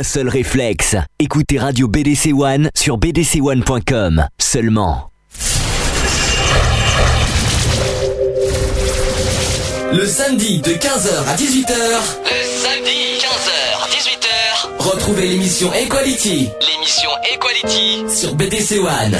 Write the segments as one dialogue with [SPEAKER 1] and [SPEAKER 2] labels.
[SPEAKER 1] un seul réflexe. Écoutez Radio BDC One sur bdc1.com seulement.
[SPEAKER 2] Le samedi de 15h à 18h. Le samedi 15h 18h. Retrouvez l'émission Equality. L'émission Equality sur BDC One.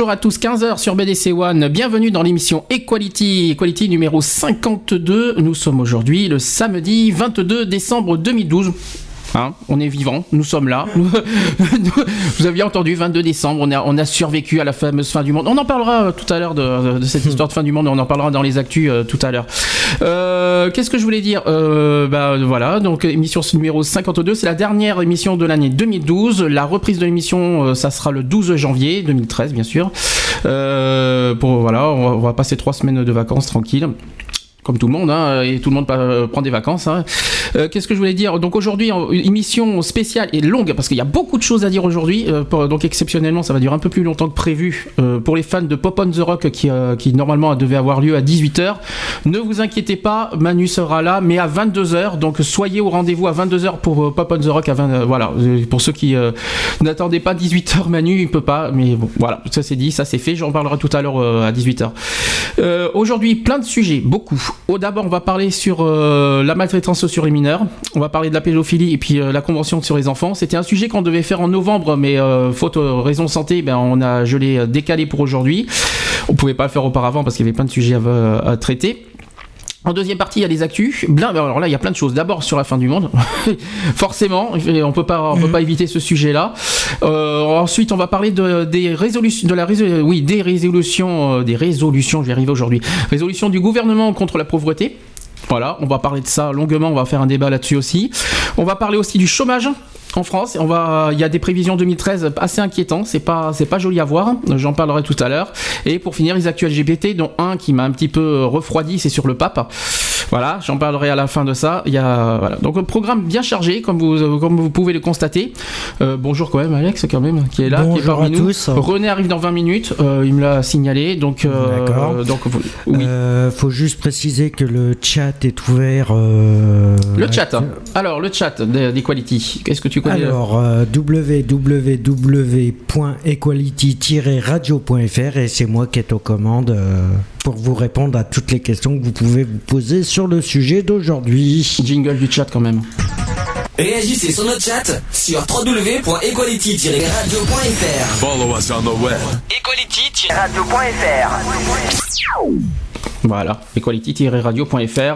[SPEAKER 3] Bonjour à tous, 15h sur BDC One. Bienvenue dans l'émission Equality, Equality numéro 52. Nous sommes aujourd'hui le samedi 22 décembre 2012. Hein, on est vivant, nous sommes là. Vous aviez entendu, 22 décembre, on a, on a survécu à la fameuse fin du monde. On en parlera euh, tout à l'heure de, de cette histoire de fin du monde, on en parlera dans les actus euh, tout à l'heure. Euh, Qu'est-ce que je voulais dire? Euh, bah, Voilà, donc émission numéro 52, c'est la dernière émission de l'année 2012. La reprise de l'émission, ça sera le 12 janvier 2013, bien sûr. Pour, voilà, on va, on va passer trois semaines de vacances tranquilles comme tout le monde, hein, et tout le monde pa- prend des vacances. hein. Euh, Qu'est-ce que je voulais dire? Donc aujourd'hui, émission spéciale et longue, parce qu'il y a beaucoup de choses à dire aujourd'hui. euh, donc exceptionnellement, ça va durer un peu plus longtemps que prévu. euh, pour les fans de Pop on the Rock, qui, euh, qui normalement devait avoir lieu à 18h, ne vous inquiétez pas, Manu sera là, mais à 22h. Donc soyez au rendez-vous à 22h pour euh, Pop on the Rock. À 20, euh, voilà, Euh, pour ceux qui euh, n'attendaient pas 18h, Manu, il peut pas. Mais bon, voilà, ça c'est dit, ça c'est fait. J'en parlerai tout à l'heure euh, à 18h. Euh, Aujourd'hui, plein de sujets, beaucoup. Au d'abord, on va parler sur euh, la maltraitance sur les mineurs. On va parler de la pédophilie et puis euh, la convention sur les enfants. C'était un sujet qu'on devait faire en novembre, mais euh, faute euh, raison santé, ben on a je l'ai décalé pour aujourd'hui. On pouvait pas le faire auparavant parce qu'il y avait plein de sujets à traiter. En deuxième partie, il y a les actus. Alors là, il y a plein de choses. D'abord sur la fin du monde, forcément, on peut pas, on peut pas éviter ce sujet-là. Euh, ensuite, on va parler de, des résolutions, de la résolu- oui, des résolutions, euh, des résolutions. Je vais arriver aujourd'hui. Résolution du gouvernement contre la pauvreté. Voilà, on va parler de ça longuement. On va faire un débat là-dessus aussi. On va parler aussi du chômage. En France, on va, il y a des prévisions 2013 assez inquiétantes. C'est pas, c'est pas joli à voir. J'en parlerai tout à l'heure. Et pour finir, les actuels LGBT, dont un qui m'a un petit peu refroidi, c'est sur le pape. Voilà, j'en parlerai à la fin de ça. Il y a, voilà. Donc un programme bien chargé, comme vous, comme vous pouvez le constater. Euh, bonjour quand même, Alex, quand même, qui est là, qui est
[SPEAKER 4] Bonjour
[SPEAKER 3] parmi
[SPEAKER 4] à
[SPEAKER 3] nous.
[SPEAKER 4] tous.
[SPEAKER 3] René arrive dans 20 minutes. euh, il me l'a signalé. Donc, euh, donc oui.
[SPEAKER 4] Euh, faut juste préciser que le chat est ouvert. euh,
[SPEAKER 3] le
[SPEAKER 4] à-
[SPEAKER 3] chat. Alors, le chat de- d'Equality. Qu'est-ce que tu connais?
[SPEAKER 4] Alors, euh, www.equality-radio.fr et c'est moi qui est aux commandes euh, pour vous répondre à toutes les questions que vous pouvez vous poser sur le sujet d'aujourd'hui.
[SPEAKER 3] Jingle du chat quand même.
[SPEAKER 2] Réagissez sur notre chat sur www.equality-radio.fr.
[SPEAKER 5] Follow us on the web.
[SPEAKER 2] Equality-radio.fr.
[SPEAKER 3] Voilà, equality-radio.fr.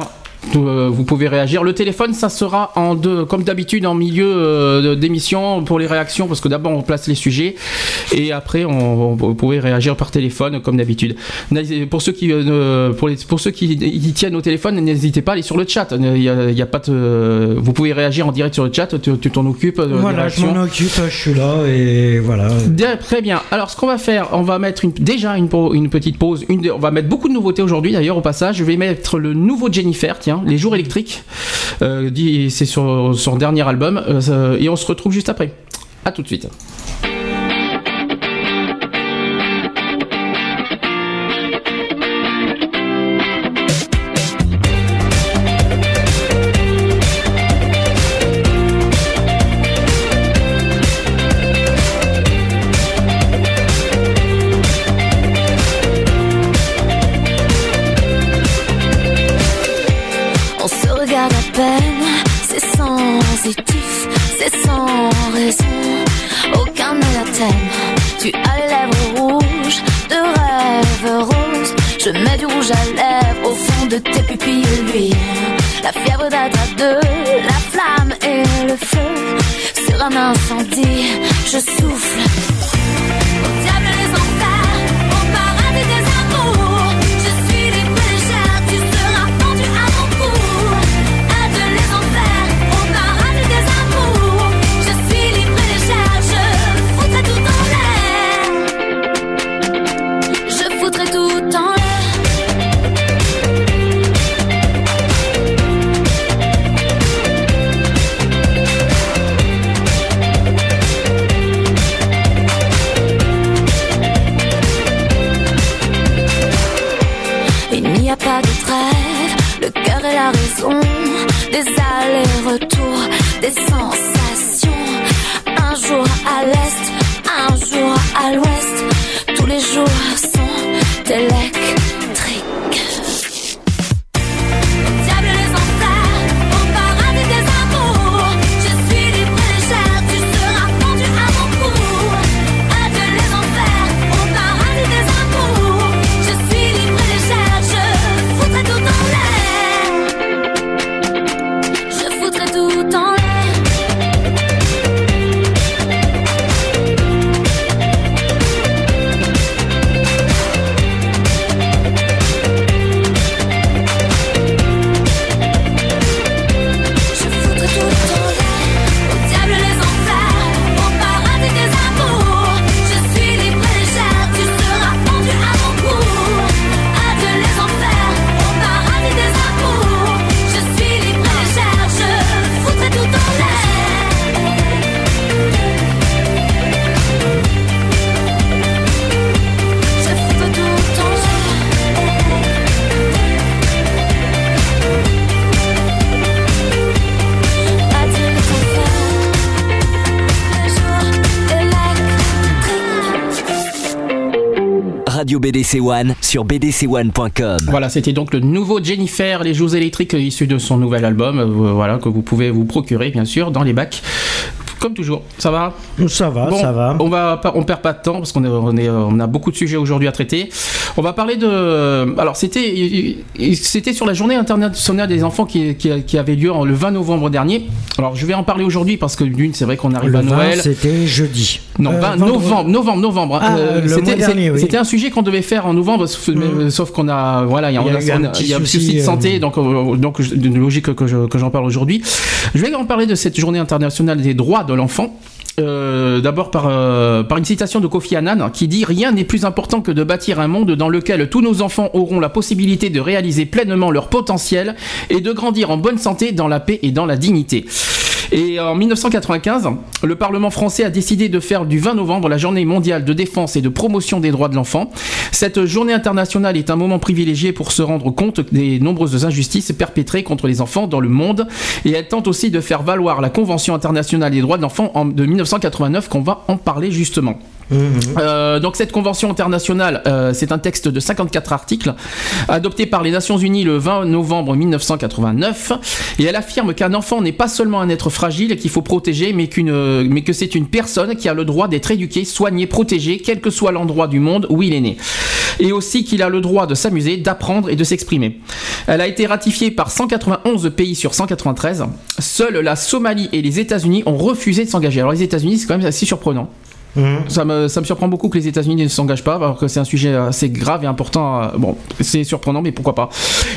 [SPEAKER 3] Euh, vous pouvez réagir. Le téléphone, ça sera en deux, comme d'habitude en milieu euh, d'émission pour les réactions, parce que d'abord on place les sujets et après on, on- vous pouvez réagir par téléphone comme d'habitude. Pour ceux qui, euh, pour, les- pour ceux qui y tiennent au téléphone, n'hésitez pas à aller sur le chat. Il y a, il y a pas de, vous pouvez réagir en direct sur le chat. Tu t'en occupes.
[SPEAKER 4] Voilà, je m'en occupe, je suis là et voilà.
[SPEAKER 3] Très bien. Alors, ce qu'on va faire, on va mettre une- déjà une, une petite pause. Une, on va mettre beaucoup de nouveautés aujourd'hui, d'ailleurs, au passage. Je vais mettre le nouveau Jennifer, tiens, Les Jours électriques. Euh, C'est son dernier album. Euh, et on se retrouve juste après. À tout de suite.
[SPEAKER 6] Je souffle.
[SPEAKER 1] BDC One sur bdc1.com.
[SPEAKER 3] Voilà, c'était donc le nouveau Jennifer, les joues électriques issus de son nouvel album, euh, voilà, que vous pouvez vous procurer bien sûr dans les bacs. Comme toujours, ça va?
[SPEAKER 4] Ça va,
[SPEAKER 3] Bon,
[SPEAKER 4] ça va.
[SPEAKER 3] On va pas, on perd pas de temps parce qu'on est, on est, on a beaucoup de sujets aujourd'hui à traiter. On va parler de, alors c'était, c'était sur la journée internationale des enfants qui, qui, qui avait lieu le 20 novembre dernier. Alors je vais en parler aujourd'hui parce que d'une, c'est vrai qu'on arrive
[SPEAKER 4] Le
[SPEAKER 3] à
[SPEAKER 4] 20,
[SPEAKER 3] Noël.
[SPEAKER 4] c'était jeudi.
[SPEAKER 3] Non,
[SPEAKER 4] Euh,
[SPEAKER 3] 20
[SPEAKER 4] vendredi.
[SPEAKER 3] novembre, novembre, novembre.
[SPEAKER 4] Ah,
[SPEAKER 3] Euh, c'était,
[SPEAKER 4] oui.
[SPEAKER 3] un sujet qu'on devait faire en novembre, sauf, mais- sauf qu'on a, voilà, il y a,
[SPEAKER 4] Il y un
[SPEAKER 3] on a-
[SPEAKER 4] petit
[SPEAKER 3] il y a un
[SPEAKER 4] souci,
[SPEAKER 3] souci de
[SPEAKER 4] euh,
[SPEAKER 3] santé, donc, euh, donc de logique que, je- que j'en parle aujourd'hui. Je vais en parler de cette journée internationale des droits de l'enfant. Euh, D'abord par, euh, par une citation de Kofi Annan qui dit Rien n'est plus important que de bâtir un monde dans lequel tous nos enfants auront la possibilité de réaliser pleinement leur potentiel et de grandir en bonne santé dans la paix et dans la dignité. Et en 1995, le Parlement français a décidé de faire du 20 novembre la journée mondiale de défense et de promotion des droits de l'enfant. Cette journée internationale est un moment privilégié pour se rendre compte des nombreuses injustices perpétrées contre les enfants dans le monde et elle tente aussi de faire valoir la Convention internationale des droits de l'enfant en- de 1989 qu'on va en parler justement. Euh, donc cette convention internationale, euh, c'est un texte de 54 articles adopté par les Nations Unies le 20 novembre 1989 et elle affirme qu'un enfant n'est pas seulement un être fragile qu'il faut protéger mais, qu'une, mais que c'est une personne qui a le droit d'être éduquée, soignée, protégée, quel que soit l'endroit du monde où il est né. Et aussi qu'il a le droit de s'amuser, d'apprendre et de s'exprimer. Elle a été ratifiée par 191 pays sur 193. Seules la Somalie et les États-Unis ont refusé de s'engager. Alors les États-Unis, c'est quand même assez surprenant. Ça me, ça me surprend beaucoup que les États-Unis ne s'engagent pas, alors que c'est un sujet assez grave et important. euh, Bon, c'est surprenant, mais pourquoi pas.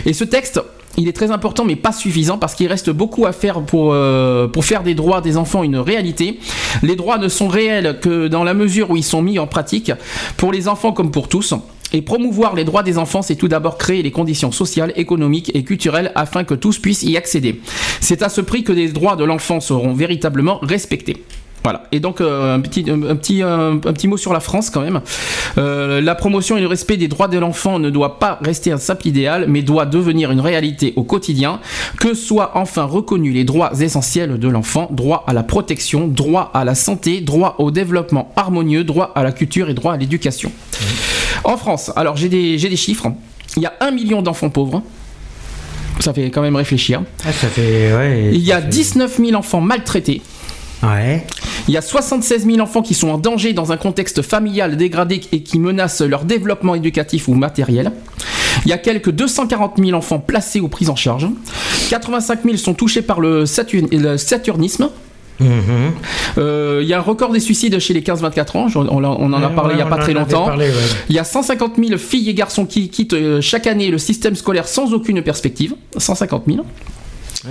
[SPEAKER 3] Et ce texte, il est très important, mais pas suffisant, parce qu'il reste beaucoup à faire euh, pour faire des droits des enfants une réalité. Les droits ne sont réels que dans la mesure où ils sont mis en pratique, pour les enfants comme pour tous. Et promouvoir les droits des enfants, c'est tout d'abord créer les conditions sociales, économiques et culturelles afin que tous puissent y accéder. C'est à ce prix que les droits de l'enfant seront véritablement respectés. Voilà. Et donc euh, un petit un, petit un, un petit mot sur la France quand même. Euh, la promotion et le respect des droits de l'enfant ne doit pas rester un simple idéal, mais doit devenir une réalité au quotidien. Que soient enfin reconnus les droits essentiels de l'enfant droit à la protection, droit à la santé, droit au développement harmonieux, droit à la culture et droit à l'éducation. En France, alors j'ai des j'ai des chiffres. Il y a un million d'enfants pauvres. Ça fait quand même réfléchir.
[SPEAKER 4] Ah, ça fait. Ouais,
[SPEAKER 3] Il y a
[SPEAKER 4] ça fait-
[SPEAKER 3] 19 000 enfants maltraités.
[SPEAKER 4] Ouais.
[SPEAKER 3] Il y a 76 000 enfants qui sont en danger dans un contexte familial dégradé et qui menacent leur développement éducatif ou matériel. Il y a quelques 240 000 enfants placés ou pris en charge. 85 000 sont touchés par le, saturn- le saturnisme.
[SPEAKER 4] Mhm.
[SPEAKER 3] Euh, il y a un record des suicides chez les 15-24 ans. On, on en a
[SPEAKER 4] Ouais,
[SPEAKER 3] parlé il n'y a pas très longtemps.
[SPEAKER 4] ouais.
[SPEAKER 3] Il y a 150 000 filles et garçons qui quittent euh, chaque année le système scolaire sans aucune perspective. 150 000.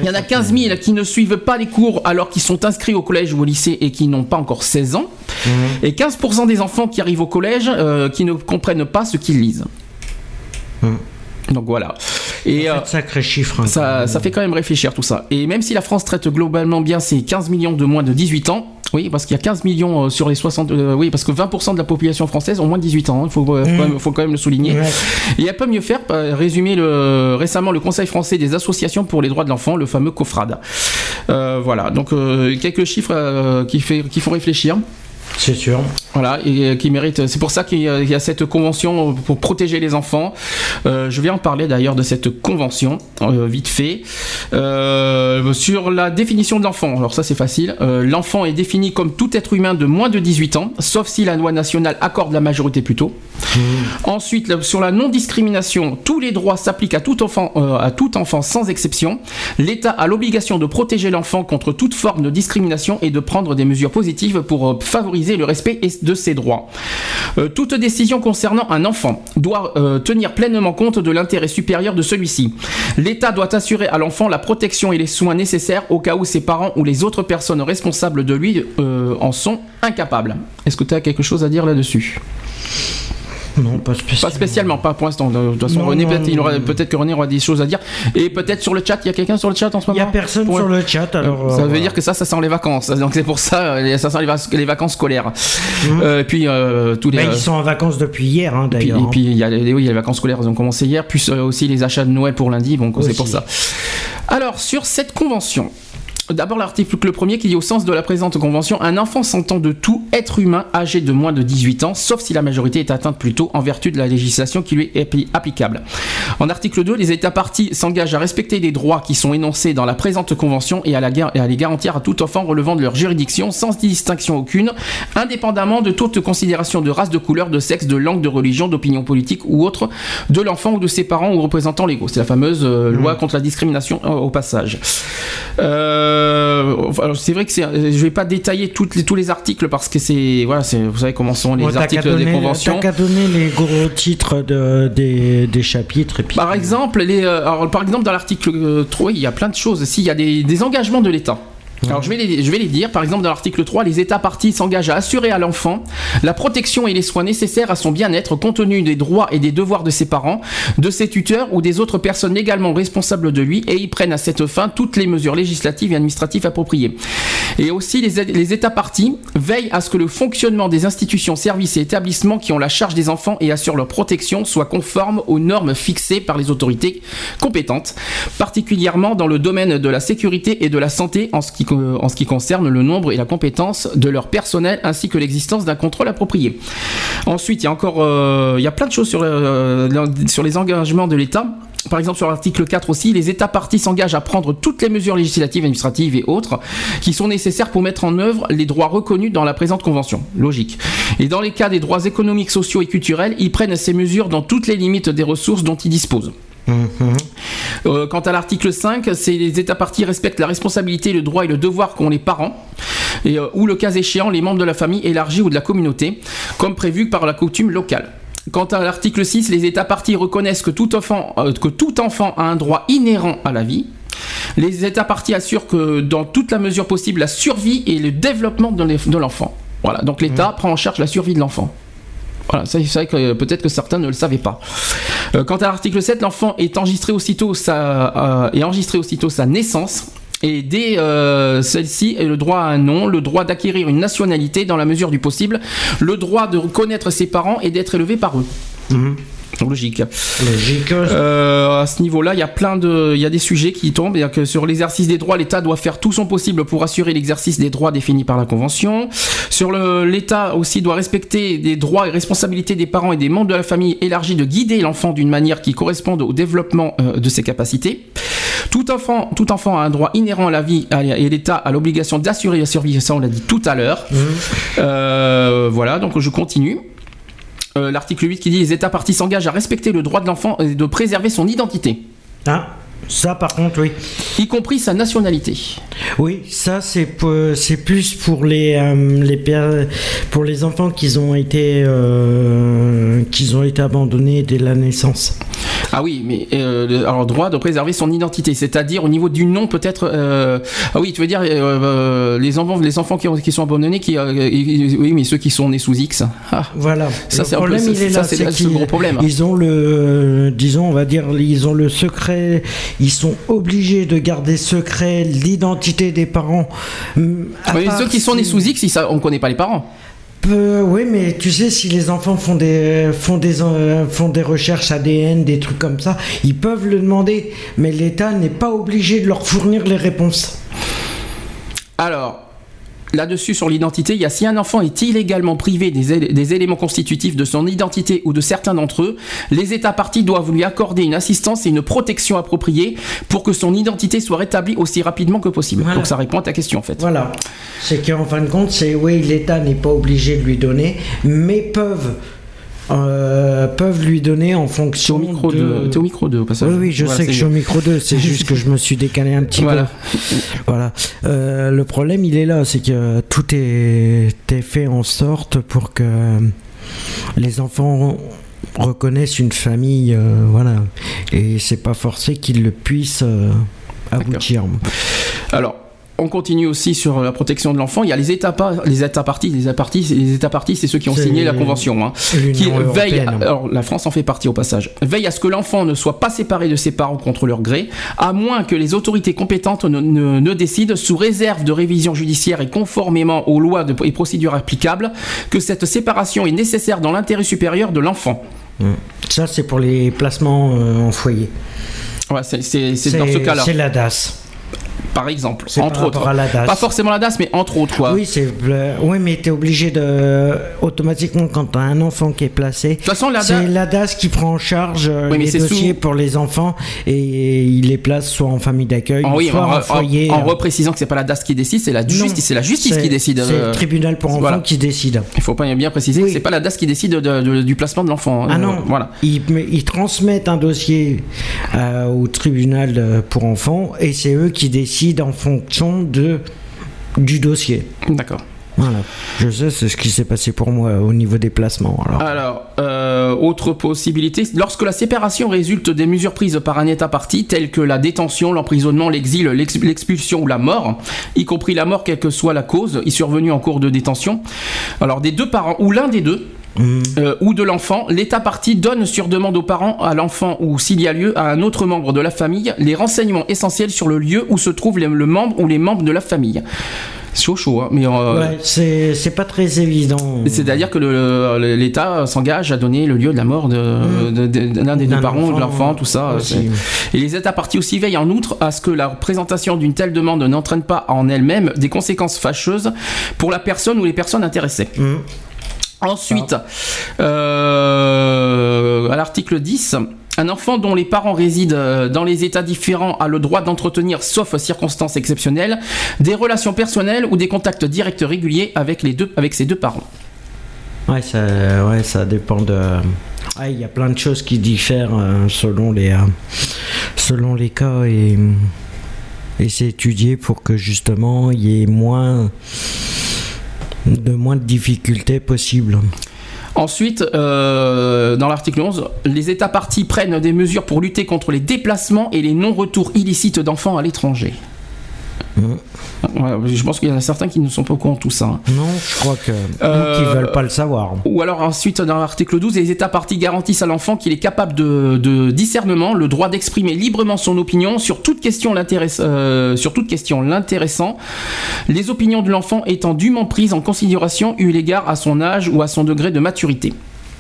[SPEAKER 3] Il y en a 15 000 qui ne suivent pas les cours alors qu'ils sont inscrits au collège ou au lycée et qui n'ont pas encore 16 ans.
[SPEAKER 4] Mhm.
[SPEAKER 3] Et 15% des enfants qui arrivent au collège euh, qui ne comprennent pas ce qu'ils lisent.
[SPEAKER 4] Mhm.
[SPEAKER 3] Donc voilà. Et
[SPEAKER 4] Ça
[SPEAKER 3] euh,
[SPEAKER 4] fait de sacrés chiffres. hein, quand
[SPEAKER 3] ça,
[SPEAKER 4] même.
[SPEAKER 3] ça fait quand même réfléchir tout ça. Et même si la France traite globalement bien ses 15 millions de moins de 18 ans, Oui, parce qu'il y a 15 millions euh, sur les 60. euh, oui, parce que 20% de la population française ont moins de 18 ans. Il faut, euh,
[SPEAKER 4] Mmh.
[SPEAKER 3] quand même- faut quand même le souligner.
[SPEAKER 4] Ouais.
[SPEAKER 3] Et elle peut mieux faire, euh, résumer le, récemment le Conseil français des associations pour les droits de l'enfant, le fameux COFRAD. Euh, voilà, donc quelques chiffres qui, fait, qui font réfléchir.
[SPEAKER 4] C'est sûr.
[SPEAKER 3] Voilà, et euh, qui mérite. C'est pour ça qu'il y, a- il y a cette convention pour protéger les enfants. Euh, je vais en parler d'ailleurs de cette convention, euh, vite fait. Euh, sur la définition de l'enfant, alors ça c'est facile. L'enfant est défini comme tout être humain de moins de 18 ans, sauf si la loi nationale accorde la majorité plus tôt. Ensuite, le- sur la non-discrimination, tous les droits s'appliquent à tout enfant, à tout enfant sans exception. L'État a l'obligation de protéger l'enfant contre toute forme de discrimination et de prendre des mesures positives pour favoriser le respect et- de ses droits. Euh, toute décision concernant un enfant doit euh, tenir pleinement compte de l'intérêt supérieur de celui-ci. L'État doit assurer à l'enfant la protection et les soins nécessaires au cas où ses parents ou les autres personnes responsables de lui euh, en sont incapables. Est-ce que tu as quelque chose à dire là-dessus?
[SPEAKER 4] Non, pas spécialement.
[SPEAKER 3] pas spécialement, pas pour l'instant. De toute façon,
[SPEAKER 4] Non,
[SPEAKER 3] René, peut-être, il aura- que René aura des choses à dire. Et peut-être sur le chat, il y a quelqu'un sur le chat en ce
[SPEAKER 4] Il
[SPEAKER 3] moment
[SPEAKER 4] n'y a personne
[SPEAKER 3] Pour-
[SPEAKER 4] sur le chat, alors.
[SPEAKER 3] ça
[SPEAKER 4] euh,
[SPEAKER 3] veut dire que ça, ça sent les vacances. Donc c'est pour ça, euh, ça sent les, vac- les vacances scolaires. Euh, et puis euh, tous les. euh,
[SPEAKER 4] ils sont en vacances depuis hier, hein,
[SPEAKER 3] puis,
[SPEAKER 4] d'ailleurs.
[SPEAKER 3] et puis, il y a les, oui, il y a les vacances scolaires, elles ont commencé hier, plus euh, aussi les achats de Noël pour lundi, donc c'est pour ça. Alors, sur cette convention, d'abord l'article premier qui dit au sens de la présente convention, un enfant s'entend de tout être humain âgé de moins de 18 ans, sauf si la majorité est atteinte plus tôt en vertu de la législation qui lui est appli- applicable. En article 2, les États partis s'engagent à respecter les droits qui sont énoncés dans la présente convention et à, la et à les garantir à tout enfant relevant de leur juridiction sans distinction aucune, indépendamment de toute considération de race, de couleur, de sexe, de langue, de religion, d'opinion politique ou autre, de l'enfant ou de ses parents ou représentants légaux. C'est la fameuse euh, loi contre la discrimination euh, au passage. Euh, c'est vrai que c'est, je vais pas détailler toutes les- tous les articles parce que c'est voilà, c'est, vous savez comment sont les articles
[SPEAKER 4] donner-
[SPEAKER 3] des conventions.
[SPEAKER 4] T'as qu'à donner les gros titres de, des, des chapitres. Et puis,
[SPEAKER 3] Par exemple, les, euh, alors, par exemple, dans l'article euh, 3, il y a plein de choses. S'il y a des, des engagements de l'État. Alors je vais, les, je vais les dire. Par exemple, dans l'article 3, les États partis s'engagent à assurer à l'enfant la protection et les soins nécessaires à son bien-être compte tenu des droits et des devoirs de ses parents, de ses tuteurs ou des autres personnes légalement responsables de lui et ils prennent à cette fin toutes les mesures législatives et administratives appropriées. Et aussi, les, les États partis veillent à ce que le fonctionnement des institutions, services et établissements qui ont la charge des enfants et assurent leur protection soit conforme aux normes fixées par les autorités compétentes, particulièrement dans le domaine de la sécurité et de la santé en ce qui, en ce qui concerne le nombre et la compétence de leur personnel ainsi que l'existence d'un contrôle approprié. Ensuite, il y a encore euh, il y a plein de choses sur, euh, sur les engagements de l'État. Par exemple, sur l'article 4 aussi, les États partis s'engagent à prendre toutes les mesures législatives, administratives et autres qui sont nécessaires pour mettre en œuvre les droits reconnus dans la présente convention. Logique. Et dans les cas des droits économiques, sociaux et culturels, ils prennent ces mesures dans toutes les limites des ressources dont ils disposent. Euh, quant à l'article 5, c'est les États partis respectent la responsabilité, le droit et le devoir qu'ont les parents, et, euh, ou le cas échéant les membres de la famille élargie ou de la communauté, comme prévu par la coutume locale. Quant à l'article 6, les États partis reconnaissent que tout, enfant, euh, que tout enfant a un droit inhérent à la vie. Les États partis assurent que dans toute la mesure possible, la survie et le développement de l'enf- de l'enfant. Voilà, donc l'État prend en charge la survie de l'enfant. Voilà, c'est vrai que euh, peut-être que certains ne le savaient pas. Euh, quant à l'article 7, l'enfant est enregistré aussitôt sa, euh, est enregistré aussitôt sa naissance. Et dès celle-ci, le droit à un nom, le droit d'acquérir une nationalité dans la mesure du possible, le droit de connaître ses parents et d'être élevé par eux. Logique.
[SPEAKER 4] Logique.
[SPEAKER 3] Euh, à ce niveau-là, il y a plein de, il y a des sujets qui tombent. Que sur l'exercice des droits, l'État doit faire tout son possible pour assurer l'exercice des droits définis par la Convention. Sur le, l'État aussi doit respecter des droits et responsabilités des parents et des membres de la famille élargie de guider l'enfant d'une manière qui corresponde au développement euh, de ses capacités. Tout enfant, tout enfant a un droit inhérent à la vie à- et l'État a l'obligation d'assurer la survie. Ça, on l'a dit tout à l'heure. Euh, voilà, donc je continue. Euh, L'article 8 qui dit les États partis s'engagent à respecter le droit de l'enfant et de préserver son identité,
[SPEAKER 4] Ah, ça par contre, oui.
[SPEAKER 3] y compris sa nationalité.
[SPEAKER 4] Oui, ça c'est plus pour les euh, les pour les enfants qui ont été euh, qui ont été abandonnés dès la naissance.
[SPEAKER 3] Ah oui, mais euh, alors droit de préserver son identité, c'est-à-dire au niveau du nom peut-être. euh, ah oui, tu veux dire euh, euh, les enfants, les enfants qui, ont- qui sont abandonnés, qui, oui, mais ceux qui sont nés sous X. Ah,
[SPEAKER 4] Voilà.
[SPEAKER 3] Ça, c'est un peu-
[SPEAKER 4] problème,
[SPEAKER 3] ça,
[SPEAKER 4] il est
[SPEAKER 3] ça,
[SPEAKER 4] là.
[SPEAKER 3] c'est le gros problème.
[SPEAKER 4] Ils ont le, disons, on va dire, ils ont le secret. Ils sont obligés de garder secret l'identité des parents. À
[SPEAKER 3] mais
[SPEAKER 4] part
[SPEAKER 3] ceux qui sont nés sous X, ils sa- on connaît pas les parents.
[SPEAKER 4] Oui, mais tu sais, si les enfants font des, font des, euh, font des recherches ADN, des trucs comme ça, ils peuvent le demander, mais l'État n'est pas obligé de leur fournir les réponses.
[SPEAKER 3] Alors, là-dessus, sur l'identité, il y a si un enfant est illégalement privé des, éléments constitutifs de son identité ou de certains d'entre eux, les États partis doivent lui accorder une assistance et une protection appropriée pour que son identité soit rétablie aussi rapidement que possible.
[SPEAKER 4] Voilà.
[SPEAKER 3] Donc ça répond à ta question en fait.
[SPEAKER 4] Voilà. C'est qu'en fin de compte, c'est oui, l'État n'est pas obligé de lui donner, mais peuvent, euh, peuvent lui donner en
[SPEAKER 3] T'es au
[SPEAKER 4] fonction
[SPEAKER 3] micro
[SPEAKER 4] de.
[SPEAKER 3] de... t'es au micro de, au passage.
[SPEAKER 4] Oui, oui, je
[SPEAKER 3] Voilà,
[SPEAKER 4] sais que je suis au micro 2, c'est juste que je me suis décalé un petit
[SPEAKER 3] Voilà.
[SPEAKER 4] peu. Voilà. Euh, le problème, il est là, c'est que tout est, est fait en sorte pour que les enfants reconnaissent une famille, euh, voilà. Et c'est pas forcé qu'ils le puissent euh, aboutir.
[SPEAKER 3] Alors, on continue aussi sur la protection de l'enfant. Il y a les États, pa- les États partis, les États partis, les États partis, c'est ceux qui ont signé la convention. hein. qui veille,
[SPEAKER 4] européenne.
[SPEAKER 3] alors la France en fait partie au passage, veille à ce que l'enfant ne soit pas séparé de ses parents contre leur gré, à moins que les autorités compétentes ne, ne- ne décident, sous réserve de révision judiciaire et conformément aux lois de- et procédures applicables, que cette séparation est nécessaire dans l'intérêt supérieur de l'enfant.
[SPEAKER 4] Ça, c'est pour les placements euh, en foyer.
[SPEAKER 3] Ouais, c'est dans ce cas-là,
[SPEAKER 4] C'est la DAS.
[SPEAKER 3] Par exemple,
[SPEAKER 4] C'est
[SPEAKER 3] entre
[SPEAKER 4] par
[SPEAKER 3] autres.
[SPEAKER 4] rapport à la DAS.
[SPEAKER 3] Pas forcément la DAS, mais entre autres, quoi.
[SPEAKER 4] Oui, c'est euh, oui, mais tu es obligé de automatiquement quand tu as un enfant qui est placé. De
[SPEAKER 3] toute façon, la
[SPEAKER 4] c'est
[SPEAKER 3] DAS
[SPEAKER 4] la DAS qui prend en charge euh,
[SPEAKER 3] Oui, mais
[SPEAKER 4] les
[SPEAKER 3] c'est
[SPEAKER 4] dossiers
[SPEAKER 3] sous-
[SPEAKER 4] pour les enfants et il les place soit en famille d'accueil,
[SPEAKER 3] oui,
[SPEAKER 4] soit
[SPEAKER 3] en,
[SPEAKER 4] en,
[SPEAKER 3] en-
[SPEAKER 4] foyer.
[SPEAKER 3] en
[SPEAKER 4] euh,
[SPEAKER 3] reprécisant que c'est pas la DAS qui décide, c'est la
[SPEAKER 4] non,
[SPEAKER 3] justice, c'est la justice
[SPEAKER 4] c'est-
[SPEAKER 3] qui décide.
[SPEAKER 4] C'est
[SPEAKER 3] euh,
[SPEAKER 4] le tribunal pour enfants
[SPEAKER 3] voilà.
[SPEAKER 4] qui décide.
[SPEAKER 3] Il faut pas bien préciser
[SPEAKER 4] Oui.
[SPEAKER 3] que c'est pas la DAS qui décide de- de- du placement de l'enfant.
[SPEAKER 4] Ah
[SPEAKER 3] Euh,
[SPEAKER 4] non,
[SPEAKER 3] Voilà.
[SPEAKER 4] ils, transmettent un dossier euh, au tribunal pour enfants et c'est eux qui décident en fonction de, du dossier.
[SPEAKER 3] D'accord.
[SPEAKER 4] Voilà. Je sais, c'est ce qui s'est passé pour moi au niveau des placements. Alors.
[SPEAKER 3] Alors, euh, autre possibilité, lorsque la séparation résulte des mesures prises par un État parti, telles que la détention, l'emprisonnement, l'exil, l'ex- l'expulsion ou la mort, y compris la mort, quelle que soit la cause, y survenue en cours de détention, alors des deux parents ou l'un des deux, euh, ou de l'enfant, l'État parti donne sur demande aux parents, à l'enfant ou s'il y a lieu, à un autre membre de la famille, les renseignements essentiels sur le lieu où se trouve le, le membre ou les membres de la famille. C'est chaud, chaud, hein, mais euh,
[SPEAKER 4] Ouais, c'est pas très évident.
[SPEAKER 3] c'est-à-dire que l'État s'engage à donner le lieu de la mort de, de- de- d'un des deux
[SPEAKER 4] D'un
[SPEAKER 3] parents ou de
[SPEAKER 4] enfant,
[SPEAKER 3] l'enfant, tout ça. c'est- Et les États partis aussi veillent en outre à ce que la présentation d'une telle demande n'entraîne pas en elle-même des conséquences fâcheuses pour la personne ou les personnes intéressées.
[SPEAKER 4] Mm.
[SPEAKER 3] Ensuite, euh, à l'article 10, un enfant dont les parents résident euh, dans les États différents a le droit d'entretenir, sauf circonstances exceptionnelles, des relations personnelles ou des contacts directs réguliers avec, les deux, avec ses deux parents.
[SPEAKER 4] Ouais, ça, ouais, ça dépend de. Il y a plein de choses qui diffèrent euh, selon les, selon les cas et, et c'est étudié pour que justement il y ait moins de moins de difficultés possibles.
[SPEAKER 3] Ensuite, euh, dans l'article 11, les États partis prennent des mesures pour lutter contre les déplacements et les non-retours illicites d'enfants à l'étranger. Ouais, je pense qu'il y en a certains qui ne sont pas au courant de tout ça. hein.
[SPEAKER 4] Non, je crois que
[SPEAKER 3] Euh,
[SPEAKER 4] qui veulent pas le savoir.
[SPEAKER 3] Ou alors ensuite, dans l'article 12, les États partis garantissent à l'enfant qu'il est capable de, de discernement, le droit d'exprimer librement son opinion sur toute question l'intéresse- euh, sur toute question l'intéressant, les opinions de l'enfant étant dûment prises en considération eu l'égard à son âge ou à son degré de maturité.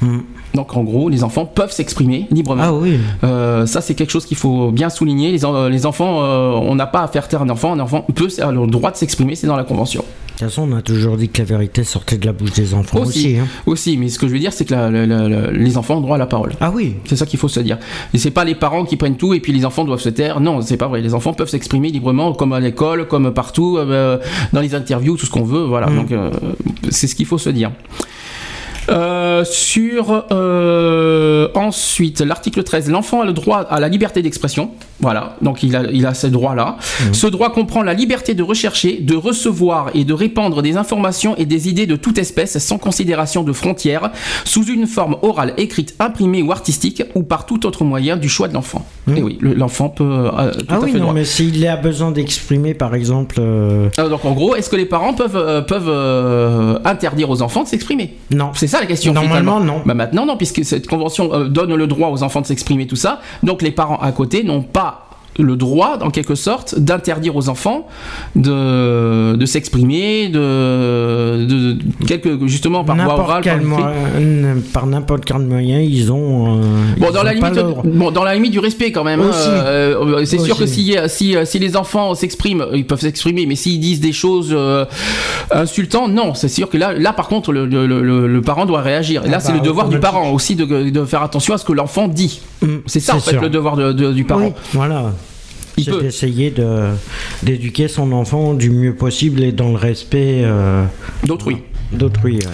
[SPEAKER 4] Mm.
[SPEAKER 3] Donc en gros, les enfants peuvent s'exprimer librement.
[SPEAKER 4] Ah oui.
[SPEAKER 3] Euh, ça, c'est quelque chose qu'il faut bien souligner. Les, en- les enfants, euh, on n'a pas à faire taire un enfant. Un enfant peut a le droit de s'exprimer, c'est dans la convention.
[SPEAKER 4] De toute façon, on a toujours dit que la vérité sortait de la bouche des enfants aussi. hein.
[SPEAKER 3] Aussi, mais ce que je veux dire, c'est que la- la- la- la- les enfants ont droit à la parole.
[SPEAKER 4] Ah oui.
[SPEAKER 3] C'est ça qu'il faut se dire. Et c'est pas les parents qui prennent tout et puis les enfants doivent se taire. Non, c'est pas vrai. Les enfants peuvent s'exprimer librement, comme à l'école, comme partout, euh, dans les interviews, tout ce qu'on veut. Voilà.
[SPEAKER 4] Mm.
[SPEAKER 3] Donc euh, c'est ce qu'il faut se dire. Euh, sur euh, ensuite l'article 13, l'enfant a le droit à la liberté d'expression. Voilà, donc il a, il a ce droit-là. Ce droit comprend la liberté de rechercher, de recevoir et de répandre des informations et des idées de toute espèce sans considération de frontières, sous une forme orale, écrite, imprimée ou artistique, ou par tout autre moyen du choix de l'enfant. Et oui, le- l'enfant peut euh, tout
[SPEAKER 4] Ah
[SPEAKER 3] à
[SPEAKER 4] oui,
[SPEAKER 3] fait
[SPEAKER 4] non,
[SPEAKER 3] droit.
[SPEAKER 4] mais s'il a besoin d'exprimer, par exemple. euh,
[SPEAKER 3] Euh, donc en gros, est-ce que les parents peuvent, peuvent interdire aux enfants de s'exprimer?
[SPEAKER 4] Non.
[SPEAKER 3] C'est ça la question.
[SPEAKER 4] Normalement,
[SPEAKER 3] finalement.
[SPEAKER 4] non.
[SPEAKER 3] Bah maintenant non, puisque cette convention euh, donne le droit aux enfants de s'exprimer tout ça. Donc les parents à côté n'ont pas le droit, en quelque sorte, d'interdire aux enfants de, de s'exprimer, de, quelque, justement par voie orale, par
[SPEAKER 4] n'importe quel moyen, ils ont. euh,
[SPEAKER 3] Bon
[SPEAKER 4] ils
[SPEAKER 3] dans, la
[SPEAKER 4] ont
[SPEAKER 3] limite, bon, dans la limite du respect quand même. hein, euh, c'est sûr que si, si, si les enfants s'expriment, ils peuvent s'exprimer, mais s'ils disent des choses euh, insultantes, non. C'est sûr que là, là par contre, le, le- le- le parent doit réagir. Et là,
[SPEAKER 4] Ah
[SPEAKER 3] c'est
[SPEAKER 4] bah,
[SPEAKER 3] le devoir du parent aussi de, de faire attention à ce que l'enfant dit.
[SPEAKER 4] Mm,
[SPEAKER 3] C'est ça en fait
[SPEAKER 4] sûr.
[SPEAKER 3] le devoir de- de- du parent.
[SPEAKER 4] Oui, voilà.
[SPEAKER 3] Il
[SPEAKER 4] C'est
[SPEAKER 3] peut.
[SPEAKER 4] d'essayer de, d'éduquer son enfant du mieux possible et dans le respect euh,
[SPEAKER 3] D'autrui.
[SPEAKER 4] d'autrui. ouais.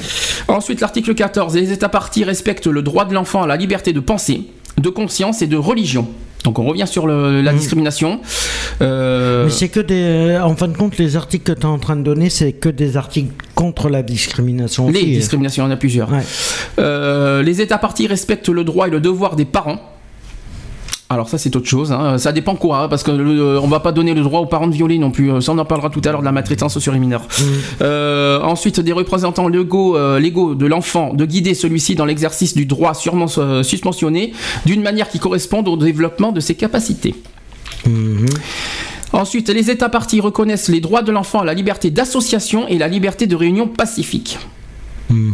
[SPEAKER 3] Ensuite, l'article 14. Les États partis respectent le droit de l'enfant à la liberté de pensée, de conscience et de religion. Donc on revient sur le- la
[SPEAKER 4] Mm.
[SPEAKER 3] discrimination. Euh,
[SPEAKER 4] Mais c'est que des. En fin de compte, les articles que tu es en train de donner, c'est que des articles contre la discrimination.
[SPEAKER 3] les
[SPEAKER 4] aussi.
[SPEAKER 3] discriminations, il y en a plusieurs.
[SPEAKER 4] Ouais.
[SPEAKER 3] Euh, les États partis respectent le droit et le devoir des parents. Alors ça c'est autre chose, hein. ça dépend quoi, hein, parce que le- on va pas donner le droit aux parents de violer non plus. Ça on en parlera tout à l'heure de la maltraitance sur les mineurs. Euh, ensuite des représentants légaux, euh, légaux de l'enfant de guider celui-ci dans l'exercice du droit sûrement euh, suspensionné d'une manière qui corresponde au développement de ses capacités.
[SPEAKER 4] Mhm.
[SPEAKER 3] Ensuite, les États partis reconnaissent les droits de l'enfant à la liberté d'association et la liberté de réunion pacifique.
[SPEAKER 4] Hmm.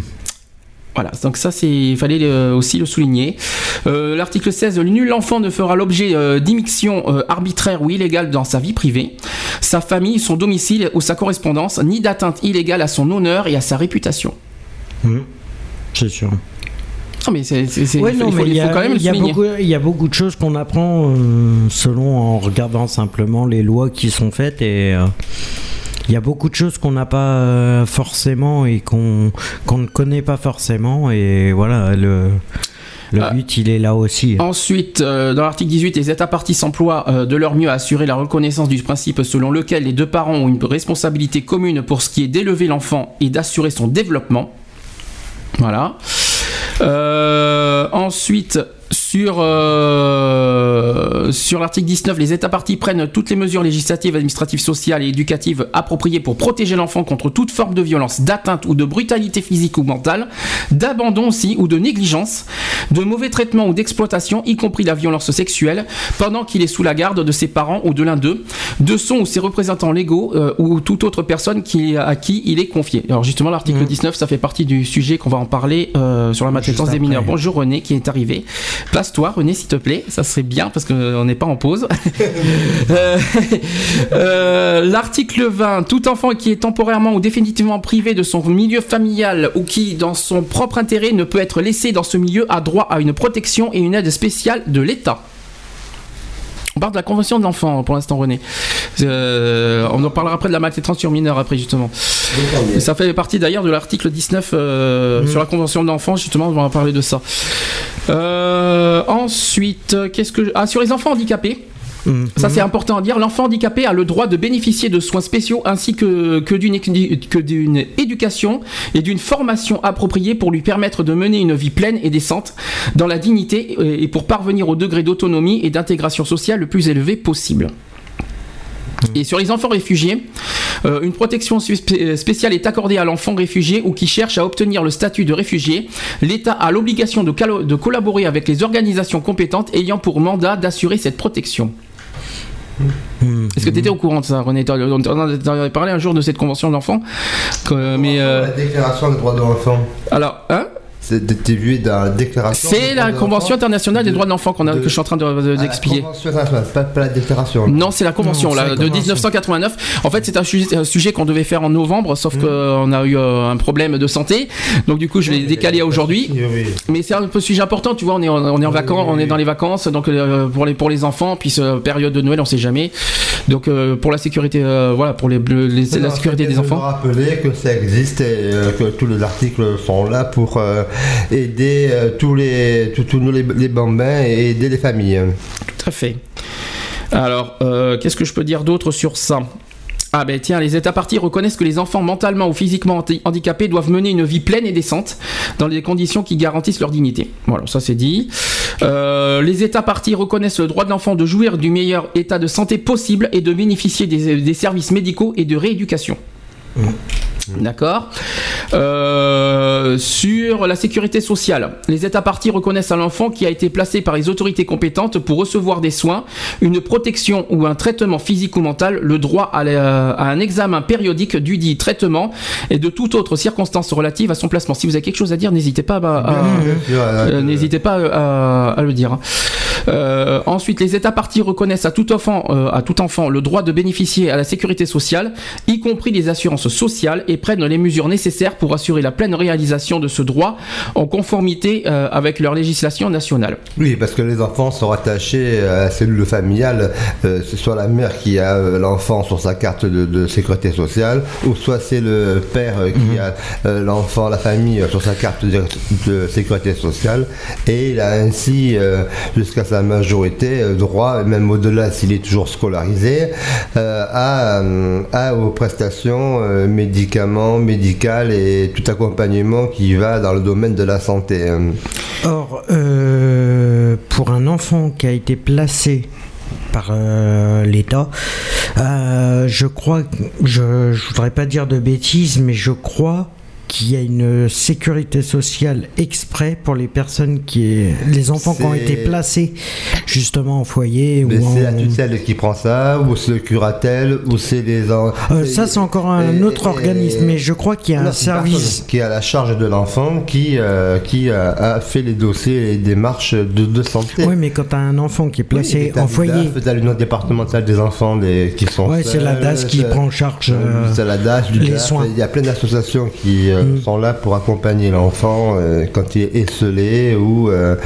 [SPEAKER 3] Voilà, donc ça, c'est, il fallait euh, aussi le souligner. Euh, L'article 16, nul enfant ne fera l'objet euh, d'immixtion euh, arbitraire ou illégale dans sa vie privée, sa famille, son domicile ou sa correspondance, ni d'atteinte illégale à son honneur et à sa réputation.
[SPEAKER 4] Mhm. C'est sûr.
[SPEAKER 3] Mais c'est, c'est- c'est-
[SPEAKER 4] Ouais,
[SPEAKER 3] il faut,
[SPEAKER 4] non, mais
[SPEAKER 3] il
[SPEAKER 4] il y
[SPEAKER 3] faut
[SPEAKER 4] a-
[SPEAKER 3] quand même le
[SPEAKER 4] il y a
[SPEAKER 3] souligner.
[SPEAKER 4] beaucoup- Il y a beaucoup de choses qu'on apprend euh, selon en regardant simplement les lois qui sont faites et euh, il y a beaucoup de choses qu'on n'a pas euh, forcément et qu'on qu'on ne connaît pas forcément et voilà le le
[SPEAKER 3] Ah.
[SPEAKER 4] but il est là aussi.
[SPEAKER 3] Ensuite, euh, dans l'article 18, les États partis s'emploient euh, de leur mieux à assurer la reconnaissance du principe selon lequel les deux parents ont une responsabilité commune pour ce qui est d'élever l'enfant et d'assurer son développement. Voilà. Euh, ensuite, sur, euh, sur l'article 19, les États partis prennent toutes les mesures législatives, administratives, sociales et éducatives appropriées pour protéger l'enfant contre toute forme de violence, d'atteinte ou de brutalité physique ou mentale, d'abandon aussi ou de négligence, de mauvais traitement ou d'exploitation, y compris la violence sexuelle, pendant qu'il est sous la garde de ses parents ou de l'un d'eux, de son ou ses représentants légaux euh, ou toute autre personne qui, à qui il est confié. Alors justement, l'article 19, ça fait partie du sujet qu'on va en parler euh, sur la maltraitance des mineurs. Bonjour René qui est arrivé. Place-toi René s'il te plaît, ça serait bien parce qu'on n'est pas en pause. Euh, euh, L'article 20, tout enfant qui est temporairement ou définitivement privé de son milieu familial ou qui, dans son propre intérêt, ne peut être laissé dans ce milieu a droit à une protection et une aide spéciale de l'État. On parle de la Convention de l'enfant pour l'instant, René. Euh, on en parlera après de la maltraitance sur mineurs, après, justement. Et ça fait partie d'ailleurs de l'article 19 euh, sur la Convention de l'enfant, justement, on va en parler de ça. Euh, ensuite, qu'est-ce que. je- Ah, sur les enfants handicapés. Ça c'est important à dire. L'enfant handicapé a le droit de bénéficier de soins spéciaux ainsi que, d'une éducation et d'une formation appropriée pour lui permettre de mener une vie pleine et décente dans la dignité et pour parvenir au degré d'autonomie et d'intégration sociale le plus élevé possible. Et sur les enfants réfugiés, euh, une protection spé- spéciale est accordée à l'enfant réfugié ou qui cherche à obtenir le statut de réfugié. L'État a l'obligation de collaborer avec les organisations compétentes ayant pour mandat d'assurer cette protection.
[SPEAKER 4] Mhm.
[SPEAKER 3] Est-ce que tu étais au courant de ça, René? On en avait parlé un jour de cette convention de l'enfant? mais euh,
[SPEAKER 5] La déclaration des droits de l'enfant?
[SPEAKER 3] alors, hein?
[SPEAKER 5] C'est la déclaration.
[SPEAKER 3] c'est Convention internationale des droits de l'enfant qu'on a-
[SPEAKER 5] de-
[SPEAKER 3] que je suis en train de- de-
[SPEAKER 5] Ah,
[SPEAKER 3] d'expliquer.
[SPEAKER 5] Pas, pas la déclaration.
[SPEAKER 3] Non, c'est la convention
[SPEAKER 4] Non,
[SPEAKER 3] là,
[SPEAKER 4] c'est la
[SPEAKER 3] de
[SPEAKER 4] convention.
[SPEAKER 3] 1989. En fait, c'est un sujet, qu'on devait faire en novembre, sauf qu'on a eu euh, un problème de santé. Donc du coup, je l'ai décalé à aujourd'hui.
[SPEAKER 5] Oui, oui.
[SPEAKER 3] Mais c'est un peu sujet important, tu vois, on est on est en vacances, on est dans les vacances, donc euh, pour les pour les enfants, puis période de Noël, on sait jamais. Donc euh, pour la sécurité, voilà, pour les, la sécurité des
[SPEAKER 5] de
[SPEAKER 3] enfants.
[SPEAKER 5] rappeler que ça existe et que tous les articles sont là pour aider euh, tous les tous, tous les, les bambins et aider les familles.
[SPEAKER 3] Tout à fait. Alors, euh, qu'est-ce que je peux dire d'autre sur ça? Ah ben tiens, les États partis reconnaissent que les enfants mentalement ou physiquement handi- handicapés doivent mener une vie pleine et décente dans des conditions qui garantissent leur dignité. Voilà, ça c'est dit. Euh, les États partis reconnaissent le droit de l'enfant de jouir du meilleur état de santé possible et de bénéficier des, des services médicaux et de rééducation. D'accord? Euh, sur la sécurité sociale, les États partis reconnaissent à l'enfant qui a été placé par les autorités compétentes pour recevoir des soins, une protection ou un traitement physique ou mental, le droit à, la- à un examen périodique du dit traitement et de toute autre circonstance relative à son placement. Si vous avez quelque chose à dire, n'hésitez pas à, à- euh,
[SPEAKER 5] euh,
[SPEAKER 3] N'hésitez pas à, à le dire. Euh, ensuite, les États partis reconnaissent à tout enfant, euh, à tout enfant, le droit de bénéficier à la sécurité sociale, y compris les assurances sociales, et prennent les mesures nécessaires pour assurer la pleine réalisation de ce droit en conformité euh, avec leur législation nationale.
[SPEAKER 5] Oui, parce que les enfants sont rattachés à la cellule familiale. C'est soit la mère qui a l'enfant sur sa carte de, de sécurité sociale, ou soit c'est le père qui a euh, l'enfant, la famille sur sa carte de, de sécurité sociale. Et il a ainsi, jusqu'à sa majorité, euh, droit, même au-delà s'il est toujours scolarisé, euh, à, euh, à- aux prestations médicaments, médicales et tout accompagnement qui va dans le domaine de la santé.
[SPEAKER 4] Or, pour un enfant qui a été placé par l'État, je crois, je voudrais pas dire de bêtises, mais je crois qu'il y a une sécurité sociale exprès pour les personnes qui, les enfants qui ont été placés justement en foyer
[SPEAKER 5] Mais
[SPEAKER 4] ou
[SPEAKER 5] c'est la
[SPEAKER 4] en-
[SPEAKER 5] tutelle qui prend ça, ou c'est le curatelle, ou c'est les... en-
[SPEAKER 4] Euh, ça, c'est encore un
[SPEAKER 5] et-
[SPEAKER 4] autre
[SPEAKER 5] et-
[SPEAKER 4] organisme, mais je crois qu'il y a
[SPEAKER 5] Non,
[SPEAKER 4] un service.
[SPEAKER 5] qui est à la charge de l'enfant, qui, euh, qui a, a fait les dossiers et les démarches de, de santé.
[SPEAKER 4] Oui, mais quand tu as un enfant qui est placé en foyer,
[SPEAKER 5] T'as l'union départementale des enfants des, qui sont
[SPEAKER 4] c'est la DAS qui prend en charge, euh,
[SPEAKER 5] c'est la DAS, du
[SPEAKER 4] les
[SPEAKER 5] DAS.
[SPEAKER 4] soins.
[SPEAKER 5] Il y a plein d'associations qui
[SPEAKER 4] Mm.
[SPEAKER 5] sont là pour accompagner l'enfant euh, quand il est esselé ou euh,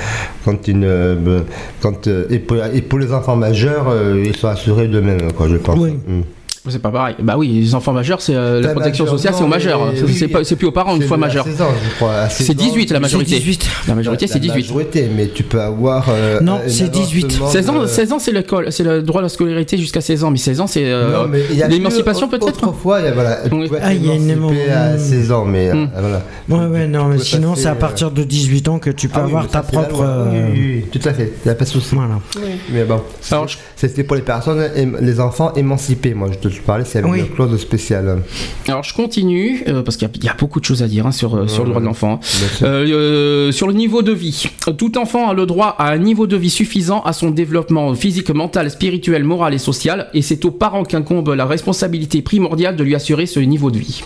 [SPEAKER 5] quand il ne, quand euh, et, pour, et pour les enfants majeurs, ils sont assurés d'eux-mêmes, quoi, je pense.
[SPEAKER 4] Oui.
[SPEAKER 5] Mm.
[SPEAKER 3] C'est pas pareil. Bah oui, les enfants majeurs, c'est euh, la protection
[SPEAKER 5] majeur,
[SPEAKER 3] sociale, c'est aux majeurs. C'est-
[SPEAKER 5] oui,
[SPEAKER 3] plus aux parents une fois majeur.
[SPEAKER 5] 16 ans, je crois. à 16
[SPEAKER 3] C'est
[SPEAKER 5] ans,
[SPEAKER 3] 18 la majorité.
[SPEAKER 4] c'est 18.
[SPEAKER 3] La majorité, c'est
[SPEAKER 5] La
[SPEAKER 3] 18.
[SPEAKER 5] majorité, mais tu peux avoir. euh,
[SPEAKER 4] Non, c'est 18.
[SPEAKER 5] avancement
[SPEAKER 3] 16 ans,
[SPEAKER 5] de-
[SPEAKER 3] 16 ans c'est le, col- c'est le droit à la scolarité jusqu'à 16 ans, mais 16 ans c'est euh,
[SPEAKER 5] Non, mais il y a
[SPEAKER 3] l'émancipation peut-être.
[SPEAKER 5] Autrefois, il y a, voilà,
[SPEAKER 3] Oui.
[SPEAKER 4] Ah, il y a une
[SPEAKER 5] à 16 ans, mais euh,
[SPEAKER 3] Mm.
[SPEAKER 5] voilà.
[SPEAKER 4] Ouais, ouais, non, mais sinon, c'est à partir de 18 ans que tu peux
[SPEAKER 5] ah
[SPEAKER 4] avoir ta propre.
[SPEAKER 5] Oui, tout à fait, il n'y a pas de souci.
[SPEAKER 4] Voilà.
[SPEAKER 5] Mais bon, c'était pour les personnes, les enfants émancipés. Moi, je te parlais, c'est
[SPEAKER 4] Oui.
[SPEAKER 5] une clause spéciale.
[SPEAKER 3] Alors je continue euh, parce qu'il y, a- il y a beaucoup de choses à dire hein, sur, euh, sur le droit de l'enfant. hein. Euh, euh, sur le niveau de vie, tout enfant a le droit à un niveau de vie suffisant à son développement physique, mental, spirituel, moral et social, et c'est aux parents qu'incombe la responsabilité primordiale de lui assurer ce niveau de vie.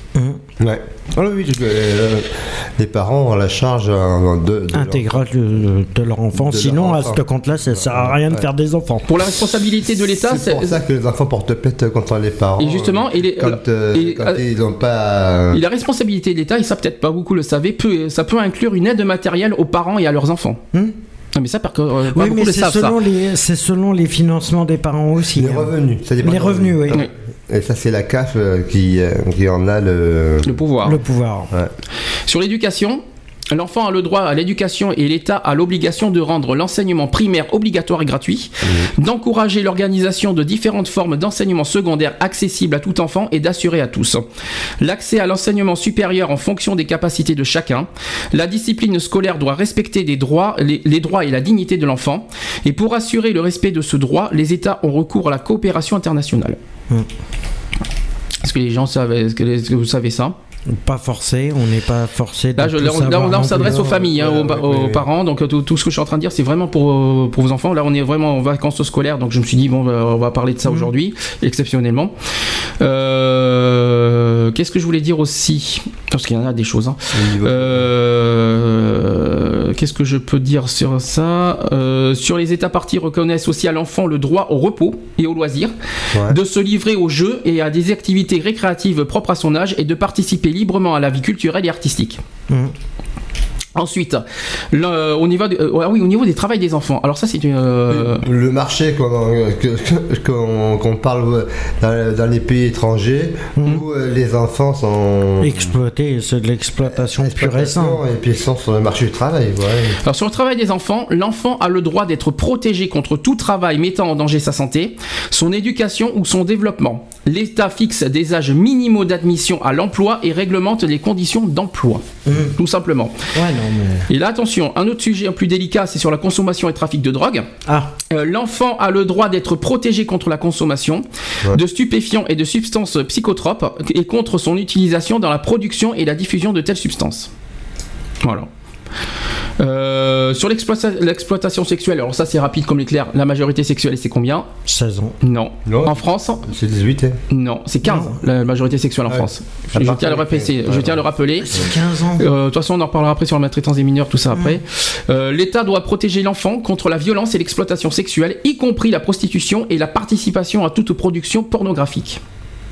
[SPEAKER 5] Ouais. Ah oui, je- euh, les parents ont la charge euh, de, de leur-
[SPEAKER 4] Intégrale de, de leur enfant.
[SPEAKER 5] de leur
[SPEAKER 4] Sinon, à ce compte-là, ça sert à rien de faire des enfants.
[SPEAKER 3] Pour la responsabilité de l'État,
[SPEAKER 5] C'est pour ça que les enfants portent plainte contre les parents.
[SPEAKER 3] Et justement, il est-
[SPEAKER 5] quand, euh,
[SPEAKER 3] et-
[SPEAKER 5] quand
[SPEAKER 3] euh,
[SPEAKER 5] ils n'ont pas.
[SPEAKER 3] Et la responsabilité de l'État, et ça peut-être pas beaucoup le savaient, peut, ça peut inclure une aide matérielle aux parents et à leurs enfants.
[SPEAKER 4] Hmm
[SPEAKER 3] Non, mais ça, par, euh, pas
[SPEAKER 4] Oui, mais
[SPEAKER 3] le
[SPEAKER 4] c'est
[SPEAKER 3] savent, ça.
[SPEAKER 4] selon, les, c'est selon les financements des parents aussi.
[SPEAKER 5] les
[SPEAKER 4] hein.
[SPEAKER 5] revenus. ça dépend
[SPEAKER 4] Les revenus, oui.
[SPEAKER 3] Oui.
[SPEAKER 5] Et ça, c'est la CAF euh, qui, euh, qui en a le.
[SPEAKER 3] Le pouvoir.
[SPEAKER 4] Le pouvoir.
[SPEAKER 3] Sur l'éducation, l'enfant a le droit à l'éducation et l'État a l'obligation de rendre l'enseignement primaire obligatoire et gratuit, d'encourager l'organisation de différentes formes d'enseignement secondaire accessibles à tout enfant et d'assurer à tous l'accès à l'enseignement supérieur en fonction des capacités de chacun. La discipline scolaire doit respecter les droits, les, les droits et la dignité de l'enfant. Et pour assurer le respect de ce droit, les États ont recours à la coopération internationale.
[SPEAKER 4] Mm.
[SPEAKER 3] Est-ce que les gens savent, est-ce que vous savez ça?
[SPEAKER 4] Pas forcé, on n'est pas forcé de
[SPEAKER 3] Là, je-
[SPEAKER 4] tout
[SPEAKER 3] là, on- là, s'adresse aux familles, hein,
[SPEAKER 5] Ouais,
[SPEAKER 3] aux,
[SPEAKER 5] ouais,
[SPEAKER 3] parents. Donc euh, tout, tout ce que je suis en train de dire, c'est vraiment pour, euh, pour vos enfants. Là, on est vraiment en vacances scolaires, donc je me suis dit bon, bah, on va parler de ça aujourd'hui, exceptionnellement. Euh, Qu'est-ce que je voulais dire aussi? Parce qu'il y en a des choses. hein. Euh, Qu'est-ce que je peux dire sur ça? Euh, Sur les États partis reconnaissent aussi à l'enfant le droit au repos et au loisir,
[SPEAKER 5] Ouais.
[SPEAKER 3] de se livrer aux jeux et à des activités récréatives propres à son âge et de participer librement à la vie culturelle et artistique.
[SPEAKER 4] Mhm.
[SPEAKER 3] Ensuite, le- au, niveau de- euh, ah oui, au niveau des travails des enfants. Alors ça, c'est une... euh,
[SPEAKER 5] Le marché qu'on parle dans, dans les pays étrangers
[SPEAKER 3] Mhm.
[SPEAKER 5] où euh, les enfants sont
[SPEAKER 4] Exploité, c'est de l'exploitation pure et simple.
[SPEAKER 5] et puis ils sont sur le marché du travail. ouais.
[SPEAKER 3] Alors sur le travail des enfants, l'enfant a le droit d'être protégé contre tout travail mettant en danger sa santé, son éducation ou son développement. L'État fixe des âges minimaux d'admission à l'emploi et réglemente les conditions d'emploi. Tout simplement.
[SPEAKER 4] Ouais, non, mais.
[SPEAKER 3] Et là, attention, un autre sujet plus délicat, c'est sur la consommation et trafic de drogue.
[SPEAKER 4] Ah,
[SPEAKER 3] Euh, L'enfant a le droit d'être protégé contre la consommation
[SPEAKER 5] Ouais.
[SPEAKER 3] de stupéfiants et de substances psychotropes et contre son utilisation dans la production et la diffusion de telles substances. Voilà. Euh, sur l'exploita- l'exploitation sexuelle, alors ça c'est rapide comme l'éclair, la majorité sexuelle c'est combien?
[SPEAKER 4] 16 ans.
[SPEAKER 3] Non.
[SPEAKER 5] Non.
[SPEAKER 3] En France?
[SPEAKER 5] C'est 18. hein.
[SPEAKER 3] Non, c'est 15 la majorité sexuelle en
[SPEAKER 5] Ouais.
[SPEAKER 3] France. Je
[SPEAKER 5] partir
[SPEAKER 3] tiens à le
[SPEAKER 5] de
[SPEAKER 3] rappeler,
[SPEAKER 5] 15,
[SPEAKER 3] je
[SPEAKER 5] ouais,
[SPEAKER 3] tiens à le rappeler.
[SPEAKER 4] C'est 15 ans.
[SPEAKER 3] Euh, De toute façon, on en reparlera après sur la maltraitance des mineurs, tout ça après. Euh, L'État doit protéger l'enfant contre la violence et l'exploitation sexuelle, y compris la prostitution et la participation à toute production pornographique.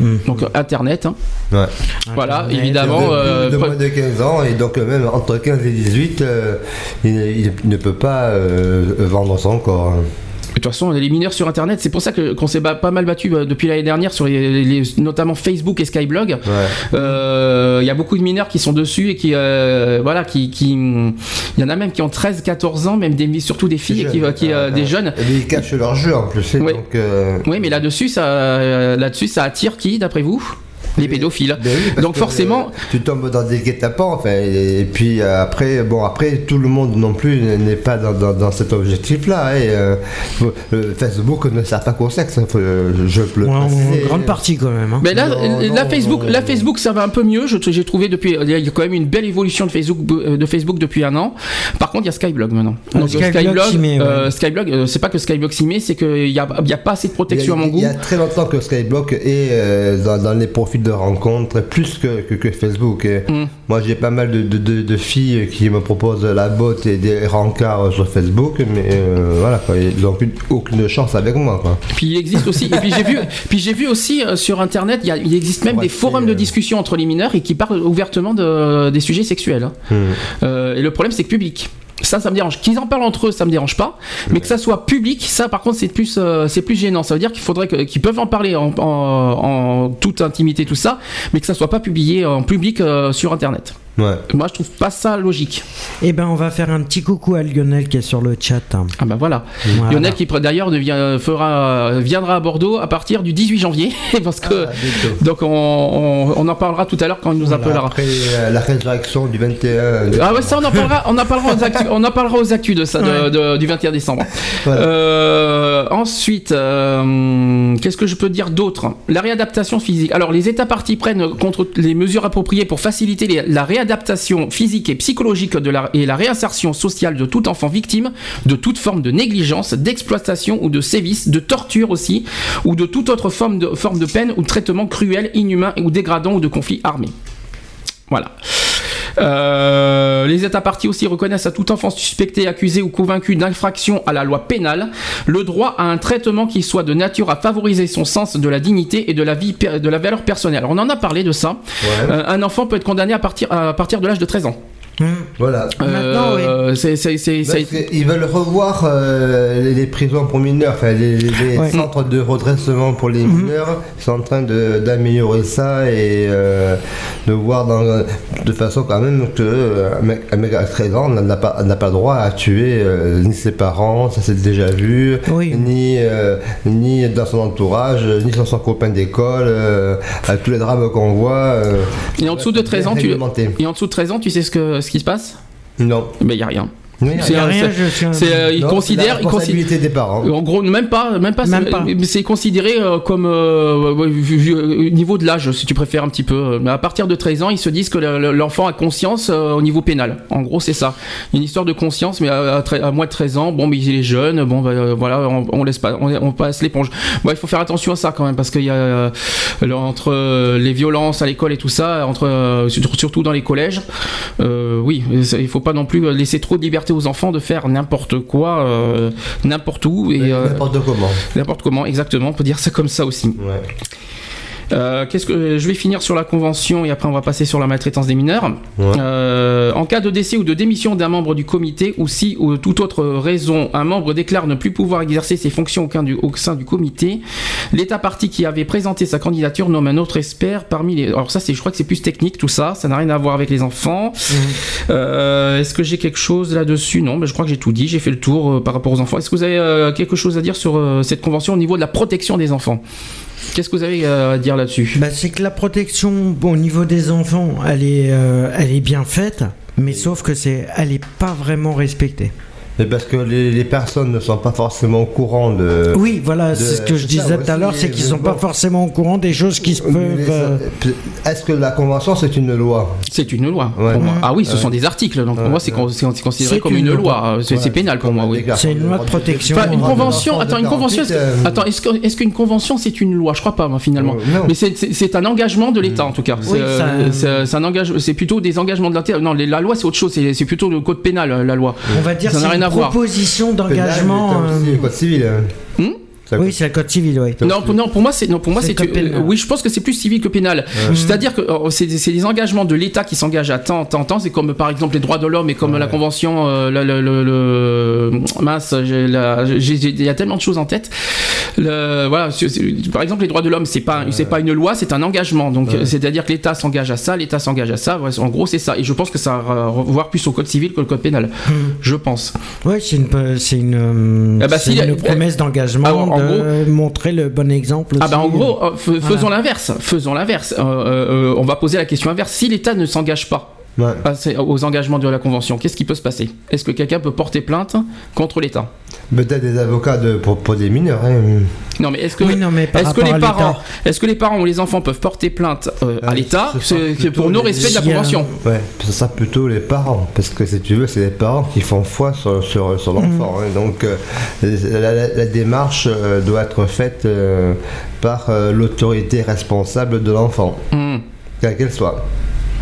[SPEAKER 4] Hmm.
[SPEAKER 3] Donc Internet, hein.
[SPEAKER 5] Ouais.
[SPEAKER 3] voilà,
[SPEAKER 4] Internet,
[SPEAKER 3] évidemment.
[SPEAKER 5] de,
[SPEAKER 3] euh,
[SPEAKER 5] de
[SPEAKER 3] pre-
[SPEAKER 5] moins de 15 ans et donc euh, même entre 15 et 18, euh, il, il ne peut pas euh, vendre son corps. hein.
[SPEAKER 3] De toute façon, les mineurs sur Internet, c'est pour ça que- qu'on s'est pas mal battu euh, depuis l'année dernière sur les, les- notamment Facebook et Skyblog.
[SPEAKER 5] Ouais.
[SPEAKER 3] Euh, Il y a beaucoup de mineurs qui sont dessus et qui, euh, voilà, qui, qui, il y en a même qui ont 13, 14 ans, même des, surtout des filles, qui, qui, euh, des jeunes.
[SPEAKER 5] Et ils cachent leur jeu en plus.
[SPEAKER 3] Oui.
[SPEAKER 5] Donc, euh,
[SPEAKER 3] Oui, mais là-dessus, ça, euh, là-dessus, ça attire qui, d'après vous? Les pédophiles.
[SPEAKER 5] ben oui,
[SPEAKER 3] Donc forcément,
[SPEAKER 5] euh, tu tombes dans des guet-apens, enfin, et, puis euh, après, bon, après, tout le monde non plus n'est pas dans, dans- dans cet objectif-là. hein, et, euh, Facebook ne sert pas qu'au sexe, hein, je le
[SPEAKER 4] Ouais, grande partie quand même. hein.
[SPEAKER 3] Mais là,
[SPEAKER 5] Non,
[SPEAKER 3] la
[SPEAKER 5] non,
[SPEAKER 3] Facebook,
[SPEAKER 5] non,
[SPEAKER 3] la
[SPEAKER 5] non.
[SPEAKER 3] Facebook, ça va un peu mieux. J'ai trouvé depuis, il y a quand même une belle évolution de Facebook, de Facebook depuis un an. Par contre, il y a Skyblog maintenant.
[SPEAKER 4] Ah,
[SPEAKER 3] Donc,
[SPEAKER 4] Skyblog ouais.
[SPEAKER 3] euh, Skyblog, euh, c'est pas que Skyblog s'y met, c'est qu'il y a, il y a pas assez de
[SPEAKER 5] Il
[SPEAKER 3] protection
[SPEAKER 5] a,
[SPEAKER 3] à mon
[SPEAKER 5] il
[SPEAKER 3] goût.
[SPEAKER 5] y a très longtemps que Skyblock est euh, dans, dans les profils de rencontres plus que, que, que Facebook. Et
[SPEAKER 3] Mm.
[SPEAKER 5] Moi, j'ai pas mal de, de- de- de filles qui me proposent la botte et des rencarts sur Facebook, mais euh, voilà, quoi, ils n'ont aucune, aucune chance avec moi. Quoi.
[SPEAKER 3] Puis il existe aussi, et puis j'ai vu, puis j'ai vu aussi euh, sur internet, il, y a- il existe même
[SPEAKER 5] Ouais,
[SPEAKER 3] des forums de
[SPEAKER 5] euh,
[SPEAKER 3] discussion entre les mineurs et qui parlent ouvertement de, des sujets sexuels. hein.
[SPEAKER 5] Mm.
[SPEAKER 3] Et le problème, c'est que public. Ça, ça me dérange. Qu'ils en parlent entre eux, ça me dérange pas. Mais que ça soit public, ça, par contre, c'est plus, euh, c'est plus gênant. Ça veut dire qu'il faudrait qu'ils peuvent en parler en, en- en toute intimité, tout ça, mais que ça soit pas publié en public euh, sur Internet.
[SPEAKER 5] Ouais.
[SPEAKER 3] Moi, je trouve pas ça logique.
[SPEAKER 4] Eh ben, on va faire un petit coucou à Lionel qui est sur le chat. hein.
[SPEAKER 3] Ah bah voilà.
[SPEAKER 4] Voilà.
[SPEAKER 3] Lionel qui d'ailleurs fera, viendra à Bordeaux à partir du 18 janvier, parce que
[SPEAKER 5] Ah, bientôt.
[SPEAKER 3] donc on, on- on en parlera tout à l'heure quand il nous appellera.
[SPEAKER 5] Après euh, la résurrection du 21. de-
[SPEAKER 3] Ah ouais, ça on en parlera, on en parlera aux actus, on en parlera aux actus de ça, de- de- du 21 décembre.
[SPEAKER 5] Voilà.
[SPEAKER 3] Euh, ensuite, euh, qu'est-ce que je peux dire d'autre? La réadaptation physique. Alors les États partis prennent contre les mesures appropriées pour faciliter les- la réadaptation physique et psychologique et la réinsertion sociale de tout enfant victime de toute forme de négligence, d'exploitation ou de sévice, de torture aussi, ou de toute autre forme de, forme de peine ou de traitement cruel, inhumain ou dégradant ou de conflit armé. Voilà. Euh, les États partis aussi reconnaissent à tout enfant suspecté, accusé ou convaincu d'infraction à la loi pénale le droit à un traitement qui soit de nature à favoriser son sens de la dignité et de la vie de la valeur personnelle. Alors, on en a parlé de ça.
[SPEAKER 5] Ouais.
[SPEAKER 3] Euh, un enfant peut être condamné à partir à partir de l'âge de 13 ans.
[SPEAKER 5] Voilà.
[SPEAKER 4] Maintenant,
[SPEAKER 3] Euh, c'est- c'est- c'est- ça a
[SPEAKER 5] Parce
[SPEAKER 3] été-
[SPEAKER 5] qu'ils veulent revoir euh, les, les prisons pour mineurs, enfin les, les
[SPEAKER 4] Ouais.
[SPEAKER 5] centres de redressement pour les
[SPEAKER 3] Mhm.
[SPEAKER 5] mineurs. Ils sont en train de- d'améliorer ça et euh, de voir dans, de façon quand même que un mec, un mec à 13 ans n'a pas, n'a pas le droit à tuer euh, ni ses parents, ça c'est déjà vu,
[SPEAKER 4] Oui.
[SPEAKER 5] ni, euh, ni dans son entourage, ni dans son copain d'école, euh, à tous les drames qu'on voit. euh,
[SPEAKER 3] Et en dessous de 13 ans, tu et en dessous de 13 ans, tu sais ce que ce qui se passe?
[SPEAKER 5] Non.
[SPEAKER 3] Ben il y a rien. C'est
[SPEAKER 4] rien,
[SPEAKER 3] c'est- euh, il
[SPEAKER 5] Non,
[SPEAKER 3] considère,
[SPEAKER 5] c'est la
[SPEAKER 3] il considère-
[SPEAKER 5] responsabilité des parents.
[SPEAKER 3] En gros, même pas, même pas, c'est- considéré euh, comme euh, niveau de l'âge, si tu préfères un petit peu. Mais à partir de 13 ans, ils se disent que le- le- l'enfant a conscience euh, au niveau pénal. En gros, c'est ça. Une histoire de conscience, mais à, à tre- à moins de 13 ans, bon, mais il est jeune, bon, bah, voilà, on, on laisse pas, on, on passe l'éponge. Bon, il faut faire attention à ça quand même, parce qu'il y a euh, entre euh, les violences à l'école et tout ça, entre euh, surtout dans les collèges, euh, oui, il faut pas non plus laisser trop de liberté aux enfants de faire n'importe quoi, euh, n'importe où et euh,
[SPEAKER 5] N'importe comment.
[SPEAKER 3] N'importe comment, exactement, on peut dire ça comme ça aussi.
[SPEAKER 5] Ouais.
[SPEAKER 3] Euh, qu'est-ce que je vais finir sur la convention et après on va passer sur la maltraitance des mineurs.
[SPEAKER 5] Ouais.
[SPEAKER 3] Euh, en cas de décès ou de démission d'un membre du comité ou si ou toute autre raison un membre déclare ne plus pouvoir exercer ses fonctions au, sein du- au sein du comité, l'État parti qui avait présenté sa candidature nomme un autre expert parmi les. Alors ça c'est, je crois que c'est plus technique tout ça, ça n'a rien à voir avec les enfants. Euh, Est-ce que j'ai quelque chose là-dessus? Non, mais je crois que j'ai tout dit, j'ai fait le tour par rapport aux enfants. Est-ce que vous avez quelque chose à dire sur cette convention au niveau de la protection des enfants? Qu'est-ce que vous avez euh, à dire là-dessus?
[SPEAKER 4] Bah, c'est que la protection bon, au niveau des enfants, elle est, euh, elle est bien faite, mais sauf que c'est, elle est pas vraiment respectée.
[SPEAKER 5] Mais parce que les, les personnes ne sont pas forcément au courant de.
[SPEAKER 4] Oui, voilà,
[SPEAKER 5] de-
[SPEAKER 4] c'est ce que je disais tout à l'heure, c'est qu'ils
[SPEAKER 5] mais
[SPEAKER 4] sont pas forcément au courant des choses qui se peuvent. Euh,
[SPEAKER 5] Est-ce que la convention c'est une loi
[SPEAKER 3] C'est une loi.
[SPEAKER 5] Ouais.
[SPEAKER 3] pour moi. Ah oui, ce
[SPEAKER 5] Ouais.
[SPEAKER 3] sont des articles, donc pour moi c'est con- considéré
[SPEAKER 4] C'est
[SPEAKER 3] comme
[SPEAKER 4] une
[SPEAKER 3] une
[SPEAKER 4] loi.
[SPEAKER 3] loi. C'est c'est pénal pour moi, oui.
[SPEAKER 4] C'est une loi de protection.
[SPEAKER 3] Enfin, une convention. Attends, une convention. est-ce que-
[SPEAKER 5] euh,
[SPEAKER 3] Attends, est-ce que- est-ce qu'une convention c'est une loi? Je crois pas, moi, finalement.
[SPEAKER 5] Euh, non.
[SPEAKER 3] Mais c'est- c'est c'est un engagement de l'État en tout cas. C'est
[SPEAKER 4] Oui, ça-
[SPEAKER 3] c'est- c'est un engagement. C'est plutôt des engagements de l'État. Non, la loi c'est autre chose. C'est c'est plutôt le code pénal, la loi.
[SPEAKER 4] on va dire
[SPEAKER 3] à voir.
[SPEAKER 4] proposition d'engagement. euh,
[SPEAKER 5] civil. hein.
[SPEAKER 3] Hmm
[SPEAKER 4] Oui, c'est le code civil, oui.
[SPEAKER 3] Non, pour, non, pour moi, c'est non, pour moi,
[SPEAKER 4] C'est
[SPEAKER 3] euh, oui, je pense que c'est plus civil que pénal. C'est-à-dire que euh, c'est c'est des engagements de l'État qui s'engagent à temps, temps, temps. C'est comme par exemple les droits de l'homme et comme la convention, euh, le, le- le- le- mince, j'ai la- j'ai- j'ai- il y a tellement de choses en tête. Voilà, par exemple les droits de l'homme, c'est pas, c'est pas une loi, c'est un engagement. Donc c'est-à-dire que l'État s'engage à ça, l'État s'engage à ça. En gros, c'est ça. Et je pense que ça va revoir plus au code civil que le code pénal. Je pense.
[SPEAKER 4] Oui, c'est une, c'est une,
[SPEAKER 3] Ah bah, si,
[SPEAKER 4] une
[SPEAKER 3] euh,
[SPEAKER 4] promesse d'engagement
[SPEAKER 3] alors, en
[SPEAKER 4] de montrer le bon exemple.
[SPEAKER 3] Ah bah en gros, euh, faisons l'inverse. Faisons l'inverse. Euh, euh, on va poser la question inverse. Si l'État ne s'engage pas
[SPEAKER 5] Ouais.
[SPEAKER 3] aux engagements de la Convention, qu'est-ce qui peut se passer? Est-ce que quelqu'un peut porter plainte contre l'État?
[SPEAKER 5] Peut-être des avocats de, pour, pour des mineurs. hein.
[SPEAKER 3] Non, mais est-ce que,
[SPEAKER 4] Oui, non, mais
[SPEAKER 3] est-ce que les parents, est-ce que les parents ou les enfants peuvent porter plainte euh, à
[SPEAKER 5] Euh,
[SPEAKER 3] l'État? pour non-respect de la
[SPEAKER 4] a-
[SPEAKER 3] Convention
[SPEAKER 5] Ouais, ce sera plutôt les parents, parce que si tu veux, c'est les parents qui font foi sur, sur, sur l'enfant. hein. Donc euh, la, la- la démarche euh, doit être faite euh, par euh, l'autorité responsable de l'enfant,
[SPEAKER 3] Hmm,
[SPEAKER 5] quelle qu'elle soit.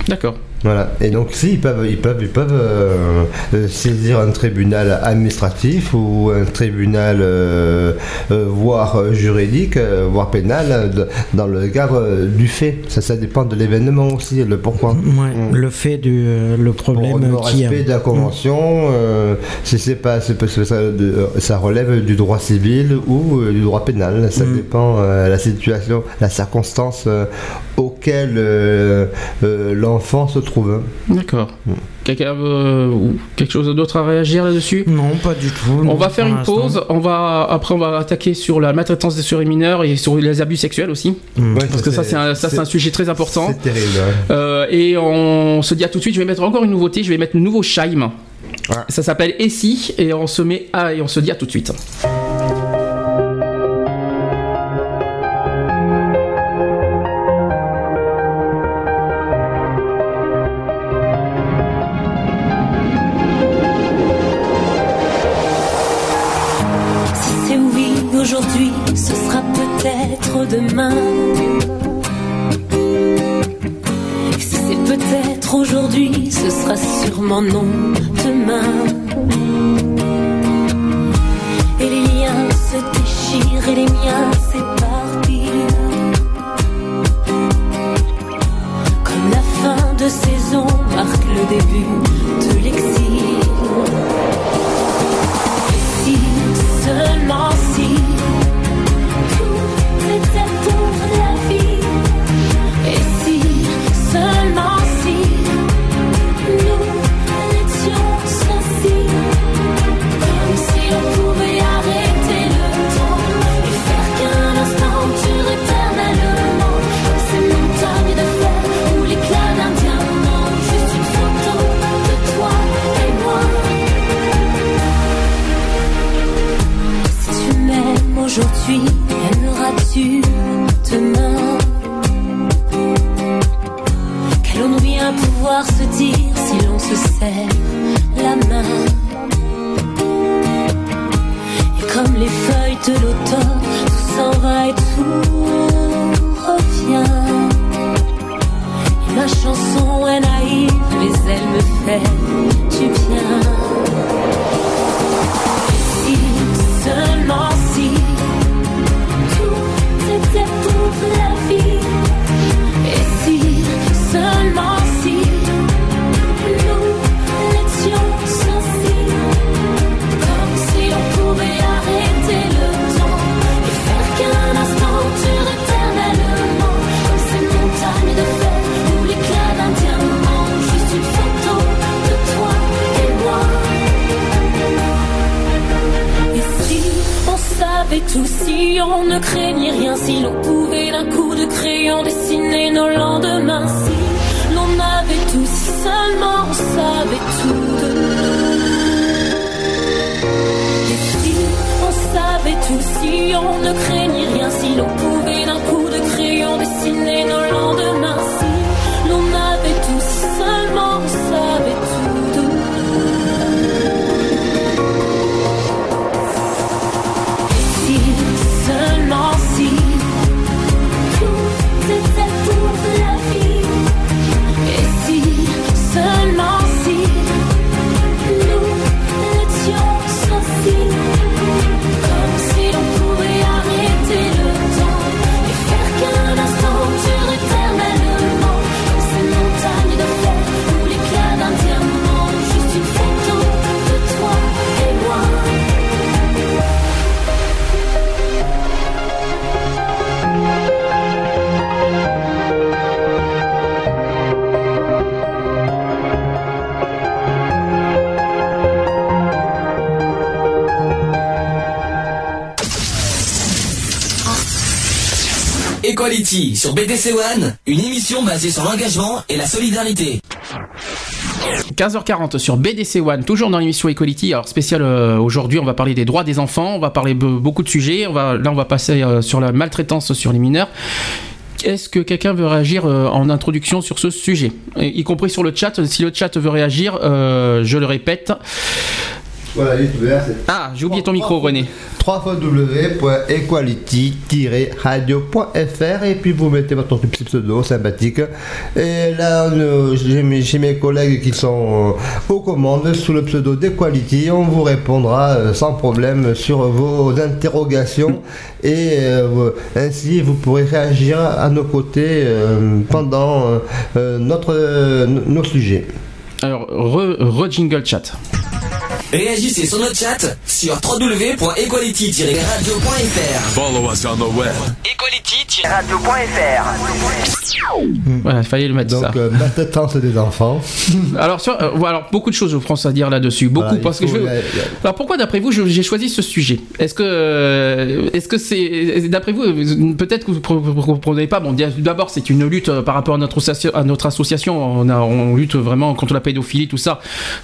[SPEAKER 3] D'accord.
[SPEAKER 5] Voilà. Et donc, si ils peuvent, ils peuvent, ils peuvent euh, euh, saisir un tribunal administratif ou un tribunal, euh, voire juridique, voire pénal, de- dans le cadre du fait. Ça, ça dépend de l'événement aussi, le pourquoi.
[SPEAKER 4] Ouais,
[SPEAKER 5] Mm.
[SPEAKER 4] le fait du le
[SPEAKER 5] Pour
[SPEAKER 4] problème
[SPEAKER 5] le
[SPEAKER 4] qui
[SPEAKER 5] respect de la convention, si c'est pas, ça, relève du droit civil ou du droit pénal. Ça
[SPEAKER 4] Mm.
[SPEAKER 5] dépend la situation, la circonstance auquel l'enfant se trouve.
[SPEAKER 3] D'accord. Quelqu'un veut- ou quelque chose d'autre à réagir là-dessus
[SPEAKER 4] Non, pas du tout.
[SPEAKER 3] On
[SPEAKER 4] non,
[SPEAKER 3] va faire une pause. On va après on va attaquer sur la maltraitance des souris mineurs et sur les abus sexuels aussi,
[SPEAKER 4] Mm.
[SPEAKER 5] Ouais,
[SPEAKER 3] parce que ça c'est un, ça, c'est un sujet très important.
[SPEAKER 5] C'est terrible.
[SPEAKER 3] Euh, et on se dit à tout de suite. Je vais mettre encore une nouveauté. Je vais mettre le nouveau Shime.
[SPEAKER 5] Ouais.
[SPEAKER 3] Ça s'appelle Essie et on se met à, et on se dit à tout de suite.
[SPEAKER 7] Sûrement
[SPEAKER 2] Sur BDC One, une émission basée sur l'engagement et la solidarité.
[SPEAKER 3] 15h40 sur BDC One, toujours dans l'émission Equality. Alors spécial euh, aujourd'hui, on va parler des droits des enfants, on va parler de beaucoup de sujets. On va, là, on va passer euh, sur la maltraitance sur les mineurs. Est-ce que quelqu'un veut réagir euh, en introduction sur ce sujet, Et- y compris sur le chat Si le chat veut réagir, euh, je le répète.
[SPEAKER 5] Voilà,
[SPEAKER 3] Ah, j'ai oublié ton micro, René.
[SPEAKER 5] www.equality-radio.fr et puis vous mettez votre petit pseudo sympathique. Et là, euh, j'ai mes, collègues qui sont euh, aux commandes sous le pseudo d'Equality. On vous répondra euh, sans problème sur vos interrogations et ainsi vous pourrez réagir à nos côtés pendant notre, nos sujets.
[SPEAKER 3] Alors, re, re jingle chat.
[SPEAKER 2] Réagissez sur notre chat sur www.equality-radio.fr.
[SPEAKER 8] Follow us on the web.
[SPEAKER 3] Voilà, il fallait le mettre
[SPEAKER 5] Donc,
[SPEAKER 3] ça.
[SPEAKER 5] euh, maltraitance des enfants.
[SPEAKER 3] Alors, sur, euh, alors, beaucoup de choses, je pense, à dire là-dessus. Beaucoup,
[SPEAKER 5] Voilà,
[SPEAKER 3] parce que je veux- Alors pourquoi d'après vous j'ai choisi ce sujet? Est-ce que euh, est-ce que c'est d'après vous euh, peut-être que vous ne comprenez pas Bon d'abord c'est une lutte euh, par rapport à notre association, à notre association on, a, on lutte vraiment contre la pédophilie tout ça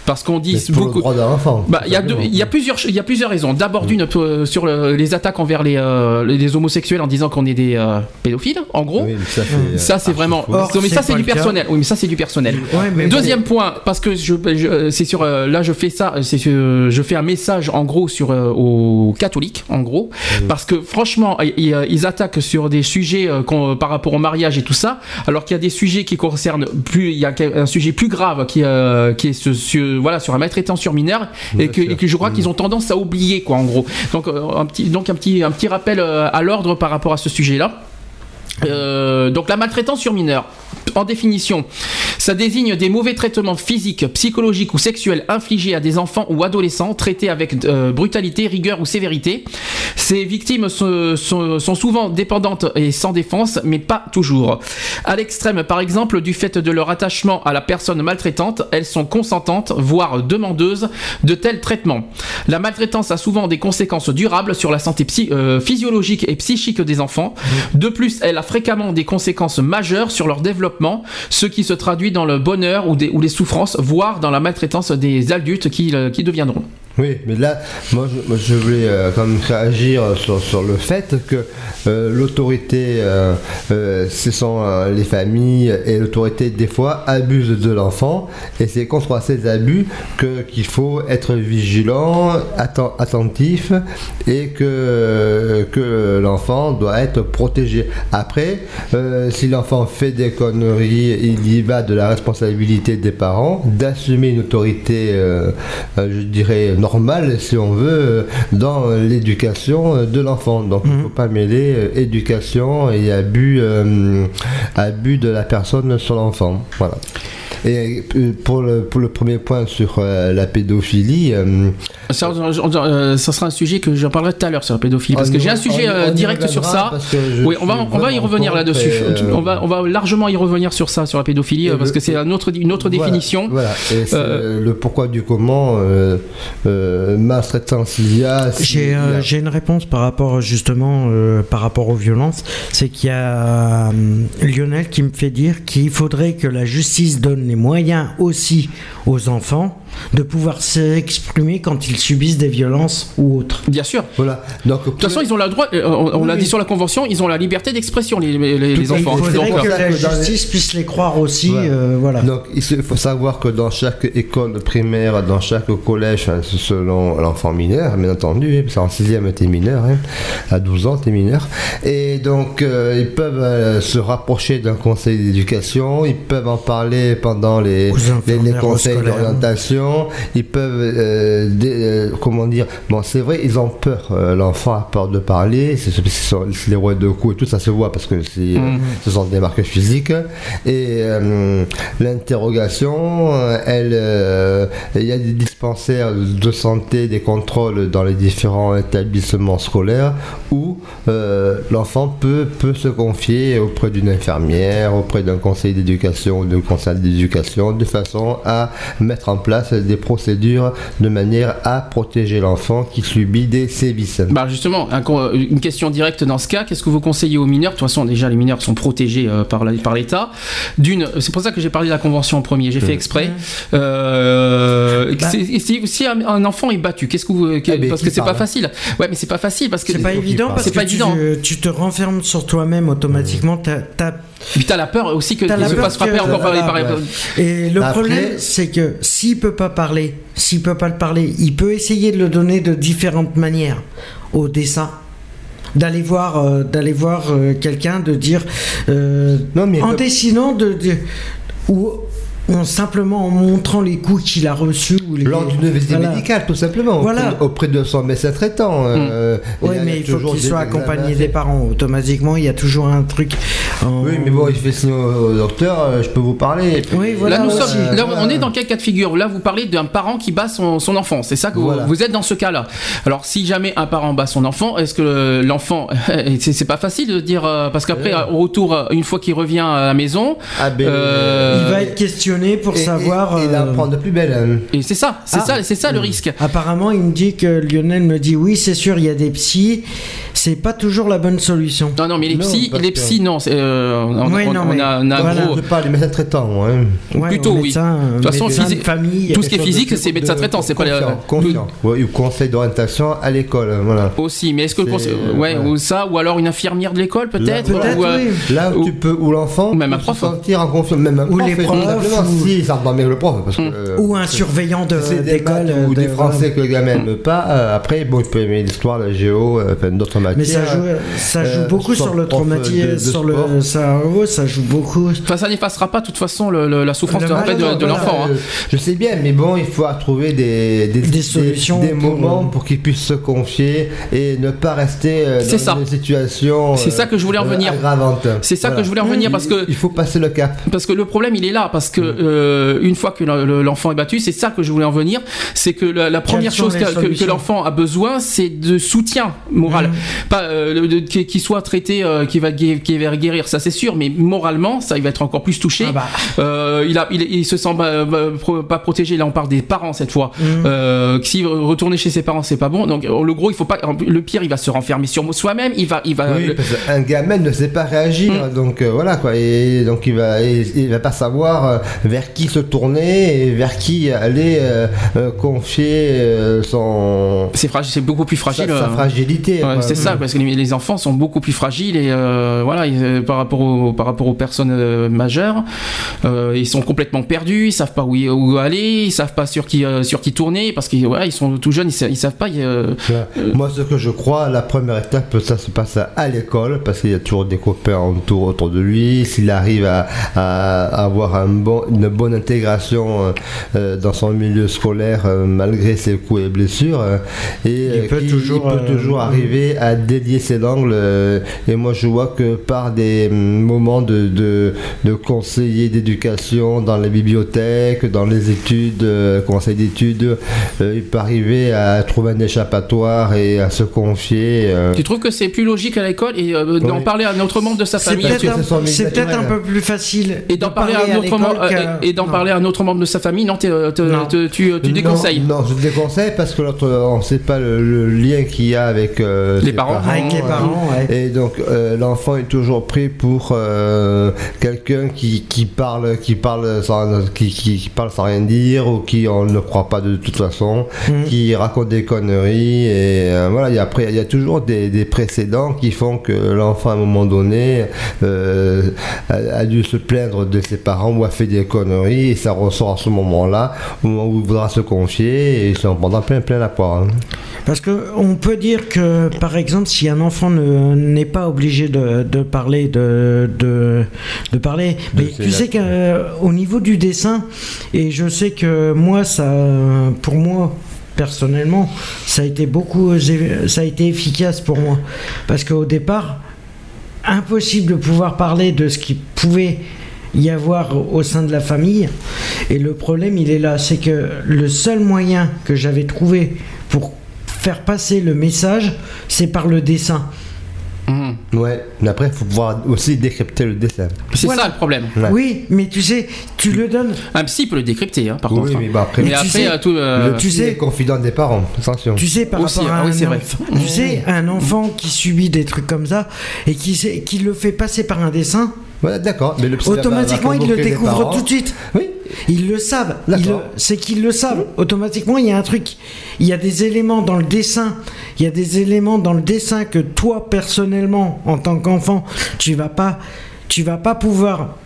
[SPEAKER 3] parce qu'on dit
[SPEAKER 5] Mais pour le
[SPEAKER 3] beaucoup
[SPEAKER 5] droit d'un
[SPEAKER 3] bah, il y a deux- il y a plusieurs il y a plusieurs raisons. D'abord d'une euh, sur le- les attaques envers les, euh, les- les homosexuels en disant qu'on est des euh, pédophiles en gros.
[SPEAKER 5] Oui, mais ça, c'est,
[SPEAKER 3] Ça c'est vraiment.
[SPEAKER 4] Or,
[SPEAKER 3] Non, mais ça
[SPEAKER 4] c'est
[SPEAKER 3] c'est
[SPEAKER 4] pas
[SPEAKER 3] du
[SPEAKER 4] le cas.
[SPEAKER 3] personnel. Oui mais ça c'est du personnel.
[SPEAKER 4] Ouais, mais
[SPEAKER 3] Deuxième point, parce que je, je- c'est sur euh, là je fais ça, c'est sur- je fais un message en gros sur euh, aux catholiques en gros, parce que franchement ils, ils- ils attaquent sur des sujets euh, qu'on- par rapport au mariage et tout ça, alors qu'il y a des sujets qui concernent plus, il y a un sujet plus grave qui euh, qui est ce, ce- voilà sur la maltraitance sur mineurs et que,
[SPEAKER 5] sûr.
[SPEAKER 3] et que je crois qu'ils ont tendance à oublier quoi en gros. Donc euh, un petit donc un petit un petit rappel euh, à l'ordre par rapport à ce sujet là. Euh, donc la maltraitance sur mineurs, en définition, ça désigne des mauvais traitements physiques, psychologiques ou sexuels infligés à des enfants ou adolescents traités avec euh, brutalité, rigueur ou sévérité. Ces victimes se- sont, sont souvent dépendantes et sans défense, mais pas toujours. À l'extrême, par exemple, du fait de leur attachement à la personne maltraitante, elles sont consentantes, voire demandeuses de tels traitements. La maltraitance a souvent des conséquences durables sur la santé psy- euh, physiologique et psychique des enfants. De plus, elle a fréquemment des conséquences majeures sur leur développement, ce qui se traduit dans le bonheur ou, les souffrances, voire dans la maltraitance des adultes qui, euh, qui deviendront.
[SPEAKER 5] Oui, mais là, moi je, voulais euh, quand même réagir sur, sur le fait que euh, l'autorité, euh, ce sont les familles et l'autorité des fois abusent de l'enfant et c'est contre ces abus que qu'il faut être vigilant, atten- attentif et que que l'enfant doit être protégé. Après, si l'enfant fait des conneries, il y va de la responsabilité des parents d'assumer une autorité, je dirais normale, si on veut, euh, dans l'éducation euh, de l'enfant. Donc, il ne faut pas mêler euh, éducation et abus, euh, abus de la personne sur l'enfant. Voilà. Et euh, pour le, pour le premier point sur euh, la pédophilie, euh,
[SPEAKER 3] Ça, on- on- euh, ça sera un sujet que j'en parlerai tout à l'heure sur la pédophilie, parce
[SPEAKER 5] On
[SPEAKER 3] que j'ai un sujet
[SPEAKER 5] on on
[SPEAKER 3] direct sur ça. Oui, on va, on va y revenir là-dessus.
[SPEAKER 5] euh,
[SPEAKER 3] On va, on va largement y revenir sur ça, sur la pédophilie, parce
[SPEAKER 5] le-
[SPEAKER 3] que c'est un autre, une autre
[SPEAKER 5] Voilà,
[SPEAKER 3] définition.
[SPEAKER 5] Voilà, et c'est
[SPEAKER 3] Euh,
[SPEAKER 5] le pourquoi du comment, euh, euh, maltraitance il y a.
[SPEAKER 4] J'ai euh, une réponse par rapport justement euh, par rapport aux violences. C'est qu'il y a euh, Lionel qui me fait dire qu'il faudrait que la justice donne les moyens aussi aux enfants de pouvoir s'exprimer quand ils subissent des violences ou autres.
[SPEAKER 3] Bien sûr.
[SPEAKER 5] Voilà, donc
[SPEAKER 3] De toute façon, ils ont le droit, euh, on, l'a dit sur la convention, ils ont la liberté d'expression, les, les- les
[SPEAKER 4] Et
[SPEAKER 3] enfants.
[SPEAKER 4] il faudrait
[SPEAKER 3] Donc,
[SPEAKER 4] que
[SPEAKER 5] euh,
[SPEAKER 4] la
[SPEAKER 5] dans les-
[SPEAKER 4] justice puisse les croire aussi.
[SPEAKER 5] Ouais.
[SPEAKER 4] euh, voilà.
[SPEAKER 5] Donc il faut savoir que dans chaque école primaire, dans chaque collège, selon l'enfant mineur, bien entendu, parce qu'en 6e t'es mineur, hein, à 12 ans t'es mineur, et donc euh, ils peuvent euh, se rapprocher d'un conseil d'éducation, ils peuvent en parler pendant les, les, conseils
[SPEAKER 4] scolaires.
[SPEAKER 5] Ils peuvent, euh, dé- euh, comment dire, bon c'est vrai, ils ont peur, euh, l'enfant a peur de parler, c'est les rois de coups et tout, ça se voit parce que c'est,
[SPEAKER 3] Mhm.
[SPEAKER 5] ce sont des marques physiques, et l'interrogation, elle, il y a des dispensaires de santé, des contrôles dans les différents établissements scolaires où l'enfant peut, peut se confier auprès d'une infirmière, auprès d'un conseil d'éducation ou d'un conseil d'éducation, de façon à mettre en place des procédures de manière à protéger l'enfant qui subit des sévices.
[SPEAKER 3] Bah justement, un co- une question directe dans ce cas, qu'est-ce que vous conseillez aux mineurs? De toute façon, déjà, les mineurs sont protégés euh, par l'État. D'une, c'est pour ça que j'ai parlé de la Convention en premier, j'ai fait exprès. Euh,
[SPEAKER 4] Bah.
[SPEAKER 3] c'est- si, si un, un enfant est battu, qu'est-ce que vous...
[SPEAKER 5] Eh ben,
[SPEAKER 3] parce que c'est pas
[SPEAKER 5] parle
[SPEAKER 3] facile. Ouais, mais c'est pas facile, parce que...
[SPEAKER 4] C'est pas évident parce que
[SPEAKER 3] pas
[SPEAKER 4] tu,
[SPEAKER 3] évident.
[SPEAKER 4] tu te renfermes sur toi-même automatiquement. t'as- t'as
[SPEAKER 3] Puis t'as la peur aussi que
[SPEAKER 4] la
[SPEAKER 3] se fasse frapper encore par les...
[SPEAKER 4] Et le
[SPEAKER 5] Après-
[SPEAKER 4] problème, c'est que s'il peut pas parler, s'il peut pas le parler, il peut essayer de le donner de différentes manières au dessin. D'aller voir, euh, d'aller voir euh, quelqu'un, de dire euh,
[SPEAKER 5] Non, mais
[SPEAKER 4] en dessinant de, de- ou en simplement en montrant les coups qu'il a reçus ou les
[SPEAKER 5] Lors d'une visite
[SPEAKER 4] voilà.
[SPEAKER 5] médicale, tout simplement,
[SPEAKER 4] Voilà.
[SPEAKER 5] auprès, auprès de son médecin traitant. euh,
[SPEAKER 4] Oui,
[SPEAKER 5] il y a
[SPEAKER 4] mais il faut
[SPEAKER 5] toujours
[SPEAKER 4] qu'il soit
[SPEAKER 5] examens.
[SPEAKER 4] accompagné des parents. Automatiquement, il y a toujours un truc. en-
[SPEAKER 5] Oui, mais bon, il fait signe au docteur, euh, je peux vous parler. puis-
[SPEAKER 4] Oui, voilà.
[SPEAKER 3] là, nous
[SPEAKER 4] aussi.
[SPEAKER 3] sommes, là,
[SPEAKER 5] voilà.
[SPEAKER 3] on est dans quel cas de figure Là, vous parlez d'un parent qui bat son, son enfant. C'est ça que vous,
[SPEAKER 5] Voilà.
[SPEAKER 3] vous êtes dans ce cas-là. Alors, si jamais un parent bat son enfant, est-ce que l'enfant, c'est pas facile de dire euh, parce qu'après, au retour, euh, une fois qu'il revient à la maison,
[SPEAKER 5] Ah, ben,
[SPEAKER 3] Euh,
[SPEAKER 4] Il va être questionné pour
[SPEAKER 5] et-
[SPEAKER 4] savoir.
[SPEAKER 5] Et, et
[SPEAKER 4] euh,
[SPEAKER 5] l'apprendre de plus belle. hein.
[SPEAKER 3] et c'est ça, c'est
[SPEAKER 4] Ah.
[SPEAKER 3] ça, c'est ça le risque.
[SPEAKER 4] Apparemment, il me dit que Lionel me dit oui, c'est sûr, il y a des psys. C'est pas toujours la bonne solution.
[SPEAKER 3] Non, non, mais les
[SPEAKER 5] Non,
[SPEAKER 3] psys, les
[SPEAKER 5] que-
[SPEAKER 3] psys, non. euh, on,
[SPEAKER 4] Oui,
[SPEAKER 3] on-
[SPEAKER 4] non,
[SPEAKER 3] on
[SPEAKER 4] mais
[SPEAKER 3] a, on a un
[SPEAKER 4] voilà.
[SPEAKER 3] gros-
[SPEAKER 5] Je parle des médecins traitants. Hein.
[SPEAKER 4] Ouais,
[SPEAKER 3] Plutôt, oui.
[SPEAKER 4] médecin,
[SPEAKER 3] De toute façon, physique-
[SPEAKER 4] famille,
[SPEAKER 3] tout ce qui est physique, c'est médecin
[SPEAKER 5] de-
[SPEAKER 3] traitant, c'est pas la-
[SPEAKER 5] confiant. Ouais, ou conseil d'orientation à l'école. Voilà.
[SPEAKER 3] aussi. Mais est-ce que le
[SPEAKER 5] C'est-
[SPEAKER 3] conseil- ouais, ou ça, ou alors une infirmière de l'école peut-être,
[SPEAKER 5] Là,
[SPEAKER 4] peut-être,
[SPEAKER 3] ou, euh,
[SPEAKER 4] oui.
[SPEAKER 5] Là où
[SPEAKER 3] Ou-
[SPEAKER 5] tu peux, où l'enfant
[SPEAKER 3] ou même un prof.
[SPEAKER 5] se sentir en confiance, même un
[SPEAKER 4] Ou
[SPEAKER 5] prof,
[SPEAKER 4] les profs,
[SPEAKER 5] simplement,
[SPEAKER 4] ou-
[SPEAKER 5] si ça rentre avec le prof, parce que, euh,
[SPEAKER 4] Ou un surveillant d'école.
[SPEAKER 5] ou
[SPEAKER 4] de-
[SPEAKER 5] des
[SPEAKER 4] voilà.
[SPEAKER 5] français que le gamin n'aime pas, euh, après, bon, il peut aimer l'histoire, la géo, euh, enfin, d'autres matières.
[SPEAKER 4] Mais ça joue, ça joue
[SPEAKER 5] Euh,
[SPEAKER 4] beaucoup sur le traumatisme,
[SPEAKER 5] de
[SPEAKER 4] sur le cerveau, ça joue beaucoup.
[SPEAKER 3] Enfin, ça n'effacera pas de toute façon le- le- la souffrance
[SPEAKER 4] Le
[SPEAKER 3] de,
[SPEAKER 4] mal, voilà,
[SPEAKER 3] l'enfant. hein.
[SPEAKER 5] Euh, Je sais bien, mais bon, il faut trouver des, des,
[SPEAKER 4] Des solutions
[SPEAKER 5] des, moments
[SPEAKER 4] euh,
[SPEAKER 5] pour qu'il puisse se confier et ne pas rester euh, dans
[SPEAKER 3] ça.
[SPEAKER 5] des situations
[SPEAKER 3] C'est ça que je voulais en
[SPEAKER 5] euh,
[SPEAKER 3] venir. C'est ça que je voulais en venir parce que
[SPEAKER 5] il faut passer le cap.
[SPEAKER 3] parce que le problème il est là parce
[SPEAKER 5] Mm.
[SPEAKER 3] que euh, une fois que le- le- l'enfant est battu, c'est ça que je voulais en venir, c'est que la, la première chose que, que- que
[SPEAKER 4] solutions
[SPEAKER 3] l'enfant a besoin, c'est de soutien moral,
[SPEAKER 4] Mhm.
[SPEAKER 3] pas euh, qu'il qu'il soit traité, euh, qui va guérir, ça c'est sûr, mais moralement ça il va être encore plus touché.
[SPEAKER 4] Ah bah.
[SPEAKER 3] Euh, il a il, il se sent bah, bah, pas protégé. Là on parle des parents cette fois. Euh, si retourner chez ses parents c'est pas bon, donc le gros il faut pas, le pire il va se renfermer sur soi-même, il va il va
[SPEAKER 5] Oui,
[SPEAKER 3] le-
[SPEAKER 5] parce qu'un gamin ne sait pas réagir,
[SPEAKER 3] Mm.
[SPEAKER 5] donc euh, voilà quoi. Et donc il va, il, il va pas savoir euh, vers qui se tourner et vers qui aller euh, euh, confier euh, son
[SPEAKER 3] c'est fragile, c'est beaucoup plus
[SPEAKER 5] sa,
[SPEAKER 3] fragile.
[SPEAKER 5] sa
[SPEAKER 3] euh.
[SPEAKER 5] fragilité.
[SPEAKER 3] Ouais, c'est ça, parce que les, les enfants sont beaucoup plus fragiles et voilà, ils, par rapport aux par rapport aux personnes majeures, ils sont complètement perdus, ils savent pas où, où aller, ils savent pas sur qui sur qui tourner parce qu'ils voilà, ils sont tout jeunes, ils, sa- ils savent pas.
[SPEAKER 5] Moi, ce que je crois, la première étape, ça se passe à l'école, parce qu'il y a toujours des copains autour, autour de lui. S'il arrive à, à avoir un bon, une bonne intégration euh, euh, dans son milieu scolaire euh, malgré ses coups et blessures et
[SPEAKER 4] peut
[SPEAKER 5] qui-
[SPEAKER 4] toujours,
[SPEAKER 5] il peut
[SPEAKER 4] euh,
[SPEAKER 5] toujours arriver à délier ses langues euh, et moi je vois que par des hum, moments de, de, de conseiller d'éducation dans les bibliothèques, dans les études, euh, conseil d'études, euh, il peut arriver à trouver un échappatoire et à se confier. euh,
[SPEAKER 3] Tu trouves que c'est plus logique à l'école et euh, d'en
[SPEAKER 5] Oui.
[SPEAKER 3] parler à un autre membre de sa
[SPEAKER 4] C'est
[SPEAKER 3] famille?
[SPEAKER 4] c'est peut-être un peu plus facile
[SPEAKER 3] et d'en
[SPEAKER 4] de
[SPEAKER 3] parler, à un autre membre
[SPEAKER 4] qu'à-
[SPEAKER 3] et d'en parler à un autre membre de sa famille non, te-
[SPEAKER 4] Non.
[SPEAKER 3] te- tu, tu
[SPEAKER 5] Non,
[SPEAKER 3] déconseilles
[SPEAKER 5] Non, je déconseille parce que l'autre, on ne sait pas le, le lien qu'il y a avec euh,
[SPEAKER 3] Les parents.
[SPEAKER 4] Avec les
[SPEAKER 5] euh,
[SPEAKER 4] parents, ouais.
[SPEAKER 5] Et donc euh, l'enfant est toujours pris pour euh, quelqu'un qui, qui parle, qui parle sans, qui, qui- qui parle sans rien dire ou qui on ne croit pas de, toute façon,
[SPEAKER 4] Mhm.
[SPEAKER 5] qui raconte des conneries et euh, voilà. Il y a, après il y a toujours des, des précédents qui font que l'enfant à un moment donné euh, a, a dû se plaindre de ses parents ou a fait des conneries et ça ressort à ce moment-là au moment où il voudra se confier et s'en prendra plein plein la poire. hein.
[SPEAKER 4] Parce que on peut dire que, par exemple, si un enfant ne- n'est pas obligé de, de parler, de, de, de parler, mais tu sais qu'au niveau du dessin, et je sais que moi, ça, pour moi, personnellement, ça a été beaucoup, ça a été efficace pour moi, parce qu'au départ, impossible de pouvoir parler de ce qui pouvait y avoir au sein de la famille. Et le problème, il est là, c'est que le seul moyen que j'avais trouvé pour faire passer le message, c'est par le dessin.
[SPEAKER 3] Mhm.
[SPEAKER 5] Ouais, mais après il faut pouvoir aussi décrypter le dessin.
[SPEAKER 3] c'est
[SPEAKER 4] Voilà.
[SPEAKER 3] ça le problème
[SPEAKER 5] Ouais.
[SPEAKER 4] Oui, mais tu sais, tu le donnes.
[SPEAKER 3] un psy peut le décrypter hein, par
[SPEAKER 5] Oui,
[SPEAKER 3] contre hein.
[SPEAKER 5] mais bah, après-
[SPEAKER 3] mais
[SPEAKER 4] Mais tu
[SPEAKER 3] après
[SPEAKER 4] sais,
[SPEAKER 3] euh, tout euh,
[SPEAKER 5] le
[SPEAKER 4] tu
[SPEAKER 5] tu
[SPEAKER 4] sais-
[SPEAKER 5] confident des parents, attention.
[SPEAKER 4] Tu sais, par
[SPEAKER 3] Aussi,
[SPEAKER 4] rapport à
[SPEAKER 3] ah oui,
[SPEAKER 4] un
[SPEAKER 3] vrai.
[SPEAKER 4] Tu sais, un enfant qui subit des trucs comme ça et qui, sait- qui le fait passer par un dessin,
[SPEAKER 5] Voilà, d'accord. Mais le
[SPEAKER 4] automatiquement, ils le découvrent tout de suite.
[SPEAKER 5] Oui.
[SPEAKER 4] Ils le savent. C'est qu'ils le savent. Automatiquement, il y a un truc. Il y a des éléments dans le dessin. Il y a des éléments dans le dessin que toi, personnellement, en tant qu'enfant, tu vas pas, tu vas pas pouvoir.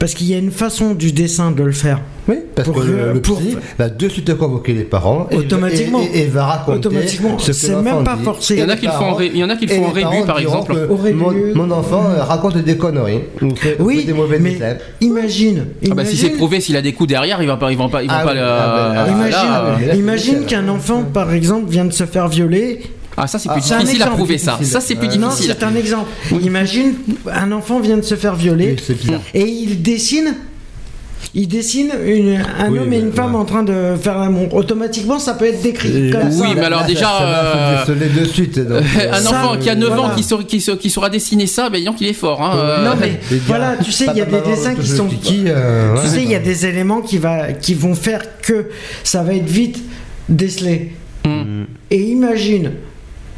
[SPEAKER 4] Parce qu'il y a une façon du dessin de le faire.
[SPEAKER 5] Oui, parce
[SPEAKER 4] Pour
[SPEAKER 5] que le,
[SPEAKER 4] que-
[SPEAKER 5] le
[SPEAKER 4] pour-
[SPEAKER 5] psy va de suite convoquer les parents et,
[SPEAKER 4] Automatiquement.
[SPEAKER 5] et, et- et va raconter
[SPEAKER 4] Automatiquement.
[SPEAKER 5] ce que
[SPEAKER 4] C'est même pas
[SPEAKER 5] dit.
[SPEAKER 4] forcé.
[SPEAKER 3] il y en a qui le font en
[SPEAKER 5] parents-
[SPEAKER 3] ré- il y en a qui le
[SPEAKER 5] et
[SPEAKER 3] font en
[SPEAKER 5] les
[SPEAKER 3] rébut
[SPEAKER 5] parents
[SPEAKER 3] par exemple.
[SPEAKER 5] Mon, mon enfant euh, raconte des conneries ou fait, ou
[SPEAKER 4] Oui,
[SPEAKER 5] des mauvais
[SPEAKER 4] mais imagine.
[SPEAKER 3] Ah bah, si c'est
[SPEAKER 4] imagine-
[SPEAKER 3] prouvé s'il a des coups derrière ils vont pas ils vont pas ils vont
[SPEAKER 5] Ah
[SPEAKER 3] pas
[SPEAKER 5] oui,
[SPEAKER 3] le-
[SPEAKER 5] ah
[SPEAKER 4] Imagine, qu'un enfant, par exemple, vient de se faire violer.
[SPEAKER 3] Ah ça c'est plus
[SPEAKER 5] Ah,
[SPEAKER 3] difficile à prouver ça ça c'est plus
[SPEAKER 5] Euh,
[SPEAKER 4] Non,
[SPEAKER 3] difficile
[SPEAKER 4] c'est un exemple. Imagine, un enfant vient de se faire violer
[SPEAKER 5] Oui,
[SPEAKER 4] et il dessine. Il dessine une- un
[SPEAKER 5] Oui,
[SPEAKER 4] homme et une femme
[SPEAKER 5] ouais.
[SPEAKER 4] en train de faire l'amour. Automatiquement, ça peut être décrit
[SPEAKER 5] Et
[SPEAKER 4] comme
[SPEAKER 5] là,
[SPEAKER 4] ça.
[SPEAKER 3] Oui, mais alors
[SPEAKER 5] là,
[SPEAKER 3] déjà,
[SPEAKER 5] ça,
[SPEAKER 3] euh,
[SPEAKER 5] de suite. donc, euh,
[SPEAKER 3] un
[SPEAKER 4] Ça,
[SPEAKER 3] enfant qui a 9 ans qui saura, qui, saura- qui saura dessiner ça, ben disons qu'il est fort. Hein, euh,
[SPEAKER 4] Non, mais
[SPEAKER 5] gars,
[SPEAKER 4] voilà, tu sais, il y a des dessins qui sont.
[SPEAKER 5] euh,
[SPEAKER 4] Tu
[SPEAKER 5] ouais.
[SPEAKER 4] sais, il y a des éléments qui, va, qui vont faire que ça va être vite décelé.
[SPEAKER 3] Mm.
[SPEAKER 4] Et imagine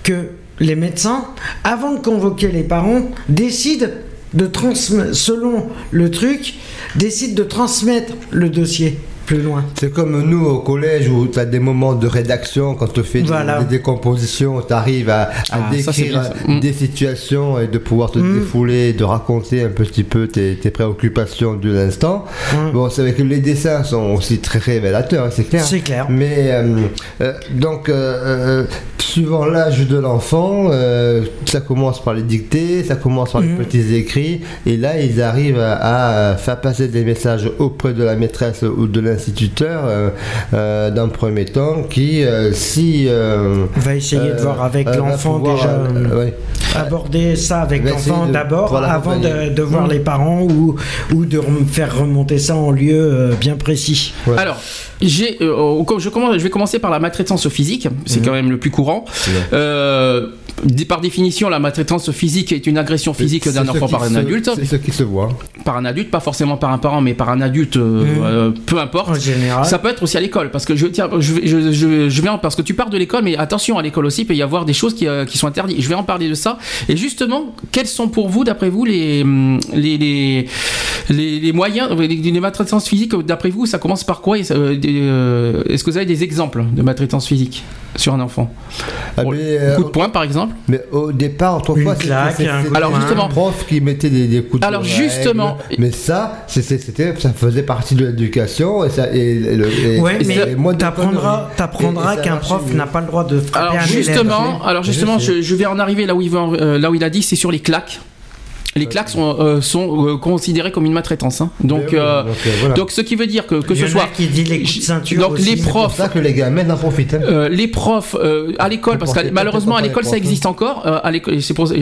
[SPEAKER 4] que les médecins, avant de convoquer les parents, décident de transmettre, selon le truc, décident de transmettre le dossier plus loin.
[SPEAKER 5] C'est comme nous au collège où tu as des moments de rédaction quand tu fais des-
[SPEAKER 4] Voilà.
[SPEAKER 5] des, décompositions, tu arrives à, à
[SPEAKER 3] Ah,
[SPEAKER 5] décrire
[SPEAKER 3] ça. Mm.
[SPEAKER 5] des situations et de pouvoir te
[SPEAKER 4] Mm.
[SPEAKER 5] défouler, de raconter un petit peu tes, tes préoccupations de l'instant.
[SPEAKER 4] Mm.
[SPEAKER 5] Bon, c'est vrai que les dessins sont aussi très révélateurs, hein, c'est clair.
[SPEAKER 4] C'est clair.
[SPEAKER 5] Mais euh, euh, donc, euh, euh, suivant l'âge de l'enfant, euh, ça commence par les dictées, ça commence par
[SPEAKER 4] Mhm.
[SPEAKER 5] les petits écrits, et là, ils arrivent à, à faire passer des messages auprès de la maîtresse ou de l'instituteur euh, euh, d'un premier temps, qui, euh, si... euh,
[SPEAKER 4] On va essayer de voir avec
[SPEAKER 5] euh,
[SPEAKER 4] l'enfant déjà.
[SPEAKER 5] euh,
[SPEAKER 4] euh,
[SPEAKER 5] ouais.
[SPEAKER 4] aborder ça avec l'enfant d'abord avant de, voir
[SPEAKER 5] Mm.
[SPEAKER 4] les parents ou, ou de rem- faire remonter ça en lieu euh, bien précis.
[SPEAKER 5] Ouais.
[SPEAKER 3] Alors, j'ai, euh, je, commence, je vais commencer par la maltraitance physique, c'est
[SPEAKER 5] Mhm.
[SPEAKER 3] quand même le plus courant. Euh, par définition, la maltraitance physique est une agression physique d'un enfant par un adulte,
[SPEAKER 5] C'est ce qui se voit.
[SPEAKER 3] par un adulte, pas forcément par un parent, mais par un adulte, euh,
[SPEAKER 4] Mhm.
[SPEAKER 3] euh, peu importe.
[SPEAKER 4] En général.
[SPEAKER 3] Ça peut être aussi à l'école, parce que je tiens, je, vais- je, je, je vais en- parce que tu pars de l'école, mais attention à l'école aussi, il peut y avoir des choses qui, euh, qui sont interdites. Je vais en parler de ça. Et justement, quels sont pour vous, d'après vous, les les, les, les, les moyens, les, les maltraitances physiques, d'après vous, ça commence par quoi? Et ça, euh, des, euh, Est-ce que vous avez des exemples de maltraitance physique sur un enfant?
[SPEAKER 5] Ah,
[SPEAKER 3] Bon,
[SPEAKER 5] mais, euh,
[SPEAKER 3] Coup de poing, par exemple?
[SPEAKER 5] Mais au départ, autrefois,
[SPEAKER 4] Une
[SPEAKER 5] c'était-
[SPEAKER 3] Alors, justement-
[SPEAKER 5] un prof qui mettait des, des coups de
[SPEAKER 3] Alors,
[SPEAKER 5] règle.
[SPEAKER 3] justement-
[SPEAKER 5] Mais ça, c'était, ça faisait partie de l'éducation et ça. Et, et le- et-
[SPEAKER 4] Ouais,
[SPEAKER 5] et
[SPEAKER 4] mais t'apprendras, t'apprendras qu'un prof n'a pas le droit de frapper
[SPEAKER 3] Alors
[SPEAKER 4] un élève.
[SPEAKER 3] justement, alors
[SPEAKER 5] Je
[SPEAKER 3] justement, je, je vais en arriver là où il, veut euh, là où il a dit, c'est sur les claques. Les claques sont, euh, sont euh, considérées comme une maltraitance. hein. Donc,
[SPEAKER 5] Ben oui,
[SPEAKER 3] euh,
[SPEAKER 5] donc, euh, voilà.
[SPEAKER 3] donc, ce qui veut dire que, ce soit.
[SPEAKER 4] qui dit les coups de ceinture
[SPEAKER 3] Donc,
[SPEAKER 4] aussi.
[SPEAKER 3] les
[SPEAKER 5] pour
[SPEAKER 3] profs.
[SPEAKER 5] ça que les gamins en profitent. hein.
[SPEAKER 3] Euh, les profs euh, à l'école, parce que malheureusement à l'école ça existe encore. euh, à l'école,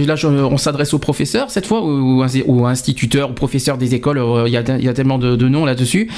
[SPEAKER 3] là je- on s'adresse aux professeurs cette fois ou, ou instituteurs ou professeurs des écoles. euh, Il y, a, il y a tellement de, de noms là-dessus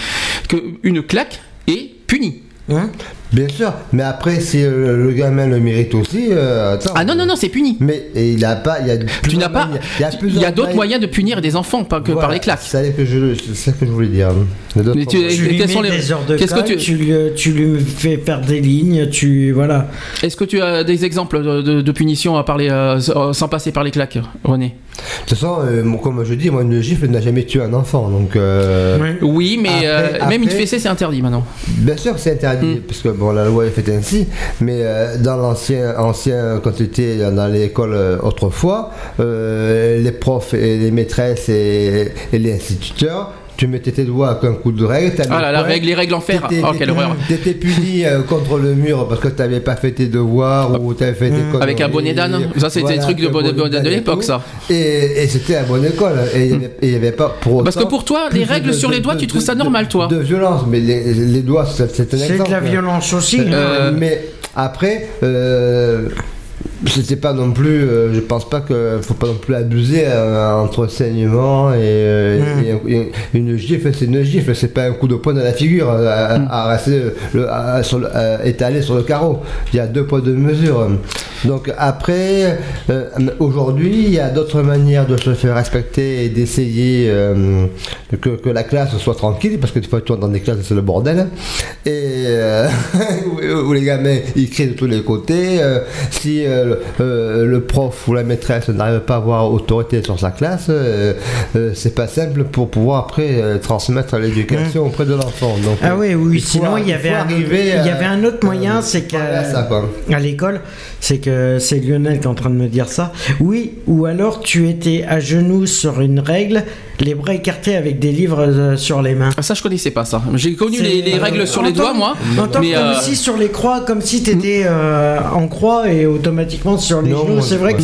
[SPEAKER 3] que une claque est punie.
[SPEAKER 4] Hein
[SPEAKER 5] Bien sûr, mais après, si euh, le gamin le mérite aussi, euh, attends.
[SPEAKER 3] Ah non non non c'est puni.
[SPEAKER 5] Mais et il a pas, il y a
[SPEAKER 3] Tu n'as pas.
[SPEAKER 5] Il y a,
[SPEAKER 3] d'autres moyens de punir des enfants pas que
[SPEAKER 5] Voilà,
[SPEAKER 3] par les claques.
[SPEAKER 5] C'est ça que je, c'est ça que je voulais dire.
[SPEAKER 3] Mais tu-
[SPEAKER 4] lui mets
[SPEAKER 3] sont les-
[SPEAKER 4] des heures de
[SPEAKER 3] qu'est-ce que tu-
[SPEAKER 4] tu... lui, tu lui fais faire des lignes, tu voilà.
[SPEAKER 3] Est-ce que tu as des exemples de, de, de punitions à parler euh, sans passer par les claques, René?
[SPEAKER 5] De toute façon, euh, comme je dis, moi, une gifle n'a jamais tué un enfant. Donc, euh.
[SPEAKER 3] Oui, mais
[SPEAKER 5] Après-
[SPEAKER 3] euh, même une fessée c'est interdit maintenant.
[SPEAKER 5] Bien sûr, c'est interdit,
[SPEAKER 3] Mm.
[SPEAKER 5] parce que bon, la loi est faite ainsi, mais euh, dans l'ancien, ancien, quand tu étais dans l'école autrefois, euh, les profs et les maîtresses et, et les instituteurs, tu mettais tes doigts avec un coup de règle.
[SPEAKER 3] Ah là, la règle, les règles en fer.
[SPEAKER 5] t'étais-
[SPEAKER 3] Oh, quelle horreur.
[SPEAKER 5] T'étais puni euh, contre le mur parce que tu n'avais pas fait tes devoirs ou tu avais fait des
[SPEAKER 4] Mm.
[SPEAKER 5] conneries.
[SPEAKER 3] Avec un bonnet d'âne. Ça, c'était
[SPEAKER 5] Voilà,
[SPEAKER 3] des trucs de,
[SPEAKER 5] avec un
[SPEAKER 3] bonne-
[SPEAKER 5] bonnet
[SPEAKER 3] de l'époque, ça.
[SPEAKER 5] Et, et c'était à bonne école. Et il n'y avait, pas pour
[SPEAKER 3] Parce que pour toi, les règles
[SPEAKER 5] de-
[SPEAKER 3] sur les doigts,
[SPEAKER 5] de-
[SPEAKER 3] tu trouves ça normal, toi
[SPEAKER 5] De violence, mais les, les doigts, c'est c'est un
[SPEAKER 4] C'est
[SPEAKER 5] exemple.
[SPEAKER 4] de la violence aussi.
[SPEAKER 3] Euh,
[SPEAKER 5] Mais après, euh, c'était pas non plus. euh, je pense pas que faut pas non plus abuser euh, entre saignement et, euh,
[SPEAKER 4] Mm.
[SPEAKER 5] et- et une gifle. C'est une gifle, c'est pas un coup de poing dans la figure euh, à, à rester le- à- sur le- étalé sur le carreau. Il y a deux poids deux mesures. Donc après, aujourd'hui, il y a d'autres manières de se faire respecter et d'essayer que, que la classe soit tranquille, parce que des fois tu dans des classes c'est le bordel, et où, où les gamins ils crient de tous les côtés. si le, euh, le prof ou la maîtresse n'arrive pas à avoir autorité sur sa classe, euh, euh, c'est pas simple pour pouvoir après euh, transmettre l'éducation auprès de l'enfant. Donc,
[SPEAKER 4] Ah oui, oui.
[SPEAKER 5] il faut-
[SPEAKER 4] Sinon, il y avait un,
[SPEAKER 5] arriver
[SPEAKER 4] il y
[SPEAKER 5] à-
[SPEAKER 4] avait un autre moyen,
[SPEAKER 5] euh,
[SPEAKER 4] c'est qu'à l'école, c'est que c'est Lionel qui est en train de me dire ça. Oui, ou alors tu étais à genoux sur une règle, les bras écartés avec des livres euh, sur les mains.
[SPEAKER 3] Ah, Ça, je connaissais pas ça. J'ai connu les, les règles sur les doigts, moi.
[SPEAKER 4] En tant
[SPEAKER 3] mais,
[SPEAKER 4] que
[SPEAKER 3] euh,
[SPEAKER 4] aussi sur les croix, comme si tu étais en croix et automatiquement sur les
[SPEAKER 5] Non,
[SPEAKER 4] genoux. C'est vrai que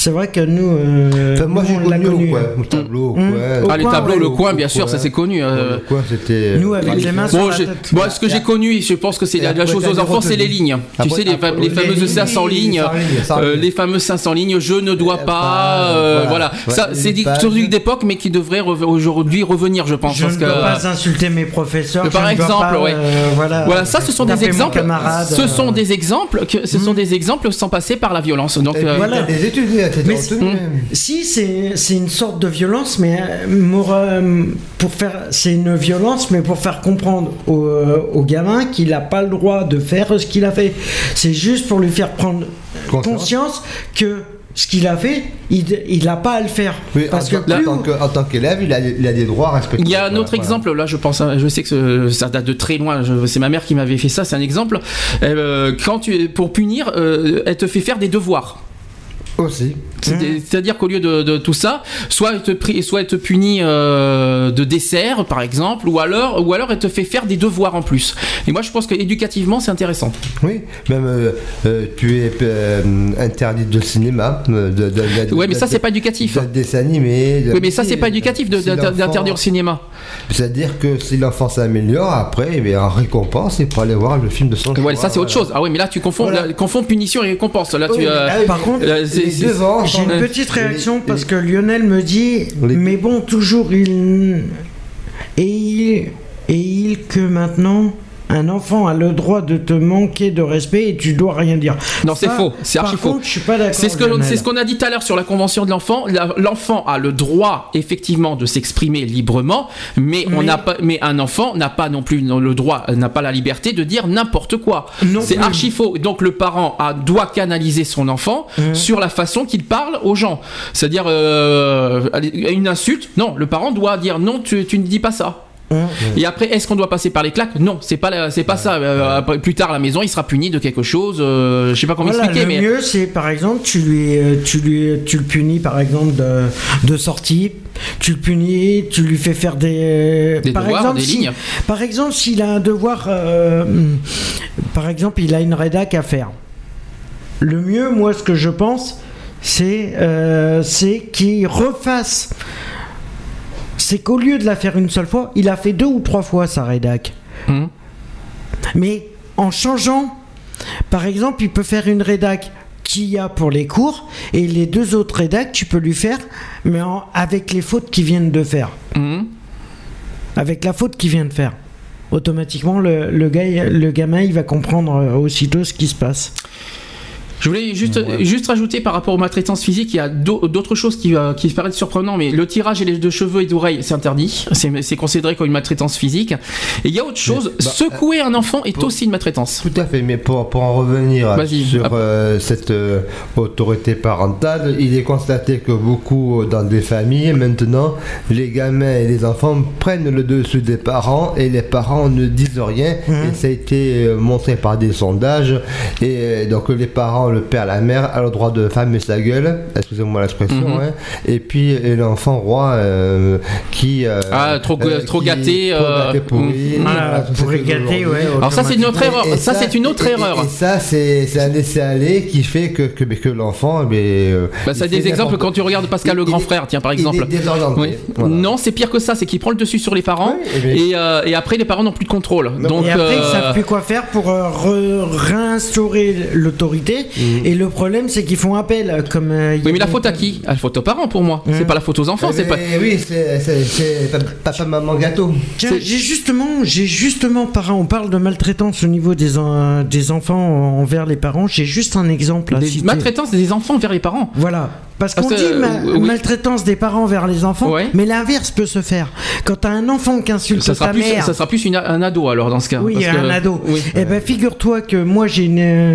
[SPEAKER 4] c'est vrai que nous, euh,
[SPEAKER 5] Enfin, moi j'ai connu
[SPEAKER 4] connu.
[SPEAKER 5] coin, au tableau, au
[SPEAKER 4] Mmh.
[SPEAKER 3] Ah, les tableaux, le coin, bien sûr, ça c'est connu. euh,
[SPEAKER 5] Le coin, c'était.
[SPEAKER 4] Nous, avec les mains sur la tête.
[SPEAKER 3] bon, ce que j'ai connu, je pense que c'est la, chose aux enfants, c'est les lignes. tu
[SPEAKER 5] Après,
[SPEAKER 3] sais, les,
[SPEAKER 5] après,
[SPEAKER 3] fa- les
[SPEAKER 5] les
[SPEAKER 3] fameuses
[SPEAKER 5] lignes,
[SPEAKER 3] 500 lignes,
[SPEAKER 5] 500 lignes, 500
[SPEAKER 3] euh,
[SPEAKER 5] lignes.
[SPEAKER 3] les fameuses 500 lignes, je ne dois
[SPEAKER 5] Euh,
[SPEAKER 3] pas, euh,
[SPEAKER 5] voilà.
[SPEAKER 3] Ça, c'est des trucs d'époque, mais qui devraient aujourd'hui revenir, je pense.
[SPEAKER 4] Je ne dois pas insulter mes professeurs.
[SPEAKER 3] par exemple,
[SPEAKER 4] euh, voilà,
[SPEAKER 3] Voilà, ça, ce sont des exemples. ce
[SPEAKER 4] euh.
[SPEAKER 3] sont des exemples que ce sont des exemples sans passer par la violence. Donc, euh,
[SPEAKER 4] voilà.
[SPEAKER 5] des études, des
[SPEAKER 4] Mais. Si, c'est c'est une sorte de violence, mais euh, pour, euh, pour faire. C'est une violence, mais pour faire comprendre au, euh, au gamin qu'il n'a pas le droit de faire ce qu'il a fait. C'est juste pour lui faire prendre
[SPEAKER 5] Conscience.
[SPEAKER 4] conscience que ce qu'il a fait, il n'a pas à le faire.
[SPEAKER 5] Oui,
[SPEAKER 4] Parce
[SPEAKER 5] en,
[SPEAKER 4] que
[SPEAKER 5] en tant que- en tant qu'élève, il a, il a des droits respectés.
[SPEAKER 3] Il y a un autre
[SPEAKER 5] voilà.
[SPEAKER 3] exemple, là je pense, hein, je sais que ce- ça date de très loin, c'est ma mère qui m'avait fait ça, c'est un exemple. Euh, quand tu, pour punir, euh, elle te fait faire des devoirs.
[SPEAKER 5] Aussi.
[SPEAKER 3] C'est- C'est-à-dire qu'au lieu de, de tout ça, soit elle te, soit elle te punit euh, de dessert, par exemple, ou alors, ou alors elle te fait faire des devoirs en plus. Et moi je pense que éducativement c'est intéressant.
[SPEAKER 5] Oui, même euh, euh, tu es interdit de cinéma. De, de, de-
[SPEAKER 3] Ouais, mais ça c'est pas éducatif.
[SPEAKER 5] de dessin animé.
[SPEAKER 3] Oui, mais ça c'est pas éducatif d'interdire au cinéma.
[SPEAKER 5] C'est-à-dire que si l'enfant s'améliore, après, eh bien, en récompense, il peut aller voir le film de son
[SPEAKER 3] Ouais,
[SPEAKER 5] choix,
[SPEAKER 3] ça c'est autre chose. Ah oui, mais là tu confonds,
[SPEAKER 5] Voilà.
[SPEAKER 3] là, confonds punition et récompense. Là
[SPEAKER 5] Oui,
[SPEAKER 3] tu.
[SPEAKER 5] ah
[SPEAKER 4] Par contre,
[SPEAKER 3] c'est-
[SPEAKER 5] les deux ans,
[SPEAKER 4] J'ai une petite réaction parce que Lionel me dit mais bon toujours il et il et il que maintenant un enfant a le droit de te manquer de respect et tu dois rien dire.
[SPEAKER 3] Non, c'est faux, c'est archi faux. C'est ce c'est ce qu'on a dit tout à l'heure sur la convention de l'enfant. L'enfant a le droit effectivement de s'exprimer librement, mais, on pas, mais un enfant n'a pas non plus le droit, n'a pas la liberté de dire n'importe quoi.
[SPEAKER 4] Non
[SPEAKER 3] C'est archi faux. Donc le parent a, doit canaliser son enfant
[SPEAKER 4] Mmh.
[SPEAKER 3] sur la façon qu'il parle aux gens. C'est-à-dire euh, une insulte. Non, le parent doit dire non, tu, tu ne dis pas ça. Et après, est-ce qu'on doit passer par les claques? Non, c'est pas c'est pas ça. Euh, plus tard à la maison, il sera puni de quelque chose. euh, je sais pas comment
[SPEAKER 4] Voilà,
[SPEAKER 3] expliquer,
[SPEAKER 4] le
[SPEAKER 3] mais
[SPEAKER 4] mieux, c'est par exemple, tu lui, euh, tu lui, tu le punis par exemple de, de sortie. Tu le punis, tu lui fais faire des,
[SPEAKER 3] Des
[SPEAKER 4] par
[SPEAKER 3] devoirs,
[SPEAKER 4] exemple,
[SPEAKER 3] des
[SPEAKER 4] si-
[SPEAKER 3] lignes.
[SPEAKER 4] Par exemple, s'il a un devoir, euh, par exemple, il a une rédac à faire. Le mieux, moi, ce que je pense, c'est euh, c'est qu'il refasse. C'est qu'au lieu de la faire une seule fois, il a fait deux ou trois fois sa rédac.
[SPEAKER 3] Mhm.
[SPEAKER 4] Mais en changeant, par exemple, il peut faire une rédac qu'il y a pour les cours et les deux autres rédacs, tu peux lui faire, mais en- avec les fautes qu'il vient de faire.
[SPEAKER 3] Mhm.
[SPEAKER 4] Avec la faute qu'il vient de faire. Automatiquement, le, le, gars, le gamin, il va comprendre euh, aussitôt ce qui se passe.
[SPEAKER 3] Je voulais juste, juste rajouter par rapport aux maltraitances physiques, il y a d'au- d'autres choses qui, euh, qui paraissent surprenantes, mais le tirage et les de cheveux et d'oreilles, c'est interdit. C'est considéré comme une maltraitance physique. Et il y a autre chose,
[SPEAKER 5] bah,
[SPEAKER 3] secouer un enfant est aussi une maltraitance.
[SPEAKER 5] Tout à fait, mais pour, pour en revenir
[SPEAKER 3] Vas-y.
[SPEAKER 5] sur euh, cette euh, autorité parentale, il est constaté que beaucoup euh, dans des familles, maintenant, les gamins et les enfants prennent le dessus des parents et les parents ne disent rien. Et ça a été euh, montré par des sondages. Et euh, donc les parents, le père, la mère, a le droit de fermer sa gueule, excusez-moi l'expression,
[SPEAKER 3] Mhm.
[SPEAKER 5] et puis l'enfant roi euh, qui... euh,
[SPEAKER 3] Ah, trop- trop
[SPEAKER 5] qui-
[SPEAKER 3] gâté,
[SPEAKER 5] trop
[SPEAKER 3] euh,
[SPEAKER 5] gâté pourri,
[SPEAKER 4] mm.
[SPEAKER 5] voilà,
[SPEAKER 4] Ah, pourri gâté, ouais.
[SPEAKER 3] Alors ça, c'est une autre erreur. Ça, c'est une autre erreur.
[SPEAKER 5] Et, ça, c'est un laisser-aller qui fait que, que, que l'enfant. eh euh,
[SPEAKER 3] Bah, ça a des exemples quand tu regardes Pascal
[SPEAKER 5] Il-
[SPEAKER 3] le grand frère, tiens par
[SPEAKER 5] il est
[SPEAKER 3] exemple.
[SPEAKER 5] désorienté,
[SPEAKER 3] Oui.
[SPEAKER 5] voilà.
[SPEAKER 3] Non, c'est pire que ça, c'est qu'il prend le dessus sur les parents
[SPEAKER 5] Oui, eh bien-
[SPEAKER 3] et, euh, et après les parents n'ont plus de contrôle. Donc
[SPEAKER 4] et après, ils
[SPEAKER 3] euh,
[SPEAKER 4] savent plus quoi faire pour euh, re- réinstaurer l'autorité. Et le problème, c'est qu'ils font appel. Comme, euh,
[SPEAKER 3] Oui, mais la faute à qui? La faute aux parents pour moi. C'est pas la faute aux enfants,
[SPEAKER 5] Eh
[SPEAKER 3] c'est
[SPEAKER 5] bien,
[SPEAKER 3] pas.
[SPEAKER 5] Oui, c'est- c'est c'est pa- papa, maman, gâteau.
[SPEAKER 4] Tiens, j'ai justement, j'ai justement, on parle de maltraitance au niveau des, en- des enfants envers les parents. J'ai juste un exemple. à
[SPEAKER 3] Des
[SPEAKER 4] citer.
[SPEAKER 3] maltraitances des enfants vers les parents?
[SPEAKER 4] Voilà. Parce
[SPEAKER 3] Parce
[SPEAKER 4] qu'on dit ma-
[SPEAKER 3] euh, oui.
[SPEAKER 4] maltraitance des parents vers les enfants,
[SPEAKER 3] Ouais.
[SPEAKER 4] mais l'inverse peut se faire. Quand t'as un enfant qui insulte
[SPEAKER 3] Ça sera,
[SPEAKER 4] ta
[SPEAKER 3] plus,
[SPEAKER 4] mère,
[SPEAKER 3] ça sera plus une- un ado alors dans ce cas.
[SPEAKER 4] oui,
[SPEAKER 3] parce que-
[SPEAKER 4] un ado.
[SPEAKER 3] Oui.
[SPEAKER 4] Eh ben, figure-toi que moi, j'ai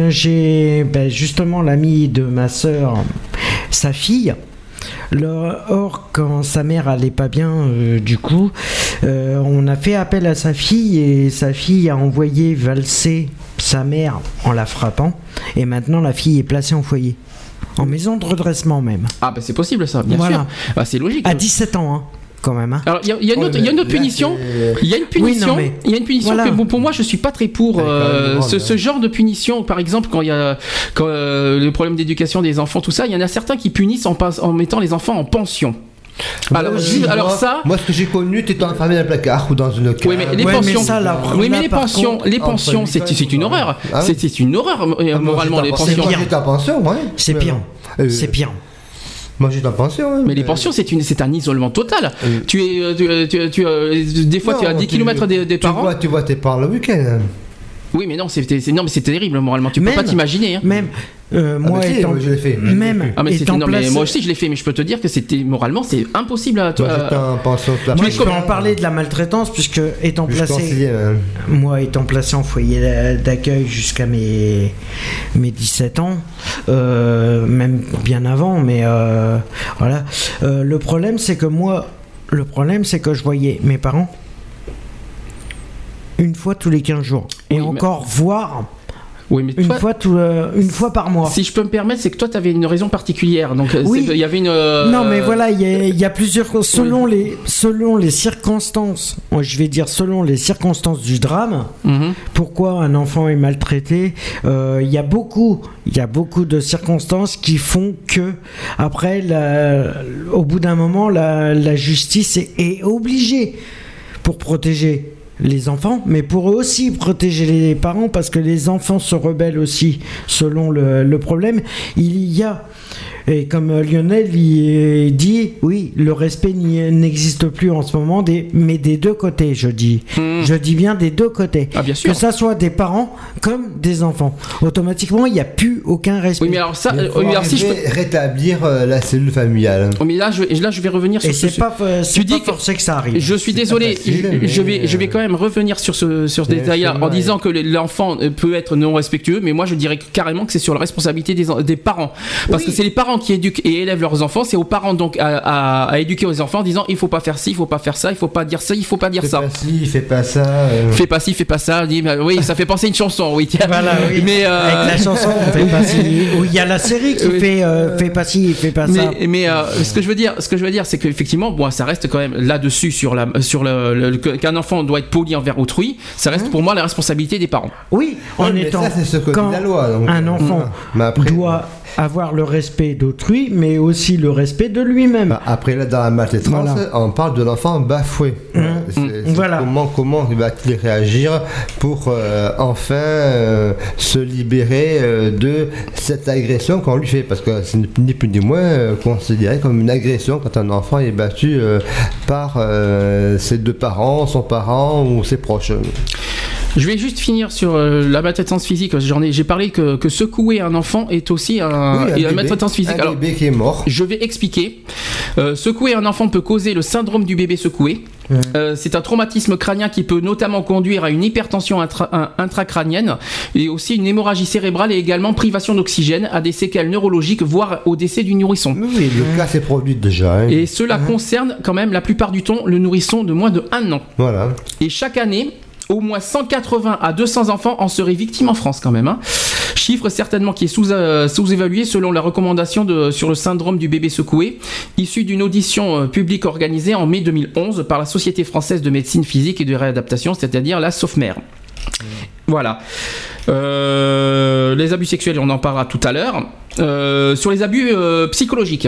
[SPEAKER 4] j'ai ben, justement l'ami de ma sœur, sa fille. Le- or, quand sa mère allait pas bien, euh, du coup, euh, on a fait appel à sa fille et sa fille a envoyé valser sa mère en la frappant. Et maintenant, la fille est placée en foyer. En maison de redressement même.
[SPEAKER 3] Ah bah c'est possible ça, bien
[SPEAKER 4] Voilà.
[SPEAKER 3] sûr. Bah, c'est logique.
[SPEAKER 4] À 17 ans, hein, quand même. hein.
[SPEAKER 3] Alors il y, a- il y a une autre, il y a une autre
[SPEAKER 5] mais là,
[SPEAKER 3] punition. Il y a une punition.
[SPEAKER 4] mais-
[SPEAKER 3] Il y a une punition
[SPEAKER 4] Voilà.
[SPEAKER 3] que bon, pour moi je suis pas très pour euh, ce,
[SPEAKER 5] hein.
[SPEAKER 3] ce genre de punition. Par exemple quand il y a quand, euh, le problème d'éducation des enfants, tout ça, il y en a certains qui punissent en, pas- en mettant les enfants en pension. Alors,
[SPEAKER 5] Moi,
[SPEAKER 3] ju- alors
[SPEAKER 5] moi-
[SPEAKER 3] ça.
[SPEAKER 5] Moi, ce que j'ai connu, t'étais enfermé dans un placard ou dans une cave.
[SPEAKER 3] Oui mais les
[SPEAKER 4] Ouais, mais
[SPEAKER 3] pensions.
[SPEAKER 4] ça, là,
[SPEAKER 3] oui mais
[SPEAKER 4] là,
[SPEAKER 3] les pensions,
[SPEAKER 4] contre,
[SPEAKER 3] les pensions, c'est
[SPEAKER 5] ans,
[SPEAKER 3] c'est une horreur.
[SPEAKER 5] Ah
[SPEAKER 3] C'est c'est une horreur
[SPEAKER 5] Ah, moi,
[SPEAKER 3] moralement les
[SPEAKER 5] en
[SPEAKER 3] pensions.
[SPEAKER 5] pension. Moi, j'étais en pension, ouais.
[SPEAKER 4] C'est pire.
[SPEAKER 5] Euh,
[SPEAKER 4] C'est pire.
[SPEAKER 5] Moi, j'étais en pension. hein.
[SPEAKER 3] Mais les pensions, c'est une, c'est un isolement total.
[SPEAKER 5] Euh.
[SPEAKER 3] Tu es, euh, tu, tu, tu, des fois, tu es à
[SPEAKER 5] Non,
[SPEAKER 3] 10 km des, des
[SPEAKER 5] tu
[SPEAKER 3] parents.
[SPEAKER 5] Vois, tu vois tes parents le week-end.
[SPEAKER 3] Oui, mais non, c'est c'est- non, mais c'est terrible moralement. Tu peux
[SPEAKER 4] Même-
[SPEAKER 3] pas t'imaginer. hein.
[SPEAKER 4] Même, euh, moi
[SPEAKER 5] bah si,
[SPEAKER 4] étant.
[SPEAKER 5] moi, je l'ai fait.
[SPEAKER 4] Même
[SPEAKER 3] Ah mais
[SPEAKER 4] étant
[SPEAKER 3] non mais
[SPEAKER 4] placé-
[SPEAKER 3] moi aussi je l'ai fait mais je peux te dire que c'était moralement c'est impossible à toi.
[SPEAKER 5] Pension.
[SPEAKER 4] Moi, je peux en parler de la maltraitance puisque étant
[SPEAKER 5] Je
[SPEAKER 4] placé,
[SPEAKER 5] hein.
[SPEAKER 4] moi étant placé en foyer d'a- d'accueil jusqu'à mes mes 17 ans, euh, même bien avant, mais euh, voilà. Euh, le problème c'est que moi, le problème c'est que je voyais mes parents une fois tous les 15 jours et
[SPEAKER 3] Oui, mais-
[SPEAKER 4] encore voir
[SPEAKER 3] Oui mais
[SPEAKER 4] une
[SPEAKER 3] toi,
[SPEAKER 4] fois tout, euh, une fois par mois.
[SPEAKER 3] si je peux me permettre c'est que toi tu avais une raison particulière donc euh,
[SPEAKER 4] Oui.
[SPEAKER 3] il y avait une. euh,
[SPEAKER 4] Non, mais voilà, il y, a- il y a plusieurs selon les selon les circonstances. moi, Je vais dire selon les circonstances du drame.
[SPEAKER 3] mhm.
[SPEAKER 4] Pourquoi un enfant est maltraité euh, Il y a beaucoup, il y a beaucoup de circonstances qui font que après, la- au bout d'un moment, la, la justice est, est obligée pour protéger les enfants, mais pour eux aussi protéger les parents, parce que les enfants se rebellent aussi selon le, le problème. Il y a, et comme euh, Lionel il dit, oui, le respect n'existe plus en ce moment, des, mais des deux côtés, je dis.
[SPEAKER 3] Mhm.
[SPEAKER 4] Je dis bien des deux côtés.
[SPEAKER 3] Ah bien sûr.
[SPEAKER 4] Que ça soit des parents comme des enfants. Automatiquement, il n'y a plus aucun respect.
[SPEAKER 3] Oui mais alors ça euh, alors si je peux.
[SPEAKER 5] rétablir euh, la cellule familiale.
[SPEAKER 3] Oh, mais là je, là je vais revenir sur
[SPEAKER 4] Et
[SPEAKER 3] ce
[SPEAKER 4] pas, c'est
[SPEAKER 3] Tu
[SPEAKER 4] pas
[SPEAKER 3] dis que-
[SPEAKER 4] forcé que ça arrive.
[SPEAKER 3] Je suis désolé,
[SPEAKER 5] pas facile,
[SPEAKER 3] je, je vais, je vais quand même revenir sur ce, sur ce détail-là en disant que l'enfant peut être non respectueux, mais moi je dirais carrément que c'est sur la responsabilité des, des parents. Parce
[SPEAKER 4] Oui.
[SPEAKER 3] que c'est les parents qui éduquent et élèvent leurs enfants, c'est aux parents donc à, à- à éduquer aux enfants en disant il faut pas faire ci, il faut pas faire ça, il faut pas dire ça, il faut pas dire
[SPEAKER 5] Fais
[SPEAKER 3] ça.
[SPEAKER 5] pas ci, fais pas ça. euh.
[SPEAKER 3] Fais pas ci, fais pas ça. Dis, bah, oui, ça fait penser à une chanson, oui. tiens.
[SPEAKER 4] Voilà, oui.
[SPEAKER 3] Mais, euh,
[SPEAKER 4] Avec la chanson, fais pas ci. Il y a la série qui
[SPEAKER 3] Oui.
[SPEAKER 4] fait euh, fais pas ci, fais pas ça.
[SPEAKER 3] Mais, mais euh, ce que je veux dire, ce que je veux dire, c'est qu'effectivement, bon, ça reste quand même là-dessus sur la, sur le, qu'un enfant doit être poli envers autrui. Ça reste pour moi la responsabilité des parents.
[SPEAKER 4] Oui, en
[SPEAKER 5] mais
[SPEAKER 4] étant
[SPEAKER 5] ça, c'est ce que dit
[SPEAKER 4] quand
[SPEAKER 5] la loi, donc,
[SPEAKER 4] un
[SPEAKER 5] euh,
[SPEAKER 4] enfant
[SPEAKER 5] Mais après-
[SPEAKER 4] doit avoir le respect d'autrui, mais aussi le respect de lui-même.
[SPEAKER 5] Bah, Après, là, dans la maltraitance,
[SPEAKER 4] Voilà.
[SPEAKER 5] on parle de l'enfant bafoué.
[SPEAKER 4] Mmh, mmh, voilà.
[SPEAKER 5] Comment, comment va-t-il réagir pour euh, enfin euh, se libérer euh, de cette agression qu'on lui fait? Parce que c'est ni plus ni moins considéré comme une agression quand un enfant est battu par ses deux parents, son parent ou ses proches.
[SPEAKER 3] Je vais juste finir sur euh, la maltraitance physique. J'en ai, j'ai parlé que, que secouer un enfant est aussi un,
[SPEAKER 5] Oui, un
[SPEAKER 3] et la
[SPEAKER 5] bébé-
[SPEAKER 3] maltraitance physique.
[SPEAKER 5] Un
[SPEAKER 3] Alors,
[SPEAKER 5] bébé qui est mort.
[SPEAKER 3] je vais expliquer. Euh, secouer un enfant peut causer le syndrome du bébé secoué. Euh, c'est un traumatisme crânien qui peut notamment conduire à une hypertension intra- intracrânienne et aussi une hémorragie cérébrale et également privation d'oxygène, à des séquelles neurologiques, voire au décès du nourrisson.
[SPEAKER 5] Oui, le cas s'est produit déjà. hein.
[SPEAKER 3] Et cela concerne quand même la plupart du temps le nourrisson de moins de un an.
[SPEAKER 5] Voilà.
[SPEAKER 3] Et chaque année, au moins 180 à 200 enfants en seraient victimes en France quand même. hein. Chiffre certainement qui est euh, sous-évalué selon la recommandation sur le syndrome du bébé secoué, issu d'une audition euh, publique organisée en mai 2011 par la Société française de médecine physique et de réadaptation, c'est-à-dire la SOFMER. Voilà. Euh, les abus sexuels, on en parlera tout à l'heure. Sur les abus psychologiques.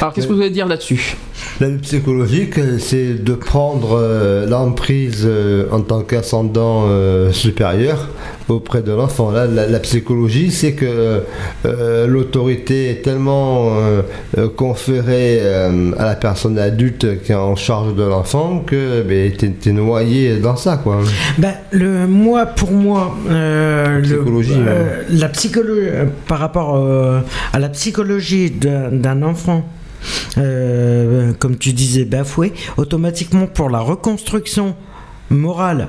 [SPEAKER 3] Alors, qu'est-ce que vous allez dire là-dessus?
[SPEAKER 5] L'abus psychologique, euh, c'est de prendre euh, l'emprise euh, en tant qu'ascendant euh, supérieur auprès de l'enfant. Là, la, la psychologie, c'est que euh, l'autorité est tellement euh, euh, conférée euh, à la personne adulte qui est en charge de l'enfant que ben, t'es, t'es noyé dans ça, quoi.
[SPEAKER 4] Ben, le, moi, pour moi,
[SPEAKER 5] Psychologie,
[SPEAKER 4] euh, la psychologie, par rapport à la psychologie d'un enfant, comme tu disais, bafoué, automatiquement pour la reconstruction morale,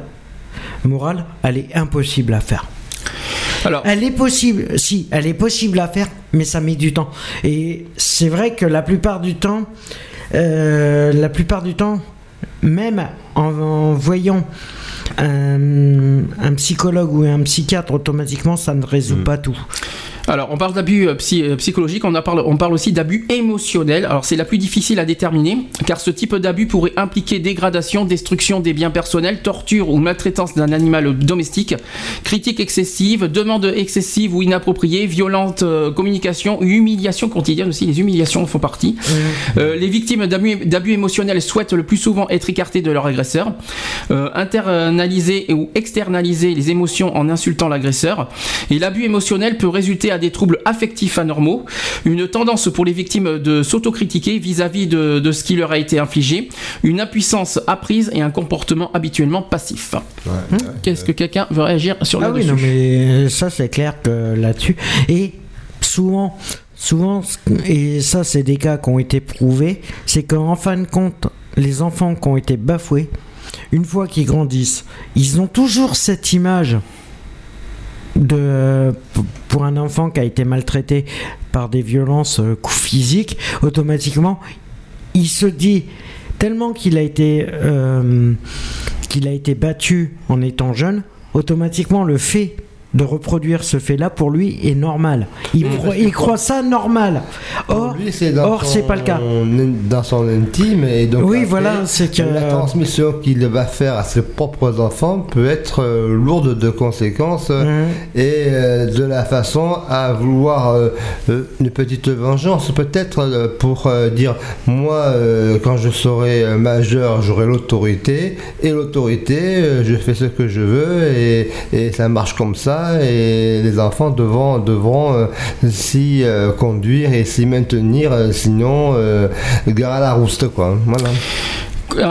[SPEAKER 4] morale, elle est impossible à faire.
[SPEAKER 3] Alors,
[SPEAKER 4] Elle est possible, si, elle est possible à faire, mais ça met du temps. Et c'est vrai que la plupart du temps, euh, la plupart du temps, même en, en voyant un, un psychologue ou un psychiatre, automatiquement, ça ne résout pas tout.
[SPEAKER 3] Alors, on parle d'abus euh, psy- euh, psychologiques, on, en parle, on parle aussi d'abus émotionnels. Alors, c'est la plus difficile à déterminer, car ce type d'abus pourrait impliquer dégradation, destruction des biens personnels, torture ou maltraitance d'un animal domestique, critique excessive, demande excessive ou inappropriée, violente euh, communication, humiliation quotidienne aussi, les humiliations en font partie. Euh, les victimes d'abus émotionnels souhaitent le plus souvent être écartées de leur agresseur, euh, internaliser ou externaliser les émotions en insultant l'agresseur. Et l'abus émotionnel peut résulter à des troubles affectifs anormaux, une tendance pour les victimes de s'autocritiquer vis-à-vis de, de ce qui leur a été infligé, une impuissance apprise et un comportement habituellement passif. Qu'est-ce que quelqu'un veut réagir sur
[SPEAKER 4] Ah
[SPEAKER 3] le
[SPEAKER 4] oui, non, mais ça, c'est clair que là-dessus. Et souvent, souvent, et ça, c'est des cas qui ont été prouvés, c'est qu'en fin de compte, les enfants qui ont été bafoués, une fois qu'ils grandissent, ils ont toujours cette image de pour un enfant qui a été maltraité par des violences euh, physiques automatiquement il se dit tellement qu'il a euh, qu'il a été battu en étant jeune automatiquement le fait de reproduire ce fait là pour lui est normal. Il, croit, il croit ça normal. Or, or c'est pas le cas.
[SPEAKER 5] Dans son intime et donc
[SPEAKER 4] Oui,
[SPEAKER 5] après,
[SPEAKER 4] voilà, c'est que-
[SPEAKER 5] la transmission qu'il va faire à ses propres enfants peut être euh, lourde de conséquences euh,
[SPEAKER 4] Mhm.
[SPEAKER 5] et euh, de la façon à vouloir euh, euh, une petite vengeance peut-être euh, pour euh, dire moi euh, quand je serai euh, majeur j'aurai l'autorité et l'autorité euh, je fais ce que je veux et, et ça marche comme ça et les enfants devront, devront euh, s'y euh, conduire et s'y maintenir euh, sinon gare à la rouste quoi voilà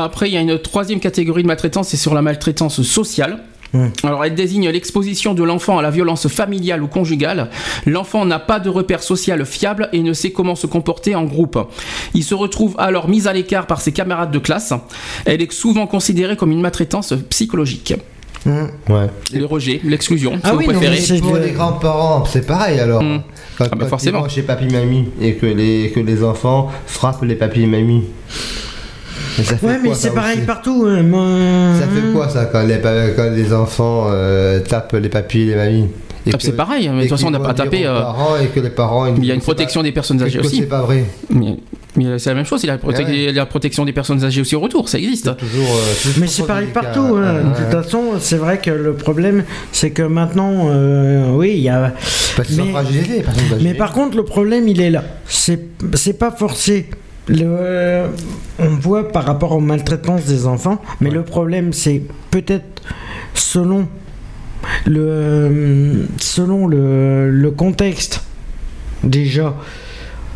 [SPEAKER 3] Après, il y a une troisième catégorie de maltraitance, c'est sur la maltraitance sociale. Alors, elle désigne l'exposition de l'enfant à la violence familiale ou conjugale. L'enfant n'a pas de repère social fiable et ne sait comment se comporter en groupe. Il se retrouve alors mis à l'écart par ses camarades de classe. Elle est souvent considérée comme une maltraitance psychologique.
[SPEAKER 5] Ouais
[SPEAKER 3] Le rejet, l'exclusion, si
[SPEAKER 4] Ah
[SPEAKER 3] vous
[SPEAKER 4] oui, non,
[SPEAKER 3] préférez.
[SPEAKER 5] pour les grands-parents c'est pareil alors
[SPEAKER 3] Mm.
[SPEAKER 5] quand,
[SPEAKER 3] Ah bah
[SPEAKER 5] quand
[SPEAKER 3] forcément.
[SPEAKER 5] ils vont chez papy mamie et que les, que les enfants frappent les papy et mamie Mais ça fait
[SPEAKER 4] ouais mais c'est pareil partout hein, moi-
[SPEAKER 5] Ça fait quoi ça quand les, quand les enfants euh, tapent les papis et les mamies
[SPEAKER 3] Ah, c'est pareil, mais de toute façon, on n'a pas tapé, euh,
[SPEAKER 5] parents et que les parents.
[SPEAKER 3] Il y a une
[SPEAKER 5] pas-
[SPEAKER 3] protection des personnes âgées aussi.
[SPEAKER 5] C'est pas vrai.
[SPEAKER 3] Mais, mais c'est la même chose, il y a la, prote-
[SPEAKER 5] ouais.
[SPEAKER 3] la protection des personnes âgées aussi au retour, ça existe.
[SPEAKER 5] Toujours. euh,
[SPEAKER 4] Mais c'est pareil partout. hein.
[SPEAKER 5] Ouais,
[SPEAKER 4] De toute façon, c'est vrai que le problème, c'est que maintenant, euh, oui, il y a.
[SPEAKER 5] Parce qu'ils sont
[SPEAKER 4] Mais-
[SPEAKER 5] âgées.
[SPEAKER 4] Mais par contre, le problème, il est là. C'est pas forcé. Le, euh, on voit par rapport aux maltraitances des enfants, mais le problème, c'est peut-être selon le euh, selon le, le contexte déjà.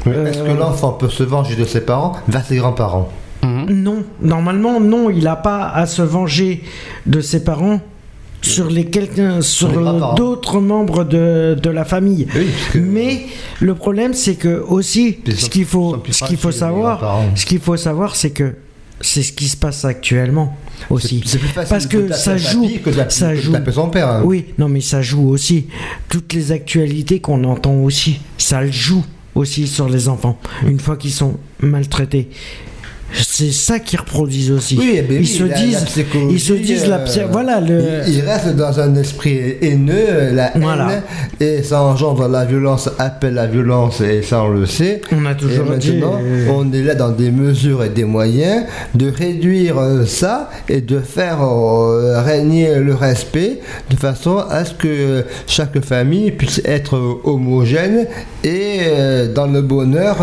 [SPEAKER 5] Mais Est-ce
[SPEAKER 4] Euh,
[SPEAKER 5] que l'enfant peut se venger de ses parents vers ses grands-parents
[SPEAKER 3] Mhm.
[SPEAKER 4] Non, normalement, non, il n'a pas à se venger de ses parents sur les quelqu'un sur d'autres membres de, de la famille.
[SPEAKER 5] Oui, parce que-
[SPEAKER 4] Mais le problème, c'est que aussi, ce qu'il faut, ce qu'il faut savoir, ce qu'il faut savoir, c'est que c'est ce qui se passe actuellement aussi.
[SPEAKER 5] C'est plus facile
[SPEAKER 4] Parce que ça joue,
[SPEAKER 5] que de
[SPEAKER 4] ça joue.
[SPEAKER 5] taper son père. hein.
[SPEAKER 4] Oui, non, mais ça joue aussi. Toutes les actualités qu'on entend aussi, ça le joue aussi sur les enfants. Une fois qu'ils sont maltraités. C'est ça qu'ils reproduisent aussi.
[SPEAKER 5] Oui, eh ben
[SPEAKER 4] ils, se
[SPEAKER 5] la- la
[SPEAKER 4] disent,
[SPEAKER 5] psychologie,
[SPEAKER 4] ils se disent, la voilà, le,
[SPEAKER 5] Il, il reste dans un esprit haineux, la haine, et ça engendre la violence, appelle la violence, et ça on le sait.
[SPEAKER 4] on a
[SPEAKER 5] Et
[SPEAKER 4] toujours dit.
[SPEAKER 5] maintenant,
[SPEAKER 4] euh,
[SPEAKER 5] on est là dans des mesures et des moyens de réduire euh, ça et de faire euh, régner le respect de façon à ce que chaque famille puisse être homogène et dans le bonheur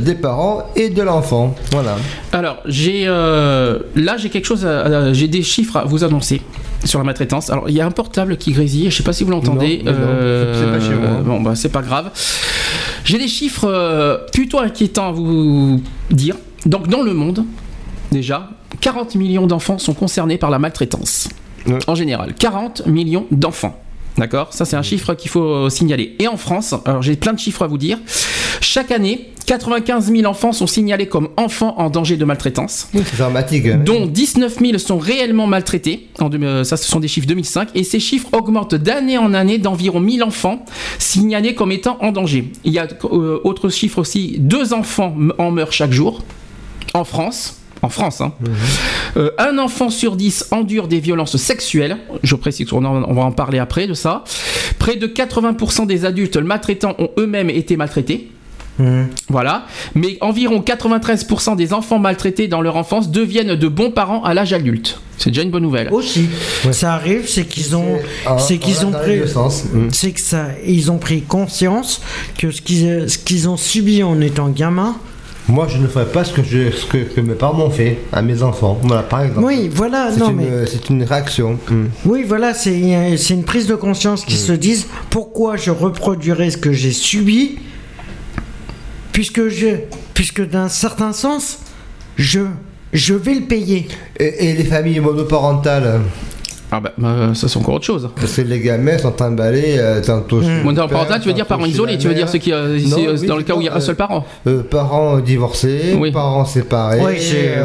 [SPEAKER 5] des parents et de l'enfant. Voilà.
[SPEAKER 3] Alors, j'ai euh, là j'ai quelque chose, j'ai des chiffres à vous annoncer sur la maltraitance. Alors, il y a un portable qui grésille, je sais pas si vous l'entendez. Euh,
[SPEAKER 5] c'est pas chez moi.
[SPEAKER 3] Bon, bah c'est pas grave. J'ai des chiffres euh, plutôt inquiétants à vous dire. Donc, dans le monde, déjà, 40 millions d'enfants sont concernés par la maltraitance.
[SPEAKER 5] Ouais.
[SPEAKER 3] En général, 40 millions d'enfants. D'accord Ça, c'est un chiffre qu'il faut euh, signaler. Et en France, alors j'ai plein de chiffres à vous dire. Chaque année, 95 000 enfants sont signalés comme enfants en danger de maltraitance,
[SPEAKER 5] C'est dramatique. hein.
[SPEAKER 3] dont 19 000 sont réellement maltraités. En euh, ça, ce sont des chiffres 2005. Et ces chiffres augmentent d'année en année d'environ 1000 enfants signalés comme étant en danger. Il y a euh, autre chiffre aussi deux enfants en meurent chaque jour en France. En France, hein. Euh, un enfant sur dix endure des violences sexuelles. Je précise qu'on on va en parler après de ça. Près de 80% des adultes maltraitants ont eux-mêmes été maltraités. Voilà. Mais environ 93% des enfants maltraités dans leur enfance deviennent de bons parents à l'âge adulte. C'est déjà une bonne nouvelle.
[SPEAKER 4] Aussi, ça arrive, c'est qu'ils ont, c'est qu'ils ont pris.
[SPEAKER 5] Mm.
[SPEAKER 4] c'est que ça, ils ont pris conscience que ce qu'ils, ce qu'ils ont subi en étant gamin.
[SPEAKER 5] Moi, je ne ferais pas ce que, je, ce que, que mes parents m'ont fait à mes enfants. Voilà, par exemple.
[SPEAKER 4] Oui, voilà,
[SPEAKER 5] C'est
[SPEAKER 4] non
[SPEAKER 5] une,
[SPEAKER 4] mais,
[SPEAKER 5] c'est une réaction. Mm.
[SPEAKER 4] oui, voilà, c'est, une prise de conscience qui se disent pourquoi je reproduirais ce que j'ai subi, puisque je, puisque d'un certain sens, je, je vais le payer.
[SPEAKER 5] Et, et les familles monoparentales
[SPEAKER 3] Ah bah, bah, ça c'est encore autre chose.
[SPEAKER 5] Parce que les gamins sont emballés euh, tantôt chez le
[SPEAKER 3] Monoparental,
[SPEAKER 5] père,
[SPEAKER 3] tu veux dire parents
[SPEAKER 5] chez
[SPEAKER 3] isolés, tu veux dire ceux qui, euh,
[SPEAKER 5] Non,
[SPEAKER 3] euh,
[SPEAKER 5] oui,
[SPEAKER 3] dans le cas où il y a un
[SPEAKER 5] euh,
[SPEAKER 3] seul parent.
[SPEAKER 5] Euh, parents divorcés,
[SPEAKER 3] Oui.
[SPEAKER 5] parents séparés.
[SPEAKER 4] Oui,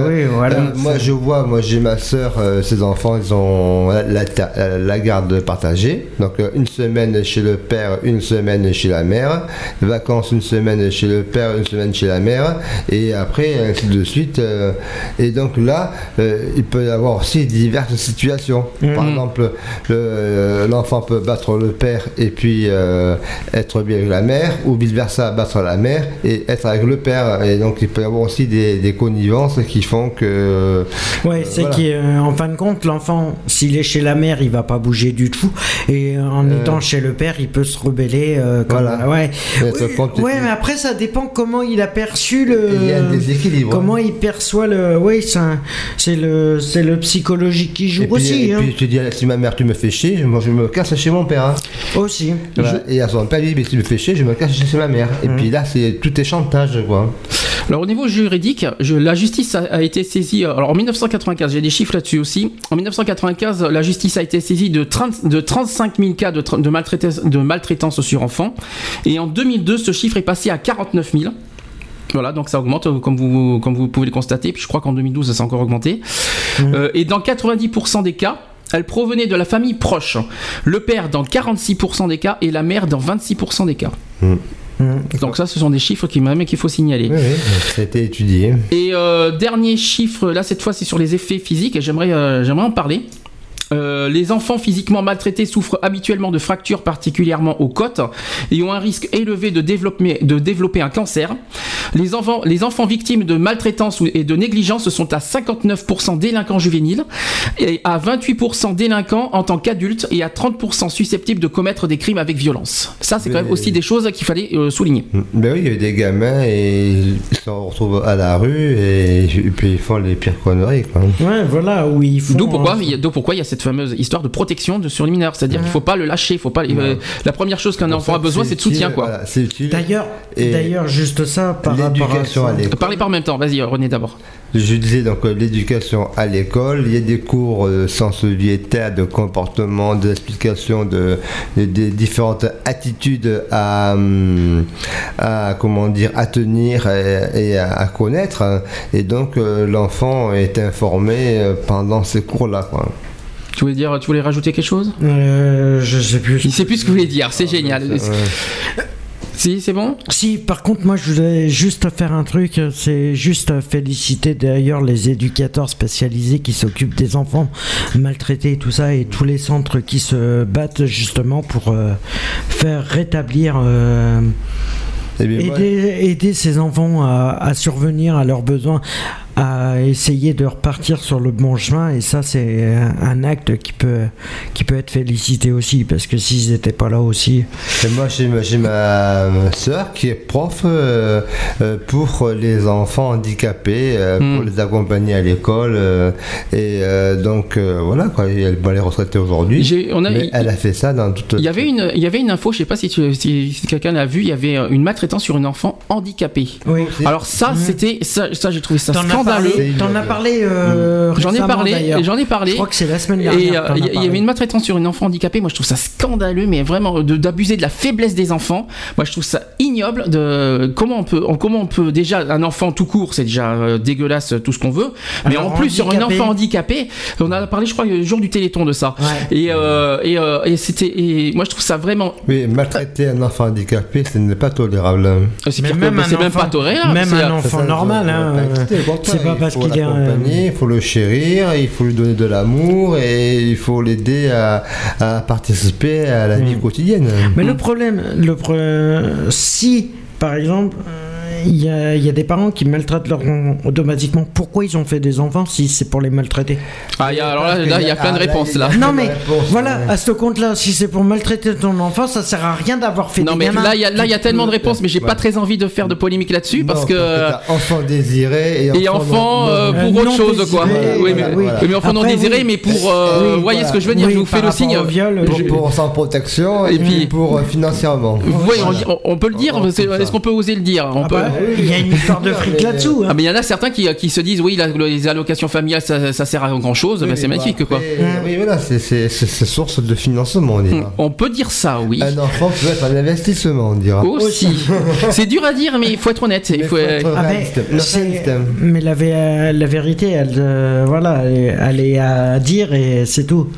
[SPEAKER 4] oui, voilà.
[SPEAKER 5] Euh, moi, je vois, moi, j'ai ma soeur, ses enfants, ils ont la, la garde partagée. Donc, euh, une semaine chez le père, une semaine chez la mère. Vacances, une semaine chez le père, une semaine chez la mère. Et après, ainsi de suite. euh, et donc là, euh, il peut y avoir aussi diverses situations. Par
[SPEAKER 3] Mhm.
[SPEAKER 5] exemple, le- euh, l'enfant peut battre le père et puis euh, être bien avec la mère, ou vice-versa, battre la mère et être avec le père. Et donc, il peut y avoir aussi des, des connivences qui font que.
[SPEAKER 4] Ouais,
[SPEAKER 5] Euh,
[SPEAKER 4] c'est
[SPEAKER 5] voilà.
[SPEAKER 4] qu'en fin de compte, l'enfant, s'il est chez la mère, il va pas bouger du tout. Et euh, en
[SPEAKER 5] Euh.
[SPEAKER 4] étant chez le père, il peut se rebeller. euh, comme,
[SPEAKER 5] Voilà.
[SPEAKER 4] Ouais. Oui, ouais, mais après, ça dépend comment il a perçu le.
[SPEAKER 5] Il y a un déséquilibre.
[SPEAKER 4] Comment il perçoit le. Oui, c'est le, le psychologique qui joue
[SPEAKER 5] Et puis,
[SPEAKER 4] aussi.
[SPEAKER 5] et
[SPEAKER 4] hein.
[SPEAKER 5] puis, je te dis, si ma mère, tu me fais chier, moi, je me casse chez mon père. hein.
[SPEAKER 4] Aussi.
[SPEAKER 5] Voilà. Et à son père, il dit, mais si tu me fais chier, je me cache chez ma mère. Et
[SPEAKER 4] Mhm.
[SPEAKER 5] puis là, c'est tout est chantage, quoi.
[SPEAKER 3] Alors au niveau juridique, je- la justice a, a été saisie. euh, Alors en 1995, j'ai des chiffres là-dessus aussi. En 1995, la justice a été saisie de, 30 de 35 000 cas de, tra- de, maltraitance, de maltraitance sur enfants. Et en 2002, ce chiffre est passé à 49 000. Voilà, donc ça augmente euh, comme vous, comme vous pouvez le constater. Puis je crois qu'en 2012, ça s'est encore augmenté. Euh, et dans 90% des cas, elle provenait de la famille proche. Le père dans 46% des cas et la mère dans 26% des cas. Donc ça, ce sont des chiffres qui même qu'il faut signaler.
[SPEAKER 5] Oui, oui, ça a été étudié.
[SPEAKER 3] Et euh, dernier chiffre, là cette fois c'est sur les effets physiques et j'aimerais euh, j'aimerais en parler. Euh, les enfants physiquement maltraités souffrent habituellement de fractures particulièrement aux côtes et ont un risque élevé de développer, de développer un cancer. Les enfants, les enfants victimes de maltraitance et de négligence sont à 59% délinquants juvéniles et à 28% délinquants en tant qu'adultes et à 30% susceptibles de commettre des crimes avec violence. Ça, c'est quand même aussi des choses qu'il fallait euh, souligner.
[SPEAKER 5] Ben oui, il y a des gamins et ils se retrouvent à la rue et, et puis ils font les pires conneries. Quoi.
[SPEAKER 4] Ouais, voilà, où ils font.
[SPEAKER 3] D'où pourquoi, il y a- pourquoi il y a cette fameuse histoire de protection de, sur les mineurs. C'est-à-dire qu'il faut pas le lâcher. Faut pas, euh, la première chose qu'un enfant a besoin, c'est de soutien. Quoi.
[SPEAKER 5] voilà, c'est utile.
[SPEAKER 4] D'ailleurs, juste ça par rapport à
[SPEAKER 5] L'éducation
[SPEAKER 4] ça.
[SPEAKER 5] à l'école.
[SPEAKER 3] Parlez en même temps. Vas-y, René d'abord.
[SPEAKER 5] Je disais donc euh, l'éducation à l'école, il y a des cours de sens viétaire, de comportement, d'explication de, de- des différentes attitudes à, hum, à comment dire à tenir et, et à, à connaître. Et donc euh, l'enfant est informé euh, pendant ces cours-là.
[SPEAKER 3] Tu voulais dire, tu voulais rajouter quelque chose?
[SPEAKER 4] Euh, je sais plus.
[SPEAKER 3] Il sait plus ce que vous voulez dire. C'est génial.
[SPEAKER 5] Ouais.
[SPEAKER 3] Si, c'est bon?
[SPEAKER 4] Si, par contre, moi, je voulais juste faire un truc. C'est juste féliciter d'ailleurs les éducateurs spécialisés qui s'occupent des enfants maltraités et tout ça, et tous les centres qui se battent justement pour euh, faire rétablir. euh,
[SPEAKER 5] Eh bien,
[SPEAKER 4] aider, aider ces enfants à, à survenir à leurs besoins, à essayer de repartir sur le bon chemin. Et ça, c'est un, acte qui peut, qui peut être félicité aussi, parce que s'ils n'étaient pas là aussi.
[SPEAKER 5] Et moi, j'ai ma, ma soeur qui est prof euh, euh, pour les enfants handicapés, euh,
[SPEAKER 3] Hmm.
[SPEAKER 5] pour les accompagner à l'école. euh, et euh, donc, euh, voilà, quoi. Elle va les retraiter aujourd'hui. Mais elle a fait ça dans toute.
[SPEAKER 3] Il y avait une, il y avait une info. Je sais pas si, tu- si, si quelqu'un l'a vu. Il y avait une maltraitance sur une enfant handicapée.
[SPEAKER 4] Oui.
[SPEAKER 3] Alors ça, c'était ça, ça j'ai trouvé ça scandaleux.
[SPEAKER 4] Parlé, t'en as parlé euh,
[SPEAKER 3] J'en ai
[SPEAKER 4] récemment,
[SPEAKER 3] parlé, j'en ai parlé.
[SPEAKER 4] Je crois que c'est la semaine dernière.
[SPEAKER 3] euh, il y, il y avait une maltraitance sur une enfant handicapée. Moi, je trouve ça scandaleux, mais vraiment d'abuser de la faiblesse des enfants. Moi, je trouve ça ignoble. De comment on peut, comment on peut déjà un enfant tout court, c'est déjà euh, dégueulasse tout ce qu'on veut. Mais
[SPEAKER 4] Alors,
[SPEAKER 3] en plus sur un enfant handicapé, on a parlé, je crois, le jour du Téléthon de ça.
[SPEAKER 4] Ouais.
[SPEAKER 3] Et euh, et, euh, et c'était, et moi, je trouve ça vraiment.
[SPEAKER 5] Oui, maltraiter un enfant handicapé, ce n'est pas tolérable.
[SPEAKER 3] C'est
[SPEAKER 4] Mais même un
[SPEAKER 3] c'est même
[SPEAKER 4] enfant-
[SPEAKER 3] pas tolérable.
[SPEAKER 4] même un enfant normal, hein, c'est pas parce qu'il
[SPEAKER 5] l'accompagner, il faut le chérir, il faut lui donner de l'amour et il faut l'aider à, à participer à la vie quotidienne.
[SPEAKER 4] Mais le problème, le pro- si par exemple, il y, a, il y a des parents qui maltraitent leurs enfants automatiquement, pourquoi ils ont fait des enfants si c'est pour les maltraiter?
[SPEAKER 3] Ah, il y a- alors là, là, il y a plein de
[SPEAKER 5] Ah,
[SPEAKER 3] réponses là.
[SPEAKER 5] Ah,
[SPEAKER 4] Non mais
[SPEAKER 5] réponse,
[SPEAKER 4] voilà,
[SPEAKER 5] ouais.
[SPEAKER 4] à ce compte-là, si c'est pour maltraiter ton enfant, ça sert à rien d'avoir fait
[SPEAKER 3] Non
[SPEAKER 4] des
[SPEAKER 3] mais
[SPEAKER 4] gamins.
[SPEAKER 3] là il y a là il y a tellement de réponses mais j'ai pas
[SPEAKER 5] Ouais.
[SPEAKER 3] très envie de faire de polémique là-dessus parce que
[SPEAKER 5] enfant désiré et,
[SPEAKER 3] et enfant
[SPEAKER 5] non-
[SPEAKER 3] euh, pour
[SPEAKER 4] Euh,
[SPEAKER 3] autre chose quoi. oui, mais,
[SPEAKER 5] voilà,
[SPEAKER 3] oui,
[SPEAKER 5] voilà.
[SPEAKER 3] mais enfant non désiré
[SPEAKER 4] oui.
[SPEAKER 3] mais pour euh,
[SPEAKER 5] Oui,
[SPEAKER 3] vous voyez
[SPEAKER 5] voilà.
[SPEAKER 3] ce que je veux dire,
[SPEAKER 4] Oui,
[SPEAKER 3] je vous fais le signe.
[SPEAKER 4] viol,
[SPEAKER 5] pour, sans protection et, puis pour euh, financièrement.
[SPEAKER 3] Oui, on, peut le dire, est-ce qu'on peut oser le dire?
[SPEAKER 4] Ah il y a une histoire de fric là-dessous.
[SPEAKER 3] Ah
[SPEAKER 4] hein.
[SPEAKER 3] mais il y en a certains qui, qui se disent oui la- les allocations familiales ça, ça sert à grand chose,
[SPEAKER 5] Oui,
[SPEAKER 3] c'est magnifique quoi.
[SPEAKER 5] après, Oui, voilà, c'est- source de financement, on dira.
[SPEAKER 3] On peut dire ça oui.
[SPEAKER 5] Un enfant peut être un investissement, on dira.
[SPEAKER 3] Aussi. c'est dur à dire mais il faut être honnête. Il
[SPEAKER 5] Mais
[SPEAKER 3] faut,
[SPEAKER 5] faut être
[SPEAKER 4] Ah, mais, la, vé- la vérité, elle, euh, voilà, elle, est- à dire et c'est tout.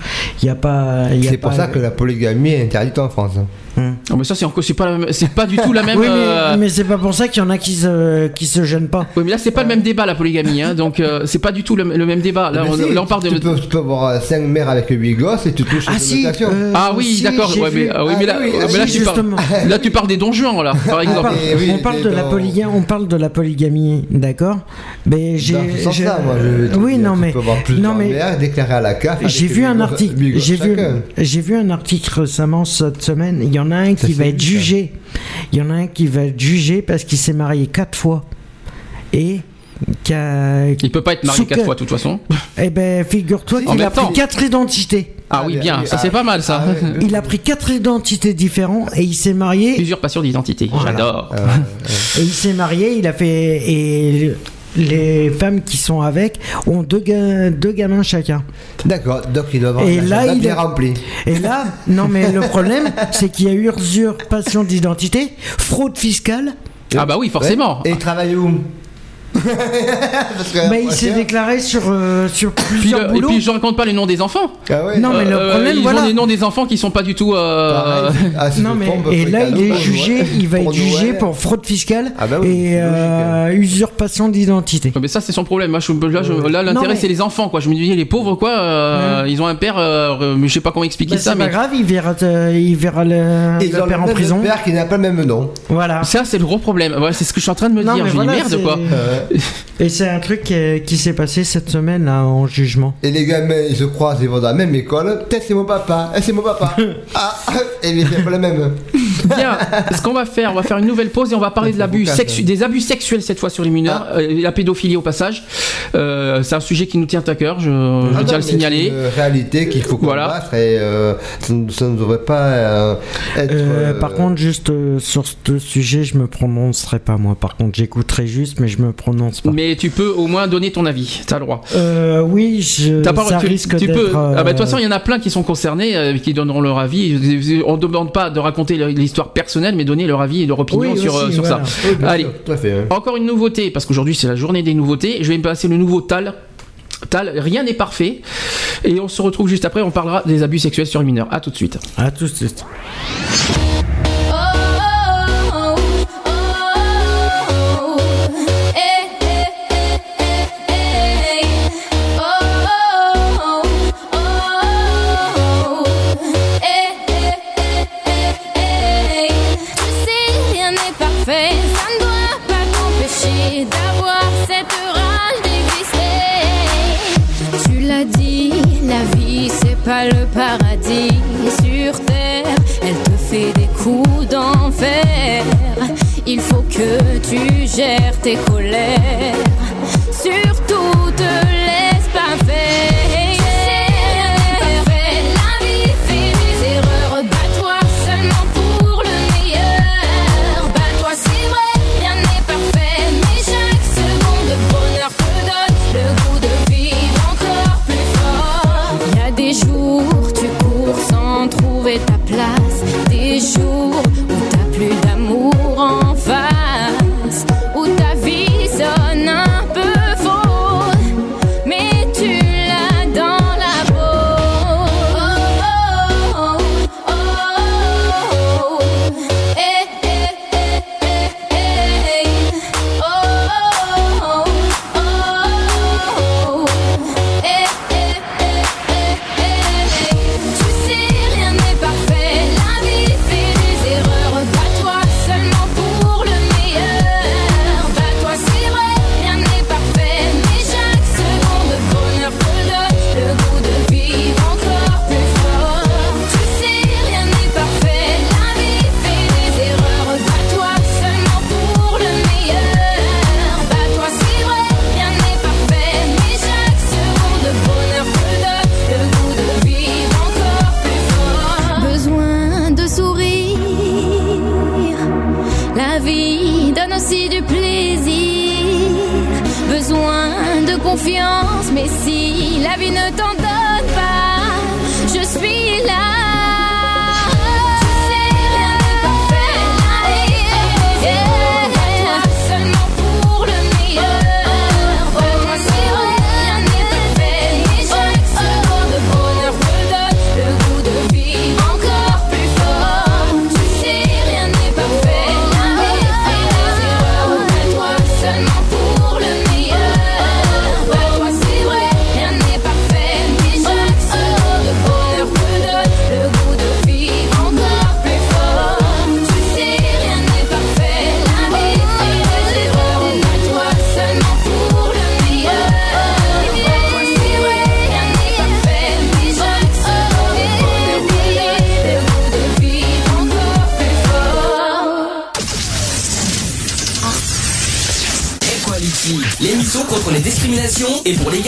[SPEAKER 4] Il y a pas.
[SPEAKER 5] C'est pour ça que la polygamie est interdite en France. hein.
[SPEAKER 3] Mais ça c'est encore c'est pas c'est du tout la même.
[SPEAKER 4] Oui, mais,
[SPEAKER 3] euh,
[SPEAKER 4] mais c'est pas pour ça qu'il y en a qui se, qui se gênent pas.
[SPEAKER 3] Oui, mais là, c'est pas le même débat, la polygamie, hein, donc euh, c'est pas du tout le, le même débat. Là,
[SPEAKER 5] Mais
[SPEAKER 3] on,
[SPEAKER 5] si,
[SPEAKER 3] là, on parle de.
[SPEAKER 5] tu, peux, tu peux avoir 5 mères avec 8 gosses et tu touches
[SPEAKER 4] Ah si euh,
[SPEAKER 3] Ah oui,
[SPEAKER 4] si,
[SPEAKER 3] d'accord. ouais, mais, ah oui,
[SPEAKER 5] Ah
[SPEAKER 3] mais là,
[SPEAKER 5] oui, ah
[SPEAKER 3] mais là,
[SPEAKER 4] si,
[SPEAKER 3] tu parles,
[SPEAKER 4] justement.
[SPEAKER 3] là, tu parles des donjons, là, par
[SPEAKER 4] On
[SPEAKER 3] exemple.
[SPEAKER 4] parle,
[SPEAKER 5] oui,
[SPEAKER 4] on parle de la polygamie, on parle de la polygamie, d'accord Mais j'ai,
[SPEAKER 5] ce
[SPEAKER 4] j'ai- oui, non mais, non mais,
[SPEAKER 5] mères déclarées à la CAF.
[SPEAKER 4] j'ai vu un article, j'ai vu un article récemment cette semaine. Il y en a un qui Va être jugé. Il y en a un qui va être jugé parce qu'il s'est marié quatre fois et qui a,
[SPEAKER 3] Il peut pas être marié
[SPEAKER 4] Sous
[SPEAKER 3] quatre
[SPEAKER 4] que-
[SPEAKER 3] fois, de toute façon.
[SPEAKER 4] eh ben, figure-toi qu'il a
[SPEAKER 3] temps.
[SPEAKER 4] pris quatre identités.
[SPEAKER 3] Ah oui,
[SPEAKER 5] Ah,
[SPEAKER 3] bien,
[SPEAKER 5] oui,
[SPEAKER 3] ça
[SPEAKER 5] ah,
[SPEAKER 3] c'est pas mal, ça.
[SPEAKER 5] ah.
[SPEAKER 4] Il a pris quatre identités différentes et il s'est marié
[SPEAKER 3] Usurpation d'identité,
[SPEAKER 4] Voilà.
[SPEAKER 3] j'adore.
[SPEAKER 5] Euh,
[SPEAKER 4] Et il s'est marié, il a fait. Et les femmes qui sont avec ont deux, ga- deux gamins chacun.
[SPEAKER 5] D'accord, donc il doit avoir
[SPEAKER 4] Et
[SPEAKER 5] un
[SPEAKER 4] là, il
[SPEAKER 5] bien
[SPEAKER 4] est-
[SPEAKER 5] rempli.
[SPEAKER 4] Et là, non mais le problème, c'est qu'il y a usurpation d'identité, fraude fiscale.
[SPEAKER 3] Ah bah oui, forcément.
[SPEAKER 5] Et il travaille où? Parce que
[SPEAKER 4] Mais il s'est déclaré sur, euh, sur
[SPEAKER 3] Puis
[SPEAKER 4] plusieurs
[SPEAKER 3] le- et
[SPEAKER 4] boulots.
[SPEAKER 3] puis je raconte pas les noms des enfants.
[SPEAKER 5] Ah ouais.
[SPEAKER 4] Non, mais le
[SPEAKER 3] Euh,
[SPEAKER 4] problème,
[SPEAKER 3] ils
[SPEAKER 4] voilà.
[SPEAKER 3] ont des noms des enfants qui sont pas du tout. euh,
[SPEAKER 5] ah,
[SPEAKER 4] Non mais et là il
[SPEAKER 5] cadeau
[SPEAKER 4] est jugé, il va être jugé pour fraude fiscale
[SPEAKER 5] Ah bah oui,
[SPEAKER 4] et
[SPEAKER 5] logique,
[SPEAKER 4] euh, usurpation d'identité.
[SPEAKER 3] Mais ça c'est son problème. Moi, je, là, l'intérêt
[SPEAKER 4] mais-
[SPEAKER 3] c'est les enfants quoi. Je me dis les pauvres quoi. euh, Ils ont un père. euh, mais je sais pas comment expliquer
[SPEAKER 4] Bah,
[SPEAKER 3] ça,
[SPEAKER 4] c'est
[SPEAKER 3] mais
[SPEAKER 4] pas grave, il verra, il verra le,
[SPEAKER 5] Ils
[SPEAKER 4] le père
[SPEAKER 5] le
[SPEAKER 4] en prison.
[SPEAKER 5] père qui n'a pas le même nom.
[SPEAKER 4] Voilà.
[SPEAKER 3] ça c'est le gros problème. C'est ce que je suis en train de me dire. Je me dis merde quoi.
[SPEAKER 4] Et c'est un truc qui, qui s'est passé cette semaine là en jugement.
[SPEAKER 5] et les gamins, ils se croisent, ils vont dans la même école. Peut-être c'est mon papa. Eh, c'est mon papa. ah, et mais c'est pas le même.
[SPEAKER 3] Bien, ce qu'on va faire, on va faire une nouvelle pause et on va parler de sexu- des abus sexuels cette fois sur les mineurs,
[SPEAKER 5] Ah.
[SPEAKER 3] euh, la pédophilie au passage. Euh, c'est un sujet qui nous tient à cœur, je, je
[SPEAKER 5] Ah non,
[SPEAKER 3] tiens à le signaler.
[SPEAKER 5] C'est une réalité qu'il faut
[SPEAKER 3] Voilà.
[SPEAKER 5] combattre et euh, ça, ne- ça ne devrait pas euh, être.
[SPEAKER 4] Euh,
[SPEAKER 5] euh,
[SPEAKER 4] par contre, juste euh, sur ce sujet, je me prononcerai pas moi. Par contre, j'écouterai juste, mais je me prononce pas.
[SPEAKER 3] Mais tu peux au moins donner ton avis, t'as le droit.
[SPEAKER 4] Euh, oui, je,
[SPEAKER 3] T'as pas-
[SPEAKER 4] ça
[SPEAKER 3] tu,
[SPEAKER 4] risque
[SPEAKER 3] tu peux. Ah bah, de toute façon, il y en a plein qui sont concernés, euh, qui donneront leur avis. On ne demande pas de raconter l'histoire personnelle, mais donner leur avis et leur opinion
[SPEAKER 4] Oui,
[SPEAKER 3] sur,
[SPEAKER 4] aussi,
[SPEAKER 3] euh, sur
[SPEAKER 4] voilà.
[SPEAKER 3] ça.
[SPEAKER 5] oui,
[SPEAKER 3] Allez.
[SPEAKER 5] sûr, tout à fait. hein.
[SPEAKER 3] Encore une nouveauté, parce qu'aujourd'hui c'est la journée des nouveautés. Je vais me passer le nouveau TAL. TAL, rien n'est parfait. Et on se retrouve juste après, on parlera des abus sexuels sur les mineurs. A tout de suite.
[SPEAKER 4] À tout de suite.
[SPEAKER 9] Le paradis sur terre. Elle te fait des coups d'enfer. Il faut que tu gères tes colères.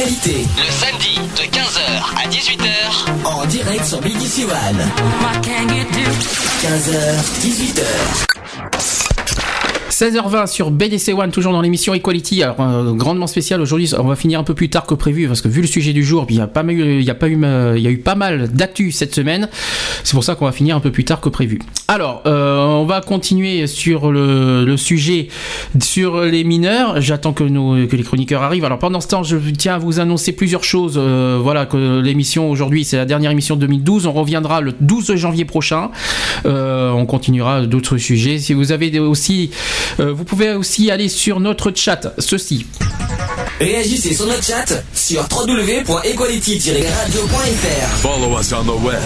[SPEAKER 9] Le
[SPEAKER 2] samedi de 15h à 18h en direct sur BDC One. 15h, 18h.
[SPEAKER 3] 16h20 sur BDC One, toujours dans l'émission Equality. Alors, euh, grandement spécial aujourd'hui, on va finir un peu plus tard que prévu parce que vu le sujet du jour, il y a pas mal, il y a pas eu, euh, il y a eu pas mal d'actu cette semaine. C'est pour ça qu'on va finir un peu plus tard que prévu. Alors, euh, on va continuer sur le, sujet sur les mineurs. J'attends que, que les chroniqueurs arrivent. Alors, pendant ce temps, je tiens à vous annoncer plusieurs choses. Voilà, que l'émission aujourd'hui, c'est la dernière émission de 2012. On reviendra le 12 janvier prochain. On continuera d'autres sujets. Si vous avez aussi, vous pouvez aussi aller sur notre chat. Ceci.
[SPEAKER 2] Réagissez sur notre chat sur www.equality-radio.fr.
[SPEAKER 8] Follow us on the web.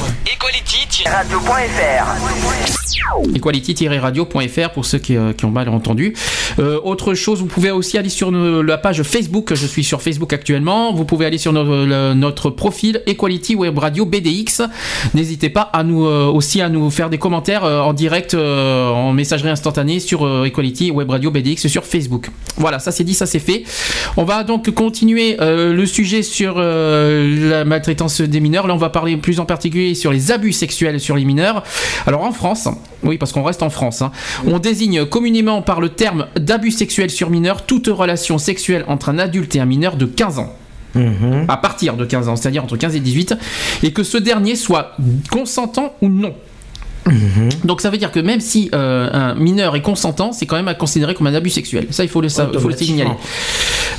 [SPEAKER 3] equality-radio.fr pour ceux qui, euh, qui ont mal entendu. Euh, autre chose, vous pouvez aussi aller sur nos- la page Facebook. Je suis sur Facebook actuellement. Vous pouvez aller sur notre, le- notre profil Equality Web Radio BDX. N'hésitez pas à nous euh, aussi à nous faire des commentaires euh, en direct, euh, en messagerie instantanée sur euh, Equality Web Radio BDX sur Facebook. Voilà, ça c'est dit, ça c'est fait. On va donc continuer euh, le sujet sur euh, la maltraitance des mineurs. Là, on va parler plus en particulier sur les abus sexuels sur les mineurs. Alors en France, oui, parce qu'on reste en France, hein, on désigne communément par le terme d'abus sexuels sur mineurs toute relation sexuelle entre un adulte et un mineur de 15 ans. À partir de 15 ans, c'est-à-dire entre 15 et 18, et que ce dernier soit consentant ou non. Donc ça veut dire que même si euh, un mineur est consentant, c'est quand même à considérer comme un abus sexuel. Ça, il faut le, faut le signaler.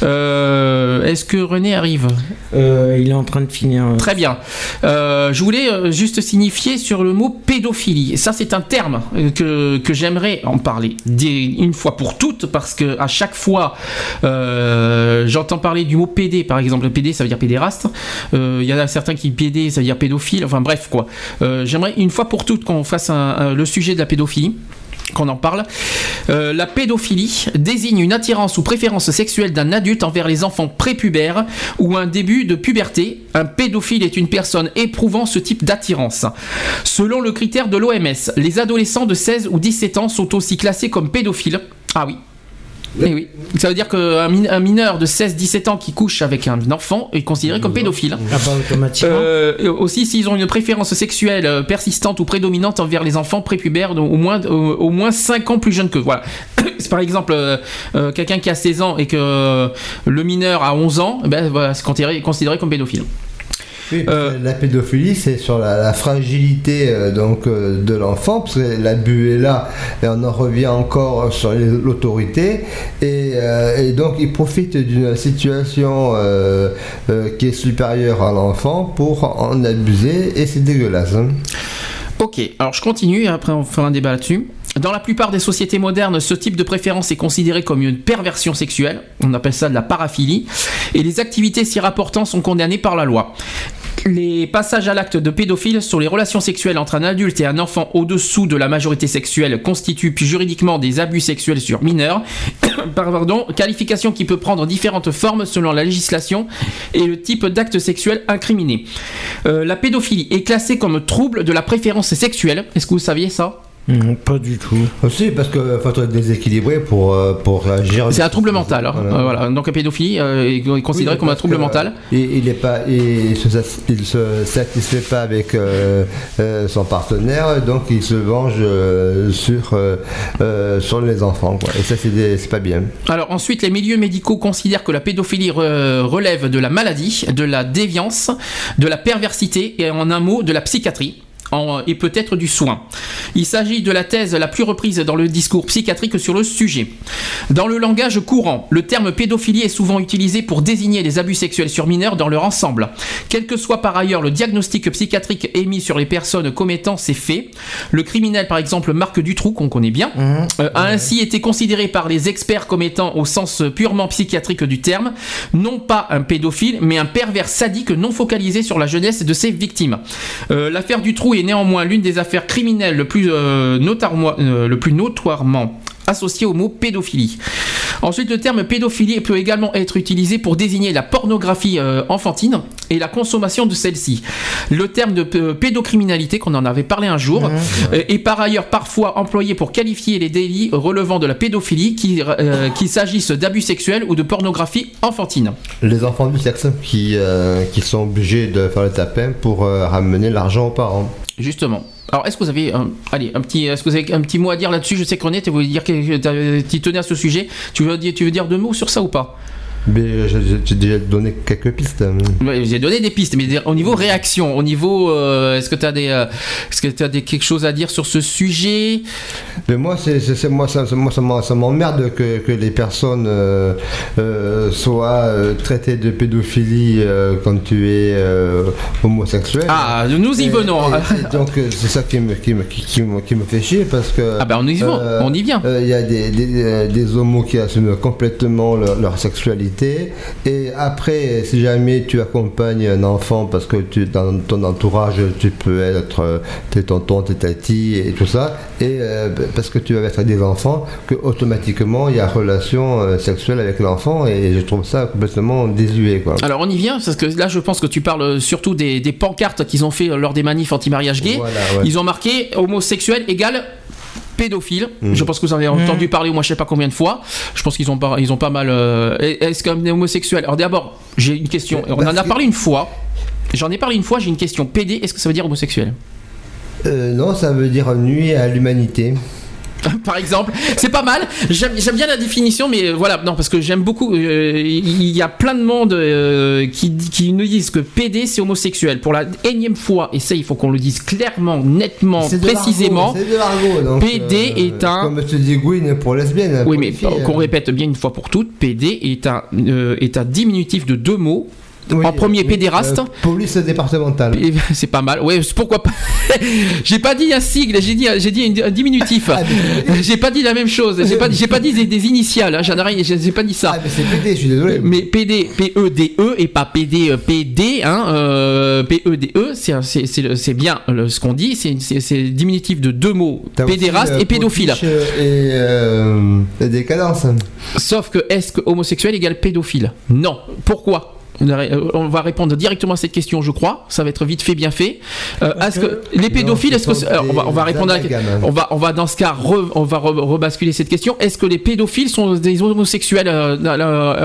[SPEAKER 3] Euh, Est-ce que René arrive?
[SPEAKER 4] Euh, il est en train de finir.
[SPEAKER 3] Très bien. Je voulais juste signifier sur le mot pédophilie. Ça, c'est un terme que, que j'aimerais en parler des- une fois pour toutes parce que à chaque fois, j'entends parler du mot pédé, par exemple. Pédé, ça veut dire pédéraste. Il y en a certains qui pédé, ça veut dire pédophile. Enfin bref, quoi. J'aimerais une fois pour toutes qu'on fasse le sujet de la pédophilie qu'on en parle. Euh, la pédophilie désigne une attirance ou préférence sexuelle d'un adulte envers les enfants prépubères ou un début de puberté. Un pédophile est une personne éprouvant ce type d'attirance. Selon le critère de l'OMS, les adolescents de 16 ou 17 ans sont aussi classés comme pédophiles. Ah oui. Eh oui. Ça veut dire qu'un min- un mineur de 16-17 ans qui couche avec un enfant est considéré comme pédophile.
[SPEAKER 4] Ah automatiquement.
[SPEAKER 3] Euh, aussi s'ils ont une préférence sexuelle euh, persistante ou prédominante envers les enfants prépubères donc au moins au, au moins 5 ans plus jeunes que voilà. C'est par exemple euh, quelqu'un qui a 16 ans et que le mineur a 11 ans, eh ben voilà, c'est considéré, considéré comme pédophile.
[SPEAKER 5] La pédophilie, c'est sur la, fragilité euh, donc euh, de l'enfant, parce que l'abus est là, et on en revient encore sur l'autorité, et, euh, et donc il profite d'une situation qui est supérieure à l'enfant pour en abuser, et c'est dégueulasse. hein.
[SPEAKER 3] Ok, alors je continue et après on fera un débat là-dessus. Dans la plupart des sociétés modernes, ce type de préférence est considéré comme une perversion sexuelle. On appelle ça de la paraphilie. Et les activités s'y rapportant sont condamnées par la loi. Les passages à l'acte de pédophile sur les relations sexuelles entre un adulte et un enfant au-dessous de la majorité sexuelle constituent juridiquement des abus sexuels sur mineurs. Pardon, qualification qui peut prendre différentes formes selon la législation et le type d'acte sexuel incriminé. Euh, la pédophilie est classée comme trouble de la préférence sexuelle. Est-ce que vous saviez ça?
[SPEAKER 4] Pas du tout.
[SPEAKER 5] Aussi, parce qu'il faut être déséquilibré pour, euh, pour réagir.
[SPEAKER 3] C'est un trouble mental. hein.
[SPEAKER 5] Voilà.
[SPEAKER 3] Euh, voilà. Donc la pédophilie euh, est considérée
[SPEAKER 5] Oui,
[SPEAKER 3] comme un trouble
[SPEAKER 5] que,
[SPEAKER 3] mental.
[SPEAKER 5] Il, pas, il se, il se satisfait pas avec euh, euh, son partenaire, donc il se venge euh, sur, sur les enfants. Quoi. Et ça, c'est pas bien.
[SPEAKER 3] Alors ensuite, les milieux médicaux considèrent que la pédophilie re- relève de la maladie, de la déviance, de la perversité et en un mot de la psychiatrie. En- et peut-être du soin. Il s'agit de la thèse la plus reprise dans le discours psychiatrique sur le sujet. Dans le langage courant, le terme pédophilie est souvent utilisé pour désigner les abus sexuels sur mineurs dans leur ensemble. Quel que soit par ailleurs le diagnostic psychiatrique émis sur les personnes commettant ces faits, le criminel par exemple Marc Dutroux, qu'on connaît bien, euh, a ainsi été considéré par les experts comme étant au sens purement psychiatrique du terme, non pas un pédophile, mais un pervers sadique non focalisé sur la jeunesse de ses victimes. Euh, L'affaire Dutroux est néanmoins l'une des affaires criminelles le plus, euh, notoirement- euh, le plus notoirement associé au mot pédophilie. Ensuite, le terme pédophilie peut également être utilisé pour désigner la pornographie euh, enfantine et la consommation de celle-ci. Le terme de pédocriminalité, qu'on en avait parlé un jour, euh, est par ailleurs parfois employé pour qualifier les délits relevant de la pédophilie, qu'il euh, s'agisse d'abus sexuels ou de pornographie enfantine.
[SPEAKER 5] Les enfants du sexe qui, qui sont obligés de faire le tapin pour ramener l'argent aux parents.
[SPEAKER 3] Justement. Alors, est-ce que vous avez, un, allez, un petit, est-ce que vous avez un petit mot à dire là-dessus? Je sais qu'on est, tu voulais dire que tu tenais à ce sujet. Tu veux dire, tu veux dire deux mots sur ça ou pas?
[SPEAKER 5] Mais j'ai- déjà donné quelques pistes. hein.
[SPEAKER 3] Ouais, J'ai donné des pistes, mais au niveau réaction, au niveau, euh, est-ce que tu as des, euh, est-ce que tu as des quelque chose à dire sur ce sujet?
[SPEAKER 5] Mais moi, c'est, moi, ça, moi, ça m'emmerde que, que les personnes euh, euh, soient euh, traitées de pédophilie euh, quand tu es euh, homosexuel.
[SPEAKER 3] Ah, nous y venons.
[SPEAKER 5] et- et donc, euh, c'est ça qui me, qui, me, qui, qui me, qui me fait chier parce que.
[SPEAKER 3] Ah ben on y vient,
[SPEAKER 5] euh,
[SPEAKER 3] on y vient.
[SPEAKER 5] euh, Il y a des, des, euh, des homos qui assument complètement leur, leur sexualité. Et après, si jamais tu accompagnes un enfant parce que tu, dans ton entourage, tu peux être euh, tes tontons, tes tatis et tout ça, et euh, parce que tu vas être avec des enfants, que automatiquement il y a relation euh, sexuelle avec l'enfant. Et je trouve ça complètement désuet. Quoi.
[SPEAKER 3] Alors on y vient, parce que là je pense que tu parles surtout des, des pancartes qu'ils ont fait lors des manifs anti-mariage gay.
[SPEAKER 5] Voilà, ouais.
[SPEAKER 3] Ils ont marqué homosexuel égale pédophile.
[SPEAKER 5] Mm.
[SPEAKER 3] Je pense que vous en avez entendu parler au moins je sais pas combien de fois. Je pense qu'ils ont pas, ils ont pas mal. euh, Est-ce qu'un homosexuel Alors d'abord, j'ai une question. On en a
[SPEAKER 5] que-
[SPEAKER 3] parlé une fois. J'en ai parlé une fois. J'ai une question. PD, est-ce que ça veut dire homosexuel?
[SPEAKER 5] Euh, non, ça veut dire nuit à l'humanité.
[SPEAKER 3] par exemple. C'est pas mal. J'aime bien la définition, mais euh, voilà, non, parce que j'aime beaucoup. euh, Il y a plein de monde euh, qui, qui nous disent que PD c'est homosexuel. Pour la énième fois, et ça, il faut qu'on le dise clairement, nettement, précisément.
[SPEAKER 5] de donc,
[SPEAKER 3] PD est un-
[SPEAKER 5] Comme je te dis, Gwyn pour lesbienne.
[SPEAKER 3] Oui,
[SPEAKER 5] pour
[SPEAKER 3] mais qu'on
[SPEAKER 5] euh.
[SPEAKER 3] répète bien une fois pour toutes, PD est un, est un diminutif de deux mots.
[SPEAKER 5] Oui,
[SPEAKER 3] en premier,
[SPEAKER 5] oui,
[SPEAKER 3] pédéraste.
[SPEAKER 5] euh, police départementale.
[SPEAKER 3] Et C'est pas mal. Ouais, pourquoi pas? j'ai pas dit un sigle, j'ai dit, j'ai dit un diminutif.
[SPEAKER 5] Ah, mais-
[SPEAKER 3] j'ai pas dit la même chose. J'ai pas, j'ai pas dit des, des initiales. Hein. J'en ai rien. J'ai pas dit ça.
[SPEAKER 5] Ah, mais c'est PD, je suis désolé.
[SPEAKER 3] Mais PD, P-E-D-E et pas PD, euh, PD, hein, euh, P-E-D-E, c'est un- c'est- c'est c'est bien ce qu'on dit, c'est c'est- diminutif de deux mots,
[SPEAKER 5] aussi,
[SPEAKER 3] pédéraste
[SPEAKER 5] euh,
[SPEAKER 3] et pédophile.
[SPEAKER 5] Et, et décadence.
[SPEAKER 3] Sauf que est-ce que homosexuel égale pédophile? Non. Pourquoi? On va répondre directement à cette question, je crois. Ça va être vite fait, bien fait. Euh, est-ce que,
[SPEAKER 5] que-
[SPEAKER 3] les pédophiles, est-ce que alors, on va on va
[SPEAKER 5] des
[SPEAKER 3] répondre à,
[SPEAKER 5] amalgames.
[SPEAKER 3] on va on va dans ce cas re- on va re- rebasculer cette question. Est-ce que les pédophiles sont des homosexuels euh, euh,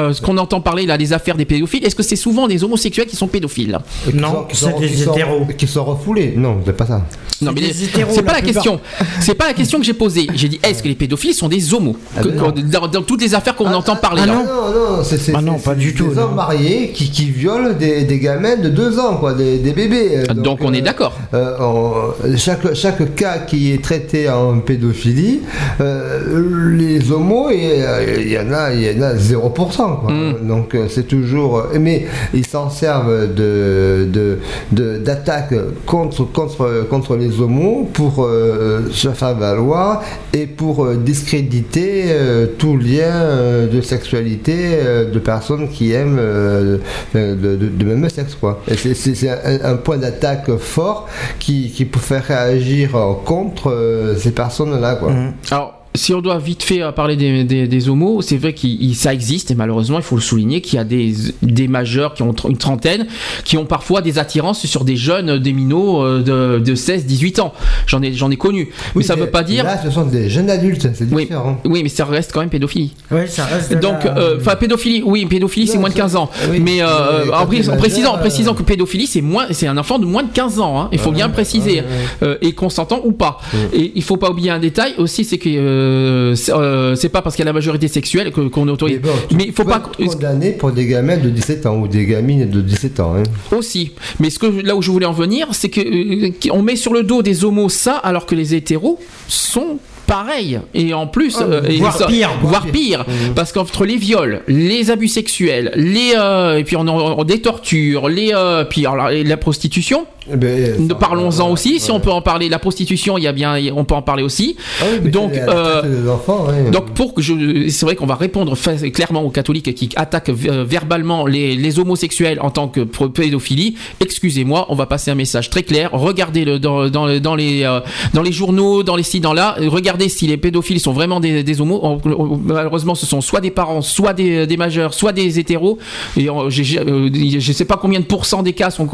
[SPEAKER 3] euh, Ce qu'on entend parler là, les affaires des pédophiles. Est-ce que c'est souvent des homosexuels qui sont pédophiles?
[SPEAKER 5] Qui
[SPEAKER 4] Non, c'est
[SPEAKER 5] sont-
[SPEAKER 4] des
[SPEAKER 5] qui sont-
[SPEAKER 4] hétéros.
[SPEAKER 5] Qui sont refoulés. Non, c'est pas ça.
[SPEAKER 3] Non, mais
[SPEAKER 4] des
[SPEAKER 3] les-
[SPEAKER 4] hétéros,
[SPEAKER 3] c'est pas
[SPEAKER 4] la
[SPEAKER 3] question. C'est pas la question que j'ai posée. J'ai dit est-ce que les pédophiles sont des homos?
[SPEAKER 5] Ah
[SPEAKER 3] Que-
[SPEAKER 5] ben
[SPEAKER 3] dans, dans toutes les affaires qu'on entend parler
[SPEAKER 4] ah
[SPEAKER 3] là.
[SPEAKER 4] non.
[SPEAKER 5] non, non,
[SPEAKER 4] Ah pas du tout,
[SPEAKER 5] Des
[SPEAKER 4] non.
[SPEAKER 5] hommes mariés qui, qui violent des, des gamins de 2 ans, quoi, des, des bébés. Euh,
[SPEAKER 3] Donc, on est d'accord.
[SPEAKER 5] euh, chaque, chaque cas qui est traité en pédophilie, euh, les homos, euh, il y en a, il y en a 0%. Quoi.
[SPEAKER 3] Mm.
[SPEAKER 5] Donc euh, c'est toujours. euh, Mais ils s'en servent de, de, de- d'attaques contre, contre, contre les homos pour euh, se faire valoir et pour euh, discréditer euh, tout lien euh, de sexualité euh, de personnes qui aiment euh, de, de- de même sexe. Quoi. Et c'est, un, un point d'attaque fort qui, qui peut faire réagir euh, contre euh, ces personnes-là. Quoi.
[SPEAKER 4] Mhm.
[SPEAKER 3] Alors, si on doit vite fait euh, parler des, des, des homos, c'est vrai que ça existe et malheureusement, il faut le souligner qu'il y a des, des majeurs qui ont une trentaine qui ont parfois des attirances sur des jeunes, euh, des minots euh, de, de 16, 18 ans. J'en ai, j'en ai connu. mais
[SPEAKER 5] Oui,
[SPEAKER 3] ça veut pas dire.
[SPEAKER 5] Là, ce sont des jeunes adultes, c'est
[SPEAKER 3] Oui,
[SPEAKER 5] différent.
[SPEAKER 3] oui, mais ça reste quand même pédophilie.
[SPEAKER 4] Ouais, ça reste.
[SPEAKER 3] Donc,
[SPEAKER 4] la-
[SPEAKER 3] euh, enfin, pédophilie, oui, pédophilie, c'est moins de
[SPEAKER 5] ça-
[SPEAKER 3] 15 ans.
[SPEAKER 5] oui,
[SPEAKER 3] mais euh,
[SPEAKER 5] mais
[SPEAKER 3] en, précisant, en précisant que pédophilie, c'est moins, c'est un enfant de moins de 15 ans. hein. Il faut bien préciser Euh, et consentant ou pas. Et il faut pas oublier un détail aussi, c'est que euh, c'est euh, c'est pas parce qu'il y a la majorité sexuelle que- qu'on autorise.
[SPEAKER 5] bon, tu
[SPEAKER 3] Mais il faut pas
[SPEAKER 5] être condamné pour des gamins de 17 ans ou des gamines de 17 ans. hein.
[SPEAKER 3] aussi. Mais ce que là où je voulais en venir, c'est que euh, on met sur le dos des homos ça, alors que les hétéros sont pareils et en plus
[SPEAKER 5] Ah,
[SPEAKER 3] euh,
[SPEAKER 4] voire pire,
[SPEAKER 3] voire pire, parce qu'entre les viols les abus sexuels les euh, et puis on, on- des tortures les euh, puis alors, la prostitution
[SPEAKER 5] Eh ben,
[SPEAKER 3] Nous
[SPEAKER 5] ça,
[SPEAKER 3] Parlons-en aussi, si on peut en parler. La prostitution, il y a bien, on peut en parler aussi.
[SPEAKER 5] Ah oui,
[SPEAKER 3] Donc, euh,
[SPEAKER 5] enfants, ouais.
[SPEAKER 3] Donc pour que je, c'est vrai qu'on va répondre clairement aux catholiques qui attaquent euh, verbalement les, les homosexuels en tant que pédophilie. Excusez-moi, on va passer un message très clair. Regardez le dans, dans, le- dans les euh, dans les journaux, dans les sites, dans là. Regardez si les pédophiles sont vraiment des, des homos. Malheureusement, ce sont soit des parents, soit des, des majeurs, soit des hétéros. Et euh, je sais pas combien de pourcents des cas sont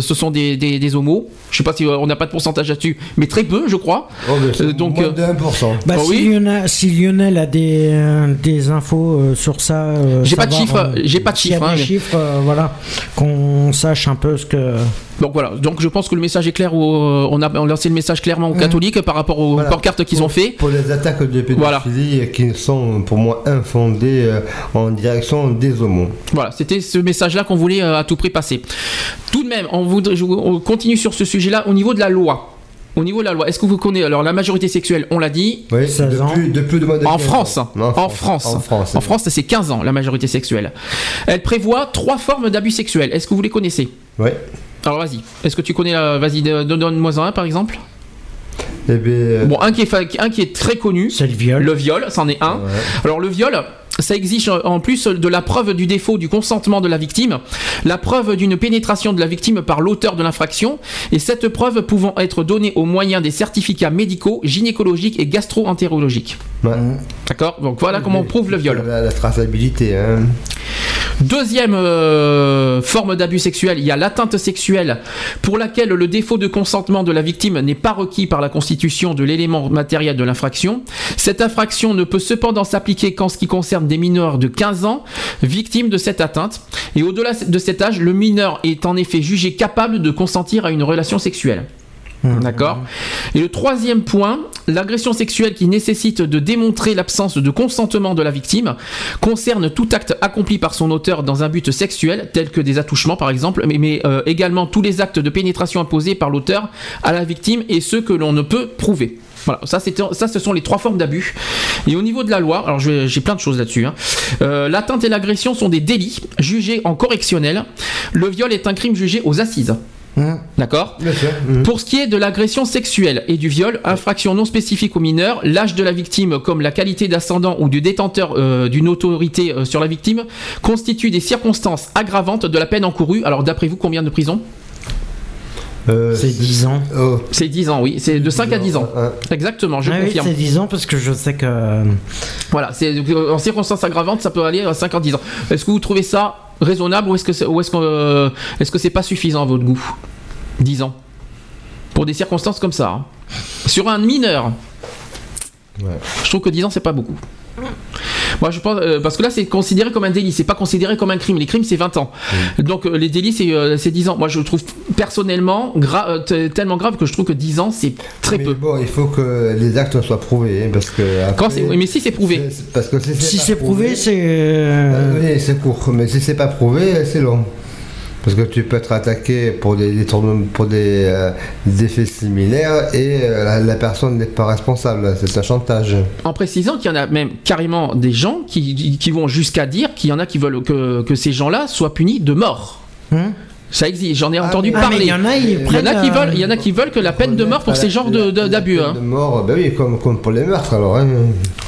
[SPEAKER 3] ce sont des, des, des homos. Je sais pas si euh, on n'a pas de pourcentage là-dessus, mais très peu, je crois.
[SPEAKER 5] Oh,
[SPEAKER 3] euh, donc,
[SPEAKER 5] moins
[SPEAKER 3] euh,
[SPEAKER 5] de 1%.
[SPEAKER 4] Bah,
[SPEAKER 3] Oh
[SPEAKER 4] si,
[SPEAKER 3] oui.
[SPEAKER 4] Lionel, si Lionel a des, euh, des infos euh, sur ça, euh,
[SPEAKER 3] J'ai pas de chiffres,
[SPEAKER 4] euh,
[SPEAKER 3] j'ai pas de
[SPEAKER 4] s'il y a
[SPEAKER 3] chiffres, hein,
[SPEAKER 4] chiffres, euh, voilà, qu'on sache un peu ce que.
[SPEAKER 3] Donc voilà, donc je pense que le message est clair, euh, on a lancé le message clairement aux catholiques par rapport aux
[SPEAKER 5] Voilà.
[SPEAKER 3] pancartes qu'ils ont fait.
[SPEAKER 5] Pour les attaques de pédophilie qui sont pour moi infondées euh, en direction des homos.
[SPEAKER 3] Voilà, c'était ce message-là qu'on voulait euh, à tout prix passer. Tout de même, on, voudrait, je- on continue sur ce sujet-là au niveau de la loi. Au niveau de la loi, est-ce que vous connaissez alors la majorité sexuelle On l'a dit?
[SPEAKER 5] Oui,
[SPEAKER 4] 16 ans.
[SPEAKER 5] depuis, depuis le mois de
[SPEAKER 3] En
[SPEAKER 5] 15
[SPEAKER 3] France,
[SPEAKER 5] ans.
[SPEAKER 3] en France,
[SPEAKER 5] En France.
[SPEAKER 3] en France, c'est 15 ans la majorité sexuelle. Elle prévoit trois formes d'abus sexuels. Est-ce que vous les connaissez?
[SPEAKER 5] Oui.
[SPEAKER 3] Alors vas-y. Est-ce que tu connais euh, Vas-y, donne-moi un par exemple.
[SPEAKER 5] Eh bien, euh,
[SPEAKER 3] Bon, un qui est, fa- un qui est très connu.
[SPEAKER 4] C'est le viol.
[SPEAKER 3] Le viol, c'en est un.
[SPEAKER 5] Ouais.
[SPEAKER 3] Alors le viol, ça exige euh, en plus de la preuve du défaut du consentement de la victime, la preuve d'une pénétration de la victime par l'auteur de l'infraction, et cette preuve pouvant être donnée au moyen des certificats médicaux, gynécologiques et gastro-entérologiques.
[SPEAKER 5] ouais.
[SPEAKER 3] D'accord? Donc voilà comment on prouve le viol.
[SPEAKER 5] La, la traçabilité. Hein.
[SPEAKER 3] Deuxième euh, forme d'abus sexuel, il y a l'atteinte sexuelle pour laquelle le défaut de consentement de la victime n'est pas requis par la constitution de l'élément matériel de l'infraction. Cette infraction ne peut cependant s'appliquer qu'en ce qui concerne des mineurs de 15 ans victimes de cette atteinte. Et au-delà de cet âge, le mineur est en effet jugé capable de consentir à une relation sexuelle. D'accord Et le troisième point, l'agression sexuelle qui nécessite de démontrer l'absence de consentement de la victime concerne tout acte accompli par son auteur dans un but sexuel, tel que des attouchements par exemple, mais, euh, également tous les actes de pénétration imposés par l'auteur à la victime et ceux que l'on ne peut prouver. Voilà, ça, ça ce sont les trois formes d'abus. Et au niveau de la loi, alors j'ai plein de choses là-dessus. hein. Euh, L'atteinte et l'agression sont des délits jugés en correctionnel. Le viol est un crime jugé aux assises.
[SPEAKER 4] Hum.
[SPEAKER 3] D'accord
[SPEAKER 5] Bien sûr. Mhm.
[SPEAKER 3] pour ce qui est de l'agression sexuelle et du viol, infraction non spécifique aux mineurs, l'âge de la victime comme la qualité d'ascendant ou du détenteur euh, d'une autorité euh, sur la victime constituent des circonstances aggravantes de la peine encourue. Alors d'après vous, combien de prison
[SPEAKER 5] Euh,
[SPEAKER 4] C'est 10 ans.
[SPEAKER 5] oh,
[SPEAKER 3] C'est 10 ans, oui. C'est de 5 à 10 ans.
[SPEAKER 5] hein.
[SPEAKER 3] Exactement, je
[SPEAKER 4] Ah oui,
[SPEAKER 3] confirme.
[SPEAKER 4] c'est 10 ans parce que je sais que.
[SPEAKER 3] Voilà, c'est en circonstances aggravantes, ça peut aller à 5 à 10 ans. Est-ce que vous trouvez ça raisonnable ou est-ce que c'est ou est-ce que euh, est-ce que c'est pas suffisant à votre goût 10 ans? Pour des circonstances comme ça. hein. Sur un mineur,
[SPEAKER 5] Ouais.
[SPEAKER 3] je trouve que 10 ans c'est pas beaucoup. Moi je pense euh, parce que là c'est considéré comme un délit, c'est pas considéré comme un crime. Les crimes c'est 20 ans. Donc euh, les délits c'est euh, c'est 10 ans. Moi je trouve personnellement gra- euh, tellement grave que je trouve que 10 ans c'est très
[SPEAKER 5] Mais
[SPEAKER 3] peu.
[SPEAKER 5] bon, il faut que les actes soient prouvés, hein, parce que.
[SPEAKER 3] Quand
[SPEAKER 5] après,
[SPEAKER 3] c'est oui, mais si c'est prouvé.
[SPEAKER 5] c'est- c'est- Parce que si
[SPEAKER 4] c'est prouvé, c'est.
[SPEAKER 5] Euh,
[SPEAKER 4] euh,
[SPEAKER 5] Oui, c'est court, mais si c'est pas prouvé, c'est long. Parce que tu peux être attaqué pour des, détournements- pour des, euh, des effets similaires et euh, la, la personne n'est pas responsable, c'est un chantage.
[SPEAKER 3] En précisant qu'il y en a même carrément des gens qui, qui vont jusqu'à dire qu'il y en a qui veulent que, que ces gens-là soient punis de mort.
[SPEAKER 4] hum.
[SPEAKER 3] Ça existe, j'en ai entendu
[SPEAKER 4] Ah, mais
[SPEAKER 3] parler.
[SPEAKER 4] il y en a, ils
[SPEAKER 3] Il y en a qui
[SPEAKER 4] euh,
[SPEAKER 3] veulent, il y en a qui veulent que la peine de mort pour ces genres de- de- d'abus.
[SPEAKER 5] La
[SPEAKER 3] hein.
[SPEAKER 5] peine De mort, ben oui, comme, comme pour les meurtres alors. hein.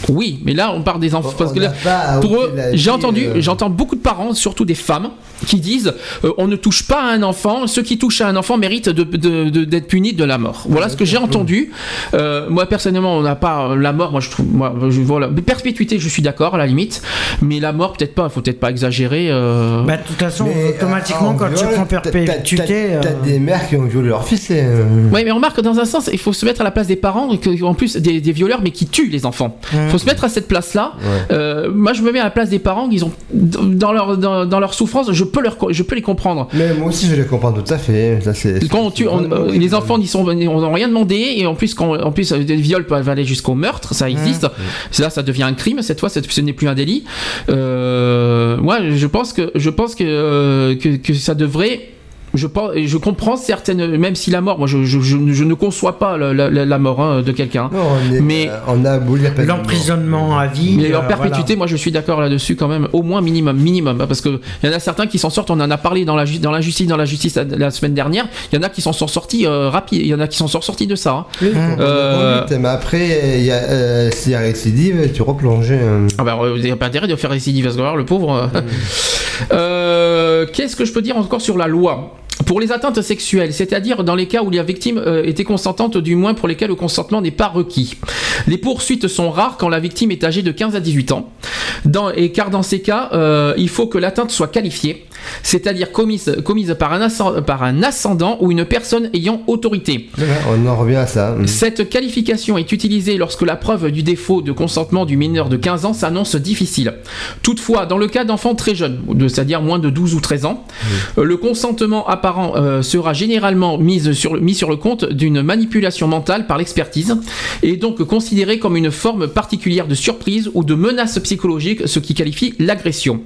[SPEAKER 3] Oui, mais là on parle des enfants parce que là, pour eux, j'ai entendu,
[SPEAKER 5] euh,
[SPEAKER 3] j'entends beaucoup de parents, surtout des femmes, qui disent euh, on ne touche pas à un enfant, ceux qui touchent à un enfant méritent de- de- de- d'être punis de la mort. Voilà ce que j'ai entendu. Euh, moi personnellement, on n'a pas la mort. Moi je trouve, moi, je, voilà, perpétuité, je suis d'accord à la limite, mais la mort peut-être pas. Faut peut-être pas exagérer. euh.
[SPEAKER 4] Bah, de toute façon,
[SPEAKER 5] Mais,
[SPEAKER 4] automatiquement,
[SPEAKER 5] en
[SPEAKER 4] quand tu
[SPEAKER 5] viol,
[SPEAKER 4] prends
[SPEAKER 5] t'as-
[SPEAKER 4] perpétuité.
[SPEAKER 5] T'as
[SPEAKER 4] euh,
[SPEAKER 5] des mères qui ont violé leur fils. et, euh,
[SPEAKER 3] Oui, mais on remarque que dans un sens, il faut se mettre à la place des parents, et que, en plus des, des violeurs, mais qui tuent les enfants. Il
[SPEAKER 4] Mmh.
[SPEAKER 3] faut se mettre à cette place-là.
[SPEAKER 5] Ouais.
[SPEAKER 3] Euh, moi, je me mets à la place des parents, ils ont dans leur dans, dans leur souffrance, je peux leur je peux les comprendre.
[SPEAKER 5] Mais moi aussi je les comprends tout à fait. Ça, c'est-
[SPEAKER 3] Quand on tue, on- euh, les enfants n'y sont, on n'a rien demandé et en plus quand en plus des viols peuvent aller jusqu'au meurtre, ça existe.
[SPEAKER 5] Mmh.
[SPEAKER 3] Là, ça devient un crime cette fois, ce n'est plus un délit. Euh, moi, je pense que je pense que que, que ça devrait. Je, pense, je comprends certaines, même si la mort, moi je, je, je, je ne conçois pas la, la- la mort hein, de quelqu'un. Mais-
[SPEAKER 5] euh, on a aboli.
[SPEAKER 4] L'emprisonnement à vie.
[SPEAKER 3] Mais en
[SPEAKER 4] euh,
[SPEAKER 3] perpétuité, moi je suis d'accord là-dessus quand même, au moins minimum, minimum, hein, parce que il y en a certains qui s'en sortent. On en a parlé dans la ju- dans la justice, dans la justice la, la semaine dernière. Il y en a qui s'en sont sortis euh, rapide. Il y en a qui s'en sont sortis de ça. hein.
[SPEAKER 5] Oui,
[SPEAKER 3] Euh,
[SPEAKER 5] Mais après, il y a, euh, s'il y a récidive, tu replonges. hein.
[SPEAKER 3] Ah euh, vous n'avez pas intérêt de faire récidive parce que alors, le pauvre. Qu'est-ce que je peux dire encore sur la loi? Pour les atteintes sexuelles, c'est-à-dire dans les cas où la victime euh, était consentante, du moins pour lesquels le consentement n'est pas requis. Les poursuites sont rares quand la victime est âgée de 15 à 18 ans. Dans, et car dans ces cas, euh, il faut que l'atteinte soit qualifiée, c'est-à-dire commise, commise par, un ascend- par un ascendant ou une personne ayant autorité.
[SPEAKER 5] On en revient à ça.
[SPEAKER 3] Cette qualification est utilisée lorsque la preuve du défaut de consentement du mineur de 15 ans s'annonce difficile. Toutefois, dans le cas d'enfants très jeunes, c'est-à-dire moins de 12 ou 13 ans, euh, le consentement apparent euh, sera généralement mis sur, le- mis sur le compte d'une manipulation mentale par l'expertise et donc considéré comme une forme particulière de surprise ou de menace psychologique, ce qui qualifie l'agression.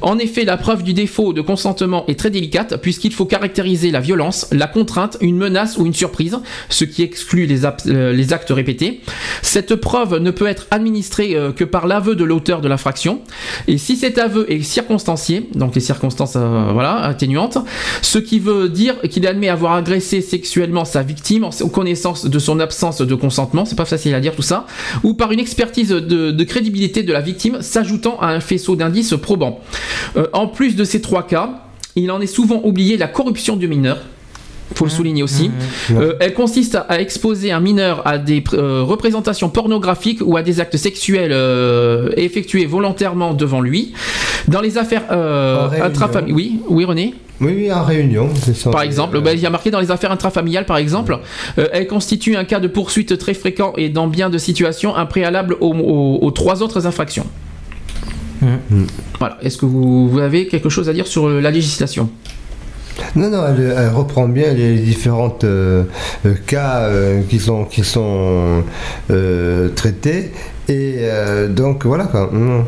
[SPEAKER 3] En effet, la preuve du défaut de consentement est très délicate puisqu'il faut caractériser la violence, la contrainte, une menace ou une surprise, ce qui exclut les, euh, les actes répétés. Cette preuve ne peut être administrée euh, que par l'aveu de l'auteur de l'infraction. Et si cet aveu est circonstancié, donc les circonstances euh, voilà, atténuantes, ce qui veut dire qu'il admet avoir agressé sexuellement sa victime en connaissance de son absence de consentement, c'est pas facile à dire tout ça, ou par une expertise de, de crédibilité de la victime s'ajoutant à un faisceau d'indices probants. Euh, en plus de ces trois cas, il en est souvent oublié la corruption du mineur. Faut le souligner aussi. Euh, elle consiste à, à exposer un mineur à des euh, représentations pornographiques ou à des actes sexuels euh, effectués volontairement devant lui. Dans les affaires intrafamiliales, oui, oui René?
[SPEAKER 5] Oui, oui, en réunion. c'est ça.
[SPEAKER 3] Par exemple,
[SPEAKER 5] Euh,
[SPEAKER 3] bah, il y a marqué dans les affaires intrafamiliales, par exemple, euh, elle constitue un cas de poursuite très fréquent et dans bien de situations un préalable aux, aux- aux trois autres infractions. Voilà. Est-ce que vous, vous avez quelque chose à dire sur euh, la législation?
[SPEAKER 5] Non, non, elle, elle reprend bien les différentes euh, euh, cas euh, qui sont, qui sont euh, traités. Et euh, donc voilà quoi. Mm.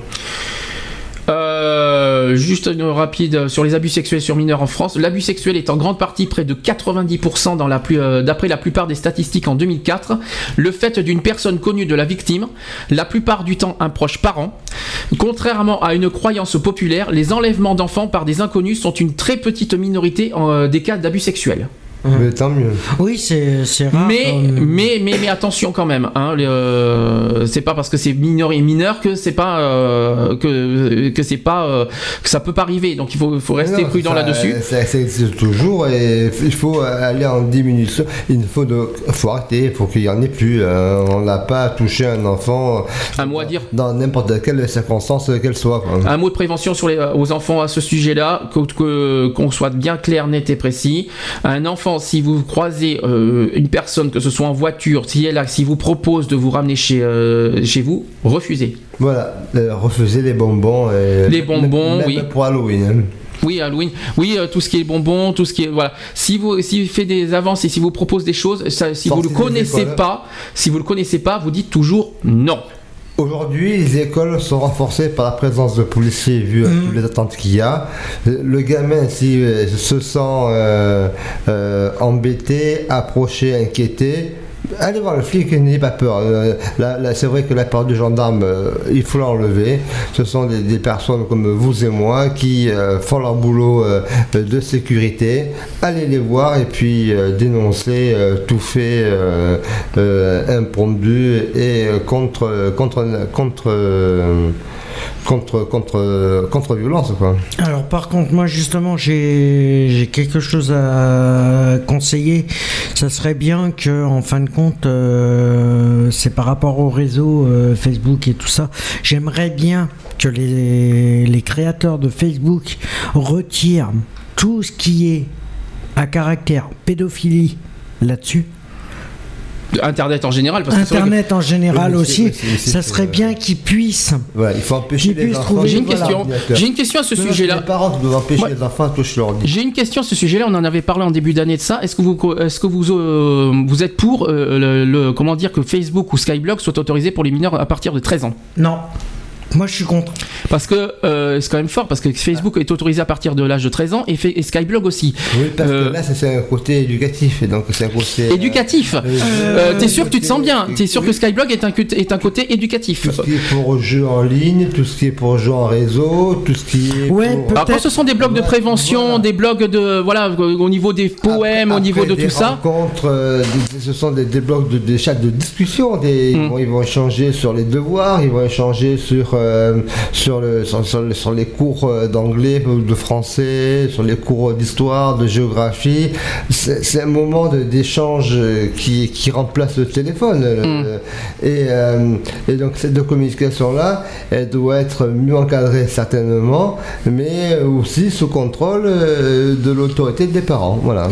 [SPEAKER 3] Euh, juste une rapide sur les abus sexuels sur mineurs en France. L'abus sexuel est en grande partie près de 90% dans la plus- euh, d'après la plupart des statistiques en 2004. Le fait d'une personne connue de la victime, la plupart du temps un proche parent. Contrairement à une croyance populaire, les enlèvements d'enfants par des inconnus sont une très petite minorité euh, des cas d'abus sexuels.
[SPEAKER 5] Mais tant mieux.
[SPEAKER 4] Oui, c'est c'est rare.
[SPEAKER 3] Mais,
[SPEAKER 4] comme-
[SPEAKER 3] mais, mais, mais attention quand même. Hein, euh, c'est pas parce que c'est mineur et mineur que c'est pas euh, que que c'est pas euh, que ça peut pas arriver. Donc il faut, faut rester
[SPEAKER 5] Non,
[SPEAKER 3] prudent là-dessus.
[SPEAKER 5] Existe toujours et il faut aller en diminution. Il faut, de, faut arrêter, il faut qu'il n'y en ait plus. hein. On n'a pas touché un enfant
[SPEAKER 3] Un mot à dire.
[SPEAKER 5] dans n'importe quelle circonstance qu'elle soit. quoi.
[SPEAKER 3] Un mot de prévention sur les, aux enfants à ce sujet-là, que- que- qu'on soit bien clair, net et précis. Un enfant, si vous croisez euh, une personne, que ce soit en voiture, si elle a, si vous propose de vous ramener chez, euh, chez vous, refusez.
[SPEAKER 5] Voilà, euh, refuser les bonbons. Et
[SPEAKER 3] Les bonbons,
[SPEAKER 5] même
[SPEAKER 3] oui.
[SPEAKER 5] Pour Halloween. hein.
[SPEAKER 3] Oui, Halloween. Oui, euh, tout ce qui est bonbons, tout ce qui est voilà. Si vous si fait des avances et si vous propose des choses, ça, si vous le connaissez pas, si vous le connaissez pas, vous dites toujours non.
[SPEAKER 5] Aujourd'hui, les écoles sont renforcées par la présence de policiers vu
[SPEAKER 3] Mm.
[SPEAKER 5] toutes les attentes qu'il y a. Le gamin, s'il euh, se sent euh, euh, embêté, approché, inquiété, allez voir le flic, n'ayez pas peur. Euh, c'est vrai que la peur du gendarme, euh, il faut l'enlever. Ce sont des, personnes comme vous et moi qui euh, font leur boulot de sécurité. Allez les voir et puis dénoncer tout fait impromptu et contre contre contre contre violence quoi.
[SPEAKER 4] Alors par contre, moi justement, j'ai quelque chose à conseiller. Ça serait bien que, en fin de compte, euh, c'est par rapport au réseau euh, Facebook et tout ça. J'aimerais bien que les, les créateurs de Facebook retirent tout ce qui est à caractère pédophilie là-dessus.
[SPEAKER 3] Internet en général, parce que c'est vrai que-
[SPEAKER 4] Internet en général
[SPEAKER 5] Oui,
[SPEAKER 4] aussi,
[SPEAKER 5] mais c'est-
[SPEAKER 4] ça serait bien qu'ils puissent.
[SPEAKER 5] Voilà, il faut empêcher les enfants.
[SPEAKER 4] trouver-
[SPEAKER 3] J'ai une
[SPEAKER 4] Voilà.
[SPEAKER 3] question. J'ai une question à ce sujet-là.
[SPEAKER 5] Les parents qui doivent empêcher
[SPEAKER 3] Ouais.
[SPEAKER 5] les enfants de toucher leur
[SPEAKER 3] J'ai une question à ce sujet-là. On en avait parlé en début d'année de ça. Est-ce que vous, est-ce que vous, euh, vous êtes pour euh, le, le- comment dire que Facebook ou Skyblog soient autorisés pour les mineurs à partir de 13 ans?
[SPEAKER 4] Non. Moi, je suis contre.
[SPEAKER 3] Parce que euh, c'est quand même fort parce que Facebook est autorisé à partir de l'âge de 13 ans et, fait- et Skyblog aussi.
[SPEAKER 5] Oui, parce
[SPEAKER 3] Euh,
[SPEAKER 5] que là, c'est- un côté éducatif, et donc c'est un côté... euh,
[SPEAKER 3] Éducatif. Euh, T'es sûr que tu te sens bien T'es sûr que Skyblog est un, est un côté éducatif
[SPEAKER 5] Tout ce qui est pour jeux en ligne, tout ce qui est pour jeux en réseau, tout ce qui est
[SPEAKER 4] Ouais,
[SPEAKER 5] pour...
[SPEAKER 4] peut-
[SPEAKER 3] Alors quand ce sont des blogs de prévention,
[SPEAKER 5] voilà.
[SPEAKER 3] des blogs de voilà au niveau des poèmes, au
[SPEAKER 5] Après,
[SPEAKER 3] niveau de tout ça.
[SPEAKER 5] euh, des- ce sont des, des blocs de des chats de discussion. Des,
[SPEAKER 3] Mm.
[SPEAKER 5] ils, vont, ils vont échanger sur les devoirs, ils vont échanger sur euh, sur, le, sur, sur le- sur les cours euh, d'anglais ou de français, sur les cours d'histoire, de géographie. C'est un moment d'échange euh, qui, qui remplace le téléphone. Euh, Et, euh, et donc cette communication-là, elle doit être mieux encadrée certainement, mais aussi sous contrôle euh, de l'autorité des parents. Voilà.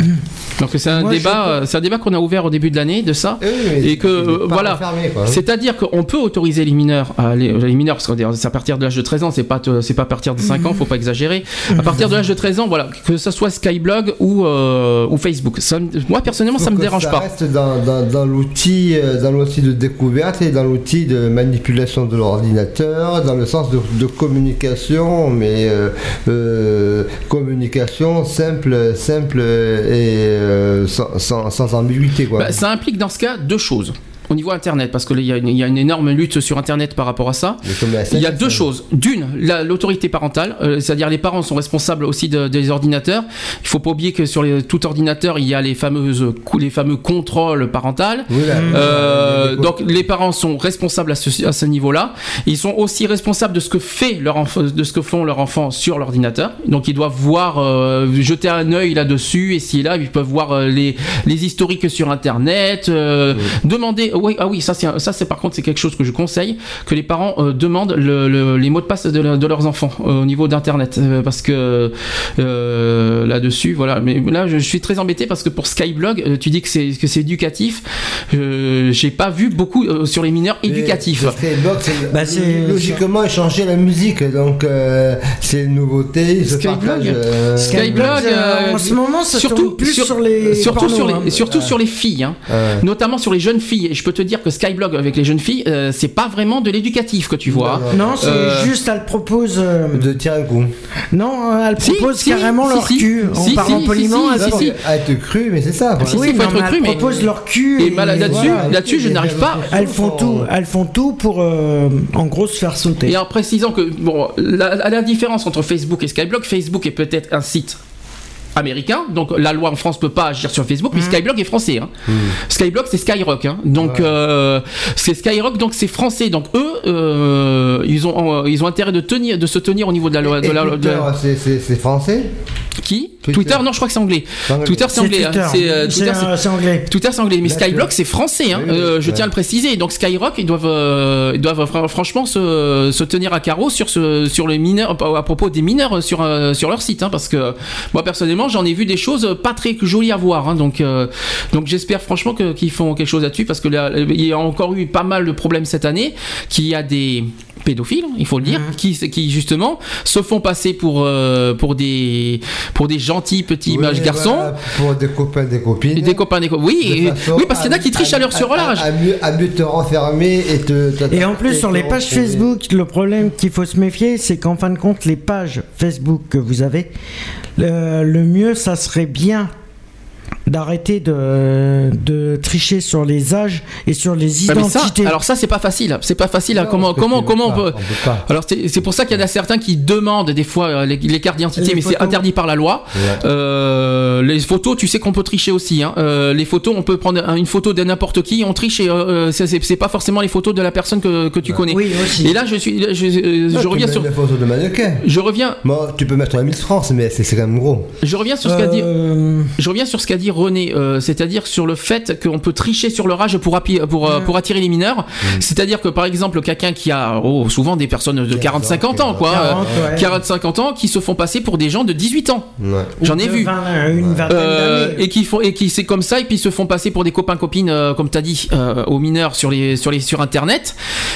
[SPEAKER 3] Donc c'est un
[SPEAKER 4] Moi,
[SPEAKER 3] débat, euh, c'est un débat qu'on a ouvert au début de l'année de ça.
[SPEAKER 5] Oui,
[SPEAKER 3] Et que, euh, voilà. C'est-à-dire qu'on peut autoriser les mineurs, à aller- les mineurs, parce que c'est à partir de l'âge de 13 ans, c'est pas, c'est pas à partir de 5 ans, faut pas exagérer. À partir de l'âge de 13 ans, voilà, que ce soit Skyblog ou, euh, ou Facebook. Ça moi personnellement, ça me dérange
[SPEAKER 5] ça
[SPEAKER 3] pas.
[SPEAKER 5] reste dans, dans- dans l'outil, euh, dans l'outil de découverte et dans l'outil de manipulation de l'ordinateur, dans le sens de, de communication, mais euh, euh, communication simple, simple et sans, sans- sans ambiguïté. Quoi.
[SPEAKER 3] Bah, ça implique dans ce cas deux choses. Au niveau Internet, parce qu'il y, a une- y a une énorme lutte sur Internet par rapport à ça. Il y a deux choses. D'une, la- l'autorité parentale, euh, c'est-à-dire les parents sont responsables aussi de- des ordinateurs. Il faut pas oublier que sur les, tout ordinateur, il y a les, fameuses, les fameux contrôles.
[SPEAKER 5] Oui, là,
[SPEAKER 3] Euh, donc les parents sont responsables à ce, à ce niveau-là. Ils sont aussi responsables de ce que fait leur enfant, de ce que font leurs enfants sur l'ordinateur. Donc ils doivent voir, euh, jeter un œil là-dessus et si là ils peuvent voir les, les historiques sur Internet, demander. Oui, ah oui, ça c'est ça c'est par contre c'est quelque chose que je conseille que les parents euh, demandent le- le- les mots de passe de, le- de leurs enfants euh, au niveau d'Internet euh, parce que euh, là-dessus voilà. Mais là je, je suis très embêté parce que pour Skyblog, euh, tu dis que c'est que c'est éducatif. Euh, J'ai pas vu beaucoup euh, sur les mineurs éducatifs.
[SPEAKER 5] Skyblog, c'est
[SPEAKER 4] Bah, c'est-
[SPEAKER 5] logiquement échanger la musique, donc euh, c'est une nouveauté.
[SPEAKER 3] Skyblog.
[SPEAKER 5] euh,
[SPEAKER 3] Skyblog, euh,
[SPEAKER 4] en ce moment, ça
[SPEAKER 3] surtout
[SPEAKER 4] tourne plus
[SPEAKER 3] sur,
[SPEAKER 4] sur, les
[SPEAKER 3] surtout
[SPEAKER 4] pornos,
[SPEAKER 3] sur les
[SPEAKER 4] hein.
[SPEAKER 3] surtout sur les filles hein.
[SPEAKER 5] euh,
[SPEAKER 3] notamment sur les jeunes filles et je peux te dire que Skyblog avec les jeunes filles euh, c'est pas vraiment de l'éducatif que tu vois.
[SPEAKER 5] Non,
[SPEAKER 4] Non, c'est
[SPEAKER 3] Euh,
[SPEAKER 4] juste, elle propose. euh,
[SPEAKER 5] de tirer un coup.
[SPEAKER 4] Non, elle propose
[SPEAKER 3] si,
[SPEAKER 4] carrément
[SPEAKER 3] si,
[SPEAKER 4] leur
[SPEAKER 3] si.
[SPEAKER 4] cul.
[SPEAKER 3] Si,
[SPEAKER 4] en parlant
[SPEAKER 3] si,
[SPEAKER 4] poliment,
[SPEAKER 3] si,
[SPEAKER 4] elle
[SPEAKER 3] si,
[SPEAKER 5] D'abord,
[SPEAKER 3] si.
[SPEAKER 5] à être cru, mais c'est ça.
[SPEAKER 3] Si,
[SPEAKER 5] voilà.
[SPEAKER 3] si, faut être
[SPEAKER 4] mais
[SPEAKER 3] cru,
[SPEAKER 4] elle
[SPEAKER 3] mais-
[SPEAKER 4] propose leur cul.
[SPEAKER 3] Et bah, là- là-dessus,
[SPEAKER 5] voilà,
[SPEAKER 3] je n'arrive pas.
[SPEAKER 4] Elles font tout, elles font tout pour, en gros, se faire sauter.
[SPEAKER 3] Et en précisant que bon, la, la différence entre Facebook et Skyblog, Facebook est peut-être un site américain, donc la loi en France peut pas agir sur Facebook, mais Skyblog est français. hein. Skyblog c'est Skyrock, hein. donc euh, c'est Skyrock, donc c'est français, donc eux euh, ils ont ils ont intérêt de tenir de se tenir au niveau de la loi de la, de-
[SPEAKER 5] c'est français?
[SPEAKER 3] Qui
[SPEAKER 5] Twitter.
[SPEAKER 3] Twitter. non je crois que c'est anglais. Twitter c'est anglais, hein.
[SPEAKER 4] Twitter.
[SPEAKER 3] c'est euh, Twitter,
[SPEAKER 4] euh, anglais.
[SPEAKER 3] Twitter c'est anglais, mais. Skyblog c'est français, hein.
[SPEAKER 5] Oui, oui,
[SPEAKER 3] Euh, je
[SPEAKER 5] ouais.
[SPEAKER 3] tiens à le préciser. Donc Skyrock ils doivent, euh, ils doivent fr- franchement se, se tenir à carreau sur ce, sur les mineurs, à propos des mineurs sur euh, sur leur site, hein, parce que moi personnellement j'en ai vu des choses pas très jolies à voir, hein. donc euh, donc j'espère franchement que- qu'ils font quelque chose là-dessus, parce que là, il y a encore eu pas mal de problèmes cette année, qu'il y a des pédophiles, il faut le dire, qui, qui justement se font passer pour euh, pour des pour des gentils petits
[SPEAKER 5] Oui,
[SPEAKER 3] mages garçons.
[SPEAKER 5] voilà, Pour des copains, des copines.
[SPEAKER 3] Des copains, des copains. Oui,
[SPEAKER 5] De
[SPEAKER 3] oui, parce qu'il y en a qui trichent à leur surrelage.
[SPEAKER 5] À, mieux, à mieux te renfermer et te. te-
[SPEAKER 4] Et en plus, sur les pages. Facebook, le problème qu'il faut se méfier, c'est qu'en fin de compte, les pages Facebook que vous avez, le, le mieux, ça serait bien d'arrêter de, de tricher sur les âges et sur les
[SPEAKER 3] Ah, ça,
[SPEAKER 4] identités.
[SPEAKER 3] alors ça c'est pas facile, c'est pas facile. hein.
[SPEAKER 5] Non,
[SPEAKER 3] comment comment comment on peut
[SPEAKER 5] pas, on peut pas.
[SPEAKER 3] Alors c'est c'est pour ça qu'il y en a certains qui demandent des fois euh, les, les cartes d'identité, mais c'est
[SPEAKER 4] photos.
[SPEAKER 3] interdit par la loi.
[SPEAKER 5] Ouais.
[SPEAKER 3] Euh, les photos, tu sais qu'on peut tricher aussi. Hein. Euh, les photos, on peut prendre un- une photo de n'importe qui, on triche et euh, c'est- pas forcément les photos de la personne que, que tu connais.
[SPEAKER 4] Oui, aussi.
[SPEAKER 3] Et là je suis, je, euh,
[SPEAKER 5] Non,
[SPEAKER 3] je
[SPEAKER 5] tu
[SPEAKER 3] reviens sur,
[SPEAKER 5] Des photos de mannequin.
[SPEAKER 3] je reviens,
[SPEAKER 5] Bon, tu peux mettre un Miss France, mais c'est c'est quand même gros.
[SPEAKER 3] je reviens sur ce qu'a dit. Je reviens sur ce qu'a dit René, euh, c'est-à-dire sur le fait qu'on peut tricher sur leur âge pour, pour, euh, pour attirer les mineurs. C'est-à-dire que par exemple, quelqu'un qui a oh, souvent des personnes de 40-50 ans, quoi,
[SPEAKER 4] 40,
[SPEAKER 3] euh,
[SPEAKER 4] ouais.
[SPEAKER 3] 40-50 ans, qui se font passer pour des gens de 18 ans.
[SPEAKER 5] Ouais.
[SPEAKER 3] J'en ai vu.
[SPEAKER 4] 20, une vingtaine
[SPEAKER 3] Euh,
[SPEAKER 4] d'années.
[SPEAKER 3] et qui font et qui c'est comme ça et puis ils se font passer pour des copains copines euh, comme t'as dit euh, aux mineurs sur les sur les sur internet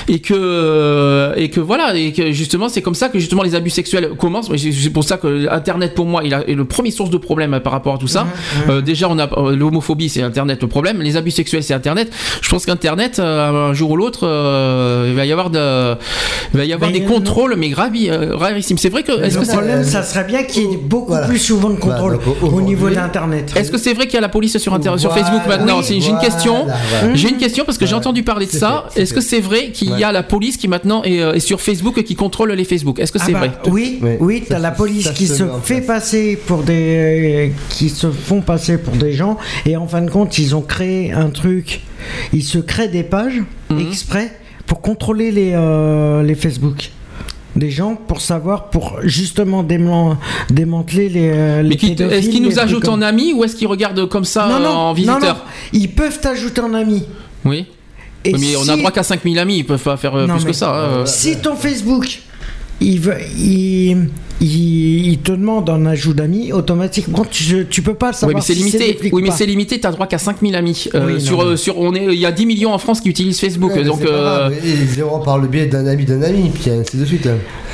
[SPEAKER 3] et que et que voilà et que justement c'est comme ça que justement les abus sexuels commencent Mais c'est pour ça que internet pour moi il a, est le premier source de problème par rapport à tout ça Euh, déjà on a euh, l'homophobie c'est internet le problème les abus sexuels c'est internet je pense qu'internet euh, un jour ou l'autre euh, il va y avoir de il va y avoir
[SPEAKER 4] Mais
[SPEAKER 3] des
[SPEAKER 4] non.
[SPEAKER 3] contrôles mais gravi euh, rarissimes c'est vrai que est-ce
[SPEAKER 4] le
[SPEAKER 3] que
[SPEAKER 4] problème, ça serait bien qu'il y ait beaucoup
[SPEAKER 5] Voilà.
[SPEAKER 4] plus souvent de contrôle
[SPEAKER 5] Voilà, donc,
[SPEAKER 4] au niveau
[SPEAKER 5] aujourd'hui-
[SPEAKER 4] d'Internet.
[SPEAKER 3] Est-ce que c'est vrai qu'il y a la police sur, Inter- sur
[SPEAKER 5] Voilà,
[SPEAKER 3] Facebook maintenant?
[SPEAKER 5] Oui,
[SPEAKER 3] J'ai une question.
[SPEAKER 5] voilà.
[SPEAKER 3] J'ai une question parce que j'ai entendu parler de ça. Est-ce que c'est vrai qu'il y a la police qui maintenant est, est sur Facebook et qui contrôle les Facebook? Est-ce que
[SPEAKER 4] Ah
[SPEAKER 3] c'est
[SPEAKER 4] bah,
[SPEAKER 3] vrai?
[SPEAKER 4] Oui,
[SPEAKER 5] Oui.
[SPEAKER 4] oui, t'as la police qui
[SPEAKER 5] se
[SPEAKER 4] fait passer pour des, qui se font passer pour des gens, et en fin de compte, ils ont créé un truc. Ils se créent des pages
[SPEAKER 3] Mhm.
[SPEAKER 4] exprès pour contrôler les, euh, les Facebook. des gens pour savoir, pour justement déman- démanteler les. euh, les
[SPEAKER 3] Mais qui te- est-ce qu'ils nous ajoutent
[SPEAKER 4] comme-
[SPEAKER 3] en amis ou est-ce qu'ils regardent comme ça
[SPEAKER 4] non,
[SPEAKER 3] euh,
[SPEAKER 4] non,
[SPEAKER 3] en
[SPEAKER 4] non,
[SPEAKER 3] visiteur
[SPEAKER 4] non. Ils peuvent t'ajouter en ami.
[SPEAKER 3] Oui.
[SPEAKER 4] Et
[SPEAKER 3] mais on a droit qu'à 5000 amis, ils peuvent pas faire euh, plus
[SPEAKER 4] mais-
[SPEAKER 3] que ça. hein.
[SPEAKER 4] Si ton Facebook, il, veut, il, il, il te demande un ajout d'amis, automatiquement, tu, tu peux pas le
[SPEAKER 3] Oui,
[SPEAKER 4] savoir.
[SPEAKER 3] mais c'est
[SPEAKER 4] si
[SPEAKER 3] limité. Oui,
[SPEAKER 4] ou
[SPEAKER 3] mais c'est limité. T'as droit qu'à 5000 amis. Euh,
[SPEAKER 4] Oui, non,
[SPEAKER 3] sur,
[SPEAKER 4] mais-
[SPEAKER 3] euh, sur, on est, il y a 10 millions en France qui utilisent Facebook.
[SPEAKER 5] Ouais, mais
[SPEAKER 3] donc,
[SPEAKER 5] c'est pas
[SPEAKER 3] euh,
[SPEAKER 5] grave, Ils iront par le biais d'un ami d'un ami, puis ainsi de suite.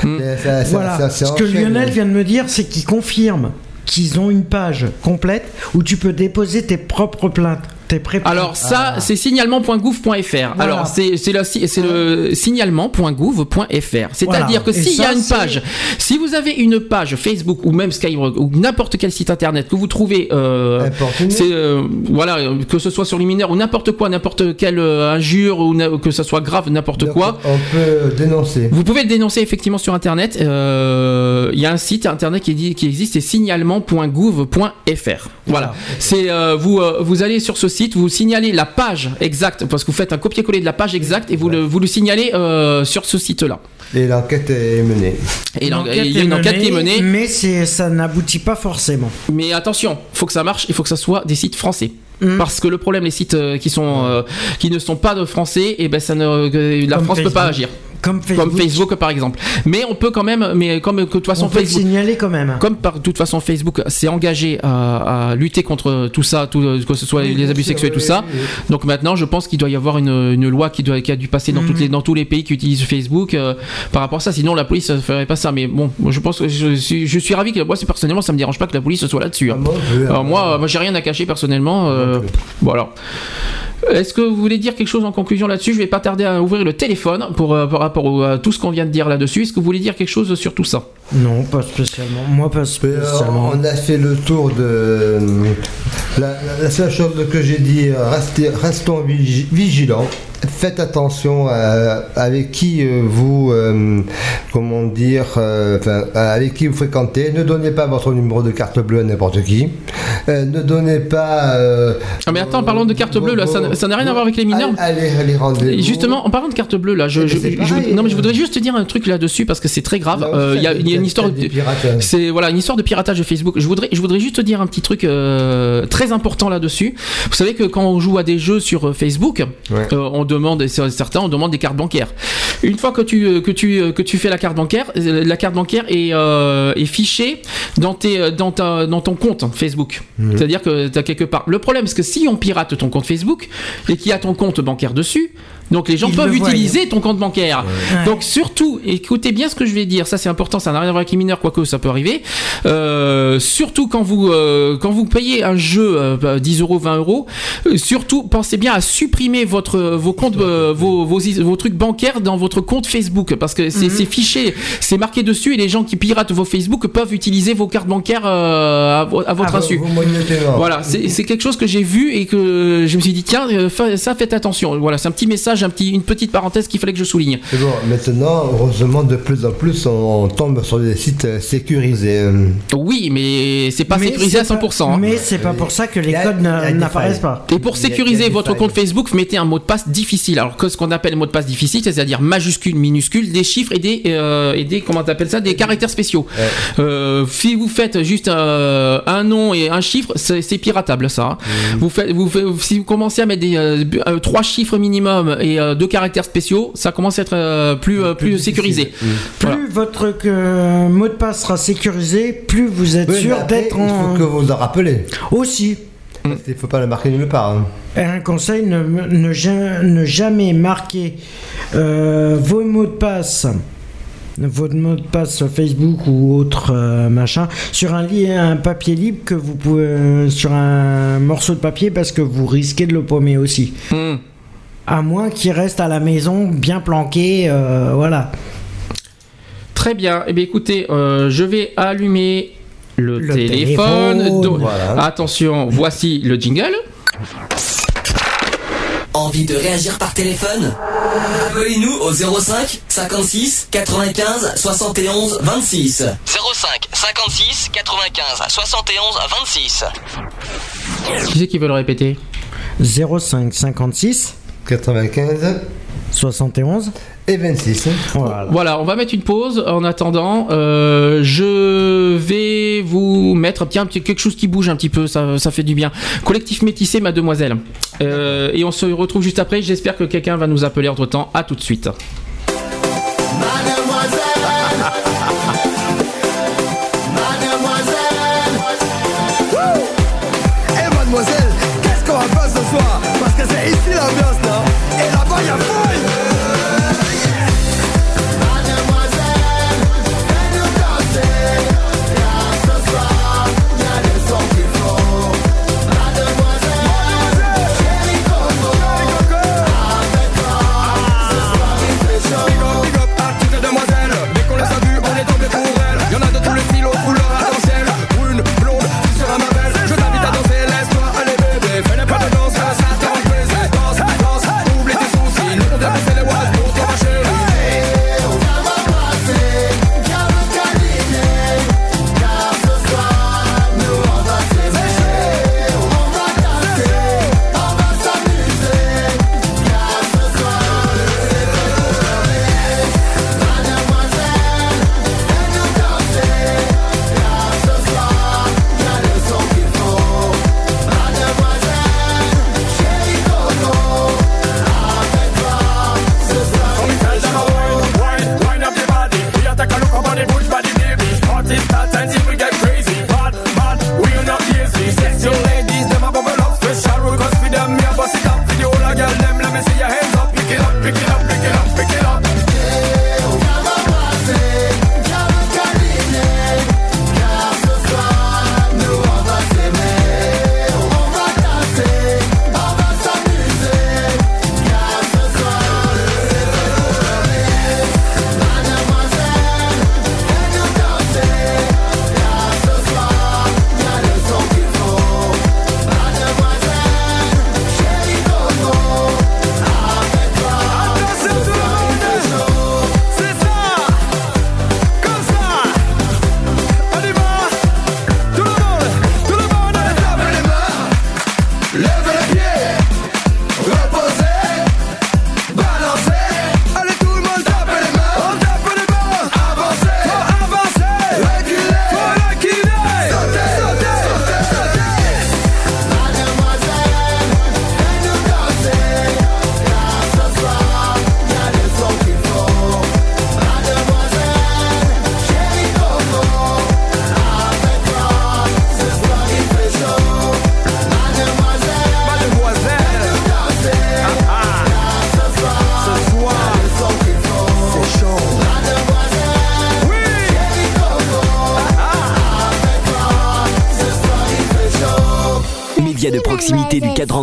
[SPEAKER 3] Hmm.
[SPEAKER 5] C'est- ça- ça-
[SPEAKER 4] Voilà.
[SPEAKER 5] ça- ça
[SPEAKER 4] Ce que. Lionel vient de me dire, c'est qu'il confirme qu'ils ont une page complète où tu peux déposer tes propres plaintes. Tes
[SPEAKER 3] Alors ça,
[SPEAKER 4] Ah.
[SPEAKER 3] c'est signalement.gouv.fr. Alors c'est c'est le, c'est le signalement.gouv.fr. C'est-à-dire
[SPEAKER 4] Voilà.
[SPEAKER 3] que s'il y a une page, si vous avez une page Facebook ou même Skyrock ou n'importe quel site internet que vous trouvez, euh, c'est euh, voilà, que ce soit sur les mineurs ou n'importe quoi, n'importe quelle euh, injure ou que ce soit grave, n'importe quoi.
[SPEAKER 5] On peut dénoncer.
[SPEAKER 3] Vous pouvez le dénoncer effectivement sur internet. Euh, Il y a un site internet qui, dit- qui existe, c'est signalement.gouv.fr. Voilà. C'est vous vous allez sur ce site, vous signalez la page exacte parce que vous faites un copier-coller de la page exacte et vous le vous le signalez euh, sur ce site-là.
[SPEAKER 5] Et l'enquête est menée.
[SPEAKER 3] Et il y a une
[SPEAKER 4] est
[SPEAKER 3] enquête qui est menée.
[SPEAKER 4] Mais c'est- ça n'aboutit pas forcément.
[SPEAKER 3] Mais attention, faut que ça marche, il faut que ça soit des sites français.
[SPEAKER 4] Mm.
[SPEAKER 3] Parce que le problème, les sites euh, qui sont euh, qui ne sont pas de français, et ben ça ne, la
[SPEAKER 4] Comme
[SPEAKER 3] France peut pas agir.
[SPEAKER 4] Comme Facebook.
[SPEAKER 3] Comme Facebook par exemple. Mais on peut quand même, mais comme de toute façon
[SPEAKER 4] On peut
[SPEAKER 3] Facebook,
[SPEAKER 4] signaler quand même.
[SPEAKER 3] comme par de toute façon Facebook s'est engagé à, à lutter contre tout ça, tout, que ce soit
[SPEAKER 5] Oui,
[SPEAKER 3] les abus sexuels, tout
[SPEAKER 5] oui,
[SPEAKER 3] ça.
[SPEAKER 5] oui.
[SPEAKER 3] Donc maintenant, je pense qu'il doit y avoir une, une loi qui, doit, qui a dû passer dans,
[SPEAKER 4] Mhm.
[SPEAKER 3] toutes les, dans tous les pays qui utilisent Facebook euh, par rapport à ça. Sinon, la police ne ferait pas ça. Mais bon, je pense que je, suis- je suis ravi que moi, personnellement, ça me dérange pas que la police soit là-dessus. hein.
[SPEAKER 5] Ah,
[SPEAKER 3] Alors moi, moi, j'ai rien à cacher personnellement. euh, voilà. Est-ce que vous voulez dire quelque chose en conclusion là-dessus? Je vais pas tarder à ouvrir le téléphone pour euh, rapport à tout ce qu'on vient de dire là-dessus. Est-ce que vous voulez dire quelque chose sur tout ça?
[SPEAKER 4] Non, pas spécialement. Moi, pas
[SPEAKER 5] euh,
[SPEAKER 4] spécialement.
[SPEAKER 5] on a fait le tour de. La, la- seule chose que j'ai dit, euh, restez, restons vigi- vigilants. Faites attention à, avec qui euh, vous, euh, comment dire, euh, enfin, avec qui vous fréquentez. Ne donnez pas votre numéro de carte bleue à n'importe qui. Euh, ne donnez pas. euh,
[SPEAKER 3] Ah mais attends, parlons de carte bleue là, ça n'a- rien à voir avec les mineurs.
[SPEAKER 5] Allez, allez, rendez
[SPEAKER 3] Justement, en parlant de carte bleue, là, je, non mais je
[SPEAKER 5] euh.
[SPEAKER 3] voudrais juste te dire un truc là-dessus parce que c'est très grave. Euh, Il y, a-
[SPEAKER 5] faites-
[SPEAKER 3] il y a une histoire de,
[SPEAKER 5] pirates.
[SPEAKER 3] c'est voilà une histoire de piratage de Facebook. Je voudrais, je voudrais juste te dire un petit truc euh, très important là-dessus. Vous savez que quand on joue à des jeux sur euh, Facebook,
[SPEAKER 5] Ouais.
[SPEAKER 3] euh, on demande, et certains, on demande des cartes bancaires. Une fois que tu euh, que tu euh, que tu fais la carte bancaire, euh, la carte bancaire est, euh, est fichée dans tes euh, dans ta dans ton compte Facebook. C'est-à-dire que tu as quelque part. Le problème, c'est que si on pirate ton compte Facebook et qu'il y a ton compte bancaire dessus, donc les gens
[SPEAKER 4] Ils
[SPEAKER 3] peuvent
[SPEAKER 4] voient.
[SPEAKER 3] utiliser ton compte bancaire.
[SPEAKER 4] Ouais.
[SPEAKER 3] Donc surtout, écoutez bien ce que je vais dire, ça c'est important, ça n'a rien à voir avec les mineurs, quoique ça peut arriver. Euh, surtout quand vous euh, quand vous payez un jeu euh, 10 euros, 20 euros, euh, surtout pensez bien à supprimer votre vos comptes, vos, vos vos trucs bancaires dans votre compte Facebook parce que c'est c'est fiché, c'est marqué dessus et les gens qui piratent vos Facebook peuvent utiliser vos cartes bancaires à, vo- à votre
[SPEAKER 5] Ah,
[SPEAKER 3] insu. Voilà, c'est quelque chose que j'ai vu et que je me suis dit tiens, ça faites attention. Voilà, c'est un petit message, un petit, une petite parenthèse qu'il fallait que je souligne.
[SPEAKER 5] Bon, maintenant, heureusement, de plus en plus, on, on tombe sur des sites euh, sécurisés. euh.
[SPEAKER 3] Oui, mais c'est pas
[SPEAKER 4] Mais
[SPEAKER 3] sécurisé à
[SPEAKER 4] c'est
[SPEAKER 3] 100%.
[SPEAKER 4] pas-
[SPEAKER 3] hein.
[SPEAKER 4] Mais c'est pas pour ça que les codes n'apparaissent pas.
[SPEAKER 3] Et pour sécuriser votre compte Facebook, mettez un mot de passe difficile. Alors que ce qu'on appelle mot de passe difficile, c'est-à-dire majuscule, minuscule, des chiffres et des, euh, et des comment t'appelles ça, des caractères spéciaux. Euh, si vous faites juste euh, un nom et un chiffre, c'est piratable ça.
[SPEAKER 5] Mmh.
[SPEAKER 3] Vous faites, vous faites- si vous commencez à mettre des trois chiffres minimum et euh, deux caractères spéciaux, ça commence à être euh, plus euh, plus sécurisé.
[SPEAKER 5] Mmh.
[SPEAKER 4] Plus
[SPEAKER 3] Voilà.
[SPEAKER 4] votre euh, mot de passe sera sécurisé, plus vous êtes
[SPEAKER 5] Oui,
[SPEAKER 4] sûr d'être
[SPEAKER 5] Il
[SPEAKER 4] en.
[SPEAKER 5] faut que vous en rappelez.
[SPEAKER 4] Aussi,
[SPEAKER 5] Parce qu'il ne faut pas le marquer nulle part. hein.
[SPEAKER 4] un conseil ne, ne, ja- ne jamais marquer euh, vos mots de passe. Votre mot de passe Facebook ou autre euh, machin sur un, papier libre que vous pouvez euh, sur un morceau de papier parce que vous risquez de le paumer aussi.
[SPEAKER 3] Hmm.
[SPEAKER 4] À moins qu'il reste à la maison bien planqué, euh, voilà.
[SPEAKER 3] Très bien. Eh bien, écoutez, euh, je vais allumer le,
[SPEAKER 4] Le
[SPEAKER 3] téléphone.
[SPEAKER 4] téléphone.
[SPEAKER 3] Donc,
[SPEAKER 5] Voilà.
[SPEAKER 3] Attention, voici le jingle.
[SPEAKER 2] Envie de réagir par téléphone? Appelez-nous au 05 56 95 71 26. 05 56 95 71 26.
[SPEAKER 3] Qui c'est qui veut le répéter?
[SPEAKER 4] 05 56
[SPEAKER 5] 95,
[SPEAKER 4] 71
[SPEAKER 5] et 26.
[SPEAKER 4] Voilà.
[SPEAKER 3] Voilà, on va mettre une pause en attendant. euh, je vais vous mettre tiens, quelque chose qui bouge un petit peu, ça, ça fait du bien. Collectif métissé, mademoiselle. Euh, et on se retrouve juste après. J'espère que quelqu'un va nous appeler entre temps. À tout de suite.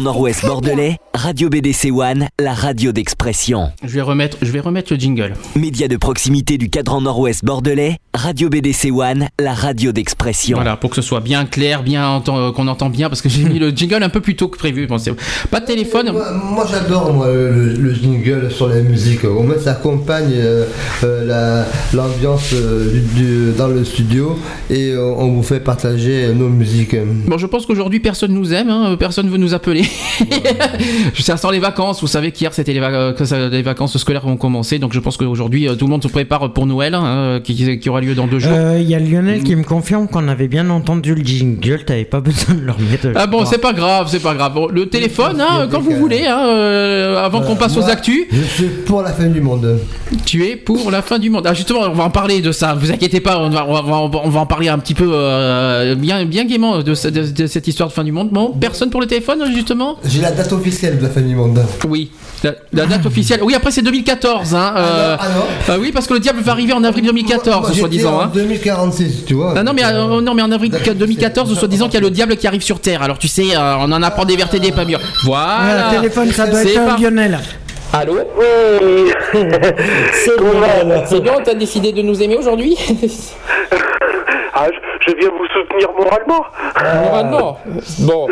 [SPEAKER 1] Nord-ouest bordelais, Radio BDC One, la radio d'expression.
[SPEAKER 3] Je vais remettre, je vais remettre le jingle.
[SPEAKER 1] Média de proximité du cadran nord-ouest bordelais, Radio BDC One, la radio d'expression.
[SPEAKER 3] Voilà, pour que ce soit bien clair, bien euh, qu'on entend bien, parce que j'ai mis le jingle un peu plus tôt que prévu. Bon, pas de téléphone.
[SPEAKER 5] Moi, moi, j'adore moi, le, le jingle sur la musique. Au moins ça accompagne euh, euh, la- l'ambiance euh, dans le studio et euh, on vous fait partager nos musiques.
[SPEAKER 3] Bon, je pense qu'aujourd'hui personne nous aime, hein, personne veut nous appeler. ça sent les vacances. Vous savez qu'hier c'était les, vac- les vacances scolaires ont commencé, donc je pense qu'aujourd'hui tout le monde se prépare pour Noël, hein, qui, qui aura lieu dans deux jours.
[SPEAKER 4] Euh, Il y a Lionel qui me confirme qu'on avait bien entendu le jingle, t'avais pas besoin de le remettre.
[SPEAKER 3] Ah bon, c'est pas grave, c'est pas grave. Bon, le téléphone, hein, quand vous voulez, hein, euh, avant qu'on passe aux actus.
[SPEAKER 5] Je suis pour la fin du monde.
[SPEAKER 3] Tu es pour la fin du monde. Ah, justement, on va en parler de ça. Vous inquiétez pas, on va, on va, on va en parler un petit peu euh, bien, bien gaiement de, ce- de- de cette histoire de fin du monde. Bon, personne pour le téléphone, justement?
[SPEAKER 5] J'ai la date officielle de la fin du monde.
[SPEAKER 3] Oui. La, la date officielle. Oui, après c'est 2014. Hein, euh,
[SPEAKER 5] Ah non, ah
[SPEAKER 3] euh, oui, parce que le diable va arriver en avril 2014,
[SPEAKER 5] Moi,
[SPEAKER 3] soi-disant.
[SPEAKER 5] en
[SPEAKER 3] Hein.
[SPEAKER 5] 2046, tu vois.
[SPEAKER 3] Ah non mais, euh, non mais en avril 2014, soi-disant qu'il y a le diable qui arrive sur Terre. Alors tu sais, euh, on en apprend des vertés des pas mûrs. Voilà.
[SPEAKER 4] Ah, téléphone, ça doit
[SPEAKER 3] C'est
[SPEAKER 4] être
[SPEAKER 3] par-
[SPEAKER 4] Lionel.
[SPEAKER 3] Allô?
[SPEAKER 10] Oui.
[SPEAKER 4] C'est Lionel.
[SPEAKER 3] C'est bien, t'as décidé de nous aimer aujourd'hui?
[SPEAKER 10] Ah, je, je viens vous soutenir moralement.
[SPEAKER 3] Moralement. Bon.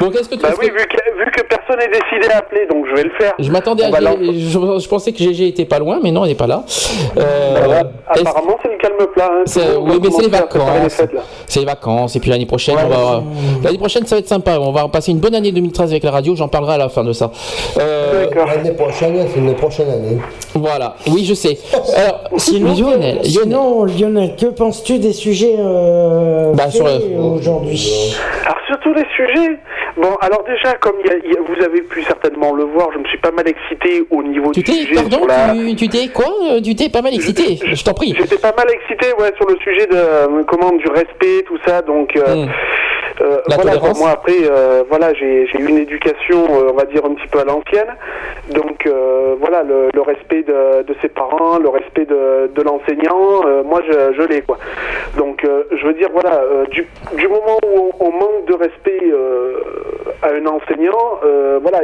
[SPEAKER 3] Donc est-ce que tu
[SPEAKER 10] Bah oui,
[SPEAKER 3] que-
[SPEAKER 10] vu que, vu que personne n'est décidé à appeler, donc je vais le faire.
[SPEAKER 3] Je m'attendais à je, je pensais que GG était pas loin, mais non, il est pas là. Euh, est-ce-
[SPEAKER 10] Apparemment, c'est le calme plat. Hein.
[SPEAKER 3] c'est- oui, mais c'est les vacances. C'est les vacances. Et puis l'année prochaine, on va... l'année prochaine, ça va être sympa. On va passer une bonne année 2013 avec la radio. J'en parlerai à la fin de ça. Euh,
[SPEAKER 5] L'année prochaine, c'est une prochaine année.
[SPEAKER 3] voilà. Oui, je sais. Alors,
[SPEAKER 4] Sinon,
[SPEAKER 3] Lionel, Lionel.
[SPEAKER 4] sinon, Lionel, que penses-tu des sujets euh,
[SPEAKER 3] Bah,
[SPEAKER 4] aujourd'hui
[SPEAKER 10] Alors sur tous les sujets, bon alors déjà comme il y a- il y a- vous avez pu certainement le voir, je me suis pas mal excité au niveau
[SPEAKER 3] Tu
[SPEAKER 10] du
[SPEAKER 3] t'es,
[SPEAKER 10] sujet
[SPEAKER 3] pardon,
[SPEAKER 10] la-
[SPEAKER 3] tu, t'es quoi Euh, Tu t'es pas mal excité. Je t'en prie.
[SPEAKER 10] J'étais pas mal excité ouais sur le sujet de euh, comment du respect tout ça donc euh,
[SPEAKER 3] Hmm.
[SPEAKER 10] euh,
[SPEAKER 3] La
[SPEAKER 10] voilà
[SPEAKER 3] tolérance.
[SPEAKER 10] moi après euh, voilà j'ai eu une éducation euh, on va dire un petit peu à l'ancienne donc euh, voilà le, le respect de, de ses parents le respect de, de l'enseignant euh, moi je, je l'ai quoi donc euh, je veux dire voilà euh, du, du moment où on, on manque de respect euh, à un enseignant euh, voilà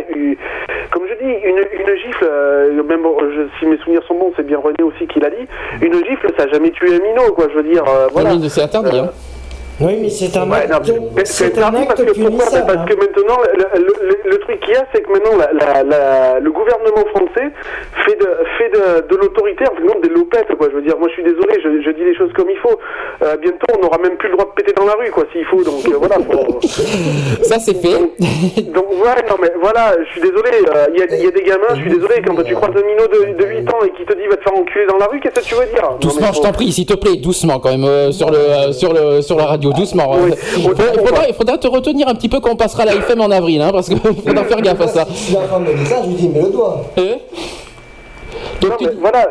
[SPEAKER 10] comme je dis une, une gifle même je- si mes souvenirs sont bons c'est bien René aussi qui l'a dit une gifle ça a jamais tué un minot quoi je veux dire voilà
[SPEAKER 3] Oui, c'est interdit.
[SPEAKER 4] Oui, mais c'est un acte,
[SPEAKER 10] non,
[SPEAKER 4] c'est un
[SPEAKER 10] interdit parce
[SPEAKER 4] acte
[SPEAKER 10] que pourquoi. Parce que maintenant, le, le- le- le truc qu'il y a, c'est que maintenant, la, la- la- le gouvernement français fait de, fait de, de l'autoritaire vraiment des lopettes, quoi. Je veux dire, moi, je suis désolé, je, je dis les choses comme il faut. Euh, bientôt, on n'aura même plus le droit de péter dans la rue, quoi, s'il faut. Donc, euh, voilà. faut-
[SPEAKER 3] Ça, c'est fait.
[SPEAKER 10] Donc, ouais, non, mais voilà, je suis désolé. euh, Il y, a, il y a des gamins, je suis désolé, quand tu croises un minot de, de 8 ans et qui te dit va te faire enculer dans la rue, qu'est-ce que tu veux dire? Non,
[SPEAKER 3] Doucement, je t'en prie, s'il te plaît, doucement quand même euh, sur le euh, sur le sur la radio, doucement.
[SPEAKER 10] Oui.
[SPEAKER 3] Il faudra, il faudra- il faudra te retenir un petit peu quand on passera la FM en avril, hein, parce qu'il faudra faire gaffe à ça.
[SPEAKER 5] Si l'enfant me dit ça, je lui dis, mets le doigt.
[SPEAKER 3] Hein Donc,
[SPEAKER 10] Non,
[SPEAKER 3] tu-
[SPEAKER 10] mais voilà,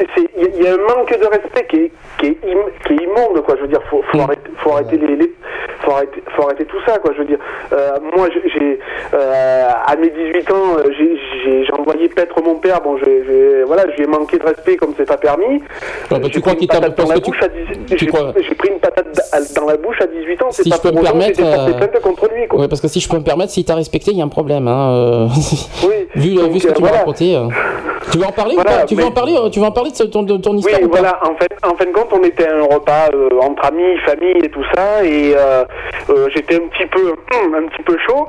[SPEAKER 10] il y, a- il y a un manque de respect qui est, qui est, im- qui est immonde, quoi. Je veux dire, faut, faut arrêter, faut arrêter les, les- faut arrêter, faut arrêter tout ça, quoi. Je veux dire, euh, moi, j'ai- j'ai, euh, à mes 18 ans, euh, j'ai- j'ai j'ai envoyé paître mon père. Bon, j'ai, j'ai- voilà, je lui ai manqué de respect comme c'est pas permis.
[SPEAKER 3] bah,
[SPEAKER 10] J'ai
[SPEAKER 3] tu crois qu'il t'a-
[SPEAKER 10] dans la bouche à 18
[SPEAKER 3] tu
[SPEAKER 10] j'ai-
[SPEAKER 3] crois-
[SPEAKER 10] J'ai pris une patate da- dans la bouche à 18 ans. C'est
[SPEAKER 3] Si
[SPEAKER 10] pas
[SPEAKER 3] je peux me permettre,
[SPEAKER 10] j'ai
[SPEAKER 3] euh,
[SPEAKER 10] contre lui, quoi.
[SPEAKER 3] Ouais, parce que si je peux me permettre, si t'as respecté, il y a un problème. Hein, euh,
[SPEAKER 10] Oui.
[SPEAKER 3] vu,
[SPEAKER 10] Donc,
[SPEAKER 3] vu ce que
[SPEAKER 10] euh,
[SPEAKER 3] tu m'as raconté. Tu veux en parler
[SPEAKER 10] Voilà,
[SPEAKER 3] ou pas? Tu veux
[SPEAKER 10] mais-
[SPEAKER 3] en parler Tu veux en parler de, ce- ton, de ton
[SPEAKER 10] Oui,
[SPEAKER 3] histoire ou pas
[SPEAKER 10] voilà, en fait, en fin de compte, on était à un repas euh, entre amis, famille et tout ça, et euh, euh, j'étais un petit peu, un petit peu chaud.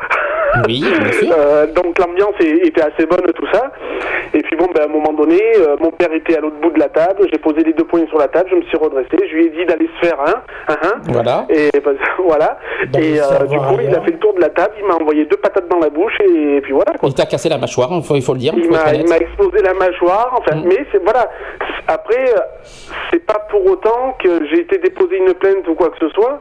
[SPEAKER 3] Oui, bien sûr.
[SPEAKER 10] Donc l'ambiance était assez bonne, tout ça. Et puis bon, ben, à un moment donné, mon père était à l'autre bout de la table, j'ai posé les deux poings sur la table, je me suis redressé, je lui ai dit d'aller se faire un, un, un.
[SPEAKER 3] Voilà.
[SPEAKER 10] Et ben, voilà. Et du coup, il a fait le tour de la table, il m'a envoyé deux patates dans la bouche, et, puis voilà. Quoi.
[SPEAKER 3] Il t'a cassé la mâchoire, il faut, il faut le dire.
[SPEAKER 10] Il m'a, explosé la mâchoire, enfin,
[SPEAKER 3] Mm.
[SPEAKER 10] mais c'est voilà. Après, euh, c'est pas pour autant que j'ai été déposer une plainte ou quoi que ce soit.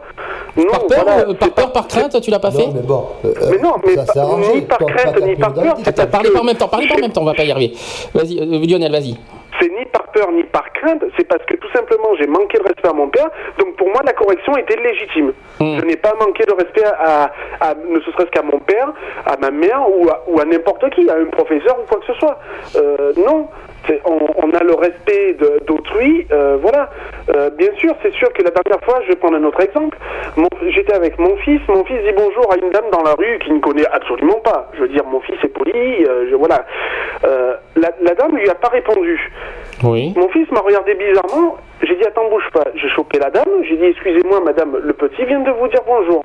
[SPEAKER 10] Non,
[SPEAKER 3] Par peur,
[SPEAKER 10] voilà,
[SPEAKER 3] euh, par
[SPEAKER 10] pas-
[SPEAKER 3] peur, par crainte, tu l'as pas fait
[SPEAKER 5] Non, mais bon. euh,
[SPEAKER 10] Mais non, mais
[SPEAKER 5] ça
[SPEAKER 10] pas-
[SPEAKER 5] arrangé.
[SPEAKER 10] ni par crainte, ni par peur.
[SPEAKER 3] Attends, parlez en même temps, parlez en même temps, on va pas y arriver. Vas-y, euh, Lionel, vas-y.
[SPEAKER 10] C'est ni par peur ni par crainte, c'est parce que tout simplement j'ai manqué de respect à mon père. Donc pour moi, la correction était légitime.
[SPEAKER 3] Mm.
[SPEAKER 10] Je n'ai pas manqué de respect à, à- ne serait-ce qu'à mon père, à ma mère ou à, ou à n'importe qui, à un professeur ou quoi que ce soit. Euh, non. On, on a le respect d'autrui, euh, voilà. Euh, bien sûr, c'est sûr que la dernière fois, je vais prendre un autre exemple. J'étais avec mon fils, mon fils dit bonjour à une dame dans la rue qui ne connaît absolument pas. Je veux dire, mon fils est poli, euh, je, voilà. La, la dame lui a pas répondu.
[SPEAKER 3] Oui.
[SPEAKER 10] Mon fils m'a regardé bizarrement. J'ai dit attends bouge pas. J'ai chopé la dame. J'ai dit excusez-moi madame, le petit vient de vous dire bonjour.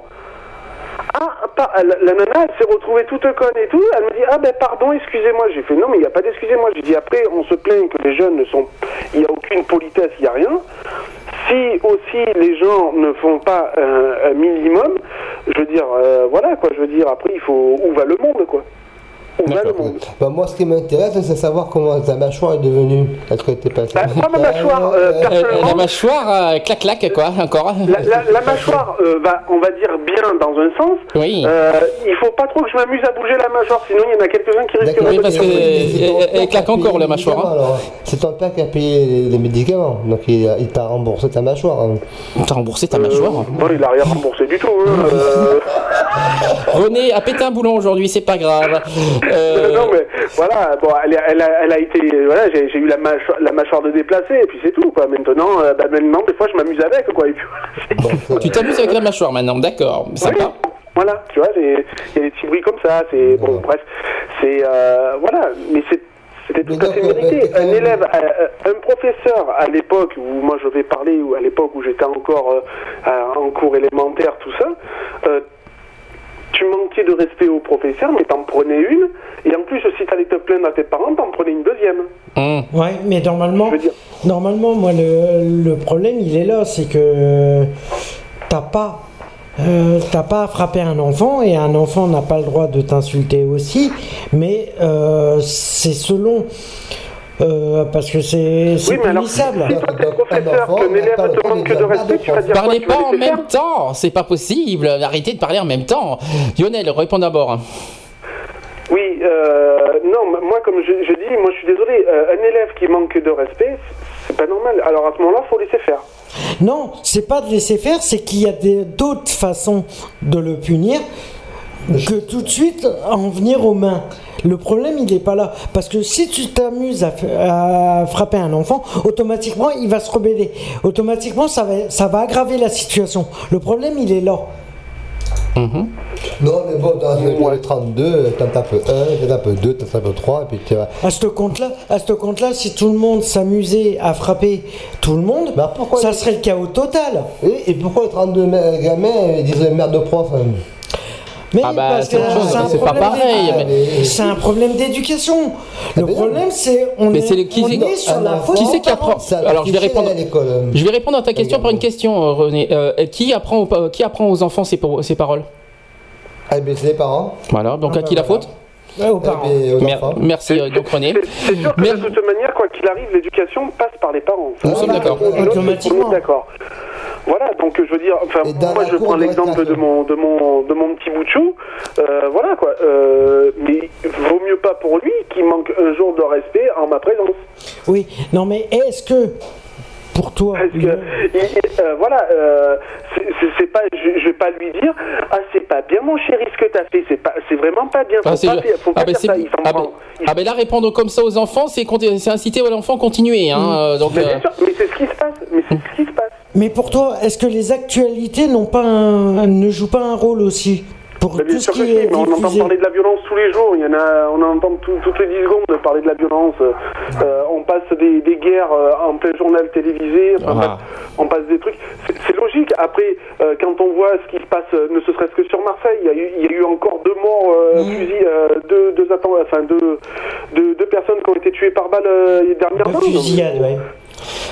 [SPEAKER 10] Ah, pas, la, nana, elle s'est retrouvée toute conne et tout. Elle me dit ah ben pardon, excusez-moi. J'ai fait non mais il n'y a pas d'excusez-moi. J'ai dit après on se plaint que les jeunes ne sont, il n'y a aucune politesse, il n'y a rien. Si aussi les gens ne font pas un, un minimum, je veux dire euh, voilà quoi. Je veux dire après il faut où va le monde quoi.
[SPEAKER 5] Bah, moi, ce qui m'intéresse, c'est savoir comment ta mâchoire est devenue. Est-ce que t'es passé
[SPEAKER 10] Bah, moi, ma mâchoire, euh,
[SPEAKER 3] Euh, euh,
[SPEAKER 10] personnellement,
[SPEAKER 3] la mâchoire, euh, clac clac quoi, encore.
[SPEAKER 10] La, la- la mâchoire euh, va, on va dire bien dans un sens.
[SPEAKER 3] Oui.
[SPEAKER 10] Euh, il faut pas trop que je m'amuse à bouger la mâchoire, sinon il y en a quelques-uns qui risquent
[SPEAKER 5] D'accord,
[SPEAKER 3] Oui,
[SPEAKER 10] de
[SPEAKER 3] parce que-
[SPEAKER 5] C'est ton
[SPEAKER 3] elle-
[SPEAKER 5] père
[SPEAKER 3] elle
[SPEAKER 5] qui a
[SPEAKER 3] claque encore, la mâchoire,
[SPEAKER 5] alors. C'est ton père qui a payé les, les médicaments, donc il, il t'a remboursé ta mâchoire. hein.
[SPEAKER 3] T'as remboursé ta
[SPEAKER 10] Euh,
[SPEAKER 3] mâchoire.
[SPEAKER 10] bon, il a rien remboursé du tout. hein, euh,
[SPEAKER 3] René a pété un boulon aujourd'hui, c'est pas grave. Euh,
[SPEAKER 10] non mais voilà, bon, elle, a- elle a, elle a été, voilà, j'ai j'ai eu la mâchoire, la mâchoire de déplacer et puis c'est tout quoi. Maintenant, euh, bah, maintenant des fois je m'amuse avec quoi. Et puis,
[SPEAKER 5] Bon,
[SPEAKER 3] tu t'amuses avec la mâchoire maintenant, d'accord, sympa.
[SPEAKER 10] Oui, Voilà, tu vois, il y a des petits bruits comme ça, c'est bon, bref, c'est euh, voilà, mais c'est c'était tout à fait mérité. Un élève, un professeur à l'époque où moi je vais parler, ou à l'époque où j'étais encore en cours élémentaire, tout ça, euh, tu manquais de respect au professeur, mais t'en prenais une, et en plus, si t'allais te plaindre à tes parents, t'en prenais une deuxième.
[SPEAKER 4] Ouais, mais normalement, normalement, moi, le, le problème, il est là, c'est que t'as pas, euh, t'as pas à frapper un enfant et un enfant n'a pas le droit de t'insulter aussi, mais euh, c'est selon. Euh, parce que c'est c'est
[SPEAKER 10] Oui, mais alors,
[SPEAKER 4] punissable.
[SPEAKER 10] si toi, t'es professeur, qu'un élève te manque de respect, tu vas dire quoi
[SPEAKER 3] Parlez pas en même temps, c'est pas possible. Arrêtez de parler en même temps. Lionel, réponds d'abord.
[SPEAKER 10] Oui, euh, non, moi, comme je, je dis, moi, je suis désolé, euh, un élève qui manque de respect, c'est pas normal. Alors, à ce moment-là, faut laisser faire.
[SPEAKER 4] Non, c'est pas de laisser faire, c'est qu'il y a des- d'autres façons de le punir que tout de suite en venir aux mains. Le problème, il n'est pas là. Parce que si tu t'amuses à, à frapper un enfant, automatiquement, il va se rebeller. Automatiquement, ça va, ça va aggraver la situation. Le problème, il est là.
[SPEAKER 5] Non, mais bon, dans le les 32, t'en tapes un, t'en tapes deux, t'en tapes trois, et puis tu vas.
[SPEAKER 4] À ce compte-là, à ce compte-là, si tout le monde s'amusait à frapper tout le monde, ça serait le chaos total.
[SPEAKER 5] Et, et pourquoi les 32 me- gamins ils disent merde de prof hein?
[SPEAKER 4] Mais
[SPEAKER 3] Ah bah, c'est pas
[SPEAKER 4] problème
[SPEAKER 3] pareil, mais-
[SPEAKER 4] C'est un problème d'éducation. Le problème, c'est on
[SPEAKER 3] Mais
[SPEAKER 4] est,
[SPEAKER 3] qui
[SPEAKER 4] on est sur la faute.
[SPEAKER 3] Qui c'est qui apprend. Alors je vais répondre.
[SPEAKER 5] à l'école.
[SPEAKER 3] Je vais répondre à ta question par une question, euh, René. Euh, qui apprend aux, euh, qui apprend aux enfants ces, ces paroles?
[SPEAKER 5] Ah, ben c'est les parents.
[SPEAKER 3] Voilà. Donc
[SPEAKER 5] Ah,
[SPEAKER 3] à
[SPEAKER 5] bah,
[SPEAKER 3] qui la
[SPEAKER 5] voilà.
[SPEAKER 3] faute
[SPEAKER 4] Ouais, aux parents.
[SPEAKER 5] Eh ben, aux
[SPEAKER 3] Mer-
[SPEAKER 5] enfants.
[SPEAKER 3] Merci euh, donc René.
[SPEAKER 10] C'est sûr que de toute manière, quoi qu'il arrive, l'éducation passe par les parents.
[SPEAKER 3] Nous sommes d'accord.
[SPEAKER 10] Tout le monde est D'accord. Voilà, donc je veux dire, enfin, moi je prends l'exemple de mon, de, mon, de mon petit bout de chou, euh, voilà quoi, euh, mais vaut mieux pas pour lui qu'il manque un jour de respect en ma présence.
[SPEAKER 4] Oui, non mais est-ce que pour toi,
[SPEAKER 10] Parce que, il- euh, voilà, euh, c'est- pas, je, je vais pas lui dire, ah c'est pas bien mon chéri ce que t'as fait, c'est pas, c'est vraiment pas bien, faut
[SPEAKER 3] Ah,
[SPEAKER 10] pas,
[SPEAKER 3] ah, ben,
[SPEAKER 10] faire ça, il
[SPEAKER 3] ah, ah ben là répondre comme ça aux enfants, c'est inciter l'enfant à continuer. Hein, euh, donc,
[SPEAKER 10] Mais
[SPEAKER 3] euh,
[SPEAKER 10] sûr, mais c'est ce qui se passe, mais c'est ce qui se passe.
[SPEAKER 4] mais pour toi, est-ce que les actualités n'ont pas un- ne jouent pas un rôle aussi? Pour
[SPEAKER 10] bien sûr que si, mais on entend parler de la violence tous les jours. Il y en a, on entend tout- toutes les 10 secondes parler de la violence. Euh, on passe des, des guerres euh, en plein journal télévisé. Enfin,
[SPEAKER 3] Ah.
[SPEAKER 10] on passe des trucs. C'est logique. Après, euh, quand on voit ce qui se passe, ne serait-ce que sur Marseille, il y a eu, il y a eu encore deux morts, euh, fusils, deux, deux, enfin, deux, deux, deux personnes qui ont été tuées par balle dernièrement.
[SPEAKER 4] fusillade, ouais.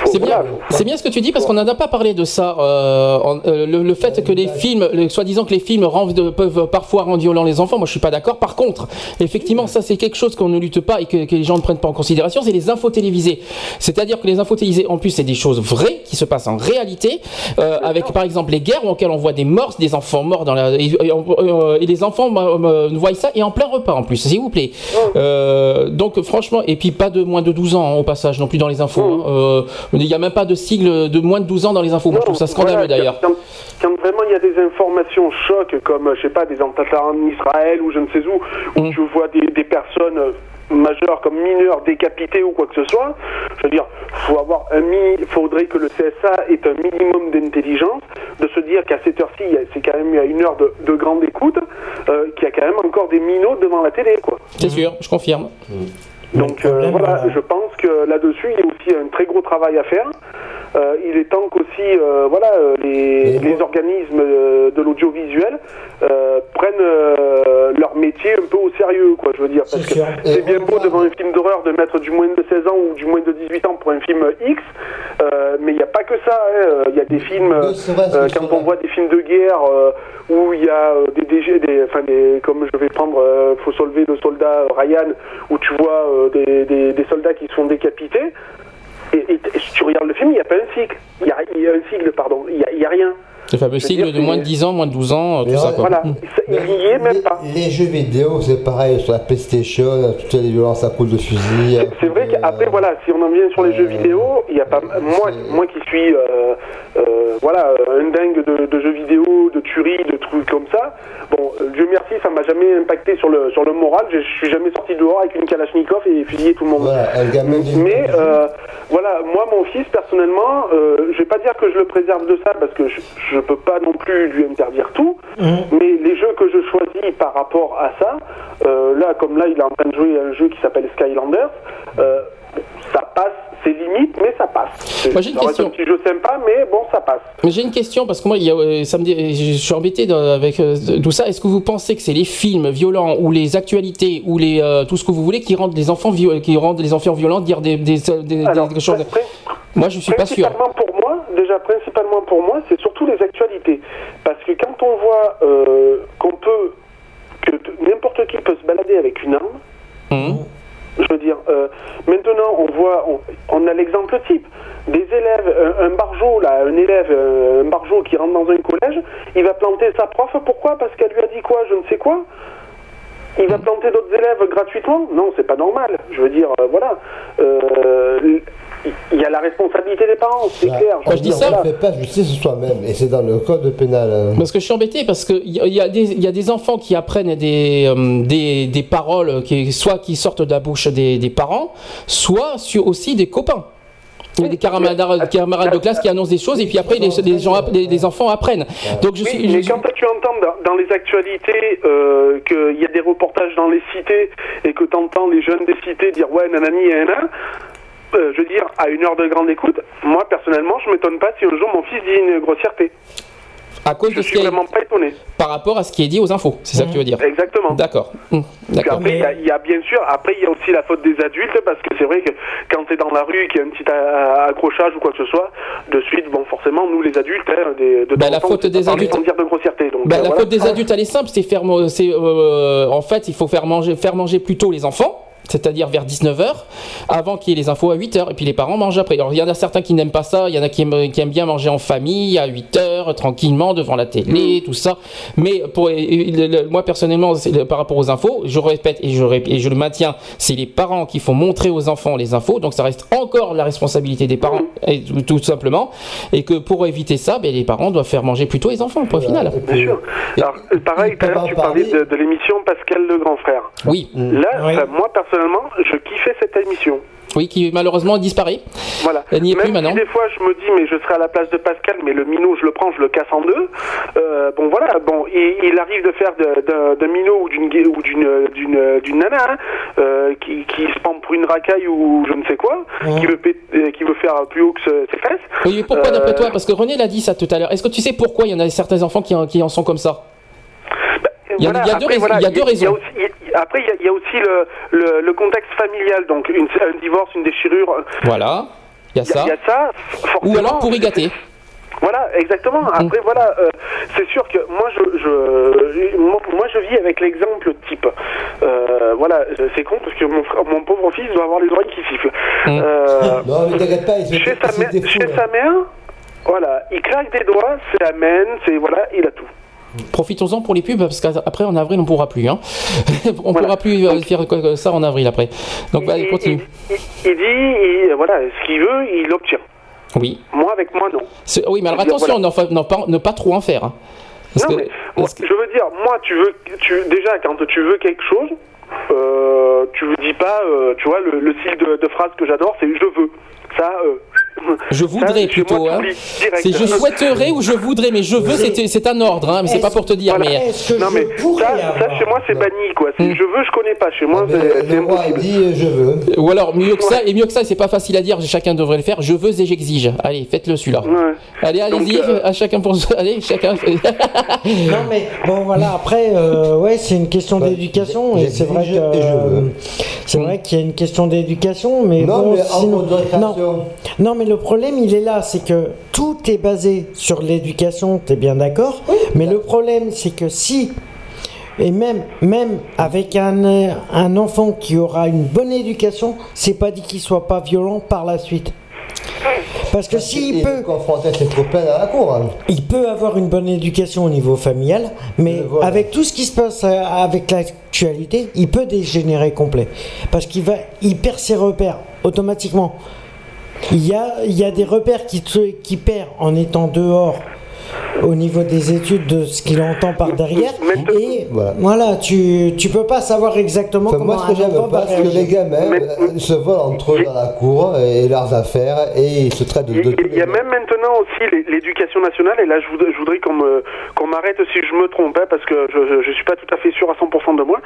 [SPEAKER 3] C'est bien, c'est bien ce que tu dis parce qu'on n'en a pas parlé de ça. euh, en- euh, le, le fait que les films, le- soi-disant que les films rendent- peuvent parfois rendre violents les enfants, moi je suis pas d'accord. Par contre, effectivement, ça c'est quelque chose qu'on ne lutte pas et que, que les gens ne prennent pas en considération, c'est les infos télévisées. C'est-à-dire que les infos télévisées, en plus, c'est des choses vraies qui se passent en réalité, euh, avec par exemple les guerres auxquelles on voit des morts, des enfants morts dans la et, les enfants euh, voient ça et en plein repas en plus, s'il vous plaît. Euh, donc franchement, et puis pas de moins de 12 ans hein, au passage non plus dans les infos. hein. Euh, il n'y a même pas de sigle de moins de 12 ans dans les infos. Moi, je trouve ça scandaleux
[SPEAKER 10] Voilà,
[SPEAKER 3] d'ailleurs.
[SPEAKER 10] Quand, quand vraiment il y a des informations chocs, comme, je sais pas, des attentats en Israël ou je ne sais où, où tu vois des, des personnes euh, majeures comme mineures décapitées ou quoi que ce soit, je veux dire, faut avoir un mi faudrait que le CSA ait un minimum d'intelligence, de se dire qu'à cette heure-ci, c'est quand même à une heure de, de grande écoute, euh, qu'il y a quand même encore des minots devant la télé, quoi.
[SPEAKER 3] C'est sûr, je confirme.
[SPEAKER 10] Donc euh, voilà, je pense que là-dessus, il y a aussi un très gros travail à faire. Euh, il est temps qu'aussi euh, voilà, euh, les, les organismes euh, de l'audiovisuel euh, prennent euh, leur métier un peu au sérieux, quoi, je veux dire. Parce que c'est bien beau devant un film d'horreur de mettre du moins de 16 ans ou du moins de 18 ans pour un film X, euh, mais il n'y a pas que ça. hein. Euh, Il y a des films, euh, euh, quand on voit des films de guerre euh, où il y a euh, des, DG, des, enfin des, comme je vais prendre euh, Faut sauver le soldat euh, Ryan, où tu vois euh, des, soldats qui se font décapités. Et, et- tu regardes le film, il n'y a pas un cycle. Il y a, y un pardon. Il n'y a rien.
[SPEAKER 3] Le fameux sigle de moins de 10 ans, moins de 12 ans, euh, tout ça. Quoi.
[SPEAKER 10] Voilà.
[SPEAKER 3] Mm.
[SPEAKER 10] Il n'y est même pas.
[SPEAKER 5] Les jeux vidéo, c'est pareil, sur la PlayStation, toutes les violences à coups de fusil.
[SPEAKER 10] C'est vrai qu'après, voilà, si on en vient sur les jeux vidéo, il y a pas moi, moi qui suis, euh, euh, voilà, un dingue de, de jeux vidéo, de tueries, de trucs comme ça. Bon, Dieu merci, ça m'a jamais impacté sur le sur le moral. Je, je suis jamais sorti dehors avec une Kalachnikov et fusillé tout le monde. Mais euh, voilà, moi, mon fils, personnellement, euh, je vais pas dire que je le préserve de ça parce que je, je peux pas non plus lui interdire tout. Mais les jeux que je choisis par rapport à ça, euh, là, comme là, il est en train de jouer à un jeu qui s'appelle Skylanders. euh, ça passe, c'est limite, mais ça passe.
[SPEAKER 3] Moi, j'ai une question.
[SPEAKER 10] un petit jeu sympa, mais bon, ça passe.
[SPEAKER 3] Mais j'ai une question parce que moi, il y a, euh, ça me dé- je suis embêté avec tout ça. Est-ce que vous pensez que c'est les films violents ou les actualités ou les euh, tout ce que vous voulez qui rendent les enfants qui rendent les enfants violents dire des des, des- des-
[SPEAKER 10] Alors,
[SPEAKER 3] des choses Moi, je suis pas sûr.
[SPEAKER 10] Pour moi, déjà principalement pour moi, c'est surtout les actualités. Parce que quand on voit euh, qu'on peut, que n'importe qui peut se balader avec une arme,
[SPEAKER 3] Hum.
[SPEAKER 10] je veux dire, euh, maintenant on voit, on, on a l'exemple type. Des élèves, un, un là, un élève, euh, un barjot qui rentre dans un collège, il va planter sa prof, pourquoi? Parce qu'elle lui a dit quoi, je ne sais quoi? Il va planter d'autres élèves gratuitement? Non, c'est pas normal. Je veux dire, euh, voilà. Euh, Il y a la responsabilité des parents, c'est clair.
[SPEAKER 5] Quand je dis ça, on ne fait pas justice soi-même, et c'est dans le code pénal. hein.
[SPEAKER 3] Parce que je suis embêté parce qu'il y, y, a des- il y a des enfants qui apprennent des, euh, des, des paroles qui, soit qui sortent de la bouche des, des parents, soit sur aussi des copains. Il y a des camarades, camarades de classe qui annoncent des choses et puis après les, les gens, app- les, les enfants apprennent. Donc je
[SPEAKER 10] Oui,
[SPEAKER 3] suis.
[SPEAKER 10] mais quand tu entends dans, dans les actualités euh, qu'il y a des reportages dans les cités et que tu entends les jeunes des cités dire ouais nanani nanana, euh, je veux dire, à une heure de grande écoute, moi personnellement, je m'étonne pas si un jour mon fils dit une grossièreté.
[SPEAKER 3] à cause
[SPEAKER 10] Je
[SPEAKER 3] de ce
[SPEAKER 10] suis
[SPEAKER 3] qui est,
[SPEAKER 10] vraiment pas étonné.
[SPEAKER 3] par rapport à ce qui est dit aux infos, c'est ça que tu veux dire.
[SPEAKER 10] Exactement.
[SPEAKER 3] D'accord. D'accord.
[SPEAKER 10] après, il y, a- il y a bien sûr, après, il y a aussi la faute des adultes, parce que c'est vrai que quand tu es dans la rue et qu'il y a un petit accrochage ou quoi que ce soit, de suite, bon, forcément, nous, les adultes, hein, des, de
[SPEAKER 3] Bah, la faute
[SPEAKER 10] on
[SPEAKER 3] des adultes-
[SPEAKER 10] sans dire de grossièreté. Donc,
[SPEAKER 3] Bah,
[SPEAKER 10] euh,
[SPEAKER 3] la
[SPEAKER 10] voilà.
[SPEAKER 3] faute des adultes, elle est simple, c'est faire, euh, en fait, il faut faire manger, faire manger plus tôt les enfants. C'est-à-dire vers 19h, avant qu'il y ait les infos à 8h, et puis les parents mangent après. Alors il y en a certains qui n'aiment pas ça, il y en a qui aiment, qui aiment bien manger en famille à 8h, tranquillement, devant la télé, tout ça. Mais pour, moi personnellement, par rapport aux infos, je répète et je, rép- et je le maintiens, c'est les parents qui font montrer aux enfants les infos, donc ça reste encore la responsabilité des parents, et tout, tout simplement. Et que pour éviter ça, ben, les parents doivent faire manger plutôt les enfants, point final.
[SPEAKER 10] Bien sûr. Alors, euh, pareil, tout à l'heure, tu parlais de, de l'émission Pascal le grand frère.
[SPEAKER 3] Oui.
[SPEAKER 10] Là, enfin, moi, personnellement, je kiffais cette émission.
[SPEAKER 3] Oui, qui malheureusement disparaît.
[SPEAKER 10] Voilà.
[SPEAKER 3] Elle n'y est
[SPEAKER 10] Même
[SPEAKER 3] plus maintenant.
[SPEAKER 10] si des fois je me dis mais je serai à la place de Pascal, mais le minot je le prends, je le casse en deux. Euh, bon voilà, bon il, il arrive de faire d'un minot ou d'une ou d'une d'une d'une nana hein, euh, qui, qui se prend pour une racaille ou je ne sais quoi, qui veut euh, qui veut faire plus haut que ses fesses.
[SPEAKER 3] Oui, mais pourquoi d'après
[SPEAKER 10] Euh,
[SPEAKER 3] toi? Parce que René l'a dit ça tout à l'heure. Est-ce que tu sais pourquoi il y en a certains enfants qui en, qui en sont comme ça? Il y a,
[SPEAKER 10] Voilà,
[SPEAKER 3] il y a deux
[SPEAKER 10] après, voilà,
[SPEAKER 3] il y a deux
[SPEAKER 10] il y a
[SPEAKER 3] raisons.
[SPEAKER 10] aussi- après, il y a, il y a aussi le, le, le contexte familial, donc une, un divorce, une déchirure.
[SPEAKER 3] Voilà, il y a
[SPEAKER 10] y
[SPEAKER 3] ça.
[SPEAKER 10] il y a ça, forcément.
[SPEAKER 3] Ou alors pour y gâter.
[SPEAKER 10] Voilà, exactement. Après, voilà, euh, c'est sûr que moi, je, je, moi, moi, je vis avec l'exemple type. Euh, voilà, c'est con parce que mon, frère- mon pauvre fils doit avoir les oreilles qui sifflent. Euh,
[SPEAKER 5] Non, mais t'inquiète pas, il
[SPEAKER 10] chez sa, mère,
[SPEAKER 5] défoule.
[SPEAKER 10] chez sa mère, voilà, il claque des doigts, c'est amen, c'est voilà, il a tout.
[SPEAKER 3] Profitons-en pour les pubs parce qu'après en avril on pourra plus. Hein. on pourra plus euh, faire ça en avril après. Donc bah, continue.
[SPEAKER 10] Il, dit, il- voilà, ce qu'il veut, il l'obtient.
[SPEAKER 3] Oui.
[SPEAKER 10] Moi, avec moi, non.
[SPEAKER 3] Oui, mais alors
[SPEAKER 10] dire,
[SPEAKER 3] attention,
[SPEAKER 10] voilà.
[SPEAKER 3] pas- ne pas trop en faire. hein. Parce
[SPEAKER 10] non,
[SPEAKER 3] que-
[SPEAKER 10] mais moi, je veux dire, moi, tu veux, tu, déjà, quand tu veux quelque chose, euh, tu ne dis pas, euh, tu vois, le, le style de, de phrase que j'adore, c'est je veux. Ça, euh,
[SPEAKER 3] Je voudrais plutôt. hein. C'est je souhaiterais ou je voudrais, mais je veux, c'est un ordre, hein, mais c'est pas pour te dire.
[SPEAKER 10] Voilà.
[SPEAKER 3] Mais
[SPEAKER 10] non, mais ça, ça, chez moi, c'est banni, quoi. Je veux, je connais pas. Chez moi, c'est c'est impossible.
[SPEAKER 5] dit je veux.
[SPEAKER 3] Ou alors mieux que ça, et mieux que ça, c'est pas facile à dire, chacun devrait le faire. Je veux et j'exige. Allez, faites-le celui-là. Allez, allez-y,
[SPEAKER 4] euh,
[SPEAKER 3] à chacun pour allez, chacun.
[SPEAKER 4] Non mais bon voilà après euh, ouais c'est une question d'éducation et c'est vrai que euh, c'est vrai qu'il y a une question d'éducation mais
[SPEAKER 5] Non,
[SPEAKER 4] bon
[SPEAKER 5] mais
[SPEAKER 4] sinon- non mais le problème il est là c'est que tout est basé sur l'éducation t'es bien d'accord mais le problème c'est que si et même, même avec un, un enfant qui aura une bonne éducation, c'est pas dit qu'il soit pas violent par la suite. Parce que s'il peut.
[SPEAKER 5] confronter ses copains à la cour. hein.
[SPEAKER 4] Il peut avoir une bonne éducation au niveau familial, mais avec tout ce qui se passe euh, avec l'actualité, il peut dégénérer complet. Parce qu'il va, il perd ses repères automatiquement. Il y a, des repères qui, te- qui en étant dehors au niveau des études de ce qu'il entend par derrière. Et
[SPEAKER 5] Voilà.
[SPEAKER 4] voilà, tu, tu peux pas savoir exactement
[SPEAKER 5] Enfin,
[SPEAKER 4] comment
[SPEAKER 5] moi, ce que j'aime pas, c'est que les gamins euh, se volent entre eux dans la cour et leurs affaires et ils se traitent de,
[SPEAKER 10] Il y a même maintenant aussi l'é- l'éducation nationale, et là je voudrais, je voudrais qu'on me- qu'on m'arrête si je me trompe, hein, parce que je ne suis pas tout à fait sûr à 100% de moi.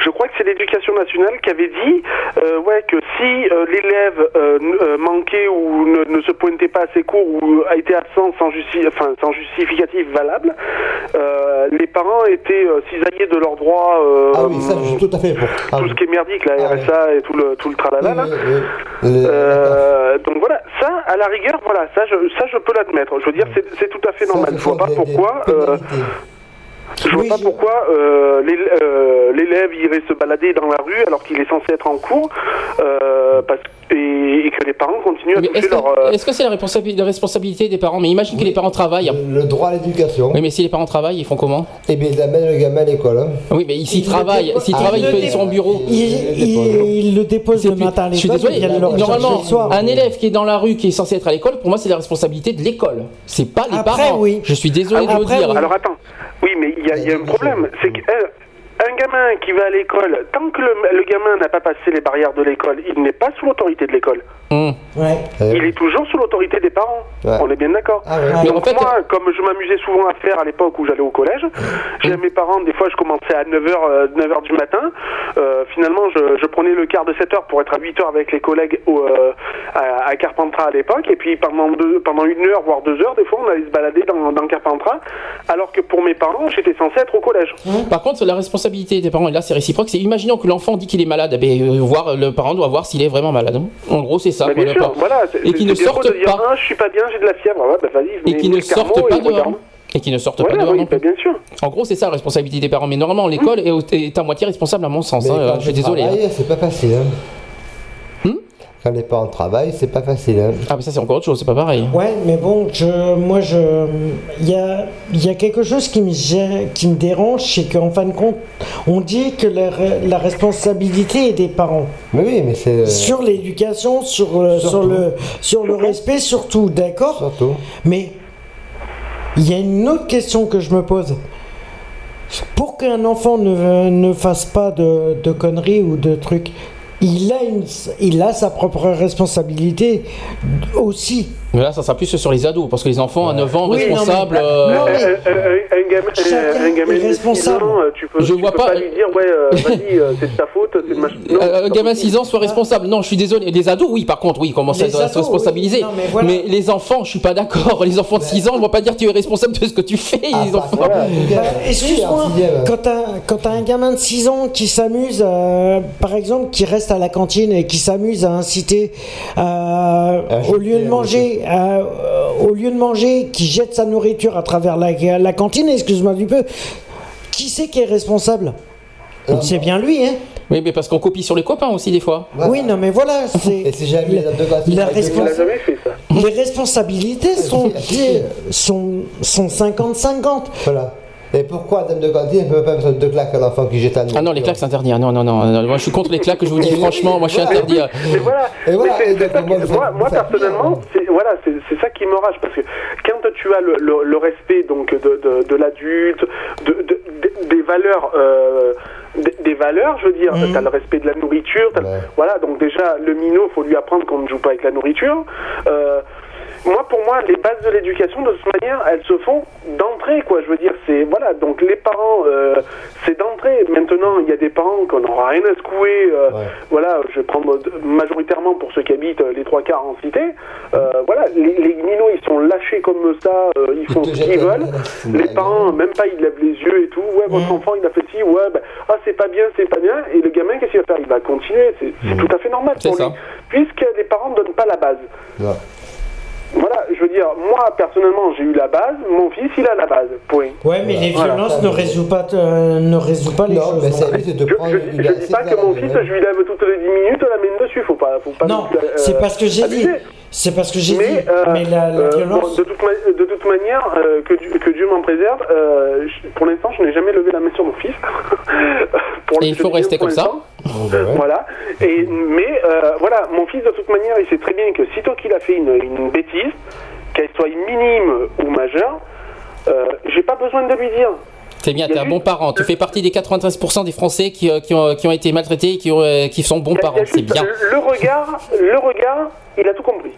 [SPEAKER 10] Je crois que c'est l'éducation nationale qui avait dit euh, ouais, que si euh, l'élève euh, manquait ou ne, ne se pointait pas à ses cours ou a été absent sans, justi- enfin, sans justificatif valable, euh, les parents étaient euh, cisaillés de leurs droits. euh,
[SPEAKER 5] Ah oui, ça, je suis tout à fait pour. Ah
[SPEAKER 10] tout
[SPEAKER 5] oui.
[SPEAKER 10] ce qui est merdique, la RSA et tout le, tout le tralala.
[SPEAKER 5] Oui, oui,
[SPEAKER 10] Euh, donc voilà, ça, à la rigueur, voilà, ça, je, ça, je peux l'admettre. Je veux dire, c'est tout à fait normal. Je vois pas
[SPEAKER 5] des-
[SPEAKER 10] pourquoi. je vois pas pourquoi euh, l'élè- euh, l'élève irait se balader dans la rue alors qu'il est censé être en cours euh, parce, et, que les parents continuent à toucher
[SPEAKER 3] Est-ce que
[SPEAKER 10] leur. euh,
[SPEAKER 3] est-ce que c'est la responsabi- la responsabilité des parents Mais imagine que les parents travaillent.
[SPEAKER 5] Le droit à l'éducation.
[SPEAKER 3] Oui, mais si les parents travaillent, ils font comment
[SPEAKER 5] Eh bien, ils amènent le gamin à l'école. hein.
[SPEAKER 3] Oui, mais s'ils
[SPEAKER 4] Il le
[SPEAKER 3] travaillent,
[SPEAKER 4] dépo-
[SPEAKER 3] s'ils
[SPEAKER 4] il
[SPEAKER 3] travaillent,
[SPEAKER 4] le
[SPEAKER 3] ils sont au bureau.
[SPEAKER 4] Il, il- il le dépose le matin à
[SPEAKER 3] Je suis
[SPEAKER 4] l'école,
[SPEAKER 3] désolé, normalement, un élève qui est dans la rue, qui est censé être à l'école, pour moi, c'est la responsabilité de l'école. C'est pas les
[SPEAKER 4] Après,
[SPEAKER 3] parents.
[SPEAKER 4] oui.
[SPEAKER 3] Je suis désolé de le dire.
[SPEAKER 10] Alors attends, oui, mais il y a, un problème, c'est que euh, gamin qui va à l'école, tant que le, le gamin n'a pas passé les barrières de l'école, il n'est pas sous l'autorité de l'école.
[SPEAKER 4] Ouais.
[SPEAKER 10] Il est toujours sous l'autorité des parents.
[SPEAKER 5] Ouais.
[SPEAKER 10] On est bien d'accord.
[SPEAKER 5] Ah ouais.
[SPEAKER 10] Donc
[SPEAKER 3] en fait-
[SPEAKER 10] moi, comme je m'amusais souvent à faire à l'époque où j'allais au collège, j'ai à mes parents, des fois je commençais à 9h, 9h du matin. Euh, finalement, je, je prenais le quart de 7h pour être à 8h avec les collègues au, euh, à, à Carpentras à l'époque. Et puis pendant, deux, pendant une heure, voire deux heures, des fois, on allait se balader dans, dans Carpentras. Alors que pour mes parents, j'étais censé être au collège.
[SPEAKER 3] Par contre, la responsabilité des parents, et là c'est réciproque, c'est imaginons que l'enfant dit qu'il est malade, eh ben, euh, voir, le parent doit voir s'il est vraiment malade. En gros, c'est ça.
[SPEAKER 10] Bah,
[SPEAKER 3] quoi,
[SPEAKER 10] bien
[SPEAKER 3] le
[SPEAKER 10] sûr,
[SPEAKER 3] parent.
[SPEAKER 10] voilà. c'est-
[SPEAKER 3] et qui ne
[SPEAKER 10] bien
[SPEAKER 3] sortent pas.
[SPEAKER 10] Ah, je suis pas bien, j'ai de la fièvre. Ouais, bah vas-y,
[SPEAKER 3] Et qui ne sortent pas
[SPEAKER 10] et
[SPEAKER 3] dehors. Et qui ne sortent
[SPEAKER 10] Voilà,
[SPEAKER 3] pas dehors
[SPEAKER 10] oui,
[SPEAKER 3] non plus.
[SPEAKER 10] bah, bien sûr.
[SPEAKER 3] En gros, c'est ça la responsabilité des parents. Mais normalement, l'école est, est à moitié responsable à mon sens. Hein, je suis désolé. hein.
[SPEAKER 5] c'est pas facile. hein. Quand les parents travaillent, c'est pas facile. hein.
[SPEAKER 3] Ah, mais ça, c'est encore autre chose, c'est pas pareil.
[SPEAKER 4] Ouais, mais bon, je, moi, je, il y a, il y a quelque chose qui me, qui me dérange, c'est qu'en fin de compte, on dit que la, la responsabilité est des parents.
[SPEAKER 5] Mais oui, mais c'est. euh,
[SPEAKER 4] Sur l'éducation, sur, euh, sur, le, sur le respect, surtout, d'accord?
[SPEAKER 5] Surtout.
[SPEAKER 4] Mais il y a une autre question que je me pose. Pour qu'un enfant ne, ne fasse pas de, de conneries ou de trucs, il a, une, il a sa propre responsabilité aussi.
[SPEAKER 3] Mais là, ça sera plus sur les ados, parce que les enfants à 9 ans
[SPEAKER 4] Oui, non, mais-
[SPEAKER 3] responsables.
[SPEAKER 4] Non,
[SPEAKER 3] euh,
[SPEAKER 4] mais-
[SPEAKER 10] Un, un- gamin,
[SPEAKER 4] Chacun
[SPEAKER 10] un gamin
[SPEAKER 4] est responsable.
[SPEAKER 10] ans, euh, tu peux,
[SPEAKER 3] Je
[SPEAKER 10] tu
[SPEAKER 3] vois
[SPEAKER 10] peux
[SPEAKER 3] pas-
[SPEAKER 10] pas lui dire, ouais, euh, vas-y, euh, c'est de ta faute, c'est de ma... Non,
[SPEAKER 3] Euh, un gamin de
[SPEAKER 10] possible.
[SPEAKER 3] 6 ans soit responsable. Non, je suis désolé. Les ados, oui, par contre, oui, ils commencent à se responsabiliser.
[SPEAKER 4] oui. Non, mais voilà.
[SPEAKER 3] les enfants, je suis pas d'accord. Les enfants de 6 ans, on va pas dire tu es responsable de ce que tu fais.
[SPEAKER 5] Ah,
[SPEAKER 3] les
[SPEAKER 5] bah,
[SPEAKER 3] enfants.
[SPEAKER 5] voilà,
[SPEAKER 4] Bah,
[SPEAKER 5] regarde,
[SPEAKER 4] Excuse-moi, quand t'as quand t'as un gamin de 6 ans qui s'amuse, euh, par exemple, qui reste à la cantine et qui s'amuse à inciter, euh, au lieu de
[SPEAKER 5] jeter,
[SPEAKER 4] manger, euh, au lieu de manger, qui jette sa nourriture à travers la, la cantine, excuse-moi du peu, qui c'est qui est responsable C'est bien lui, hein
[SPEAKER 3] Oui, mais parce qu'on copie sur les copains aussi, des fois.
[SPEAKER 5] Voilà.
[SPEAKER 4] Oui, non, mais voilà, c'est
[SPEAKER 5] jamais
[SPEAKER 4] la
[SPEAKER 10] Il l'a
[SPEAKER 4] respons-
[SPEAKER 10] jamais fait, ça.
[SPEAKER 4] les responsabilités sont sont sont 50-50.
[SPEAKER 5] Voilà. Et pourquoi Dame de cantine ne peut pas mettre deux claques à l'enfant qui jette un
[SPEAKER 3] Ah non, les claques, c'est interdit. Ah Non, non, non, non. Moi, je suis contre les claques, je vous dis franchement. Moi, je suis interdit.
[SPEAKER 10] voilà,
[SPEAKER 5] Et voilà,
[SPEAKER 10] mais
[SPEAKER 5] et
[SPEAKER 10] ça
[SPEAKER 5] moi,
[SPEAKER 10] personnellement, c'est voilà, c'est ça qui m'enrage parce que quand tu as le, le- le respect donc de, de, de l'adulte, de, de- de- des valeurs, euh, des, des valeurs, je veux dire,
[SPEAKER 4] Mhm.
[SPEAKER 10] tu as le respect de la nourriture, t'as-
[SPEAKER 5] Ouais.
[SPEAKER 10] voilà, donc déjà le minot, faut lui apprendre qu'on ne joue pas avec la nourriture. Euh, moi, pour moi, les bases de l'éducation, de toute manière, elles se font d'entrée, quoi. Je veux dire, c'est voilà. Donc les parents, euh, c'est d'entrée. Maintenant, il y a des parents qu'on n'aura rien à secouer. euh,
[SPEAKER 5] Ouais.
[SPEAKER 10] Voilà, je vais prendre de- majoritairement pour ceux qui habitent euh, les trois quarts en cité. Euh, voilà, les, les minots, ils sont lâchés comme ça. ils font ce qu'ils veulent. Les parents, même pas, ils lèvent les yeux et tout. Ouais, votre enfant, il a fait ci. Ouais, ben, ah, c'est pas bien, c'est pas bien. Et le gamin, qu'est-ce qu'il va faire? Il va continuer. C'est c'est tout à fait normal pour
[SPEAKER 3] ça.
[SPEAKER 10] lui. Puisque les parents ne donnent pas la base.
[SPEAKER 5] Ouais.
[SPEAKER 10] Voilà, je veux dire, moi personnellement j'ai eu la base, mon fils il a la base, point.
[SPEAKER 4] Ouais, mais les
[SPEAKER 10] Voilà.
[SPEAKER 4] violences ne résout pas euh, ne résout pas les
[SPEAKER 5] Non,
[SPEAKER 4] choses.
[SPEAKER 5] mais de
[SPEAKER 10] Je,
[SPEAKER 5] prendre
[SPEAKER 10] je,
[SPEAKER 5] une
[SPEAKER 10] je dis pas que mon fils je lui lève toutes les 10 minutes la main dessus, faut pas, faut pas
[SPEAKER 4] Non,
[SPEAKER 10] euh,
[SPEAKER 4] c'est pas ce que j'ai dit. C'est pas ce que j'ai dit.
[SPEAKER 10] Mais, euh,
[SPEAKER 4] mais la, la
[SPEAKER 10] euh,
[SPEAKER 4] violence.
[SPEAKER 10] bon, de, toute ma- de toute manière, euh, que, Dieu, que Dieu m'en préserve, euh, je- pour l'instant je n'ai jamais levé la main sur mon fils. Pour
[SPEAKER 3] Et il faut rester comme ça.
[SPEAKER 10] l'instant.
[SPEAKER 5] ben
[SPEAKER 10] Voilà. Et, mais euh, voilà, mon fils de toute manière, il sait très bien que sitôt qu'il a fait une, une bêtise, qu'elle soit minime ou majeure, euh, j'ai pas besoin de lui dire.
[SPEAKER 3] C'est bien, t'es un bon parent. Tu fais partie des 93% des Français qui, qui, ont, qui ont été maltraités et qui, ont, qui sont bons parents. C'est bien.
[SPEAKER 10] Le regard, le regard, il a tout compris.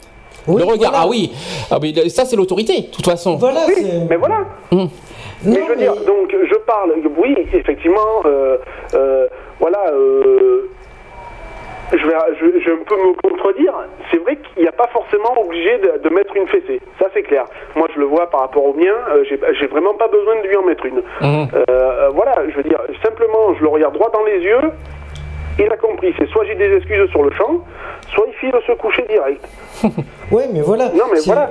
[SPEAKER 3] Le regard, ah oui. Ah, mais ça, c'est l'autorité, de toute façon.
[SPEAKER 4] Voilà,
[SPEAKER 10] Oui, mais voilà.
[SPEAKER 3] Hum.
[SPEAKER 10] Mais je veux dire, donc je parle, oui, effectivement, euh, euh, voilà, euh, je, vais, je, je peux me contredire. C'est vrai qu'il n'y a pas forcément obligé de, de mettre une fessée, ça c'est clair. Moi je le vois par rapport au mien, euh, j'ai vraiment pas besoin de lui en mettre une. Euh, voilà, je veux dire, simplement je le regarde droit dans les yeux, il a compris, c'est soit j'ai des excuses sur le champ, soit il file se coucher direct.
[SPEAKER 4] Ouais, mais voilà.
[SPEAKER 10] Non, mais voilà,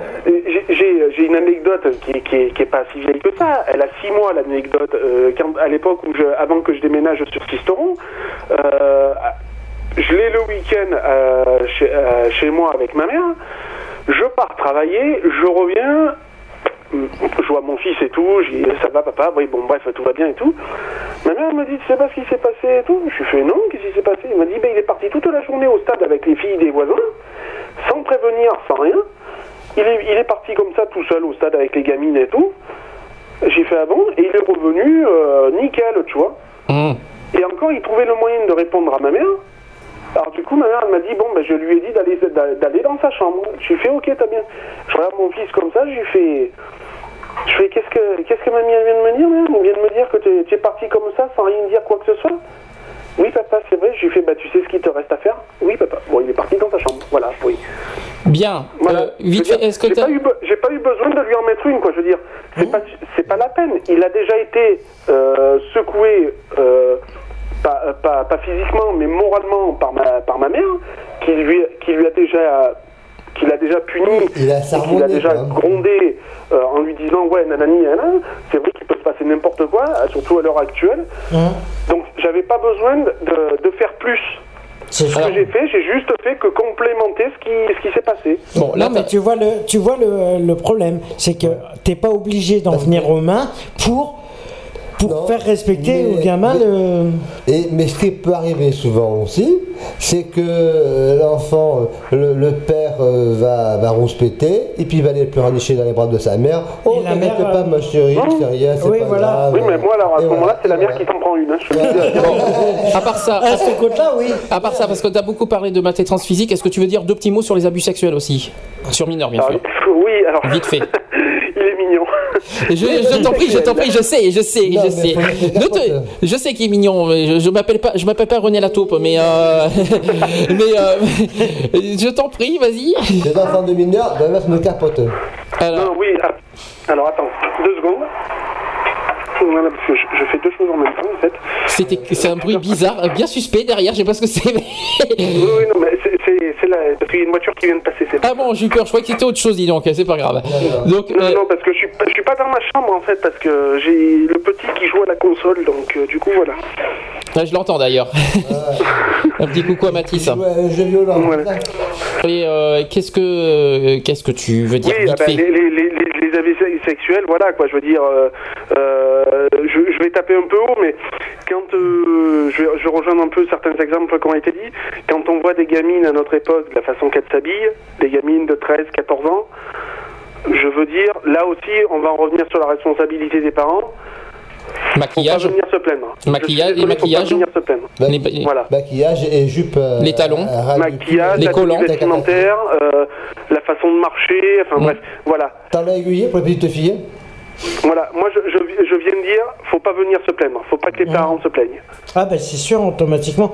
[SPEAKER 10] j'ai- une anecdote qui, qui, est, qui est pas si vieille que ça. Elle a six mois, l'anecdote. Euh, à l'époque où je, avant que je déménage sur Sisteron, euh, je l'ai le week-end euh, chez, euh, chez moi avec ma mère. Je pars travailler, je reviens, je vois mon fils et tout, je dis ça va papa, oui bon bref tout va bien et tout. Ma mère me dit tu sais pas ce qui s'est passé et tout. Je lui fais non, qu'est-ce qui s'est passé? Il m'a dit ben, il est parti toute la journée au stade avec les filles des voisins, sans prévenir, sans rien. Il est, il est parti comme ça tout seul au stade avec les gamines et tout. J'ai fait ah bon? Et il est revenu euh, nickel, tu vois.
[SPEAKER 3] Hum.
[SPEAKER 10] Et encore, il trouvait le moyen de répondre à ma mère. Alors du coup, ma mère elle m'a dit, bon, ben, je lui ai dit d'aller d'a- d'aller dans sa chambre. Je lui ai fait, ok, t'as bien. Je regarde mon fils comme ça, je lui fais... Je fais, qu'est-ce que, qu'est-ce que mamie elle vient de me dire, mère? Elle vient de me dire que tu es, parti comme ça, sans rien dire quoi que ce soit Oui, papa, c'est vrai. Je lui ai fait, bah, tu sais ce qu'il te reste à faire? Oui, papa. Bon, il est parti dans sa chambre. Voilà, oui.
[SPEAKER 3] Bien.
[SPEAKER 10] Voilà.
[SPEAKER 3] Euh, vite est-ce que
[SPEAKER 10] j'ai pas, be- pas eu besoin de lui en mettre une, quoi. Je veux dire, c'est pas, c'est pas la peine. Il a déjà été euh, secoué, euh, pas, euh, pas, pas physiquement, mais moralement par ma, par ma mère, qui lui, qui lui a déjà, qui l'a déjà puni,
[SPEAKER 5] Il a
[SPEAKER 10] et qui l'a déjà grondé euh, en lui disant ouais nanani nanana. C'est vrai qu'il peut se passer n'importe quoi, surtout à l'heure actuelle.
[SPEAKER 4] Hein
[SPEAKER 10] Donc j'avais pas besoin de, de, faire plus.
[SPEAKER 4] C'est
[SPEAKER 10] Ce que j'ai fait, j'ai juste fait que complémenter ce qui, ce qui s'est passé.
[SPEAKER 3] Bon, là,
[SPEAKER 4] Non, mais tu vois le, tu vois le, le problème, c'est que t'es pas obligé d'en venir aux mains pour, pour
[SPEAKER 5] Non,
[SPEAKER 4] faire respecter
[SPEAKER 5] mais-
[SPEAKER 4] au gamin
[SPEAKER 5] mais-
[SPEAKER 4] le.
[SPEAKER 5] Et, mais ce qui peut arriver souvent aussi, c'est que euh, l'enfant, euh, le, le père euh, va, va rouspéter, et puis il va aller plus ranicher dans les bras de sa mère. Oh,
[SPEAKER 4] Et la
[SPEAKER 5] t'inquiète
[SPEAKER 4] mère,
[SPEAKER 5] pas, ma chérie, c'est rien, c'est
[SPEAKER 4] oui,
[SPEAKER 5] pas
[SPEAKER 4] voilà.
[SPEAKER 5] grave.
[SPEAKER 10] Oui, mais moi, alors, à
[SPEAKER 5] Et
[SPEAKER 10] ce
[SPEAKER 5] voilà,
[SPEAKER 10] moment-là, c'est la mère qui s'en prend une. Hein, je
[SPEAKER 3] à part ça,
[SPEAKER 4] À ce côté-là, oui.
[SPEAKER 3] à part ça, parce que tu as beaucoup parlé de maltraitance physique, est-ce que tu veux dire deux petits mots sur les abus sexuels aussi? Sur mineurs, bien
[SPEAKER 10] Alors,
[SPEAKER 3] sûr.
[SPEAKER 10] oui, alors.
[SPEAKER 3] Vite fait.
[SPEAKER 10] est mignon.
[SPEAKER 3] Je, je t'en prie, je t'en prie, je sais, je sais,
[SPEAKER 5] Non,
[SPEAKER 3] je sais. te- je sais qu'il est mignon. mais Je, je m'appelle pas, je m'appelle pas René Lataupe, mais euh, mais euh, je t'en prie, vas-y.
[SPEAKER 5] Les enfants de mineurs doivent mettre une capote.
[SPEAKER 3] Alors,
[SPEAKER 10] Non, oui. ah, Alors, attends, deux secondes. Voilà, parce que je, je fais deux choses en même temps, en fait.
[SPEAKER 3] c'était, c'est un bruit bizarre, bien suspect derrière. Je sais pas ce que c'est. mais-
[SPEAKER 10] Oui, oui, non, mais c'est- c'est c'est la. Parce qu'il y a une voiture qui vient de passer, c'est
[SPEAKER 3] Ah bon, j'ai eu peur. Je croyais que c'était autre chose, dis donc. C'est pas grave. Donc,
[SPEAKER 10] Non,
[SPEAKER 3] euh,
[SPEAKER 10] non, parce que je suis, pas- je suis pas dans ma chambre, en fait, parce que j'ai le petit qui joue à la console, donc euh, du coup, voilà.
[SPEAKER 3] là, je l'entends d'ailleurs. un petit coucou à Mathis.
[SPEAKER 5] Jeu violent.
[SPEAKER 10] Voilà.
[SPEAKER 3] Et euh, qu'est-ce que euh, qu'est-ce que tu veux dire
[SPEAKER 10] Oui,
[SPEAKER 3] vite
[SPEAKER 10] ah ben,
[SPEAKER 3] fait
[SPEAKER 10] les, les, les, voilà quoi, je veux dire, euh, euh, je, vais taper un peu haut, mais quand euh, je, je rejoindre un peu certains exemples qui ont été dit, quand on voit des gamines à notre époque, de la façon qu'elles s'habillent, des gamines de 13, 14 ans, je veux dire, là aussi, on va en revenir sur la responsabilité des parents. Faut pas
[SPEAKER 3] Maquillage,
[SPEAKER 10] venir se plaindre.
[SPEAKER 3] Maquillage,
[SPEAKER 10] suis désolé,
[SPEAKER 3] les.
[SPEAKER 5] Bah,
[SPEAKER 3] les-
[SPEAKER 10] Voilà.
[SPEAKER 5] Maquillage et jupe. euh,
[SPEAKER 3] Les talons.
[SPEAKER 10] Maquillage,
[SPEAKER 3] Les
[SPEAKER 10] la
[SPEAKER 3] collants.
[SPEAKER 10] vestimentaire, euh, la façon de marcher, enfin
[SPEAKER 3] Mm.
[SPEAKER 10] bref, voilà.
[SPEAKER 5] Aiguillé pour les petites filles
[SPEAKER 10] Voilà, moi je, je, je viens de dire, faut pas venir se plaindre, faut pas que les parents se plaignent.
[SPEAKER 4] Ah, ben c'est sûr, automatiquement.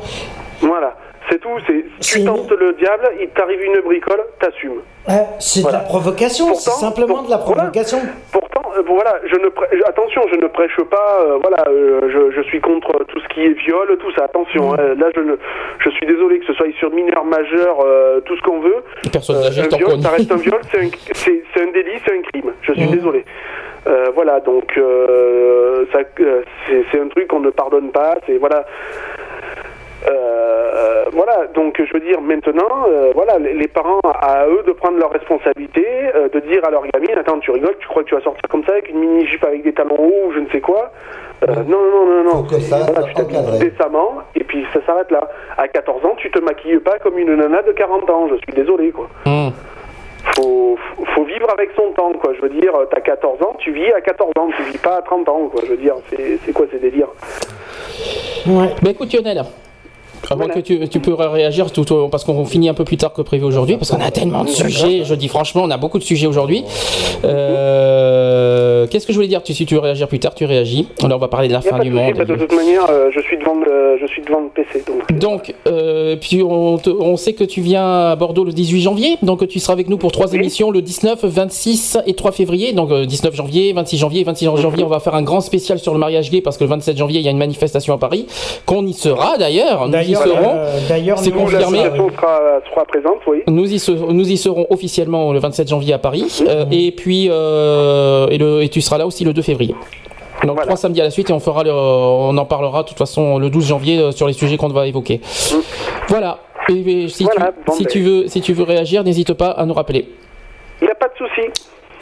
[SPEAKER 10] Voilà, c'est tout, c'est tu tentes le diable, il t'arrive une bricole, t'assumes.
[SPEAKER 4] Ah, c'est
[SPEAKER 10] Voilà.
[SPEAKER 4] de la provocation, c'est simplement de la
[SPEAKER 10] voilà.
[SPEAKER 4] provocation.
[SPEAKER 10] Pourtant, euh, voilà, je ne prê- attention, je ne prêche pas, euh, voilà, euh, je, je suis contre tout ce qui est viol, tout ça, attention,
[SPEAKER 4] Mm.
[SPEAKER 10] hein, là je ne, je suis désolé que ce soit sur mineur, majeur, euh, tout ce qu'on veut.
[SPEAKER 3] Personne
[SPEAKER 10] Euh,
[SPEAKER 3] n'agit
[SPEAKER 10] un
[SPEAKER 3] tant
[SPEAKER 10] viol, ça reste un viol, c'est un, c'est- c'est un délit, c'est un crime. Je suis désolé. Euh, voilà, donc euh, ça, euh, c'est c'est un truc qu'on ne pardonne pas. C'est voilà. Euh, voilà, donc je veux dire maintenant, euh, voilà, les, les parents à eux de prendre leurs responsabilités, euh, de dire à leur gamine, attends, tu rigoles, tu crois que tu vas sortir comme ça avec une mini jupe avec des talons hauts ou je ne sais quoi? Euh, Non, non, non, non,
[SPEAKER 5] que ça
[SPEAKER 10] Voilà, tu t'habilles décemment et puis ça s'arrête là. À 14 ans, tu te maquilles pas comme une nana de 40 ans. Je suis désolé, quoi.
[SPEAKER 3] Hum.
[SPEAKER 10] faut, faut vivre avec son temps, quoi. Je veux dire, t'as 14 ans, tu vis à 14 ans, tu vis pas à 30 ans, quoi. Je veux dire, c'est c'est quoi ces délires?
[SPEAKER 3] Bah écoute Lionel, avant que tu, tu peux réagir tout au- parce qu'on finit un peu plus tard que prévu aujourd'hui parce qu'on a tellement de sujets. Je dis franchement, on a beaucoup de sujets aujourd'hui. Euh, Qu'est-ce que je voulais dire? Tu, Si tu veux réagir plus tard, tu réagis. Alors on va parler de la fin du monde.
[SPEAKER 10] de toute manière, euh, je suis devant le, je suis devant le PC, donc.
[SPEAKER 3] Donc, euh, puis on, te- on sait que tu viens à Bordeaux le 18 janvier, donc tu seras avec nous pour trois émissions le 19, 26 et 3 février. Donc euh, 19 janvier, 26 janvier, 26 janvier, on va faire un grand spécial sur le mariage gay parce que le 27 janvier il y a une manifestation à Paris, qu'on y sera d'ailleurs. Y serons.
[SPEAKER 4] euh,
[SPEAKER 3] C'est
[SPEAKER 4] nous,
[SPEAKER 3] confirmé.
[SPEAKER 10] L'association sera, sera présente, oui.
[SPEAKER 3] Nous y, ser- nous y serons officiellement le 27 janvier à Paris euh, et puis euh, et, le, et tu seras là aussi le 2 février. Donc trois samedis à la suite et on fera le- on en parlera de toute façon le 12 janvier sur les sujets qu'on va évoquer. Voilà. Et, et si,
[SPEAKER 10] Voilà,
[SPEAKER 3] tu,
[SPEAKER 10] bon,
[SPEAKER 3] si
[SPEAKER 10] ben.
[SPEAKER 3] tu veux si tu veux réagir, n'hésite pas à nous rappeler.
[SPEAKER 10] Il n'y a pas de souci.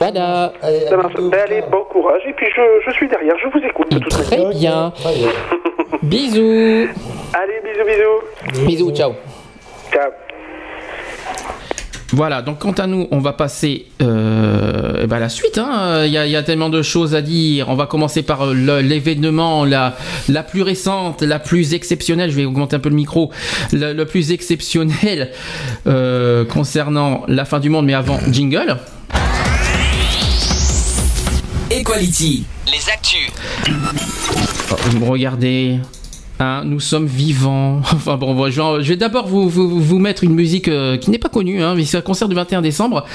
[SPEAKER 3] Voilà.
[SPEAKER 10] Ça marche. Ben, allez, bon courage. Et puis je, je suis derrière, je vous écoute de toute
[SPEAKER 3] Très
[SPEAKER 10] manière.
[SPEAKER 3] bien. Bisous.
[SPEAKER 10] Allez, bisous, bisous.
[SPEAKER 3] Bisous, ciao.
[SPEAKER 10] Ciao.
[SPEAKER 3] Voilà, donc quant à nous, on va passer euh, eh ben, à la suite. hein. Il y, a, il y a tellement de choses à dire. On va commencer par euh, l'événement la, la plus récente, la plus exceptionnelle. Je vais augmenter un peu le micro. Le, le plus exceptionnel euh, concernant la fin du monde, mais avant, jingle.
[SPEAKER 2] Equality, les actus.
[SPEAKER 3] Oh, regardez. hein, nous sommes vivants. Enfin bon, bon, je vais, je vais d'abord vous, vous, vous mettre une musique euh, qui n'est pas connue, hein, mais c'est un concert du 21 décembre.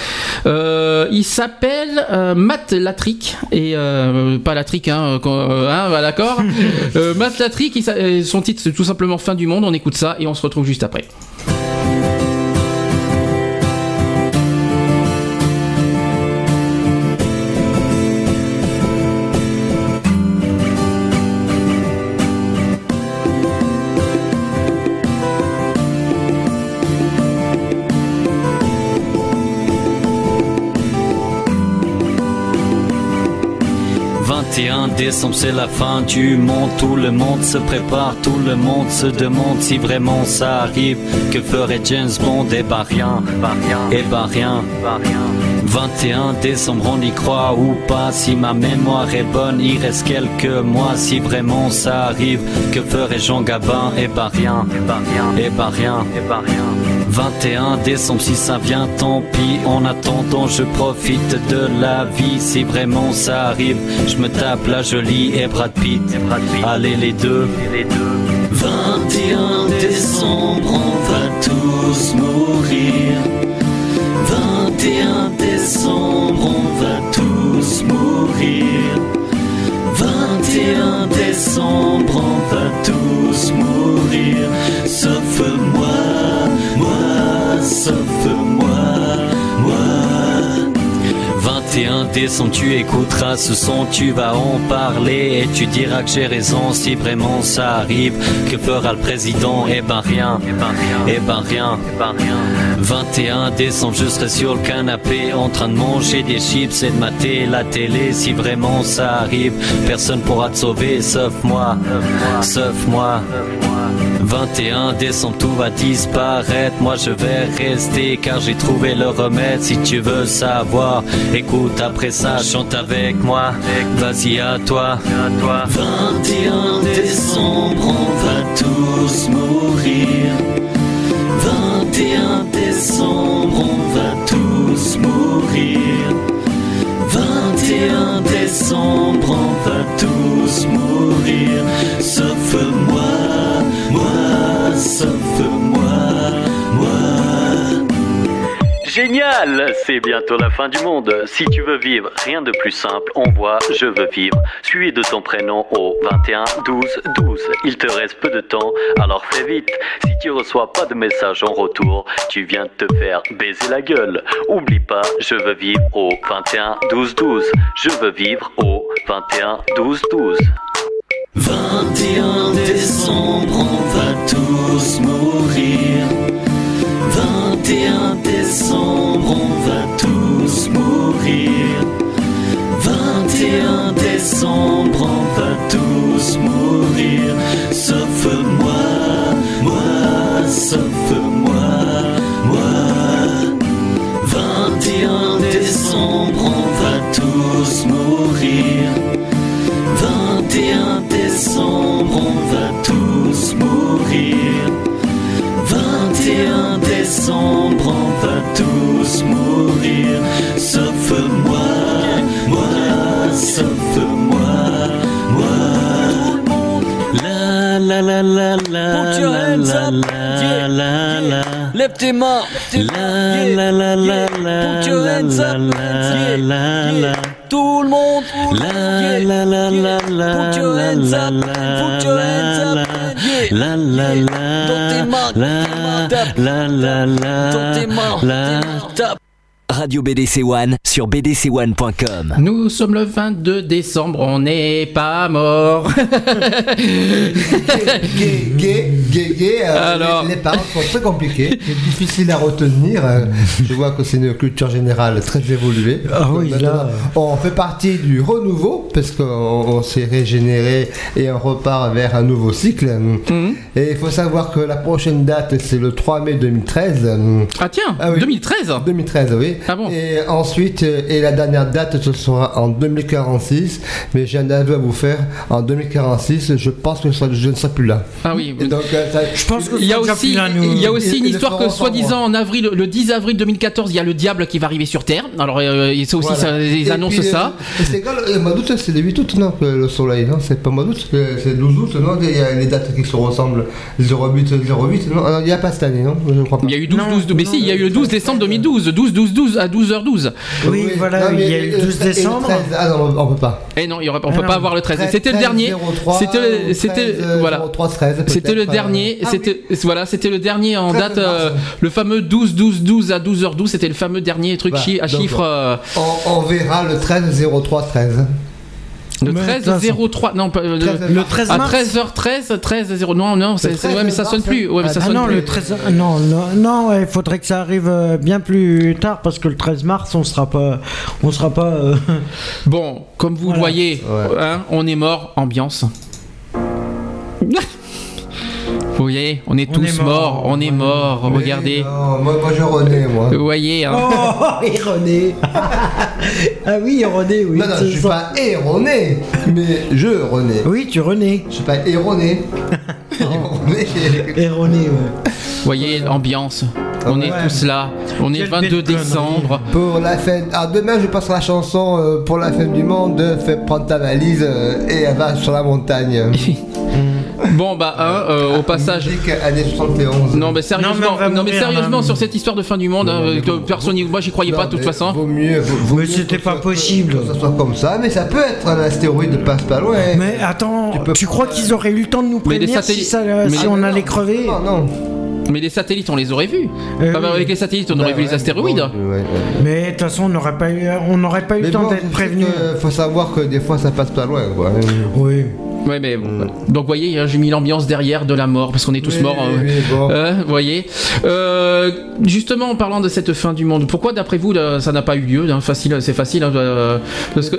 [SPEAKER 3] Euh, il s'appelle euh, Matt Latrick et euh, pas Latrick, hein, hein, bah, d'accord. Euh, Matt Latrick, il son titre c'est tout simplement Fin du monde. On écoute ça et on se retrouve juste après.
[SPEAKER 11] « décembre, c'est la fin du monde. Tout le monde se prépare, tout le monde se demande si vraiment ça arrive. Que ferait James Bond? Eh ben rien, eh ben rien. 21 décembre, on y croit ou pas? Si ma mémoire est bonne, il reste quelques mois. Si vraiment ça arrive, que ferait Jean Gabin? Eh ben rien, eh ben rien, eh ben rien. 21 décembre, si ça vient, tant pis. En attendant, je profite de la vie. Si vraiment ça arrive, je me tape la jolie et Brad Pitt. Allez, les deux. 21 décembre, on va tous mourir. 21 décembre, on va tous mourir. 21 décembre, on va tous mourir. Sauf moi, moi, sauf moi, moi. 21 décembre, tu écouteras ce son, tu vas en parler et tu diras que j'ai raison si vraiment ça arrive. Que fera le président? Eh ben rien, eh ben rien, eh ben rien, eh ben rien. 21 décembre, je serai sur le canapé en train de manger des chips et de mater la télé. Si vraiment ça arrive, personne pourra te sauver sauf moi, sauf moi. 21 décembre, tout va disparaître. Moi, je vais rester car j'ai trouvé le remède. Si tu veux savoir, écoute après ça, chante avec moi. Vas-y à toi. 21 décembre, on va tous mourir. 21 décembre, on va tous mourir. 21 décembre, on va tous mourir. Sauf moi, sauf moi, moi. Génial C'est bientôt la fin du monde. Si tu veux vivre, rien de plus simple, envoie Je veux vivre, suivi de ton prénom au 21 12 12. Il te reste peu de temps, alors fais vite. Si tu reçois pas de message en retour, tu viens de te faire baiser la gueule. Oublie pas, je veux vivre au 21 12 12. Je veux vivre au 21 12 12. 21 décembre, on va tous mourir. 21 décembre, on va tous mourir. 21 décembre, on va tous mourir. Sauf moi, moi, sauf moi, moi. 21 décembre, on va tous mourir. 21 décembre, on va tous mourir. Sauf moi, moi, sauf moi, moi. La
[SPEAKER 12] la la
[SPEAKER 11] la
[SPEAKER 12] la
[SPEAKER 11] la
[SPEAKER 12] la
[SPEAKER 11] la la la.
[SPEAKER 12] Lève tes mains,
[SPEAKER 11] la la la la la
[SPEAKER 12] la tout
[SPEAKER 11] le
[SPEAKER 12] monde
[SPEAKER 11] la
[SPEAKER 12] la
[SPEAKER 11] la
[SPEAKER 12] la la la
[SPEAKER 11] la
[SPEAKER 12] la
[SPEAKER 11] la la la.
[SPEAKER 12] Dans tes mains,
[SPEAKER 11] la la la
[SPEAKER 12] Dans tes mains,
[SPEAKER 11] la
[SPEAKER 12] tape.
[SPEAKER 1] Radio BDC One sur bdc1.com.
[SPEAKER 3] Nous sommes le 22 décembre, on n'est pas mort.
[SPEAKER 5] Gay, gay, gay, gay. euh,
[SPEAKER 3] Alors.
[SPEAKER 5] les, les paroles sont très compliquées, c'est difficile à retenir. euh, Je vois que c'est une culture générale très évoluée.
[SPEAKER 4] Ah oui, là,
[SPEAKER 5] On fait partie du renouveau parce qu'on on s'est régénéré et on repart vers un nouveau cycle.
[SPEAKER 3] Mhm.
[SPEAKER 5] Et il faut savoir que la prochaine date c'est le 3 mai 2013.
[SPEAKER 3] Ah tiens,
[SPEAKER 5] Ah oui.
[SPEAKER 3] 2013
[SPEAKER 5] 2013, oui.
[SPEAKER 3] Ah bon
[SPEAKER 5] Et ensuite, euh, et la dernière date, ce sera en 2046. Mais j'ai un aveu à vous faire. En 2046, je pense que je ne serai plus là.
[SPEAKER 3] Ah oui.
[SPEAKER 5] Et donc, euh, ça-
[SPEAKER 4] Je pense que
[SPEAKER 3] Il y a
[SPEAKER 4] c'est déjà
[SPEAKER 3] aussi,
[SPEAKER 4] plus là, nous.
[SPEAKER 3] il y a aussi une histoire que soi-disant en avril, le 10 avril 2014, il y a le diable qui va arriver sur Terre. Alors euh, et ça aussi,
[SPEAKER 5] Voilà.
[SPEAKER 3] ça- ils
[SPEAKER 5] Et
[SPEAKER 3] annoncent
[SPEAKER 5] puis,
[SPEAKER 3] ça.
[SPEAKER 5] euh, c'est quand le, le mois d'août, c'est le 8 août, non Le soleil, non C'est pas mois d'août, c'est c'est le 12 août, non Il y a les dates qui se ressemblent. 08, 08, non Ah, Il n'y a pas cette année, non Je ne crois pas.
[SPEAKER 3] Il y a eu 12,
[SPEAKER 4] Non,
[SPEAKER 3] 12, mais
[SPEAKER 4] non,
[SPEAKER 3] si, il y a eu le 12 décembre 2012, 12, 12, 12 à 12h12.
[SPEAKER 4] Oui, voilà,
[SPEAKER 5] non,
[SPEAKER 4] il y a eu
[SPEAKER 5] le-
[SPEAKER 4] 12
[SPEAKER 5] et le
[SPEAKER 4] décembre.
[SPEAKER 5] 13, ah non, on peut pas.
[SPEAKER 3] Eh non, il y aurait, on peut
[SPEAKER 4] Ah
[SPEAKER 3] pas
[SPEAKER 4] non.
[SPEAKER 3] avoir le 13.
[SPEAKER 5] 13,
[SPEAKER 3] C'était le dernier.
[SPEAKER 5] 03,
[SPEAKER 3] C'était le, c'était,
[SPEAKER 5] 13, euh,
[SPEAKER 3] voilà.
[SPEAKER 5] 03, 13,
[SPEAKER 3] C'était le dernier,
[SPEAKER 5] euh,
[SPEAKER 3] c'était voilà, c'était le dernier en
[SPEAKER 5] 13
[SPEAKER 3] date, euh, le fameux 12 12 12 à 12h12, c'était le fameux dernier truc
[SPEAKER 5] Bah,
[SPEAKER 3] chi- à
[SPEAKER 5] donc,
[SPEAKER 3] chiffre euh,
[SPEAKER 5] On, on verra le 13 03 13.
[SPEAKER 3] Le
[SPEAKER 4] Mais de
[SPEAKER 3] 13
[SPEAKER 4] toute façon-
[SPEAKER 3] 03 non pas, le,
[SPEAKER 5] 13
[SPEAKER 4] Le 13
[SPEAKER 3] à
[SPEAKER 4] mars
[SPEAKER 3] 13h13 13 0 non non c'est, ouais mais ça
[SPEAKER 5] 13
[SPEAKER 3] sonne plus ouais mais ça
[SPEAKER 4] Ah
[SPEAKER 3] sonne
[SPEAKER 4] non,
[SPEAKER 3] plus.
[SPEAKER 4] le 13... Non, non, non, ouais, il faudrait que ça arrive euh, bien plus tard parce que le 13 mars, on sera pas... On sera pas... euh,
[SPEAKER 3] Bon, comme vous le voyez,
[SPEAKER 5] Ouais.
[SPEAKER 3] hein, on est mort, ambiance. Vous voyez, on est
[SPEAKER 4] On
[SPEAKER 3] tous
[SPEAKER 4] est
[SPEAKER 3] morts, on est morts, regardez.
[SPEAKER 5] non, moi, moi je renais, moi.
[SPEAKER 3] Vous voyez, hein.
[SPEAKER 4] Oh, erroné Ah oui, erroné, oui.
[SPEAKER 5] non, non, je suis pas erroné, mais je renais.
[SPEAKER 4] Oui, tu renais.
[SPEAKER 5] Je suis pas erroné. erroné.
[SPEAKER 4] Erroné, ouais.
[SPEAKER 3] vous voyez, ambiance. On est tous là, on est
[SPEAKER 4] Quelle
[SPEAKER 3] 22
[SPEAKER 4] belle
[SPEAKER 3] décembre.
[SPEAKER 5] Pour la fin. Alors demain, je passerai la chanson euh, pour la fin du monde. Fais prendre ta valise euh, et elle va sur la montagne.
[SPEAKER 3] Bon, bah, hein, euh, au passage.
[SPEAKER 5] Musique années 71.
[SPEAKER 3] Non mais sérieusement,
[SPEAKER 4] Non, mais
[SPEAKER 3] non, mais sérieusement sur cette histoire de fin du monde, hein, que
[SPEAKER 5] bon,
[SPEAKER 3] personne, n'y- moi j'y croyais
[SPEAKER 5] Non,
[SPEAKER 3] pas de toute façon.
[SPEAKER 5] Vaut mieux. Vaut, vaut
[SPEAKER 4] Mais c'était pas possible.
[SPEAKER 5] Que ça soit comme ça, mais ça peut être un astéroïde passe pas loin.
[SPEAKER 4] Mais attends,
[SPEAKER 5] Tu peux
[SPEAKER 4] tu,
[SPEAKER 5] pas-
[SPEAKER 4] crois qu'ils auraient eu le temps de nous prévenir si,
[SPEAKER 3] satellites-
[SPEAKER 4] ça,
[SPEAKER 3] mais-
[SPEAKER 4] si
[SPEAKER 3] Ah,
[SPEAKER 4] on allait
[SPEAKER 5] non.
[SPEAKER 4] crever
[SPEAKER 5] Non, non.
[SPEAKER 3] Mais les satellites, on les aurait vus.
[SPEAKER 4] Euh,
[SPEAKER 3] Ah bah, avec les satellites, on aurait
[SPEAKER 5] Bah
[SPEAKER 3] vu les astéroïdes.
[SPEAKER 5] bon, ouais, ouais.
[SPEAKER 4] Mais de toute façon, on n'aurait pas eu, on n'aurait pas eu le temps
[SPEAKER 5] bon,
[SPEAKER 4] d'être prévenu.
[SPEAKER 5] que Faut savoir que des fois ça passe pas loin, quoi.
[SPEAKER 4] Oui.
[SPEAKER 3] Ouais, mais bon. voilà. Donc, vous voyez, hein, j'ai mis l'ambiance derrière de la mort, parce qu'on est tous
[SPEAKER 5] Oui,
[SPEAKER 3] morts. hein.
[SPEAKER 5] oui, bon.
[SPEAKER 3] Euh, vous voyez. Euh, justement, en parlant de cette fin du monde, pourquoi, d'après vous, là, ça n'a pas eu lieu hein Facile, c'est facile. hein, euh, parce que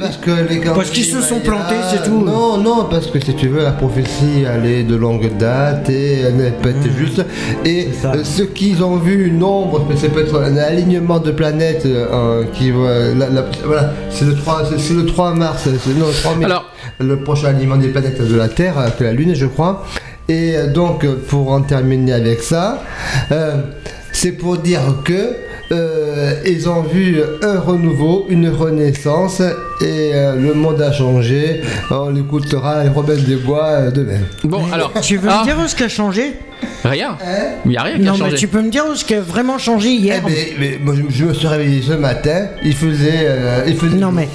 [SPEAKER 4] qu'ils se sont plantés, c'est tout.
[SPEAKER 5] Non, non, parce que si tu veux, la prophétie, elle est de longue date et elle n'est pas été juste. Et euh, ce qu'ils ont vu, une ombre, mais c'est peut-être un alignement de planètes euh, qui la- la- voilà, c'est le 3, c'est- c'est le 3 mars, non, le 3 mai.
[SPEAKER 3] Alors-
[SPEAKER 5] le prochain alignement des planètes de la Terre, que la Lune, je crois. Et donc, pour en terminer avec ça, euh, c'est pour dire que euh, ils ont vu un renouveau, une renaissance, et euh, le monde a changé. On écoutera les Robin des Bois euh, demain.
[SPEAKER 3] bon, alors,
[SPEAKER 4] Tu veux
[SPEAKER 3] ah,
[SPEAKER 4] me dire ce qui a changé?
[SPEAKER 3] Rien. Il y a rien qui a
[SPEAKER 4] Non, mais
[SPEAKER 3] changé.
[SPEAKER 4] tu peux me dire ce qui a vraiment changé hier
[SPEAKER 5] Eh ben, mais moi, je, je me suis réveillé ce matin, il faisait. euh, il faisait
[SPEAKER 4] Non mais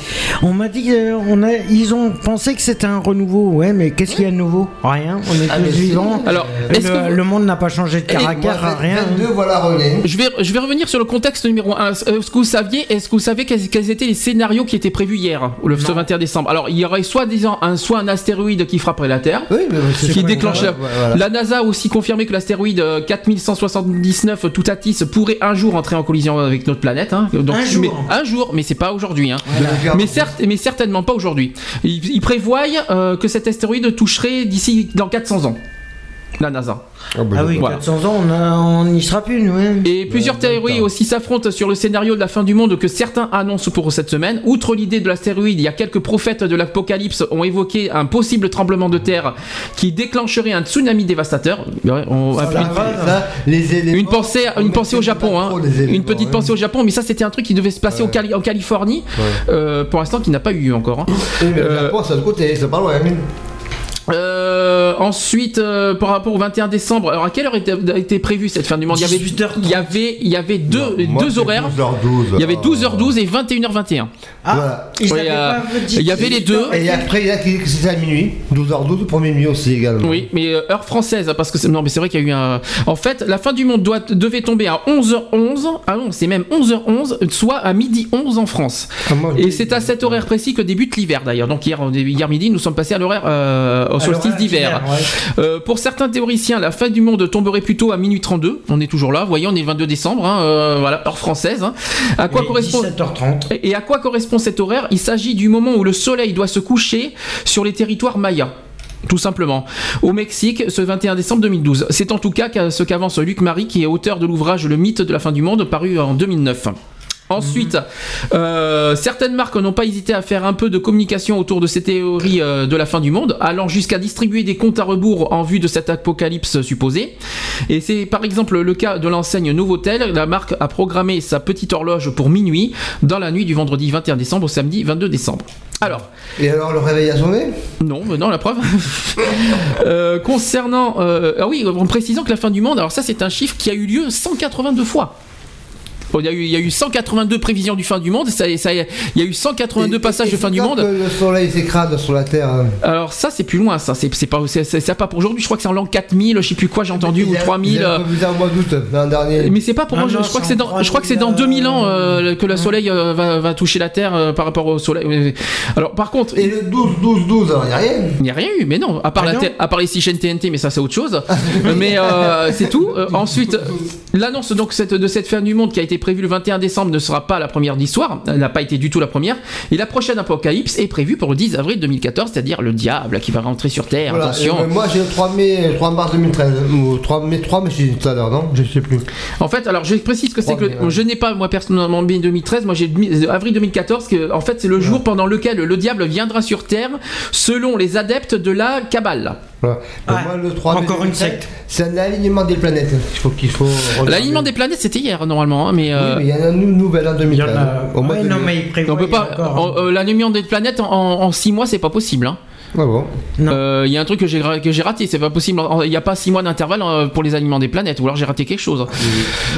[SPEAKER 4] on m'a dit euh, on a ils ont pensé que c'était un renouveau ouais mais qu'est-ce qu'il y a de nouveau? Rien on est
[SPEAKER 5] Ah,
[SPEAKER 4] tous
[SPEAKER 5] mais si.
[SPEAKER 4] vivants
[SPEAKER 3] Alors,
[SPEAKER 4] Et
[SPEAKER 3] est-ce
[SPEAKER 4] le,
[SPEAKER 3] que vous-
[SPEAKER 4] le monde n'a pas changé de
[SPEAKER 3] Et moi,
[SPEAKER 4] caractère
[SPEAKER 5] Moi,
[SPEAKER 4] rien
[SPEAKER 5] 22, voilà René.
[SPEAKER 3] Je vais, je vais revenir sur le contexte numéro 1. Est-ce que vous saviez, est-ce que vous savez quels, quels étaient les scénarios qui étaient prévus hier, le ce 21 décembre? Alors, il y aurait soi-disant un, soit un astéroïde qui frapperait la Terre,
[SPEAKER 5] Oui, mais c'est
[SPEAKER 3] qui
[SPEAKER 5] pas-
[SPEAKER 3] déclenche
[SPEAKER 5] voilà, voilà.
[SPEAKER 3] La NASA a aussi confirmé que l'astéroïde euh, 4179 Toutatis pourrait un jour entrer en collision avec notre planète. hein. Donc,
[SPEAKER 4] Un jour.
[SPEAKER 3] mais- un jour, mais c'est pas aujourd'hui. hein.
[SPEAKER 5] Voilà.
[SPEAKER 3] Mais, certes, mais certainement pas aujourd'hui. Ils, ils prévoient euh, que cet astéroïde toucherait d'ici dans 400 ans. La NASA.
[SPEAKER 5] Ah, bah,
[SPEAKER 4] ah oui
[SPEAKER 3] Voilà.
[SPEAKER 4] 400 ans on n'y sera plus nous hein.
[SPEAKER 3] Et plusieurs théories aussi s'affrontent sur le scénario de la fin du monde que certains annoncent pour cette semaine. Outre l'idée de l'astéroïde, il y a quelques prophètes de l'apocalypse ont évoqué un possible tremblement de terre qui déclencherait un tsunami dévastateur. Ouais, on-
[SPEAKER 5] Ça, ça, les éléments-
[SPEAKER 3] une pensée, une pensée au Japon, hein.
[SPEAKER 5] éléments,
[SPEAKER 3] une petite
[SPEAKER 5] hein.
[SPEAKER 3] pensée au Japon, mais ça c'était un truc qui devait se passer au Cali- en Californie,
[SPEAKER 5] Ouais.
[SPEAKER 3] euh, pour l'instant qui n'a pas eu lieu encore. hein.
[SPEAKER 5] Oui, mais le
[SPEAKER 3] Euh,
[SPEAKER 5] Japon, c'est l'autre côté, c'est pas loin.
[SPEAKER 3] Euh, ensuite, euh, par rapport au 21 décembre, alors à quelle heure était, était prévue cette fin du monde? Il y avait, il y avait, il y avait deux,
[SPEAKER 5] Moi,
[SPEAKER 3] deux horaires.
[SPEAKER 5] 12h12,
[SPEAKER 3] Il y avait
[SPEAKER 5] alors.
[SPEAKER 3] 12h12 et 21h21.
[SPEAKER 5] Voilà.
[SPEAKER 3] Oui, euh, il y avait les deux.
[SPEAKER 5] Et après, il y a qui c'est à minuit. 12h12 pour minuit aussi également.
[SPEAKER 3] Oui, mais euh, heure française, hein, parce que c'est- non, mais c'est vrai qu'il y a eu un. En fait, la fin du monde doit, devait tomber à 11h11. Ah non, c'est même 11h11, soit à midi 11 en France. Et c'est à cet horaire précis que débute l'hiver d'ailleurs. Donc hier, hier midi, nous sommes passés à l'horaire euh, au solstice d'hiver.
[SPEAKER 4] ouais.
[SPEAKER 3] Euh, pour certains théoriciens, la fin du monde tomberait plutôt à minuit 32. On est toujours là. Vous voyez, on est le 22 décembre. hein, euh, voilà, heure française. hein. À quoi
[SPEAKER 4] Et
[SPEAKER 3] correspond
[SPEAKER 4] 17h30.
[SPEAKER 3] Et et à quoi correspond cet horaire Il s'agit du moment où le soleil doit se coucher sur les territoires mayas. Tout simplement. Au Mexique, ce 21 décembre 2012. C'est en tout cas ce qu'avance Luc Marie, qui est auteur de l'ouvrage Le mythe de la fin du monde, paru en 2009. Ensuite, euh, certaines marques n'ont pas hésité à faire un peu de communication autour de ces théories euh, de la fin du monde, allant jusqu'à distribuer des comptes à rebours en vue de cet apocalypse supposé. Et c'est par exemple le cas de l'enseigne Novotel. La marque a programmé sa petite horloge pour minuit dans la nuit du vendredi 21 décembre au samedi 22 décembre. Alors.
[SPEAKER 5] Et alors le réveil a sonné
[SPEAKER 3] Non, mais non, la preuve. Euh, concernant. ah oui, en précisant que la fin du monde, alors ça c'est un chiffre qui a eu lieu 182 fois. Bon, Il y, a eu, il y a eu 182 prévisions du fin du monde, ça, ça- il y a eu 182 passages de fin du monde.
[SPEAKER 5] le soleil s'écrase sur la Terre. hein.
[SPEAKER 3] Alors ça c'est plus loin, ça c'est pas c'est- pour aujourd'hui. Je crois que c'est en l'an 4000, je sais plus quoi j'ai entendu ou 3000.
[SPEAKER 5] Il
[SPEAKER 3] euh, mais c'est pas pour
[SPEAKER 5] Ah
[SPEAKER 3] moi. je-
[SPEAKER 5] non,
[SPEAKER 3] je crois que
[SPEAKER 5] c'est
[SPEAKER 3] dans, je crois que c'est dans 2000 ans euh, que le soleil euh, va, va toucher la Terre euh, par rapport au soleil. Alors par contre.
[SPEAKER 5] Et le 12, 12, 12, alors il n'y a rien.
[SPEAKER 3] Il n'y a rien eu, mais non. À part,
[SPEAKER 5] Ah
[SPEAKER 3] la à part les 6 chaînes TNT, mais ça c'est autre chose. mais euh, c'est tout. Euh, ensuite, l'annonce donc de cette fin du monde qui a été prévue le 21 décembre ne sera pas la première d'histoire. Elle n'a pas été du tout la première. Et la prochaine apocalypse est prévue pour le 10 avril 2014, c'est-à-dire le diable qui va rentrer sur Terre.
[SPEAKER 5] Voilà,
[SPEAKER 3] Attention.
[SPEAKER 5] euh, moi j'ai le 3 mai, 3 mars 2013, ou 3 mai 3 mais j'ai dit tout à l'heure, non? Je sais plus.
[SPEAKER 3] En fait, alors je précise que c'est que
[SPEAKER 5] Trois,
[SPEAKER 3] je n'ai pas moi personnellement mai 2013, moi j'ai demi- avril 2014 que en fait c'est le jour pendant lequel le diable viendra sur terre selon les adeptes de la Kabbale.
[SPEAKER 5] Voilà. Et moi le 3 mai
[SPEAKER 4] encore une
[SPEAKER 5] 2013,
[SPEAKER 4] secte.
[SPEAKER 5] C'est un alignement des planètes. Il faut qu'il faut. regarder.
[SPEAKER 3] L'alignement des planètes c'était hier normalement, hein, mais
[SPEAKER 5] Oui,
[SPEAKER 3] euh,
[SPEAKER 5] mais il y en a une nou- nouvelle en 2013.
[SPEAKER 4] Il y en a-
[SPEAKER 5] Au mois
[SPEAKER 4] Ouais,
[SPEAKER 5] de
[SPEAKER 4] non,
[SPEAKER 5] mai.
[SPEAKER 4] mais il prévoit
[SPEAKER 3] on peut pas
[SPEAKER 4] encore, hein.
[SPEAKER 3] euh, l'alignement des planètes en 6 mois c'est pas possible. hein.
[SPEAKER 5] Ah bon?
[SPEAKER 3] Euh, Il y a un truc que j'ai que j'ai raté, c'est pas possible. Il n'y a pas 6 mois d'intervalle pour les aliments des planètes, ou alors j'ai raté quelque chose.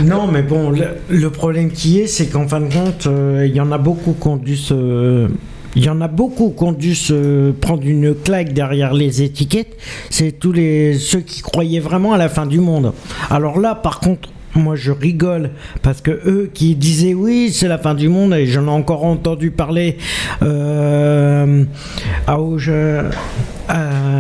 [SPEAKER 4] Non, mais bon, le, le problème qui est, c'est qu'en fin de compte, euh, il y en a beaucoup qui ont dû se. Il y en a beaucoup qui ont dû se prendre une claque derrière les étiquettes. C'est tous les ceux qui croyaient vraiment à la fin du monde. Alors là, par contre, moi je rigole parce que eux qui disaient oui c'est la fin du monde et j'en ai encore entendu parler euh, à Auge, euh,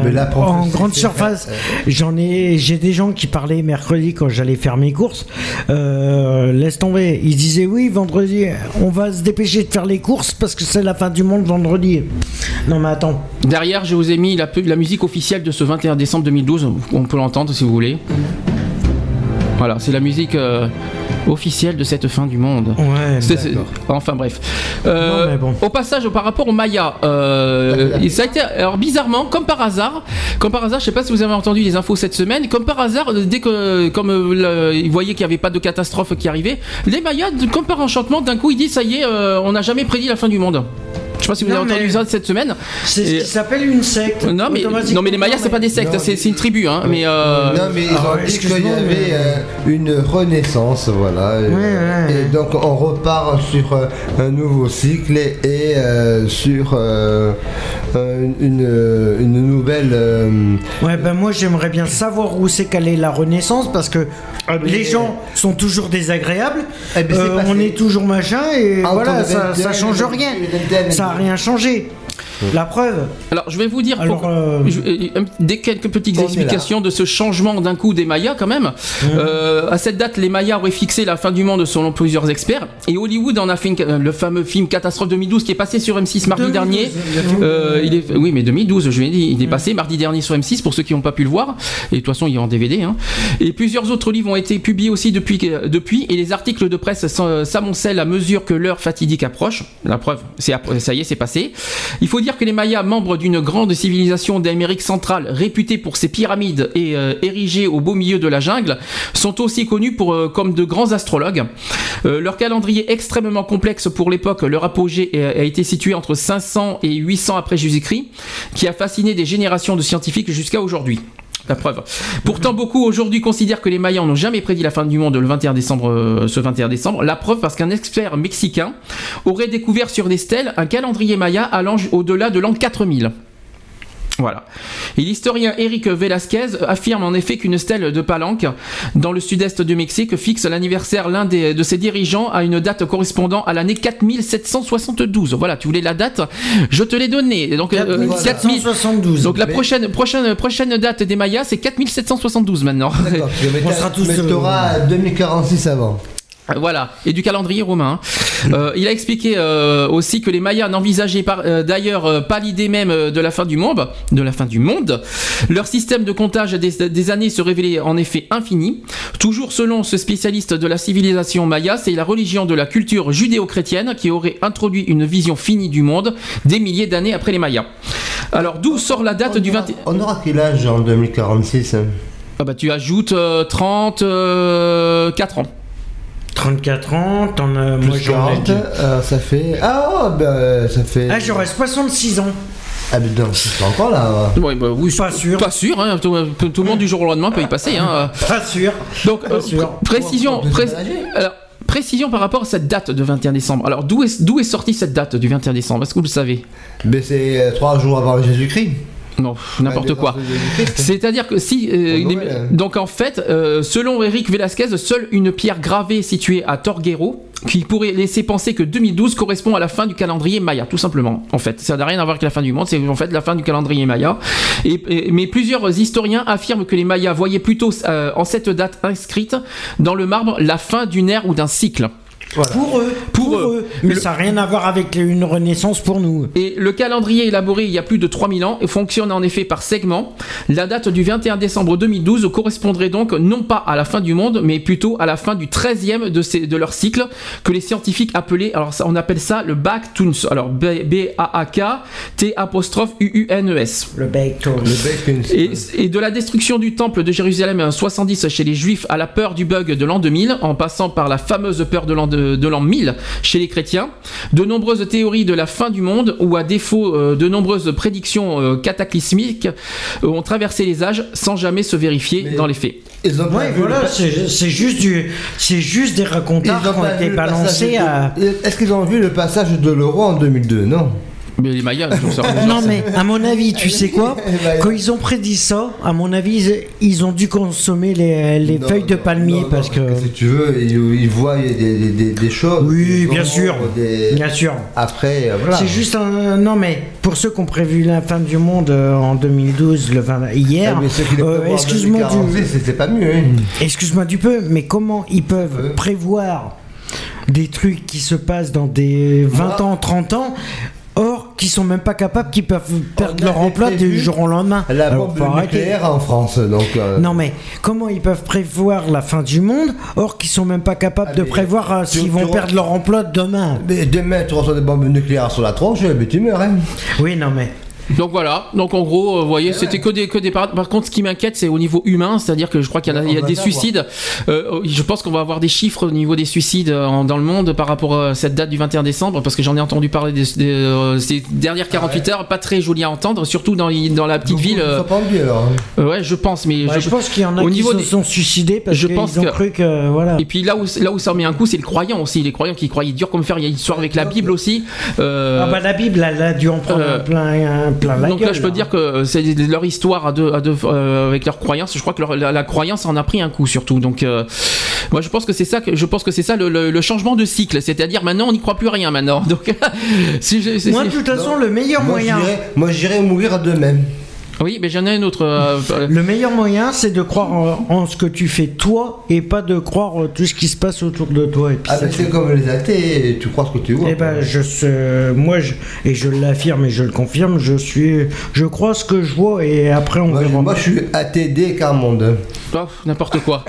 [SPEAKER 5] Mais la
[SPEAKER 4] en grande surface. J'en ai j'ai des gens qui parlaient mercredi quand j'allais faire mes courses. Euh, laisse tomber. Ils disaient oui vendredi on va se dépêcher de faire les courses parce que c'est la fin du monde vendredi. Non mais attends.
[SPEAKER 3] Derrière, je vous ai mis la, la musique officielle de ce 21 décembre 2012. On peut l'entendre si vous voulez. Voilà, c'est la musique euh, officielle de cette fin du monde.
[SPEAKER 4] ouais
[SPEAKER 3] C'est- c'est- enfin bref. Euh,
[SPEAKER 4] Non, mais bon.
[SPEAKER 3] Au passage, par rapport aux Mayas, euh, ça a été alors bizarrement, comme par hasard, comme par hasard, je sais pas si vous avez entendu les infos cette semaine, comme par hasard, euh, dès que comme le- ils voyaient qu'il n'y avait pas de catastrophe qui arrivait, les Mayas, comme par enchantement, d'un coup ils disent ça y est, on n'a jamais prédit la fin du monde. Je sais pas si vous
[SPEAKER 4] Non,
[SPEAKER 3] avez entendu
[SPEAKER 4] mais-
[SPEAKER 3] ça cette semaine.
[SPEAKER 4] c'est ce qui s'appelle une secte
[SPEAKER 3] non mais, non mais les Mayas c'est pas des sectes, c'est une tribu hein. Mais euh,
[SPEAKER 5] Non, mais ils
[SPEAKER 4] Ah
[SPEAKER 5] ont dit qu'il y avait
[SPEAKER 4] mais-
[SPEAKER 5] euh, une renaissance, voilà.
[SPEAKER 4] Ouais, ouais,
[SPEAKER 5] et donc on repart sur euh, un nouveau cycle et, et, euh, sur euh, euh, une, euh, une nouvelle. euh,
[SPEAKER 4] Ouais, ben moi j'aimerais bien savoir où c'est qu'elle est la renaissance parce que
[SPEAKER 5] mais-
[SPEAKER 4] les gens sont toujours désagréables,
[SPEAKER 5] Eh ben, c'est
[SPEAKER 4] euh,
[SPEAKER 5] passé.
[SPEAKER 4] on est toujours machin et
[SPEAKER 5] Entre
[SPEAKER 4] voilà, ça,
[SPEAKER 5] 21,
[SPEAKER 4] ça change rien.
[SPEAKER 5] 21,
[SPEAKER 4] Ça a rien changé. La preuve.
[SPEAKER 3] Alors, je vais vous dire
[SPEAKER 4] Alors,
[SPEAKER 3] pour-
[SPEAKER 4] euh,
[SPEAKER 3] je- euh, des quelques petites
[SPEAKER 5] on
[SPEAKER 3] explications de ce changement d'un coup des Mayas quand même. Euh, à cette date, les Mayas auraient fixé la fin du monde selon plusieurs experts. Et Hollywood en a fait une- le fameux film Catastrophe 2012 qui est passé sur M6 mardi
[SPEAKER 4] 2012,
[SPEAKER 3] dernier. Euh, il est, oui, mais 2012, je l'ai dit, il est passé mardi dernier sur M6 pour ceux qui n'ont pas pu le voir. Et de toute façon, il est en DVD. hein. Et plusieurs autres livres ont été publiés aussi depuis, depuis et les articles de presse s'amoncellent à mesure que l'heure fatidique approche. La preuve, c'est ça y est, c'est passé. Il faut dire que les Mayas, membres d'une grande civilisation d'Amérique centrale, réputée pour ses pyramides et euh, érigée au beau milieu de la jungle, sont aussi connus euh, comme de grands astrologues. Euh, leur calendrier extrêmement complexe pour l'époque, leur apogée a, a été situé entre 500 et 800 après Jésus-Christ, qui a fasciné des générations de scientifiques jusqu'à aujourd'hui. La preuve. Pourtant, beaucoup aujourd'hui considèrent que les Mayas n'ont jamais prédit la fin du monde le 21 décembre, euh, ce 21 décembre. La preuve parce qu'un expert mexicain aurait découvert sur des stèles un calendrier Maya allant au-delà de l'an 4000. Voilà. Et l'historien Eric Velasquez affirme en effet qu'une stèle de Palenque, dans le sud-est du Mexique, fixe l'anniversaire l'un des- de ses dirigeants à une date correspondant à l'année 4772. Voilà, tu voulais la date Je te l'ai donnée. Donc, euh,
[SPEAKER 4] 4772.
[SPEAKER 3] Donc la prochaine, prochaine, prochaine date des Mayas, c'est 4772 maintenant.
[SPEAKER 5] T'as- mais t'auras 2046 avant.
[SPEAKER 3] Voilà, et du calendrier romain. Euh, il a expliqué euh, aussi que les Mayas n'envisageaient euh, d'ailleurs pas l'idée même de la fin du monde, de la fin du monde. Leur système de comptage des, des années se révélait en effet infini. Toujours selon ce spécialiste de la civilisation maya, c'est la religion de la culture judéo-chrétienne qui aurait introduit une vision finie du monde des milliers d'années après les Mayas. Alors d'où sort la date du 20
[SPEAKER 5] On aura quel âge en 2046 hein?
[SPEAKER 3] Ah bah, tu ajoutes euh, 34 ans.
[SPEAKER 4] 34 ans, t'en as.
[SPEAKER 5] Plus
[SPEAKER 4] Moi j'en ai
[SPEAKER 5] 40,
[SPEAKER 4] dit.
[SPEAKER 5] euh, ça fait. Ah, oh, bah, ça fait.
[SPEAKER 4] Ah, j'aurais 66 ans.
[SPEAKER 5] Ah, mais non, c'est encore là.
[SPEAKER 3] Ouais, bah, oui,
[SPEAKER 4] Pas sûr.
[SPEAKER 3] Pas sûr, hein, tout, tout le monde du jour au lendemain peut y passer. Hein.
[SPEAKER 4] Pas sûr.
[SPEAKER 3] Donc, euh,
[SPEAKER 4] sûr.
[SPEAKER 3] pr- précision, pré- alors, précision par rapport à cette date de 21 décembre. Alors, d'où est, d'où est sortie cette date du 21 décembre? Est-ce que vous le savez?
[SPEAKER 5] Mais c'est euh, trois jours avant Jésus-Christ.
[SPEAKER 3] Non, n'importe
[SPEAKER 5] Ouais,
[SPEAKER 3] quoi. C'est-à-dire que si. euh, donc, en fait, euh, selon Eric Velasquez, seule une pierre gravée située à Torguero qui pourrait laisser penser que 2012 correspond à la fin du calendrier Maya, tout simplement. En fait, ça n'a rien à voir avec la fin du monde, c'est en fait la fin du calendrier Maya. Et, et- mais plusieurs historiens affirment que les Mayas voyaient plutôt euh, en cette date inscrite dans le marbre la fin d'une ère ou d'un cycle.
[SPEAKER 4] Pour eux.
[SPEAKER 3] Pour eux.
[SPEAKER 4] Mais
[SPEAKER 3] Le-
[SPEAKER 4] ça n'a rien à voir avec une renaissance pour nous.
[SPEAKER 3] Et le calendrier élaboré il y a plus de 3000 ans fonctionne en effet par segments. La date du 21 décembre 2012 correspondrait donc non pas à la fin du monde, mais plutôt à la fin du 13e de, ces- de leur cycle, que les scientifiques appelaient, alors ça, on appelle ça le Bactuns. Alors B-A-A-K, T-U-U-N-E-S.
[SPEAKER 4] Le bacon.
[SPEAKER 5] Le bacon.
[SPEAKER 3] Et, et de la destruction du temple de Jérusalem en 70 chez les juifs à la peur du bug de l'an 2000, en passant par la fameuse peur de l'an de, de l'an 1000 chez les chrétiens, de nombreuses théories de la fin du monde ou à défaut euh, de nombreuses prédictions euh, cataclysmiques euh, ont traversé les âges sans jamais se vérifier
[SPEAKER 5] Mais-
[SPEAKER 3] dans les faits.
[SPEAKER 5] Ils ont pas
[SPEAKER 4] Ouais,
[SPEAKER 5] le
[SPEAKER 4] voilà,
[SPEAKER 5] pa-
[SPEAKER 4] c'est juste du, c'est juste des racontards
[SPEAKER 5] ont
[SPEAKER 4] qui ont
[SPEAKER 5] pas
[SPEAKER 4] été
[SPEAKER 5] le
[SPEAKER 4] balancés à.
[SPEAKER 5] Est-ce qu'ils ont vu le passage de l'euro en 2002 Non.
[SPEAKER 3] Mais les Mayas, je trouve ça-
[SPEAKER 4] Non mais à mon avis, tu sais quoi Quand ils ont prédit ça, à mon avis, ils, ont dû consommer les, les
[SPEAKER 5] Non,
[SPEAKER 4] feuilles de palmier
[SPEAKER 5] non,
[SPEAKER 4] parce que.
[SPEAKER 5] Si tu veux, ils, ils voient des, des, des, des choses.
[SPEAKER 4] Oui,
[SPEAKER 5] des
[SPEAKER 4] bien sûr.
[SPEAKER 5] des-
[SPEAKER 4] Bien sûr.
[SPEAKER 5] Après, euh, voilà.
[SPEAKER 4] C'est juste un. Non mais pour ceux qui ont prévu la fin du monde euh, en 2012, le 20 hier.
[SPEAKER 5] Ah, mais ceux qui les
[SPEAKER 4] euh, Excuse-moi
[SPEAKER 5] 2046,
[SPEAKER 4] du.
[SPEAKER 5] c'est pas mieux. hein.
[SPEAKER 4] Excuse-moi du peu, mais comment ils peuvent prévoir des trucs qui se passent dans des 20
[SPEAKER 5] Voilà.
[SPEAKER 4] ans, 30 ans, qui sont même pas capables, qui peuvent perdre leur emploi du jour au lendemain
[SPEAKER 5] La bombe nucléaire en France, donc. euh,
[SPEAKER 4] Non mais comment ils peuvent prévoir la fin du monde or qu'ils sont même pas capables
[SPEAKER 5] Ah,
[SPEAKER 4] de prévoir euh, s'ils
[SPEAKER 5] tu
[SPEAKER 4] vont
[SPEAKER 5] re-
[SPEAKER 4] perdre leur emploi demain?
[SPEAKER 5] Mais demain, tu reçois des bombes nucléaires sur la tronche, mais tu meurs, hein.
[SPEAKER 4] Oui non mais
[SPEAKER 3] Donc voilà, donc en gros, euh, vous voyez, c'était que des, que des par... par contre, ce qui m'inquiète, c'est au niveau humain, c'est-à-dire que je crois qu'il y, a- y des suicides. Euh, je pense qu'on va avoir des chiffres au niveau des suicides euh, en- dans le monde par rapport à cette date du 21 décembre, parce que j'en ai entendu parler des, des, euh, ces dernières 48 heures, pas très joli à entendre, surtout dans, dans la petite
[SPEAKER 5] Donc,
[SPEAKER 3] ville. euh,
[SPEAKER 5] sont pendus, alors.
[SPEAKER 3] euh, ouais, je pense, mais
[SPEAKER 4] Ouais, je pense qu'il y en a
[SPEAKER 3] au
[SPEAKER 4] qui
[SPEAKER 3] niveau
[SPEAKER 4] se
[SPEAKER 3] des-
[SPEAKER 4] sont suicidés parce
[SPEAKER 3] Je
[SPEAKER 4] qu'ils
[SPEAKER 3] pense
[SPEAKER 4] ont
[SPEAKER 3] que-
[SPEAKER 4] cru que voilà
[SPEAKER 3] Et puis là où, là où ça remet un coup, c'est le croyant aussi. Les croyants qui croyaient dur comme fer. Il y a une histoire avec la Bible aussi. Euh,
[SPEAKER 4] ah bah la Bible elle a dû en prendre
[SPEAKER 3] euh,
[SPEAKER 4] plein, un plein la
[SPEAKER 3] donc
[SPEAKER 4] gueule,
[SPEAKER 3] là, je peux dire que c'est leur histoire à deux, à deux, euh, avec leur croyance. Je crois que leur- la, la croyance en a pris un coup surtout. Donc, euh, moi, je pense que c'est ça. Que, je pense que c'est ça le, le- le changement de cycle. C'est-à-dire maintenant, on n'y croit plus à rien maintenant. Donc, si je- c'est-
[SPEAKER 4] moi de toute façon le meilleur
[SPEAKER 5] Moi,
[SPEAKER 4] moyen
[SPEAKER 5] j'irais- Moi, j'irais mourir demain.
[SPEAKER 3] Oui, mais j'en ai un autre. euh, euh,
[SPEAKER 4] le meilleur moyen c'est de croire en, en ce que tu fais toi et pas de croire tout ce qui se passe autour de toi et puis
[SPEAKER 5] Ah,
[SPEAKER 4] c'est
[SPEAKER 5] comme les athées, tu crois ce que tu vois.
[SPEAKER 4] Eh ben, je sais- moi, je, et je l'affirme et je le confirme, je suis, je crois ce que je vois et après on
[SPEAKER 5] Moi,
[SPEAKER 4] verra.
[SPEAKER 5] moi, je suis athée dès qu'un monde.
[SPEAKER 3] oh, n'importe quoi.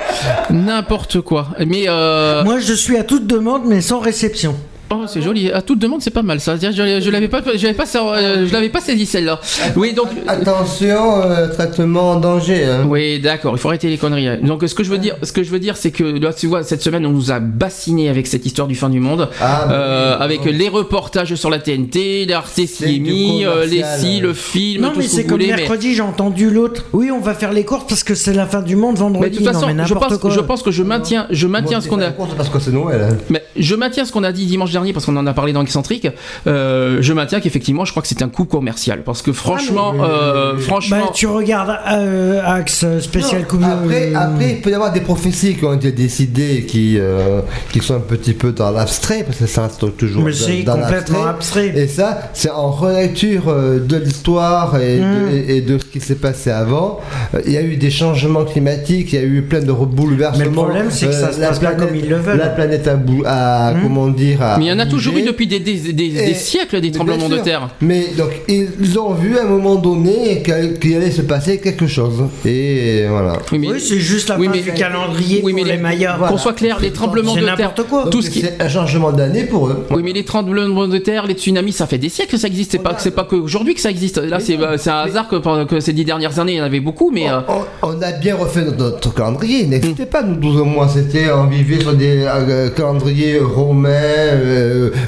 [SPEAKER 3] N'importe quoi. Mais. euh,
[SPEAKER 4] Moi, je suis à toute demande, mais sans réception.
[SPEAKER 3] Oh, c'est joli. À toute demande, c'est pas mal ça. Je, je l'avais pas, je l'avais pas, euh, je l'avais pas saisi celle-là. Oui, donc.
[SPEAKER 5] Attention, euh, traitement en danger. hein.
[SPEAKER 3] Oui, d'accord. Il faut arrêter les conneries. Donc, ce que je veux dire, ce que je veux dire, c'est que là, tu vois, cette semaine, on nous a bassiné avec cette histoire du fin du monde,
[SPEAKER 5] Ah,
[SPEAKER 3] Euh, avec les reportages sur la TNT, l'Arte qui est mis, euh, les si, le film,
[SPEAKER 4] Non,
[SPEAKER 3] tout
[SPEAKER 4] mais
[SPEAKER 3] ce que
[SPEAKER 4] c'est
[SPEAKER 3] vous
[SPEAKER 4] comme
[SPEAKER 3] voulez. mais-
[SPEAKER 4] mercredi, j'ai entendu l'autre. Oui, on va faire les courses parce que c'est la fin du monde
[SPEAKER 3] Mais
[SPEAKER 4] vendredi.
[SPEAKER 3] de toute façon,
[SPEAKER 4] non, mais
[SPEAKER 3] je pense,
[SPEAKER 4] quoi.
[SPEAKER 3] je pense que je maintiens, je maintiens ce qu'on a.
[SPEAKER 5] Parce que c'est Noël. hein.
[SPEAKER 3] Mais je maintiens ce qu'on a dit dimanche dernier parce qu'on en a parlé dans Excentrique. Euh, je maintiens qu'effectivement, je crois que c'est un coup commercial parce que franchement, euh, franchement,
[SPEAKER 4] Bah, tu regardes euh, Axe spécial
[SPEAKER 5] Non,
[SPEAKER 4] Coupe
[SPEAKER 5] après,
[SPEAKER 4] euh,
[SPEAKER 5] après, il peut y avoir des prophéties qui ont été décidées qui, euh, qui sont un petit peu dans l'abstrait, parce que ça reste toujours
[SPEAKER 4] Mais
[SPEAKER 5] dans-
[SPEAKER 4] c'est
[SPEAKER 5] dans
[SPEAKER 4] complètement abstrait.
[SPEAKER 5] Et ça, c'est en relecture de l'histoire et,
[SPEAKER 4] Mm.
[SPEAKER 5] de, et- et de ce qui s'est passé avant. Il y a eu des changements climatiques, il y a eu plein de bouleversements.
[SPEAKER 4] Mais le problème, c'est que ça se
[SPEAKER 5] la
[SPEAKER 4] passe pas
[SPEAKER 5] planète-
[SPEAKER 4] comme ils le veulent.
[SPEAKER 5] La planète a, bou- a
[SPEAKER 4] Mm.
[SPEAKER 5] comment dire, a
[SPEAKER 3] mais il y en a toujours eu depuis des, des, des- des
[SPEAKER 5] Et-
[SPEAKER 3] siècles des tremblements de terre.
[SPEAKER 5] Mais donc ils ont vu à un moment donné qu'il allait se passer quelque chose. Et voilà.
[SPEAKER 3] Oui, mais,
[SPEAKER 4] Oui, c'est juste la
[SPEAKER 3] Oui, mais-
[SPEAKER 4] du calendrier
[SPEAKER 3] oui, mais
[SPEAKER 4] pour les
[SPEAKER 3] les-
[SPEAKER 4] Mayas.
[SPEAKER 3] qu'on soit clair, les tremblements de terre,
[SPEAKER 4] n'importe quoi.
[SPEAKER 3] tout ce qui
[SPEAKER 5] c'est un changement d'année pour eux.
[SPEAKER 3] Oui, mais les tremblements de terre, les tsunamis, ça fait des siècles que ça existe. C'est pas, c'est pas qu'aujourd'hui que ça existe. Là, c'est, c'est un hasard que, pendant- que ces dix dernières années, il y en avait beaucoup, mais. euh,
[SPEAKER 5] On, on a bien refait notre, notre calendrier. Il n'existait pas, nous, 12 mois. C'était, on vivait sur des euh, calendriers romains, euh,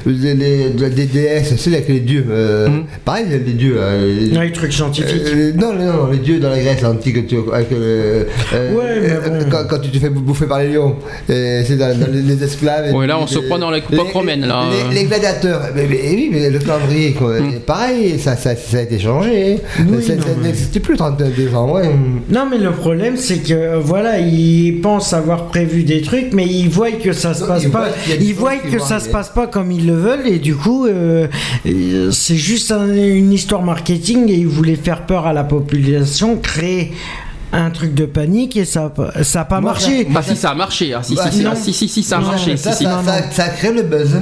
[SPEAKER 5] les, les- des déesses, c'est avec les dieux. euh, Pareil, les dieux. euh, les-
[SPEAKER 4] Non, les trucs scientifiques.
[SPEAKER 5] Euh, non, non, non, les dieux dans la Grèce antique, tu, avec, euh, euh,
[SPEAKER 4] Ouais, mais
[SPEAKER 5] euh,
[SPEAKER 4] bon.
[SPEAKER 5] quand, quand tu te fais bouffer par les lions, c'est dans, dans les, les esclaves. et
[SPEAKER 3] Ouais, là, on se
[SPEAKER 5] les-
[SPEAKER 3] croit dans la époque romaine, là.
[SPEAKER 5] Les, les gladiateurs, mais, mais oui, mais le calendrier, quoi,
[SPEAKER 3] Mm.
[SPEAKER 5] pareil, ça, ça, ça a été changé.
[SPEAKER 4] Oui,
[SPEAKER 5] ça
[SPEAKER 4] non, mais-
[SPEAKER 5] n'existe plus le 31 décembre. ouais.
[SPEAKER 4] Non, mais le problème, c'est que euh, voilà, ils pensent avoir prévu des trucs, mais ils voient que ça se
[SPEAKER 5] Non,
[SPEAKER 4] passe pas. Ils voient que ça se passe pas comme ils le veulent, et du coup, euh, euh, c'est juste un- une histoire marketing, et ils voulaient faire peur à la population, créer un truc de panique, et ça, ça a pas
[SPEAKER 5] Moi,
[SPEAKER 4] marché.
[SPEAKER 3] Bah si ça a marché, ah, si,
[SPEAKER 5] Bah,
[SPEAKER 3] si, si,
[SPEAKER 5] non.
[SPEAKER 3] ah, si, si, si, ça a marché, si,
[SPEAKER 5] ça,
[SPEAKER 3] si.
[SPEAKER 5] ça, ça- ça a créé le buzz.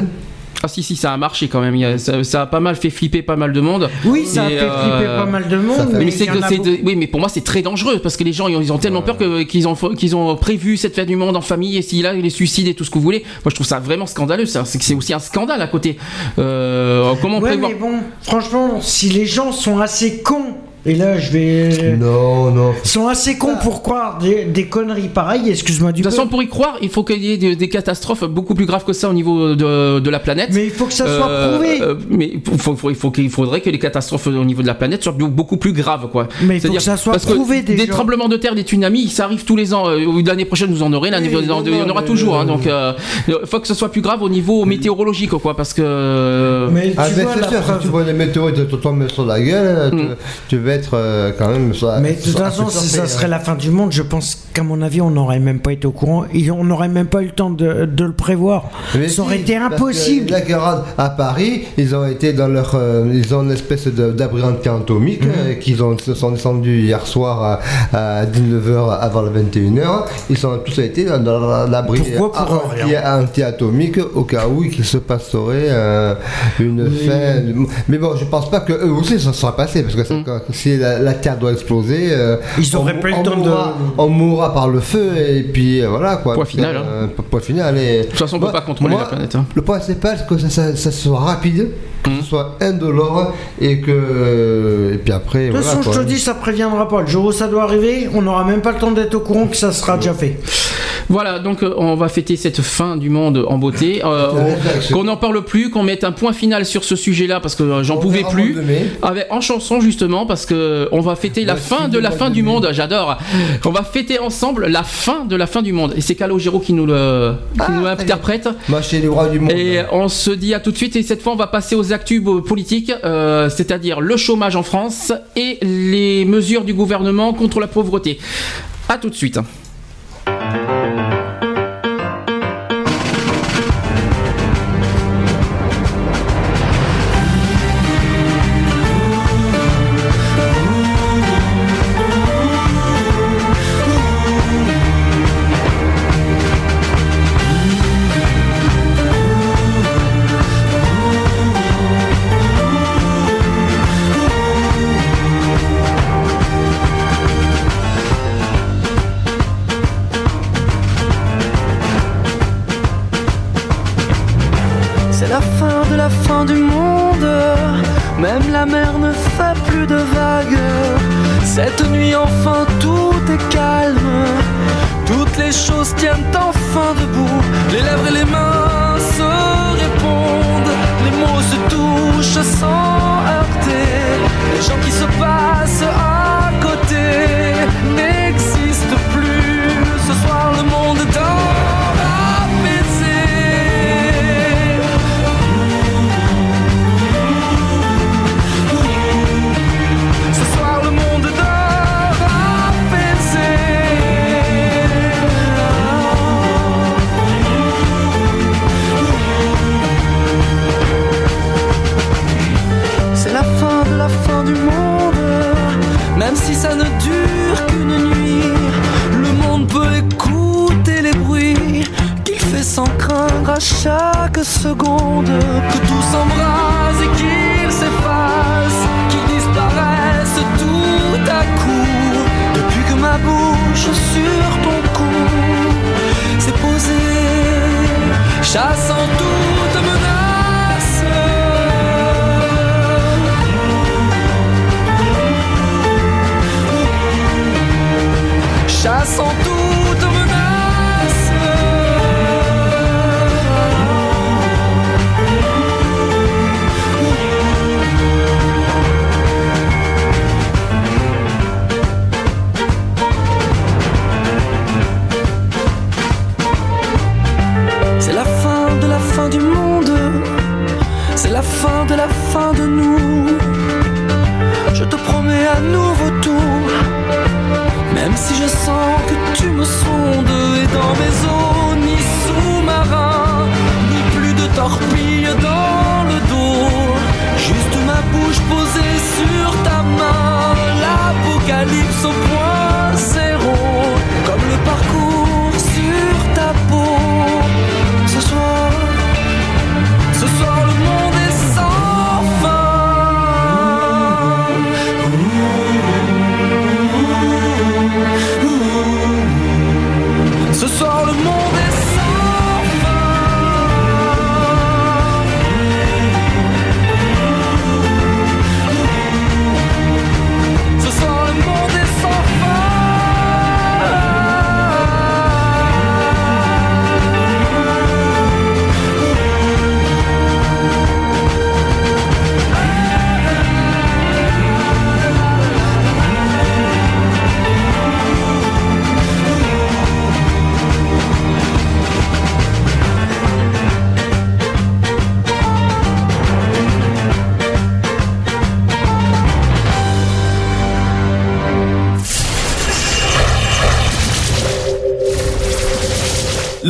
[SPEAKER 3] Ah si si ça a marché quand même, ça, ça a pas mal fait flipper pas mal de monde.
[SPEAKER 4] Oui, ça a fait flipper
[SPEAKER 3] euh,
[SPEAKER 4] pas mal de monde, mais
[SPEAKER 3] c'est de- oui mais pour moi c'est très dangereux parce que les gens ils ont, ils ont tellement peur que qu'ils ont qu'ils ont prévu cette fête du monde en famille et si là les suicides et tout ce que vous voulez. Moi je trouve ça vraiment scandaleux ça. C'est aussi un scandale à côté. Euh, comment
[SPEAKER 4] Ouais,
[SPEAKER 3] prévoir
[SPEAKER 4] mais bon, franchement, si les gens sont assez cons, et là je vais.
[SPEAKER 5] Non, non.
[SPEAKER 4] sont assez cons pour croire des, des conneries pareilles, excuse-moi du
[SPEAKER 3] de toute façon pour y croire il faut qu'il y ait des, des catastrophes beaucoup plus graves que ça au niveau de, de la planète
[SPEAKER 4] Mais il faut que ça soit
[SPEAKER 3] Euh,
[SPEAKER 4] prouvé.
[SPEAKER 3] euh, mais il faut, faut- il faut qu'il faudrait que les catastrophes au niveau de la planète soient beaucoup plus graves quoi.
[SPEAKER 4] Mais il faut
[SPEAKER 3] C'est-à-dire-
[SPEAKER 4] que ça soit
[SPEAKER 3] parce
[SPEAKER 4] prouvé
[SPEAKER 3] que
[SPEAKER 4] déjà.
[SPEAKER 3] Des tremblements de terre, des tsunamis, ça arrive tous les ans. Euh, L'année prochaine, vous en aurez. L'année
[SPEAKER 5] Oui,
[SPEAKER 3] il y en aura
[SPEAKER 5] mais-
[SPEAKER 3] toujours. hein, donc, euh, il faut que ce soit plus grave au niveau météorologique, quoi, parce que.
[SPEAKER 4] Mais tu
[SPEAKER 5] Ah,
[SPEAKER 4] vois
[SPEAKER 5] c'est
[SPEAKER 4] la
[SPEAKER 5] sûr,
[SPEAKER 4] preuve.
[SPEAKER 5] si tu vois les météorites te tomber sur la gueule, tu,
[SPEAKER 3] Mm.
[SPEAKER 5] tu vas euh, quand même. sur-
[SPEAKER 4] Mais de toute façon, si ça serait
[SPEAKER 5] hein.
[SPEAKER 4] la fin du monde, je pense qu'à mon avis, on n'aurait même pas été au courant. Et on n'aurait même pas eu le temps de, de le prévoir.
[SPEAKER 5] Mais
[SPEAKER 4] ça aurait
[SPEAKER 5] si,
[SPEAKER 4] été impossible.
[SPEAKER 5] Là, regarde, à Paris, ils ont été dans leur. euh, ils ont une espèce de- d'abri anti-atomique
[SPEAKER 4] Mhm.
[SPEAKER 5] euh, qu'ils se sont descendus hier soir à, à 19h avant le 21h. Ils ont tous été dans, dans l'abri anti- anti-atomique au cas où il se passerait euh, une fin. Mais bon, je pense pas que eux aussi ça sera passé parce que ça- quand- si la, la Terre doit exploser, euh.
[SPEAKER 4] Ils auraient
[SPEAKER 5] on-
[SPEAKER 4] pas eu le temps de-
[SPEAKER 5] mourra- On mourra par le feu et puis euh, voilà quoi.
[SPEAKER 3] Point final,
[SPEAKER 5] Euh, point final. Et...
[SPEAKER 3] De toute façon, on peut
[SPEAKER 5] Moi-
[SPEAKER 3] pas contrôler
[SPEAKER 5] moi,
[SPEAKER 3] la planète. hein.
[SPEAKER 5] le principal, c'est que ça, ça- ça soit rapide, que
[SPEAKER 3] Mhm.
[SPEAKER 5] ce soit indolore et que. Et puis après.
[SPEAKER 4] De toute
[SPEAKER 5] voilà,
[SPEAKER 4] façon, je te dis, ça préviendra pas. Le jour où ça doit arriver, on n'aura même pas le temps d'être au courant que ça sera déjà fait.
[SPEAKER 3] Voilà, donc euh, on va fêter cette fin du monde en beauté. Euh, on- qu'on n'en parle plus, qu'on mette un point final sur ce sujet-là parce que euh, j'en
[SPEAKER 5] On
[SPEAKER 3] pouvais plus. Avec, en chanson justement parce que on va fêter la fin de la fin du monde. J'adore. On va fêter ensemble la fin de la fin du monde. Et c'est Calogero qui nous le qui
[SPEAKER 5] Ah,
[SPEAKER 3] nous
[SPEAKER 5] les rois du monde.
[SPEAKER 3] Et on se dit à tout de suite et cette fois on va passer aux actus politiques, euh, c'est-à-dire le chômage en France et les mesures du gouvernement contre la pauvreté. À tout de suite.
[SPEAKER 12] Même la mer ne fait plus de vagues. Cette nuit enfin tout est calme. Toutes les choses tiennent enfin debout. Les lèvres et les mains se répondent. Les mots se touchent sans heurter. Les gens qui se passent à côté si ça ne dure qu'une nuit. Le monde peut écouter les bruits qu'il fait sans craindre à chaque seconde. Que tout s'embrase et qu'il s'efface, qu'il disparaisse tout à coup. Depuis que ma bouche sur ton cou s'est posée, chassant toute menace. C'est la fin de la fin du monde, c'est la fin de la fin de nous. Si je sens que tu me sondes et dans mes eaux, ni sous-marin, ni plus de torpilles dans le dos. Juste ma bouche posée sur ta main, l'apocalypse au point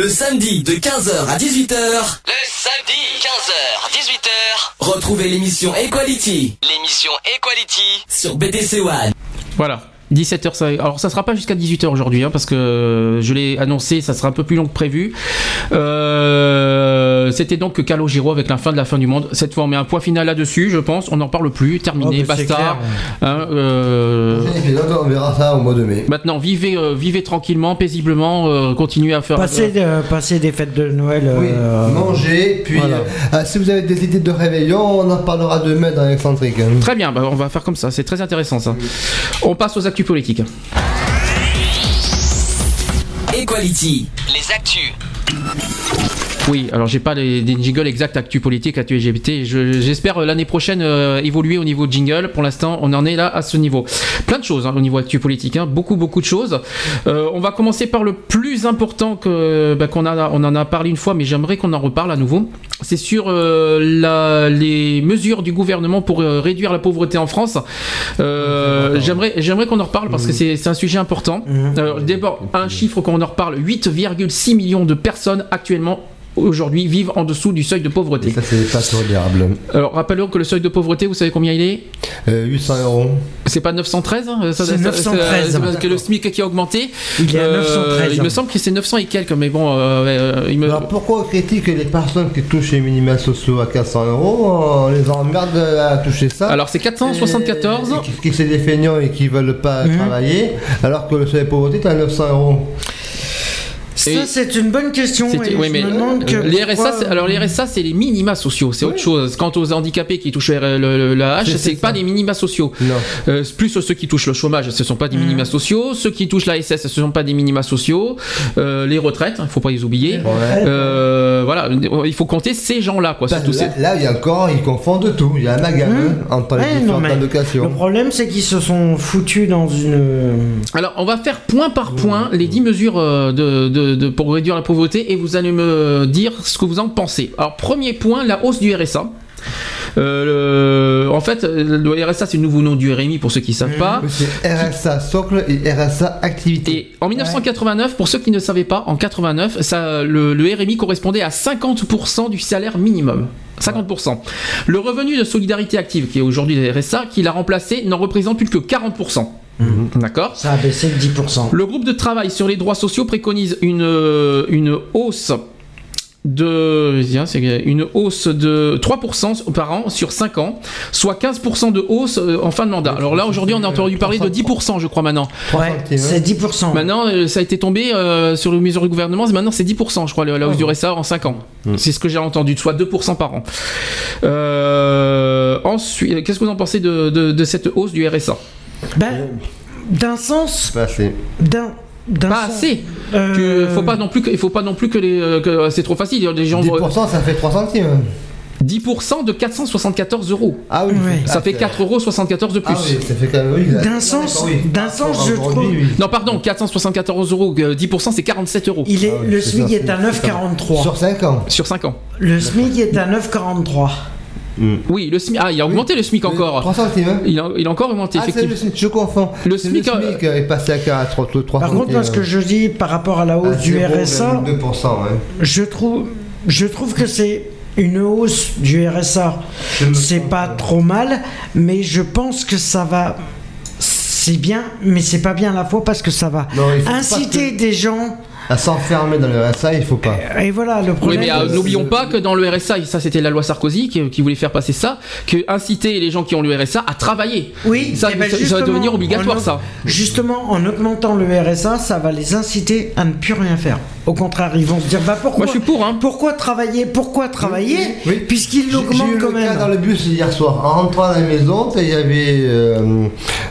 [SPEAKER 12] Le
[SPEAKER 2] samedi de 15h à 18h. Le samedi 15h 18h. Retrouvez l'émission Equality. L'émission Equality sur BDC One.
[SPEAKER 3] Voilà. 17h, ça, alors ça sera pas jusqu'à 18h aujourd'hui, hein, parce que je l'ai annoncé, ça sera un peu plus long que prévu. Euh, C'était donc Calogero avec la fin de la fin du monde. Cette fois, on met un point final là-dessus, je pense. On n'en parle plus, terminé,
[SPEAKER 5] Oh,
[SPEAKER 3] basta.
[SPEAKER 5] clair.
[SPEAKER 3] Hein, euh,
[SPEAKER 5] On verra ça au mois de mai.
[SPEAKER 3] Maintenant, vivez, euh, vivez tranquillement, paisiblement, euh, continuez à faire.
[SPEAKER 4] Passer, de- passer des fêtes de Noël.
[SPEAKER 5] Oui,
[SPEAKER 4] euh,
[SPEAKER 5] manger, puis
[SPEAKER 4] voilà.
[SPEAKER 5] euh, si vous avez des idées de réveillon, on en parlera demain dans l'excentrique. hein.
[SPEAKER 3] Très bien, bah, on va faire comme ça, c'est très intéressant ça. On passe aux actus politiques.
[SPEAKER 2] Equality. Les actus.
[SPEAKER 3] Oui, alors j'ai pas les, des jingles exacts actu politique, actu LGBT. Je- J'espère euh, l'année prochaine euh, évoluer au niveau jingle. Pour l'instant, on en est là à ce niveau. Plein de choses hein, au niveau actu politique, hein, beaucoup beaucoup de choses. Euh, on va commencer par le plus important que bah, qu'on a, on en a parlé une fois, mais j'aimerais qu'on en reparle à nouveau. C'est sur euh, la, les mesures du gouvernement pour réduire la pauvreté en France. J'aimerais j'aimerais qu'on en reparle parce que c'est c'est un sujet important. Alors, D'abord, un chiffre qu'on en reparle 8,6 millions de personnes actuellement aujourd'hui vivent en dessous du seuil de pauvreté.
[SPEAKER 5] Ça, c'est pas tolérable.
[SPEAKER 3] Alors rappelons que le seuil de pauvreté, vous savez combien il est?
[SPEAKER 5] Euh, 800 euros.
[SPEAKER 3] C'est pas 913 hein, ça-
[SPEAKER 4] C'est
[SPEAKER 3] ça-
[SPEAKER 4] 913.
[SPEAKER 3] c'est parce que le SMIC qui a augmenté.
[SPEAKER 4] Il est à
[SPEAKER 3] Euh,
[SPEAKER 4] 913.
[SPEAKER 3] Il me semble que c'est 900 et quelques, mais bon, euh, euh, il me...
[SPEAKER 5] Alors pourquoi on critique les personnes qui touchent les minima sociaux à 400 euros On les emmerde à toucher ça.
[SPEAKER 3] Alors c'est 474.
[SPEAKER 5] Et qui, qui c'est des feignants et qui veulent pas
[SPEAKER 4] Mhm.
[SPEAKER 5] travailler, alors que le seuil de pauvreté est à 900 euros.
[SPEAKER 4] Ça, c'est une bonne question.
[SPEAKER 3] C'était-
[SPEAKER 4] et
[SPEAKER 3] oui,
[SPEAKER 4] je
[SPEAKER 3] mais
[SPEAKER 4] me demande que
[SPEAKER 3] les RSA, c'est- alors les RSA, c'est les minima sociaux, c'est autre chose. Quant aux handicapés qui touchent le, le- la hache,
[SPEAKER 5] C'est-
[SPEAKER 3] pas
[SPEAKER 5] ça.
[SPEAKER 3] des minima sociaux.
[SPEAKER 5] Non.
[SPEAKER 3] Euh, plus ceux qui touchent le chômage, ce sont pas des minima sociaux. Ceux qui touchent la SS, ce sont pas des minima sociaux. Euh, les retraites, il faut pas les oublier. Euh, voilà, il faut compter ces gens-là, quoi.
[SPEAKER 5] Là,
[SPEAKER 3] ces-
[SPEAKER 5] là, il y a encore, ils confondent tout. Il y a un magasin entre les
[SPEAKER 4] Ouais,
[SPEAKER 5] différentes
[SPEAKER 4] mais Le
[SPEAKER 5] allocations.
[SPEAKER 4] problème, c'est qu'ils se sont foutus dans une.
[SPEAKER 3] Alors, on va faire point par point les 10 mesures euh, de, de- de- pour réduire la pauvreté et vous allez me dire ce que vous en pensez. Alors, premier point, la hausse du RSA. Euh, le- en fait, le RSA, c'est le nouveau nom du RMI pour ceux qui ne savent pas.
[SPEAKER 5] C'est RSA socle et RSA activité.
[SPEAKER 3] Et en 1989, pour ceux qui ne savaient pas, en 89, ça, le, le RMI correspondait à 50% du salaire minimum. 50%. Le revenu de solidarité active, qui est aujourd'hui le RSA, qui l'a remplacé, n'en représente plus que 40%. D'accord
[SPEAKER 4] Ça a baissé de 10%.
[SPEAKER 3] Le groupe de travail sur les droits sociaux préconise une, euh, une hausse de une hausse de 3% par an sur 5 ans, soit 15% de hausse euh, en fin de mandat. Alors là aujourd'hui on a entendu parler de 10% je crois maintenant.
[SPEAKER 4] Ouais, c'est 10%.
[SPEAKER 3] Maintenant euh, ça a été tombé euh, sur les mesures du gouvernement, maintenant c'est 10% je crois la la hausse du RSA en 5 ans. C'est ce que j'ai entendu, soit 2% par an. Euh, ensuite, qu'est-ce que vous en pensez de, de- de cette hausse du RSA
[SPEAKER 4] Ben, d'un sens,
[SPEAKER 5] Pas assez.
[SPEAKER 4] d'un. d'un
[SPEAKER 3] Pas
[SPEAKER 4] sens-
[SPEAKER 3] assez.
[SPEAKER 4] Euh,
[SPEAKER 3] Tu- faut pas non plus que, il faut pas non plus que les euh, que c'est trop facile. Les gens
[SPEAKER 5] 10%, ça fait 3 centimes.
[SPEAKER 3] 10% de 474 euros.
[SPEAKER 5] Ah oui.
[SPEAKER 4] Ouais.
[SPEAKER 3] Ça fait 4,74 euros de plus.
[SPEAKER 5] Ah oui, ça fait quand même. Oui,
[SPEAKER 4] D'un sens,
[SPEAKER 5] oui.
[SPEAKER 4] d'un sens, je trouve.
[SPEAKER 5] oui.
[SPEAKER 3] Non, pardon, 474 euros, euh, 10% c'est 47 euros
[SPEAKER 4] Il est,
[SPEAKER 5] Ah oui,
[SPEAKER 4] le SMIC
[SPEAKER 5] ça,
[SPEAKER 4] est à
[SPEAKER 5] c'est ça.
[SPEAKER 4] 9,43.
[SPEAKER 5] Sur 5 ans.
[SPEAKER 3] sur 5 ans.
[SPEAKER 4] Le SMIC est à 9,43.
[SPEAKER 3] Oui, le SMIC. Ah, il a augmenté le SMIC encore.
[SPEAKER 5] 3 centimes. hein.
[SPEAKER 3] Il a, il a encore augmenté,
[SPEAKER 5] Ah, c'est le
[SPEAKER 3] effectivement.
[SPEAKER 5] SMIC, je confonds.
[SPEAKER 3] Le SMIC,
[SPEAKER 5] le SMIC est passé à 4, 3, 3
[SPEAKER 4] Par contre, moi, ce que je dis par rapport à la hausse du RSA,
[SPEAKER 5] 2%. Hein.
[SPEAKER 4] je trouve, je trouve que c'est une hausse du RSA. C'est pas trop mal, mais je pense que ça va. C'est bien, mais c'est pas bien à la fois parce que ça va
[SPEAKER 5] Non,
[SPEAKER 4] inciter des gens.
[SPEAKER 5] À s'enfermer dans le RSA, il faut pas.
[SPEAKER 4] Et voilà, le
[SPEAKER 3] Oui,
[SPEAKER 4] problème.
[SPEAKER 3] mais euh, n'oublions pas que dans le RSA, et ça c'était la loi Sarkozy qui, qui voulait faire passer ça, que inciter les gens qui ont le RSA à travailler.
[SPEAKER 4] Oui,
[SPEAKER 3] ça,
[SPEAKER 4] eh ben,
[SPEAKER 3] ça- ça va devenir obligatoire
[SPEAKER 4] en-
[SPEAKER 3] ça.
[SPEAKER 4] Justement, en augmentant le RSA, ça va les inciter à ne plus rien faire. Au contraire, ils vont se dire bah pourquoi
[SPEAKER 3] Moi je suis pour, hein.
[SPEAKER 4] Pourquoi travailler Pourquoi travailler
[SPEAKER 5] Oui.
[SPEAKER 4] Puisqu'il
[SPEAKER 5] J'ai j'ai
[SPEAKER 4] l'augmente
[SPEAKER 5] eu
[SPEAKER 4] quand
[SPEAKER 5] le cas
[SPEAKER 4] même.
[SPEAKER 5] dans le bus hier soir. En rentrant à la maison, il y avait euh,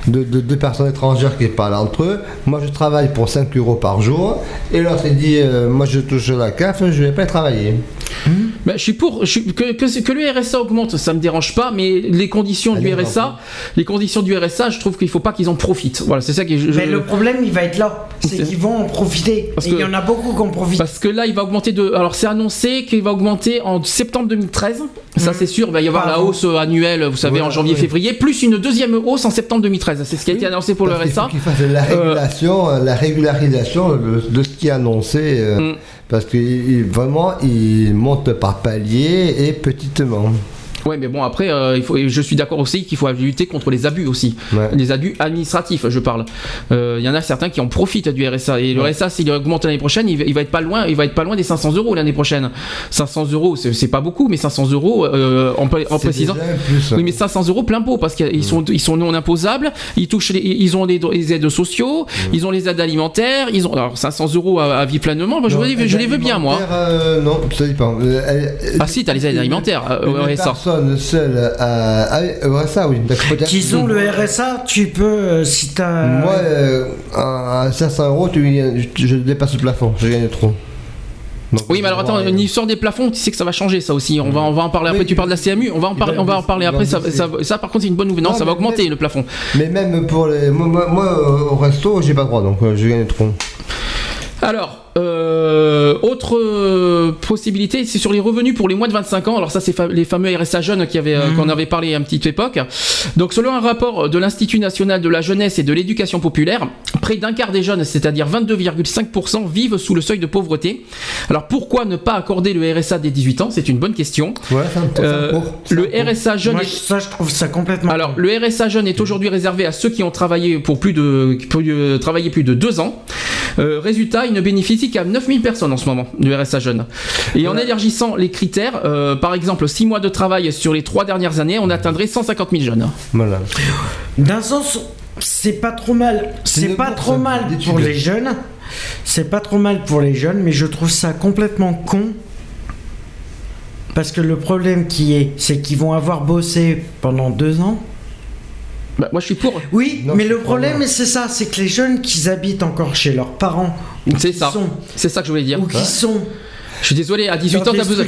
[SPEAKER 5] deux, deux- deux personnes étrangères qui parlaient entre eux. Moi, je travaille pour 5 euros par jour. Et l'autre, il dit euh, Moi, je touche la CAF, je vais pas travailler.
[SPEAKER 3] Ben, je suis pour je suis- que, que, que le RSA augmente, ça me dérange pas, mais les conditions du
[SPEAKER 5] Allez, on
[SPEAKER 3] RSA,
[SPEAKER 5] en
[SPEAKER 3] les conditions du RSA, je trouve qu'il faut pas qu'ils en profitent. Voilà, c'est ça que je,
[SPEAKER 4] Mais le problème, il va être là. C'est qu'ils vont en profiter.
[SPEAKER 3] Parce que-
[SPEAKER 4] il y en a beaucoup qui en profitent.
[SPEAKER 3] Parce que là, il va augmenter de. Alors, c'est annoncé qu'il va augmenter en septembre 2013. Ça, c'est sûr. Il va y avoir la hausse euh, annuelle, vous savez,
[SPEAKER 5] Ouais,
[SPEAKER 3] en janvier-février, plus une deuxième hausse en septembre 2013. C'est ce qui a été annoncé pour le
[SPEAKER 5] Parce faut
[SPEAKER 3] RSA.
[SPEAKER 5] fasse la régulation, euh, la régularisation de, de ce qui est annoncé. euh,
[SPEAKER 3] Mm.
[SPEAKER 5] Parce que il- vraiment, il monte par palier et petitement.
[SPEAKER 3] Ouais, mais bon, après, euh, il faut, je suis d'accord aussi qu'il faut lutter contre les abus aussi.
[SPEAKER 5] Ouais.
[SPEAKER 3] Les abus administratifs, je parle. Euh, Il y en a certains qui en profitent du RSA. Et le RSA, s'il augmente l'année prochaine, il va, il va être pas loin, il va être pas loin des 500 euros l'année prochaine. 500 euros, c'est pas beaucoup, mais 500 euros, euh, en, précisant.
[SPEAKER 5] plus.
[SPEAKER 3] Oui, mais 500 euros plein pot parce qu'ils sont, ils sont non imposables, ils touchent, les, ils ont les, les aides sociaux, ils ont les aides alimentaires, ils ont alors 500 euros à, à vie pleinement. Moi, je,
[SPEAKER 5] Non,
[SPEAKER 3] veux- je les veux bien, moi.
[SPEAKER 5] euh, non, ça dépend. Euh,
[SPEAKER 3] Ah si, t'as les aides alimentaires euh, RSA.
[SPEAKER 5] Personne seule à, à, RSA, oui.
[SPEAKER 4] Qu'ils ont le RSA, tu peux, euh, si t'as.
[SPEAKER 5] Moi, euh, à 500 euros, tu, je, je dépasse le plafond, je gagne trop. Donc,
[SPEAKER 3] Oui, mais alors attends,
[SPEAKER 5] ouais.
[SPEAKER 3] une histoire des plafonds, tu sais que ça va changer ça aussi. On va, on va en parler après. Tu parles de la CMU, on va en parler,
[SPEAKER 5] va
[SPEAKER 3] on va en parler après. Ça, ça, ça, par contre, c'est une bonne nouvelle. Non,
[SPEAKER 5] Non,
[SPEAKER 3] ça va augmenter le plafond.
[SPEAKER 5] Mais même pour les. Moi, moi, moi, au resto, j'ai pas droit, donc euh, je gagne trop.
[SPEAKER 3] Alors, euh, autre euh, possibilité, c'est sur les revenus pour les moins de 25 ans. Alors ça, c'est fa- les fameux RSA jeunes euh, qu'on avait parlé à une petite époque. Donc, selon un rapport de l'Institut national de la jeunesse et de l'éducation populaire, près d'un quart des jeunes, c'est-à-dire 22,5%, vivent sous le seuil de pauvreté. Alors, pourquoi ne pas accorder le RSA dès 18 ans? C'est une bonne question.
[SPEAKER 5] Ouais,
[SPEAKER 3] Euh,
[SPEAKER 5] court.
[SPEAKER 3] Le. RSA jeune
[SPEAKER 4] Moi,
[SPEAKER 3] est-
[SPEAKER 4] ça, je trouve ça complètement.
[SPEAKER 3] alors, le RSA jeune est aujourd'hui réservé à ceux qui ont travaillé pour plus de, de- travaillé plus de deux ans. Euh, résultat, il ne bénéficie qu'à 9000 personnes en ce moment, du RSA jeune. Et en élargissant les critères, euh, par exemple, 6 mois de travail sur les trois dernières années, on atteindrait 150 000 jeunes.
[SPEAKER 5] Voilà.
[SPEAKER 4] D'un sens, c'est pas trop mal. C'est pas trop mal
[SPEAKER 5] d'études.
[SPEAKER 4] pour les jeunes. c'est pas trop mal pour les jeunes, mais je trouve ça complètement con. Parce que le problème qui est, c'est qu'ils vont avoir bossé pendant deux ans.
[SPEAKER 3] Bah, moi, je suis pour.
[SPEAKER 4] Oui,
[SPEAKER 5] Non,
[SPEAKER 4] mais le problème, c'est ça, c'est que les jeunes qui habitent encore chez leurs parents,
[SPEAKER 3] C'est ça. C'est ça que je voulais dire.
[SPEAKER 4] ou qui sont
[SPEAKER 3] Je suis désolé, à 18
[SPEAKER 4] dans
[SPEAKER 3] ans, t'as besoin.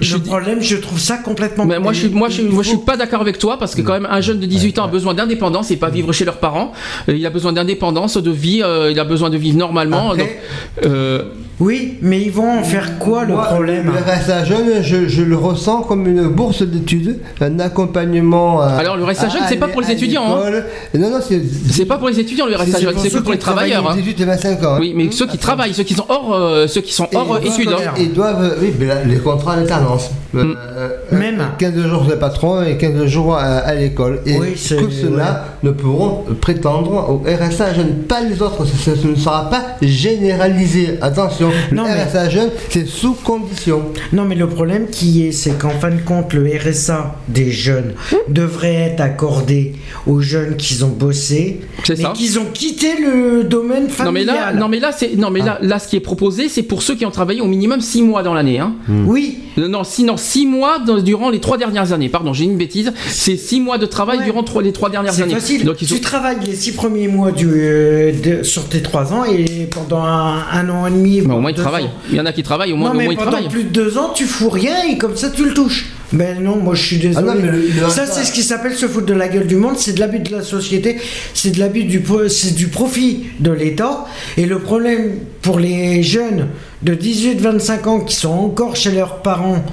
[SPEAKER 3] Je
[SPEAKER 4] le problème, je trouve ça complètement.
[SPEAKER 3] Mais moi, je suis, moi, je, suis- moi, je suis pas d'accord avec toi parce que quand même, un jeune de 18 ans a besoin d'indépendance et pas vivre chez leurs parents. Euh, Il a besoin d'indépendance, de vie. euh, il a besoin de vivre normalement.
[SPEAKER 4] Après-
[SPEAKER 3] donc, euh,
[SPEAKER 4] Oui, mais ils vont en faire quoi le
[SPEAKER 5] Moi,
[SPEAKER 4] problème
[SPEAKER 5] Le RSA jeune, je, je le ressens comme une bourse d'études, un accompagnement. à-
[SPEAKER 3] Alors, le RSA jeune, c'est pas pour les étudiants, hein.
[SPEAKER 5] Non, non, c'est.
[SPEAKER 3] pas pour les étudiants le RSA jeune,
[SPEAKER 4] pour
[SPEAKER 3] c'est que pour les travailleurs. hein.
[SPEAKER 5] 18 et 25 ans. hein.
[SPEAKER 3] Oui, mais ceux qui travaillent, ceux qui sont hors, euh, ceux qui sont
[SPEAKER 5] Et
[SPEAKER 3] hors euh,
[SPEAKER 5] ils doivent-
[SPEAKER 3] études. hein.
[SPEAKER 5] Ils doivent, oui, mais là, les contrats d'alternance. Euh,
[SPEAKER 3] Mm.
[SPEAKER 5] euh,
[SPEAKER 4] Même.
[SPEAKER 5] 15 jours de patron et 15 jours à, à l'école. Et
[SPEAKER 4] Oui,
[SPEAKER 5] que ceux-là ne pourront prétendre au RSA jeune, pas les autres. Ce ne sera pas généralisé. Attention,
[SPEAKER 4] Non,
[SPEAKER 5] le
[SPEAKER 4] mais-
[SPEAKER 5] jeune, c'est sous condition.
[SPEAKER 4] Non, mais le problème qui est, c'est qu'en fin de compte, le RSA des jeunes devrait être accordé aux jeunes qui ont bossé,
[SPEAKER 3] C'est
[SPEAKER 4] mais
[SPEAKER 3] ça.
[SPEAKER 4] qui ont quitté le domaine familial.
[SPEAKER 3] Non mais là, non mais là, c'est non mais là, là, ce qui est proposé, c'est pour ceux qui ont travaillé au minimum 6 mois dans l'année. Hein.
[SPEAKER 4] Oui,
[SPEAKER 3] Euh, Non, six, non, six mois dans- durant les trois dernières années. Pardon, j'ai une bêtise. C'est six mois de travail
[SPEAKER 4] Ouais.
[SPEAKER 3] durant trois- les trois dernières
[SPEAKER 4] c'est
[SPEAKER 3] années.
[SPEAKER 4] facile.
[SPEAKER 3] Donc ils
[SPEAKER 4] Tu travailles les six premiers mois du, euh, de- sur tes trois ans et pendant un, un an et demi.
[SPEAKER 3] Moins ils travaillent. Il y en a qui travaillent, au moins,
[SPEAKER 4] non,
[SPEAKER 3] au
[SPEAKER 4] mais
[SPEAKER 3] moins ils
[SPEAKER 4] pendant
[SPEAKER 3] travaillent.
[SPEAKER 4] plus de deux ans, tu fous rien et comme ça, tu le touches. Ben non, moi je suis désolé.
[SPEAKER 5] Ah non, mais le- le
[SPEAKER 4] ça, c'est ce qui s'appelle se foutre de la gueule du monde, c'est de l'abus de la société, c'est de l'abus du, c'est du profit de l'État. Et le problème pour les jeunes de 18-25 ans qui sont encore chez leurs parents,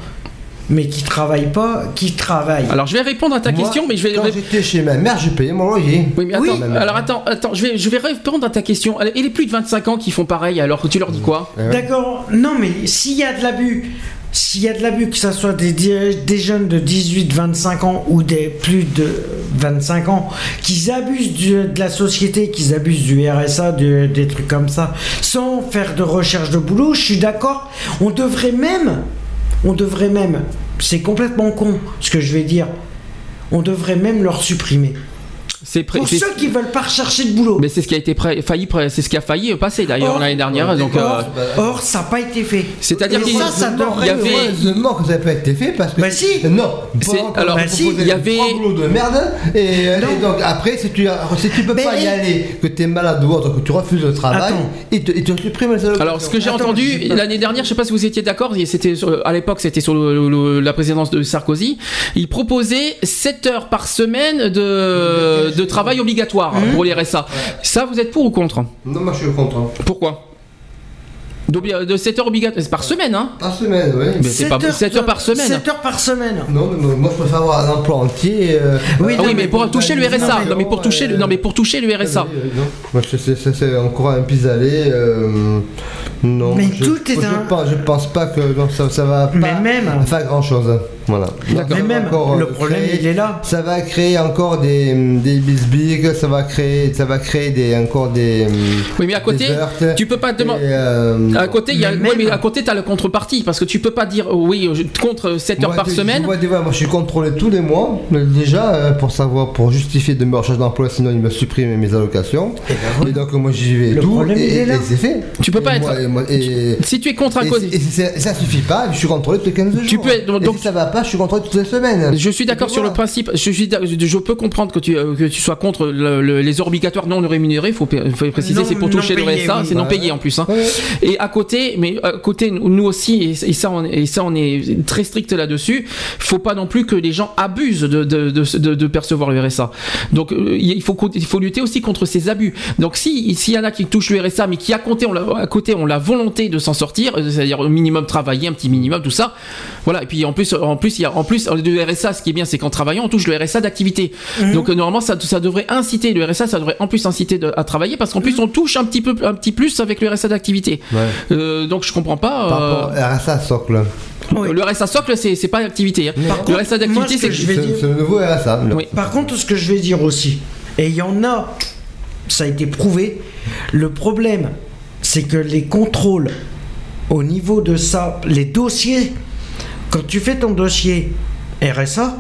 [SPEAKER 4] mais qui travaillent pas, qui travaillent.
[SPEAKER 3] Alors je vais répondre à ta
[SPEAKER 5] Moi,
[SPEAKER 3] question, mais je vais.
[SPEAKER 5] Quand j'étais chez ma mère, j'ai payé mon loyer.
[SPEAKER 3] Oui, mais attends,
[SPEAKER 4] Oui.
[SPEAKER 3] alors attends, attends, je vais, je vais répondre à ta question. Et les plus de 25 ans qui font pareil, alors tu leur dis quoi?
[SPEAKER 4] D'accord, non mais s'il y a de l'abus, s'il y a de l'abus, que ce soit des, des jeunes de 18-25 ans ou des plus de 25 ans, qu'ils abusent du- de la société, qu'ils abusent du RSA, de- des trucs comme ça, sans faire de recherche de boulot, je suis d'accord, on devrait même, on devrait même, c'est complètement con ce que je vais dire, on devrait même leur supprimer.
[SPEAKER 3] C'est pré-
[SPEAKER 4] Pour
[SPEAKER 3] c'est-
[SPEAKER 4] ceux qui veulent pas rechercher de boulot.
[SPEAKER 3] Mais c'est ce qui a été pré- failli, pré- c'est ce qui a failli passer d'ailleurs
[SPEAKER 4] Or-
[SPEAKER 3] l'année dernière. Donc, euh,
[SPEAKER 4] Or, or, ça n'a pas été fait.
[SPEAKER 3] C'est-à-dire
[SPEAKER 4] Et
[SPEAKER 3] qu'il-
[SPEAKER 4] ça, ça
[SPEAKER 3] il y avait-
[SPEAKER 5] Heureusement que ça n'a pas été fait parce que.
[SPEAKER 4] Bah si.
[SPEAKER 5] Non.
[SPEAKER 3] Alors, bah si, il y avait-
[SPEAKER 5] trois boulots de merde et, euh, et donc après si tu si tu peux
[SPEAKER 4] Mais-
[SPEAKER 5] pas y aller, que tu es malade ou autre, que tu refuses le travail,
[SPEAKER 4] Attends.
[SPEAKER 5] ils te, ils te suppriment les allocations.
[SPEAKER 3] Alors, ce que j'ai
[SPEAKER 4] Attends,
[SPEAKER 3] entendu l'année dernière, je sais pas si vous étiez d'accord, et c'était sur- à l'époque, c'était sur le- le- la présidence de Sarkozy. Il proposait 7 heures par semaine de, de travail obligatoire
[SPEAKER 4] Mmh.
[SPEAKER 3] pour les RSA. Ça, vous êtes pour ou contre
[SPEAKER 5] Non, moi je suis content.
[SPEAKER 3] Pourquoi D'obli- De 7 heures obligatoires, c'est par semaine, hein
[SPEAKER 5] Par semaine, oui.
[SPEAKER 3] Mais c'est pas 7 heures par semaine.
[SPEAKER 4] 7 heures par semaine.
[SPEAKER 5] Non, mais moi je préfère avoir un emploi entier. euh,
[SPEAKER 4] Oui,
[SPEAKER 3] Ah
[SPEAKER 4] non,
[SPEAKER 3] oui, mais pour toucher le RSA.
[SPEAKER 5] non,
[SPEAKER 3] mais pour toucher le,
[SPEAKER 5] euh,
[SPEAKER 3] non, mais pour toucher le RSA.
[SPEAKER 5] Moi je- c'est- encore un pis-aller. euh, non.
[SPEAKER 4] Mais
[SPEAKER 5] je,
[SPEAKER 4] tout est
[SPEAKER 5] je
[SPEAKER 4] un-
[SPEAKER 5] Pense, je pense pas que non, ça, ça va
[SPEAKER 4] Mais
[SPEAKER 5] pas
[SPEAKER 4] même-
[SPEAKER 5] faire grand chose. Voilà.
[SPEAKER 4] Mais même,
[SPEAKER 5] encore,
[SPEAKER 4] le
[SPEAKER 5] euh,
[SPEAKER 4] problème,
[SPEAKER 5] créer-
[SPEAKER 4] il est là.
[SPEAKER 5] Ça va créer encore des, des bisbiques, ça va créer, ça va créer des, encore des.
[SPEAKER 3] Oui, mais à côté, tu peux pas te demander.
[SPEAKER 5] Euh,
[SPEAKER 3] À côté, il y a,
[SPEAKER 4] Mais
[SPEAKER 3] ouais, mais
[SPEAKER 4] même-
[SPEAKER 3] à côté, t'as la contrepartie parce que tu peux pas dire oh, oui je- contre 7 heures
[SPEAKER 5] moi,
[SPEAKER 3] par semaine.
[SPEAKER 5] Moi, des fois, moi, je suis contrôlé tous les mois, mais déjà euh, pour savoir, pour justifier de me recherche d'emploi, sinon il me supprime mes allocations. Et donc moi j'y vais et
[SPEAKER 4] Le
[SPEAKER 5] tout,
[SPEAKER 4] problème,
[SPEAKER 5] et,
[SPEAKER 4] il est
[SPEAKER 5] et- c'est fait.
[SPEAKER 3] Tu peux pas
[SPEAKER 5] Et
[SPEAKER 3] être-
[SPEAKER 5] moi- et moi- et-
[SPEAKER 3] Si tu es contre
[SPEAKER 5] et c'est- ça suffit pas, je suis contrôlé tous les 15 jours.
[SPEAKER 3] Tu peux être- donc-
[SPEAKER 5] Et
[SPEAKER 3] donc-
[SPEAKER 5] si ça va pas, je suis contrôlé toutes les semaines.
[SPEAKER 3] Je suis d'accord sur le principe. Je, suis d'ac- je peux comprendre que tu, euh, que tu sois contre le- le- les heures obligatoires non rémunérés. Il faut, préciser, c'est pour toucher le RSA,
[SPEAKER 4] oui.
[SPEAKER 3] c'est non payé en plus. hein.
[SPEAKER 5] Ouais.
[SPEAKER 3] Et à côté, mais à côté, nous aussi, et, et ça, on, et ça, on est très strict là-dessus. Faut pas non plus que les gens abusent de, de, de, de- de percevoir le RSA. Donc, euh, il faut, il lutter aussi contre ces abus. Donc, si s'il y en a qui touchent le RSA, mais qui à côté, on l'a- à côté, ont la volonté de s'en sortir, euh, c'est-à-dire au minimum travailler, un petit minimum, tout ça. Voilà. Et puis en plus, en plus, il y a en plus le RSA. Ce qui est bien, c'est qu'en travaillant, on touche le RSA d'activité. Donc euh, normalement, ça, ça devrait inciter le RSA, ça devrait en plus inciter de- à travailler parce qu'en plus, on touche un petit peu, un petit plus avec le RSA d'activité.
[SPEAKER 5] Ouais.
[SPEAKER 3] Euh, donc je comprends pas.
[SPEAKER 5] Par
[SPEAKER 3] euh,
[SPEAKER 5] rapport à ça, socle.
[SPEAKER 4] Oui.
[SPEAKER 3] Le RSA socle, c'est pas l'activité. hein.
[SPEAKER 4] Par
[SPEAKER 3] le
[SPEAKER 4] contre,
[SPEAKER 3] RSA d'activité,
[SPEAKER 4] ce
[SPEAKER 3] c'est
[SPEAKER 4] que je vais
[SPEAKER 5] C'est
[SPEAKER 4] dire-
[SPEAKER 5] c'est le nouveau RSA.
[SPEAKER 3] Oui.
[SPEAKER 4] Par contre, ce que je vais dire aussi, et il y en a, ça a été prouvé, le problème, c'est que les contrôles au niveau de ça, les dossiers, quand tu fais ton dossier RSA,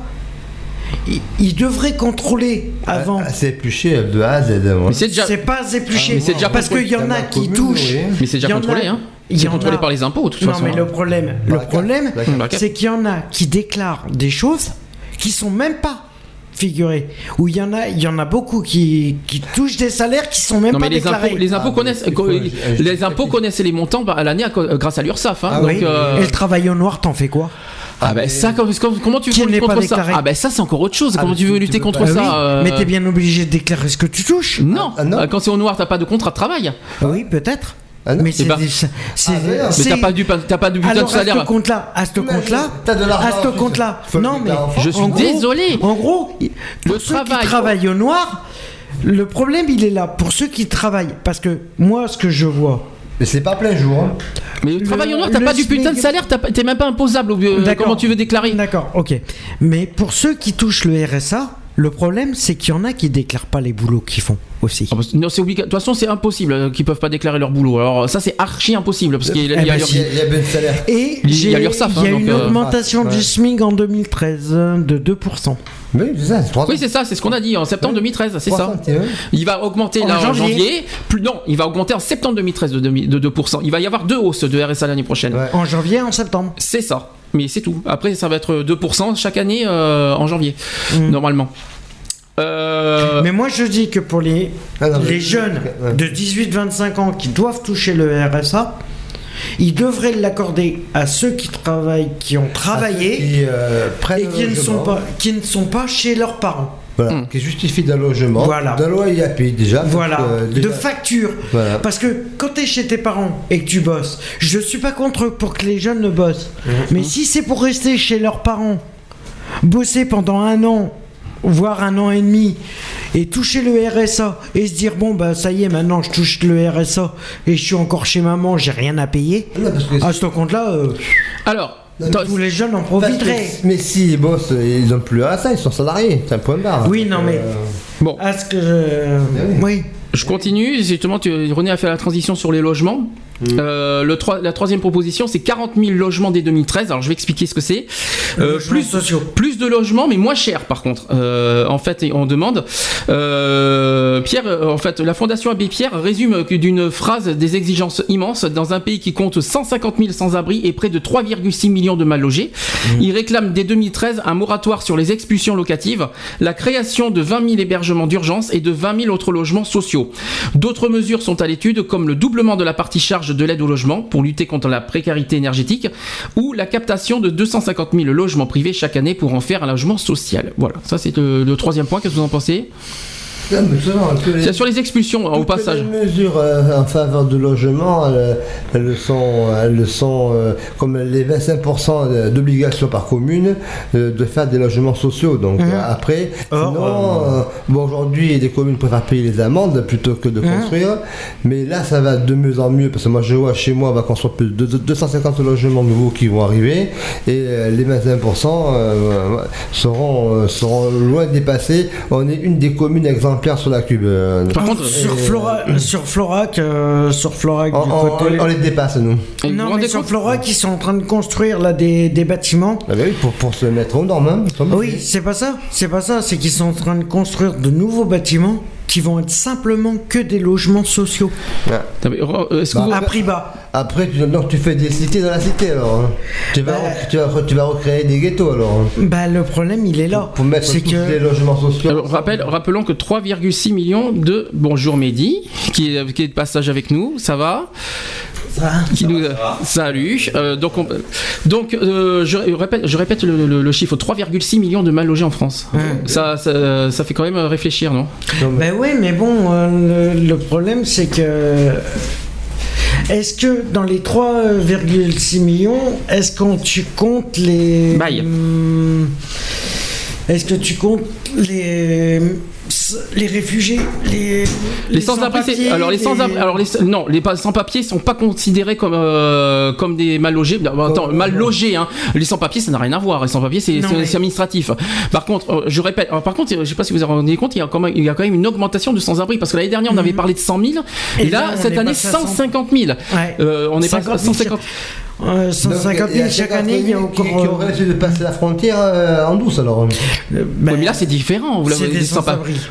[SPEAKER 4] ils, ils devraient contrôler avant.
[SPEAKER 5] Ah, C'est épluché de A à Z.
[SPEAKER 3] c'est déjà,
[SPEAKER 4] C'est pas épluché.
[SPEAKER 3] Mais c'est déjà
[SPEAKER 4] parce qu'il y en a qui
[SPEAKER 5] commune,
[SPEAKER 4] touchent.
[SPEAKER 5] oui.
[SPEAKER 3] mais c'est déjà
[SPEAKER 4] Il a-
[SPEAKER 3] contrôlé, hein.
[SPEAKER 4] il en
[SPEAKER 3] contrôlé
[SPEAKER 4] a-
[SPEAKER 3] par les impôts, de toute
[SPEAKER 4] Non,
[SPEAKER 3] façon.
[SPEAKER 4] mais le problème, le problème, c'est qu'il y en a qui déclarent des choses qui sont même pas Ou il y en a, il y en a beaucoup qui, qui touchent des salaires qui sont même
[SPEAKER 3] Non
[SPEAKER 4] pas
[SPEAKER 3] mais les
[SPEAKER 4] déclarés.
[SPEAKER 3] impôts, les impôts
[SPEAKER 5] Ah,
[SPEAKER 3] connaissent, les impôts connaissent les montants bah, à l'année grâce à l'URSSAF. Hein,
[SPEAKER 4] Ah
[SPEAKER 3] donc,
[SPEAKER 4] oui.
[SPEAKER 3] euh,
[SPEAKER 4] Et le travail au noir, t'en fais quoi?
[SPEAKER 3] Ah ben ça, comme- comme- comment tu veux lutter contre ça? Ah ben ça c'est encore autre chose.
[SPEAKER 5] Ah,
[SPEAKER 3] comment
[SPEAKER 5] mais
[SPEAKER 3] tu veux lutter contre
[SPEAKER 5] pas-
[SPEAKER 3] ça
[SPEAKER 4] oui,
[SPEAKER 3] euh,
[SPEAKER 4] Mais t'es bien obligé de déclarer ce que tu touches.
[SPEAKER 3] Non.
[SPEAKER 5] Ah, non.
[SPEAKER 3] Euh, Quand c'est au noir, t'as pas de contrat de travail.
[SPEAKER 4] Ah oui, peut-être.
[SPEAKER 5] Ah non.
[SPEAKER 4] mais c'est des- c'est-
[SPEAKER 5] Ah, mais
[SPEAKER 3] t'as pas du, t'as pas de putain
[SPEAKER 4] Alors
[SPEAKER 3] de
[SPEAKER 4] à ce
[SPEAKER 3] salaire.
[SPEAKER 4] compte-là, à ce compte-là,
[SPEAKER 5] t'as de l'argent
[SPEAKER 4] à ce compte-là, non mais.
[SPEAKER 3] Je suis
[SPEAKER 4] en gros-
[SPEAKER 3] désolé.
[SPEAKER 4] En gros, pour
[SPEAKER 3] Le
[SPEAKER 4] ceux
[SPEAKER 3] travail.
[SPEAKER 4] qui travaillent au noir, le problème il est là pour ceux qui travaillent, parce que moi ce que je vois,
[SPEAKER 5] Mais c'est pas plein jour. hein.
[SPEAKER 3] Mais le
[SPEAKER 4] Le-
[SPEAKER 3] travail au noir, t'as pas du putain de salaire, t'es même pas imposable. euh,
[SPEAKER 4] D'accord.
[SPEAKER 3] Comment tu veux déclarer
[SPEAKER 4] D'accord, ok. Mais pour ceux qui touchent le RSA, le problème c'est qu'il y en a qui déclarent pas les boulots qu'ils font aussi.
[SPEAKER 3] Ah bah, Non, c'est obligatoire. De toute façon, c'est impossible euh, qu'ils peuvent pas déclarer leur boulot. Alors ça, c'est archi impossible parce qu'il y a.
[SPEAKER 4] Et
[SPEAKER 3] Il y a l'URSSAF,
[SPEAKER 4] il y a
[SPEAKER 3] hein,
[SPEAKER 4] une
[SPEAKER 3] euh,
[SPEAKER 4] augmentation
[SPEAKER 5] ouais.
[SPEAKER 4] du SMIC en 2013 euh, de 2%.
[SPEAKER 5] Oui, c'est ça, c'est 3
[SPEAKER 3] Oui, c'est ça, c'est ce qu'on a dit en septembre 2013, c'est ça.
[SPEAKER 5] 61.
[SPEAKER 3] Il va augmenter
[SPEAKER 4] En
[SPEAKER 3] là en
[SPEAKER 4] janvier.
[SPEAKER 3] Plus, non, il va augmenter en septembre 2013 de, demi- de 2%. Il va y avoir deux hausses de RSA l'année prochaine.
[SPEAKER 5] Ouais.
[SPEAKER 4] En janvier et en septembre.
[SPEAKER 3] C'est ça. Mais c'est tout. Après, ça va être 2% chaque année euh, en janvier,
[SPEAKER 4] Mm.
[SPEAKER 3] normalement. Euh,
[SPEAKER 4] Mais moi je dis que pour les,
[SPEAKER 5] Ah, non,
[SPEAKER 4] les jeunes de 18-25 ans qui doivent toucher le RSA, ils devraient l'accorder à ceux qui travaillent, qui ont travaillé
[SPEAKER 5] Qui euh,
[SPEAKER 4] et qui ne, sont pas, qui ne sont pas chez leurs parents.
[SPEAKER 5] Voilà,
[SPEAKER 3] Hmm.
[SPEAKER 5] qui justifie d'un logement,
[SPEAKER 4] Voilà.
[SPEAKER 5] d'un loyer à payer déjà.
[SPEAKER 4] Voilà,
[SPEAKER 5] que, déjà-
[SPEAKER 4] de facture.
[SPEAKER 5] Voilà.
[SPEAKER 4] Parce que quand tu es chez tes parents et que tu bosses, je suis pas contre pour que les jeunes ne bossent.
[SPEAKER 5] Mhm.
[SPEAKER 4] Mais si c'est pour rester chez leurs parents, bosser pendant un an, voire un an et demi, et toucher le RSA, et se dire bon bah ça y est, maintenant je touche le RSA et je suis encore chez maman, j'ai rien à payer.
[SPEAKER 5] Non, parce que
[SPEAKER 4] À ce compte-là, euh,
[SPEAKER 3] alors,
[SPEAKER 5] Non,
[SPEAKER 4] tous les jeunes en
[SPEAKER 5] que-
[SPEAKER 4] profiteraient.
[SPEAKER 5] mais s'ils bossent, ils n'ont plus à ça, ils sont salariés, c'est un point barre.
[SPEAKER 4] Oui, non, mais-
[SPEAKER 5] Euh,
[SPEAKER 3] bon,
[SPEAKER 4] À ce que je... Oui.
[SPEAKER 3] je continue. Justement, tu, René a fait la transition sur les logements. Euh, le troi- la troisième proposition, c'est 40 000 logements dès 2013. Alors, je vais expliquer ce que c'est. Euh, plus,
[SPEAKER 4] sociaux.
[SPEAKER 3] plus de logements, mais moins cher, par contre. Euh, en fait, on demande. Pierre, en fait, la Fondation Abbé Pierre résume d'une phrase des exigences immenses dans un pays qui compte 150 000 sans-abri et près de 3,6 millions de mal logés. Il réclame dès 2013 un moratoire sur les expulsions locatives, la création de 20 000 hébergements d'urgence et de 20 000 autres logements sociaux. D'autres mesures sont à l'étude, comme le doublement de la partie charge de l'aide au logement pour lutter contre la précarité énergétique ou la captation de 250 000 logements privés chaque année pour en faire un logement social. Voilà, ça c'est le, troisième point. Qu'est-ce que vous en pensez?
[SPEAKER 5] Non, mais justement, tous les-
[SPEAKER 3] C'est sur les expulsions hein, au passage.
[SPEAKER 5] Les mesures euh, en faveur du logement, elles, elles sont, elles sont euh, comme les 25% d'obligation par commune euh, de faire des logements sociaux. Donc
[SPEAKER 4] Mhm.
[SPEAKER 5] après,
[SPEAKER 4] Or,
[SPEAKER 5] sinon,
[SPEAKER 4] euh,
[SPEAKER 5] euh, bon, aujourd'hui, les communes préfèrent payer les amendes plutôt que de
[SPEAKER 4] Mhm.
[SPEAKER 5] construire. Mais là, ça va de mieux en mieux parce que moi, je vois chez moi, on va construire plus de de- 250 logements nouveaux qui vont arriver et euh, les 25% euh, seront, euh, seront loin dépassés. On est une des communes exemplaires sur la cube. euh,
[SPEAKER 3] Par contre,
[SPEAKER 4] sur,
[SPEAKER 5] et-
[SPEAKER 4] Flora, sur Florac, euh, sur Florac
[SPEAKER 5] on,
[SPEAKER 4] du
[SPEAKER 5] on-
[SPEAKER 4] côté...
[SPEAKER 5] on les dépasse, nous.
[SPEAKER 3] Et vous vous
[SPEAKER 4] Non, mais sur
[SPEAKER 3] compte
[SPEAKER 4] Florac, ils sont en train de construire là des, des bâtiments.
[SPEAKER 5] Ah bah oui, pour, pour se mettre aux normes. hein,
[SPEAKER 4] Oui, c'est pas ça. C'est pas ça. C'est qu'ils sont en train de construire de nouveaux bâtiments qui vont être simplement que des logements sociaux
[SPEAKER 5] Ah.
[SPEAKER 3] Que
[SPEAKER 5] Bah,
[SPEAKER 3] vous-
[SPEAKER 4] à prix bas.
[SPEAKER 5] Après, tu, tu fais des cités dans la cité alors. hein. Tu, vas,
[SPEAKER 4] Bah.
[SPEAKER 5] tu, vas, tu vas recréer des ghettos alors. hein.
[SPEAKER 4] Bah le problème, il est là.
[SPEAKER 5] Pour mettre
[SPEAKER 4] C'est
[SPEAKER 5] tous
[SPEAKER 4] que
[SPEAKER 5] les logements sociaux.
[SPEAKER 3] Alors, rappel, rappelons que 3,6 millions de bonjour Mehdi qui est, qui est de passage avec nous, ça va qui nous salut Euh, donc on- donc euh, je répète je répète le, le- le chiffre 3,6 millions de mal logés en France ça, ça ça fait quand même réfléchir non?
[SPEAKER 5] Non, mais-
[SPEAKER 4] Ben oui, mais bon, euh, le, le problème c'est que. Est-ce que dans les 3,6 millions, est-ce qu'on tu comptes les.
[SPEAKER 3] Bail.
[SPEAKER 4] Hum, Est-ce que tu comptes les. Les réfugiés Les,
[SPEAKER 3] les sans-abri alors les sans-abri alors les non les sans-papiers sont pas considérés comme euh, comme des mal logés attends mal logés hein les sans-papiers ça n'a rien à voir les sans-papiers c'est
[SPEAKER 4] mais-
[SPEAKER 3] administratif par contre euh, je répète alors, par contre je sais pas si vous vous rendez compte il y a quand même il y a quand même une augmentation de sans-abri parce que l'année dernière on avait parlé de 100 000 et,
[SPEAKER 4] Mhm. Et
[SPEAKER 3] là, cette année
[SPEAKER 4] passé à 100.
[SPEAKER 3] 150 000
[SPEAKER 4] Ouais.
[SPEAKER 3] Euh, on est pas
[SPEAKER 4] 50 000.
[SPEAKER 3] 150
[SPEAKER 4] euh, 150 000 chaque année, il y a encore.
[SPEAKER 5] Qui, qui auraient essayé de passer la frontière euh, en douce alors.
[SPEAKER 4] ben,
[SPEAKER 3] Oui, mais là c'est différent. Vous
[SPEAKER 4] c'est
[SPEAKER 3] l'avez-
[SPEAKER 4] des
[SPEAKER 3] sans.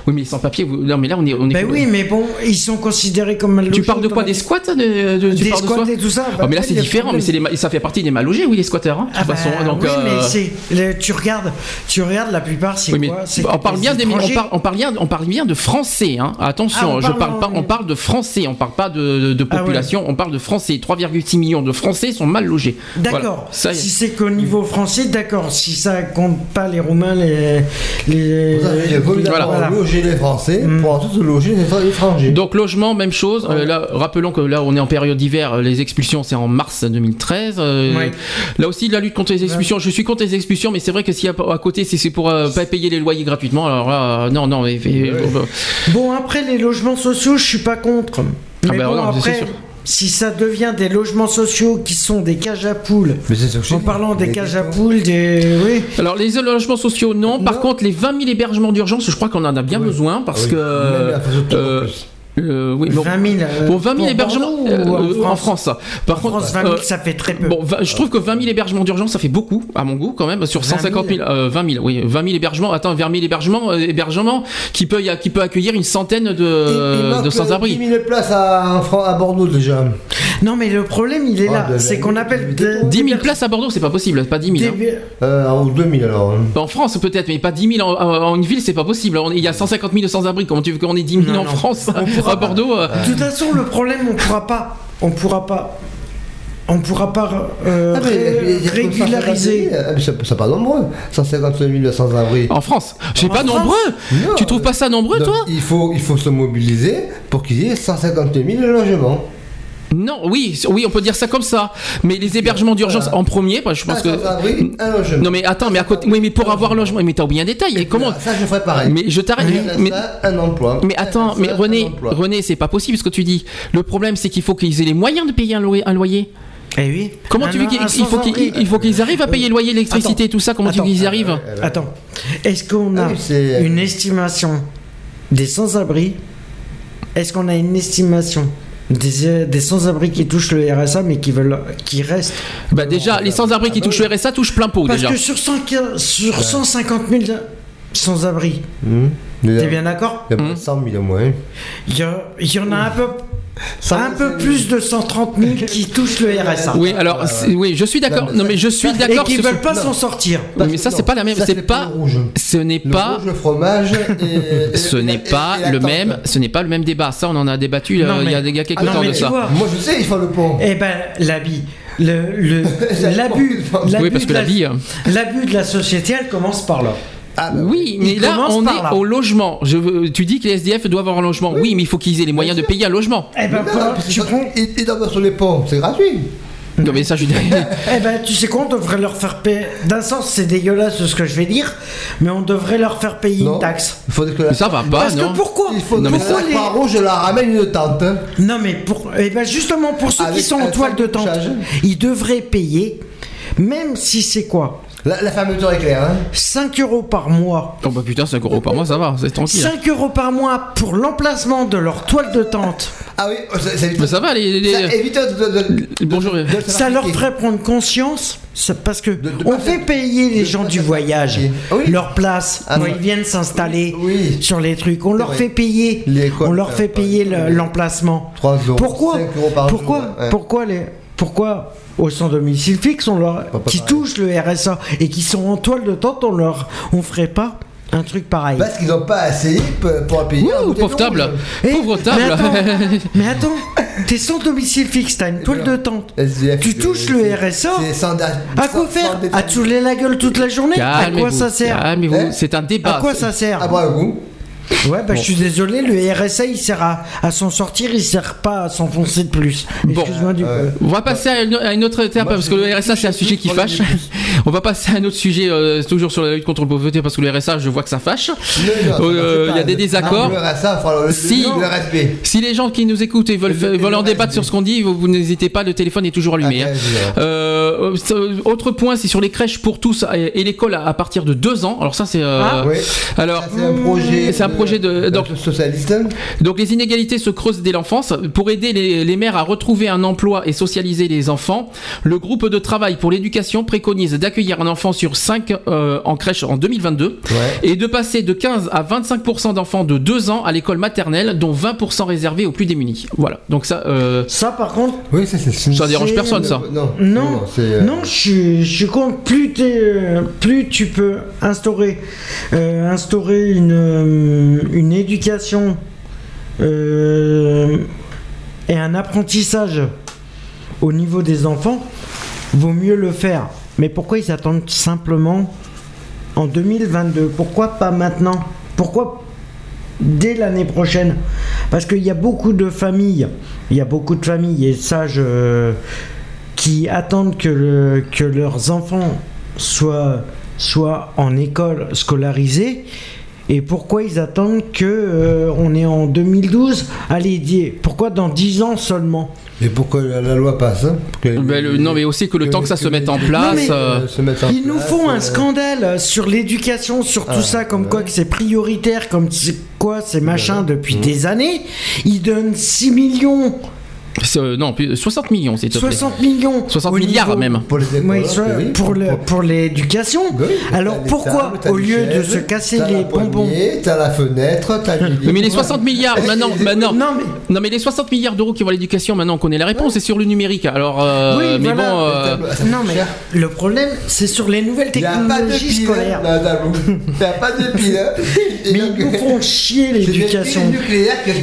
[SPEAKER 3] Oui, mais les sans-papiers. vous- Non, mais là on est. On est
[SPEAKER 4] Ben oui, mais bon, ils sont considérés comme mal
[SPEAKER 3] Tu
[SPEAKER 4] logés
[SPEAKER 3] parles de quoi Des squats de, de- tu
[SPEAKER 4] Des
[SPEAKER 3] parles de
[SPEAKER 4] squats
[SPEAKER 3] quoi
[SPEAKER 4] et tout ça,
[SPEAKER 3] Oh,
[SPEAKER 4] bah
[SPEAKER 3] mais là c'est différent, mais les ma- ça fait partie des mal logés, oui, les squatteurs. hein, de
[SPEAKER 4] Ah bah,
[SPEAKER 3] Donc,
[SPEAKER 4] oui,
[SPEAKER 3] euh,
[SPEAKER 4] mais c'est le- tu regardes, tu regardes la plupart, c'est
[SPEAKER 3] oui, mais
[SPEAKER 4] quoi? C'est
[SPEAKER 3] on parle bien des, on
[SPEAKER 4] étrangers.
[SPEAKER 3] parle, on parle bien, on parle bien de français. Hein. Attention,
[SPEAKER 4] Ah, on
[SPEAKER 3] je
[SPEAKER 4] parle
[SPEAKER 3] pas, on parle de français, on parle pas de, de- de
[SPEAKER 4] Ah
[SPEAKER 3] population, on parle de français. 3,6 millions de français sont mal logés.
[SPEAKER 4] D'accord.
[SPEAKER 3] Voilà,
[SPEAKER 4] si c'est qu'au niveau français, d'accord. Si ça compte pas les Roumains, les les.
[SPEAKER 5] Il mieux
[SPEAKER 3] Voilà.
[SPEAKER 5] d'abord loger les Français pour ensuite loger les étrangers.
[SPEAKER 3] Donc logement, même chose. Euh, là, rappelons que là, on est en période d'hiver. euh, Les expulsions, c'est en mars 2013. Euh,
[SPEAKER 4] Ouais.
[SPEAKER 3] Là aussi, la lutte contre les expulsions. Je suis contre les expulsions, mais c'est vrai que si à, à côté, c'est c'est pour euh, pas payer les loyers gratuitement. Alors là, euh, non, non. mais- mais- bon,
[SPEAKER 4] Bon après les logements sociaux, je suis pas contre.
[SPEAKER 3] Ah
[SPEAKER 4] Mais
[SPEAKER 3] bah
[SPEAKER 4] bon
[SPEAKER 3] non, c'est
[SPEAKER 4] après. Si ça devient des logements sociaux qui sont des cages à poules,
[SPEAKER 5] Mais c'est sûr que
[SPEAKER 4] en parlant des cages à poules, des. Oui.
[SPEAKER 3] Alors les logements sociaux, non. Par
[SPEAKER 5] Non.
[SPEAKER 3] contre, les 20 000 hébergements d'urgence, je crois qu'on en a bien besoin parce
[SPEAKER 5] Oui.
[SPEAKER 3] que. Euh. Euh, oui, bon,
[SPEAKER 4] 20 000. euh,
[SPEAKER 3] Pour 20 000
[SPEAKER 4] pour
[SPEAKER 3] hébergements
[SPEAKER 4] ou
[SPEAKER 3] euh,
[SPEAKER 4] en
[SPEAKER 3] en
[SPEAKER 4] France.
[SPEAKER 3] France. Par
[SPEAKER 4] En
[SPEAKER 3] contre,
[SPEAKER 4] France, 20 000,
[SPEAKER 3] euh,
[SPEAKER 4] ça fait très peu.
[SPEAKER 3] Bon, je trouve que 20 000 hébergements d'urgence, ça fait beaucoup, à mon goût, quand même, sur
[SPEAKER 4] 20 000.
[SPEAKER 3] 150 000, euh, 20 000, oui, 20 000 hébergements. Attends, 20 000 hébergements, euh, hébergements qui peut, y a- qui peut accueillir une centaine de, de sans-abri.
[SPEAKER 5] 10 000 places à, en à Bordeaux déjà.
[SPEAKER 4] Non, mais le problème, il est
[SPEAKER 5] Ah,
[SPEAKER 4] là. c'est qu'on appelle. des-
[SPEAKER 3] 10 000
[SPEAKER 4] des-
[SPEAKER 3] places à Bordeaux, c'est pas possible, pas 10 000. hein.
[SPEAKER 5] Euh, ou 2000 alors. hein.
[SPEAKER 3] En France, peut-être, mais pas 10 000 en, en- en une ville, c'est pas possible. Il y a 150 000 sans-abri. Comment tu veux qu'on ait 10 000
[SPEAKER 4] Non,
[SPEAKER 3] en
[SPEAKER 4] non.
[SPEAKER 3] France?
[SPEAKER 4] On
[SPEAKER 3] À Bordeaux euh,
[SPEAKER 4] De toute façon, le problème, on pourra pas. On pourra pas. On pourra pas euh,
[SPEAKER 5] Ah, mais,
[SPEAKER 4] ré-
[SPEAKER 5] il y a- il y a comme 150 000,
[SPEAKER 4] régulariser.
[SPEAKER 5] mais c'est pas nombreux. 150 000 sans-abri.
[SPEAKER 3] En France. C'est pas
[SPEAKER 4] France
[SPEAKER 3] nombreux.
[SPEAKER 5] Non.
[SPEAKER 3] Tu trouves pas ça nombreux,
[SPEAKER 5] Donc,
[SPEAKER 3] toi
[SPEAKER 5] il faut, il faut se mobiliser pour qu'il y ait 150 000 logements.
[SPEAKER 3] Non, oui, oui, on peut dire ça comme ça. Mais les hébergements d'urgence en premier, bah, je pense
[SPEAKER 5] Un
[SPEAKER 3] que.
[SPEAKER 5] un logement.
[SPEAKER 3] Non mais attends, mais à côté, oui, mais pour avoir un logement, mais t'as oublié un détail. Et comment
[SPEAKER 5] Ça, je ferais pareil.
[SPEAKER 3] Mais je t'arrête. Mais,
[SPEAKER 5] ça, un emploi.
[SPEAKER 3] mais attends,
[SPEAKER 5] Ça,
[SPEAKER 3] mais René. René, c'est pas possible ce que tu dis. Le problème, c'est qu'il faut qu'ils aient les moyens de payer un loyer. Un loyer.
[SPEAKER 4] Eh oui.
[SPEAKER 3] Comment tu veux qu'ils
[SPEAKER 4] un
[SPEAKER 3] il faut qu'ils faut arrivent à payer le loyer, l'électricité,
[SPEAKER 4] Attends.
[SPEAKER 3] tout ça. Comment tu veux qu'ils y arrivent
[SPEAKER 4] Attends. Est-ce qu'on a
[SPEAKER 5] Ah oui, c'est-
[SPEAKER 4] une estimation des sans-abri? Est-ce qu'on a une estimation des, euh, des sans-abri qui touchent le RSA mais qui veulent qui restent.
[SPEAKER 3] Bah déjà, les sans-abri qui touchent le RSA touchent plein pot
[SPEAKER 4] Parce
[SPEAKER 3] déjà.
[SPEAKER 4] que sur, 115 sur 150 000 sans-abri,
[SPEAKER 5] a-
[SPEAKER 4] t'es bien d'accord
[SPEAKER 5] Il y a 100 000 au moins.
[SPEAKER 4] Il y, a- il y en a un peu, un peu plus de 130 000 qui touchent le RSA.
[SPEAKER 3] Oui, alors, c'est- oui, je suis d'accord.
[SPEAKER 5] Non, mais
[SPEAKER 3] je suis
[SPEAKER 4] Et
[SPEAKER 3] d'accord.
[SPEAKER 4] qui
[SPEAKER 3] sur-
[SPEAKER 4] veulent pas s'en sortir.
[SPEAKER 3] Oui, mais ça, c'est pas la même.
[SPEAKER 5] ça,
[SPEAKER 3] C'est
[SPEAKER 5] c'est
[SPEAKER 3] pas.
[SPEAKER 5] le rouge.
[SPEAKER 3] Ce n'est
[SPEAKER 5] Le
[SPEAKER 3] pas.
[SPEAKER 5] rouge, le fromage et,
[SPEAKER 3] Ce
[SPEAKER 5] et-
[SPEAKER 3] n'est
[SPEAKER 5] et-
[SPEAKER 3] pas
[SPEAKER 5] la
[SPEAKER 3] le
[SPEAKER 5] tarte.
[SPEAKER 3] même. Ce n'est pas le même débat. Ça, on en a débattu. euh, il y a
[SPEAKER 4] mais-
[SPEAKER 3] des gars quelques
[SPEAKER 4] Ah non,
[SPEAKER 3] temps
[SPEAKER 4] mais
[SPEAKER 3] de
[SPEAKER 4] tu
[SPEAKER 3] ça.
[SPEAKER 4] vois,
[SPEAKER 5] Moi je sais, ils font le pont.
[SPEAKER 4] Eh ben, l'habit. Le, le, l'abus,
[SPEAKER 5] Oui,
[SPEAKER 3] parce que
[SPEAKER 4] de la-
[SPEAKER 3] l'habit, euh,
[SPEAKER 4] l'abus de la société, elle commence par là.
[SPEAKER 5] Ah, bah,
[SPEAKER 3] Oui, mais là, on est
[SPEAKER 4] là.
[SPEAKER 3] au logement. Je veux- tu dis que les SDF doivent avoir un logement. Oui, mais il faut qu'ils aient les moyens de payer un logement.
[SPEAKER 4] Eh ben, tu prends.
[SPEAKER 5] Ils, ils dorment sur les ponts, c'est gratuit.
[SPEAKER 3] Non, mais ça, je
[SPEAKER 4] Eh ben, tu sais quoi, on devrait leur faire payer. D'un sens, c'est dégueulasse ce que je vais dire, mais on devrait leur faire payer
[SPEAKER 5] Non.
[SPEAKER 4] une taxe.
[SPEAKER 5] Il faudrait que la,
[SPEAKER 3] Ça va pas,
[SPEAKER 4] Parce
[SPEAKER 3] non
[SPEAKER 4] que pourquoi
[SPEAKER 5] il faut
[SPEAKER 3] Non, mais
[SPEAKER 5] que
[SPEAKER 4] pourquoi
[SPEAKER 5] la ramène une tente. hein.
[SPEAKER 4] Non, mais pour. Eh ben, justement, pour ceux qui sont en toile de tente, ils devraient payer, même si c'est quoi
[SPEAKER 5] La, la fermeture est claire. Hein.
[SPEAKER 4] 5 euros par mois.
[SPEAKER 3] Oh bah putain, 5 euros par mois, ça va, c'est tranquille.
[SPEAKER 4] 5 euros par mois pour l'emplacement de leur toile de tente.
[SPEAKER 5] Ah oui, ça, ça évite,
[SPEAKER 3] Mais ça va, les. les-
[SPEAKER 5] ça évite de, de- de-
[SPEAKER 3] Bonjour.
[SPEAKER 5] de- se
[SPEAKER 4] Ça leur ferait prendre conscience, ça- parce que
[SPEAKER 5] de
[SPEAKER 4] on
[SPEAKER 5] pas
[SPEAKER 4] fait
[SPEAKER 5] faire-
[SPEAKER 4] payer les
[SPEAKER 5] de
[SPEAKER 4] gens
[SPEAKER 5] pas
[SPEAKER 4] du
[SPEAKER 5] faire
[SPEAKER 4] voyage.
[SPEAKER 5] Oui.
[SPEAKER 4] leur place
[SPEAKER 5] Ah
[SPEAKER 4] quand
[SPEAKER 5] oui.
[SPEAKER 4] ils viennent s'installer
[SPEAKER 5] Oui.
[SPEAKER 4] sur les trucs. On leur
[SPEAKER 5] vrai.
[SPEAKER 4] fait payer,
[SPEAKER 5] L'école,
[SPEAKER 4] on leur
[SPEAKER 5] euh,
[SPEAKER 4] fait
[SPEAKER 5] par
[SPEAKER 4] payer le- l'emplacement.
[SPEAKER 5] 3 euros,
[SPEAKER 4] Pourquoi
[SPEAKER 5] 5 euros par
[SPEAKER 4] Pourquoi
[SPEAKER 5] jour. ouais.
[SPEAKER 4] Pourquoi les Pourquoi au sans domicile fixe, on leur, qui touchent le RSA et qui sont en toile de tente, on leur, on ferait pas un truc pareil.
[SPEAKER 5] Parce qu'ils n'ont pas assez pour pour payer. un
[SPEAKER 3] Ouh, pauvre table.
[SPEAKER 4] Eh,
[SPEAKER 3] Pauvre
[SPEAKER 4] mais
[SPEAKER 3] table.
[SPEAKER 4] attends, mais attends, t'es sans domicile fixe, t'as une toile de tente.
[SPEAKER 5] SDF,
[SPEAKER 4] Tu touches le RSA
[SPEAKER 5] C'est sans da-
[SPEAKER 4] À quoi
[SPEAKER 5] sans-
[SPEAKER 4] faire?
[SPEAKER 5] sans
[SPEAKER 4] À te saouler la gueule toute la journée? À quoi ça sert?
[SPEAKER 5] Hein
[SPEAKER 3] c'est un débat.
[SPEAKER 4] À quoi ça sert?
[SPEAKER 5] À boire un coup.
[SPEAKER 4] Ouais, bah je suis désolé, le RSA il sert à, à s'en sortir, il sert pas à s'enfoncer de plus.
[SPEAKER 3] Bon.
[SPEAKER 4] Du
[SPEAKER 5] Euh,
[SPEAKER 3] On va passer à une, à une autre étape parce que le RSA c'est un sujet qui fâche. On va passer à un autre sujet, euh, toujours sur la lutte contre la pauvreté parce que le RSA je vois que ça fâche. Euh, Il y a des désaccords.
[SPEAKER 5] Non, le RSA, il faut le,
[SPEAKER 3] Si.
[SPEAKER 5] le, respect.
[SPEAKER 3] Si les gens qui nous écoutent et veulent,
[SPEAKER 5] Le-
[SPEAKER 3] veulent en
[SPEAKER 5] le
[SPEAKER 3] débattre sur ce qu'on dit, vous, vous n'hésitez pas, le téléphone est toujours allumé. Hein. autre point, c'est sur les crèches pour tous et, et l'école à, à partir de deux ans. Alors ça c'est.
[SPEAKER 4] Ah,
[SPEAKER 5] Oui.
[SPEAKER 3] Alors
[SPEAKER 5] C'est un projet.
[SPEAKER 3] Projet de donc
[SPEAKER 5] socialiste.
[SPEAKER 3] Donc les inégalités se creusent dès l'enfance. Pour aider les, les mères à retrouver un emploi et socialiser les enfants, le groupe de travail pour l'éducation préconise d'accueillir un enfant sur 5 en crèche en 2022 et de passer de 15 à 25% d'enfants de 2 ans à l'école maternelle, dont 20% réservés aux plus démunis. Voilà. Donc ça. euh,
[SPEAKER 4] Ça, par contre.
[SPEAKER 5] Oui, ça, c'est.
[SPEAKER 3] Ça dérange personne, ça.
[SPEAKER 5] Non.
[SPEAKER 4] Non,
[SPEAKER 5] euh,
[SPEAKER 4] je suis, je contre. Plus, t'es, euh, plus tu peux instaurer, euh, instaurer une, euh, une éducation euh, et un apprentissage au niveau des enfants, vaut mieux le faire. Mais pourquoi ils attendent simplement en 2022 Pourquoi pas maintenant? Pourquoi dès l'année prochaine? Parce qu'il y a beaucoup de familles, il y a beaucoup de familles, et ça, je, qui attendent que, le- que leurs enfants soient, soient en école scolarisée. Et pourquoi ils attendent que euh, on est en 2012 Allez, dis- pourquoi dans 10 ans seulement?
[SPEAKER 5] Mais pourquoi la, la loi passe hein Pour que-
[SPEAKER 3] ben, le- non mais aussi que le temps que ça se mette en place.
[SPEAKER 4] mais-
[SPEAKER 3] euh,
[SPEAKER 5] se en
[SPEAKER 4] Ils nous font
[SPEAKER 5] euh,
[SPEAKER 4] un scandale sur l'éducation, sur tout
[SPEAKER 5] Ah,
[SPEAKER 4] ça, comme quoi que c'est prioritaire, comme c'est quoi c'est machin depuis
[SPEAKER 5] Mmh.
[SPEAKER 4] des années? Ils donnent 6 millions,
[SPEAKER 3] euh, non, plus- 60 millions, s'il te plaît.
[SPEAKER 4] 60 millions.
[SPEAKER 3] 60
[SPEAKER 4] au
[SPEAKER 3] milliards
[SPEAKER 4] niveau-
[SPEAKER 3] même.
[SPEAKER 5] Pour
[SPEAKER 4] Oui,
[SPEAKER 5] oui.
[SPEAKER 4] l'éducation.
[SPEAKER 5] Oui,
[SPEAKER 4] Alors
[SPEAKER 5] t'as
[SPEAKER 4] pourquoi,
[SPEAKER 5] tables, t'as
[SPEAKER 4] au lieu de se casser
[SPEAKER 5] t'as
[SPEAKER 4] les bonbons
[SPEAKER 5] T'as la fenêtre, t'as
[SPEAKER 3] Oui, mais les
[SPEAKER 5] livres.
[SPEAKER 3] 60 milliards, maintenant, maintenant,
[SPEAKER 4] Non, mais
[SPEAKER 3] non, mais les 60 milliards d'euros qui vont à l'éducation, maintenant on connaît la réponse, c'est sur le numérique. Alors, euh,
[SPEAKER 4] Oui,
[SPEAKER 3] mais
[SPEAKER 4] voilà.
[SPEAKER 3] bon, euh,
[SPEAKER 4] Non, mais le problème, c'est sur les nouvelles technologies scolaires.
[SPEAKER 5] a pas de pile. Et
[SPEAKER 4] Mais ils nous font chier
[SPEAKER 5] c'est
[SPEAKER 4] l'éducation.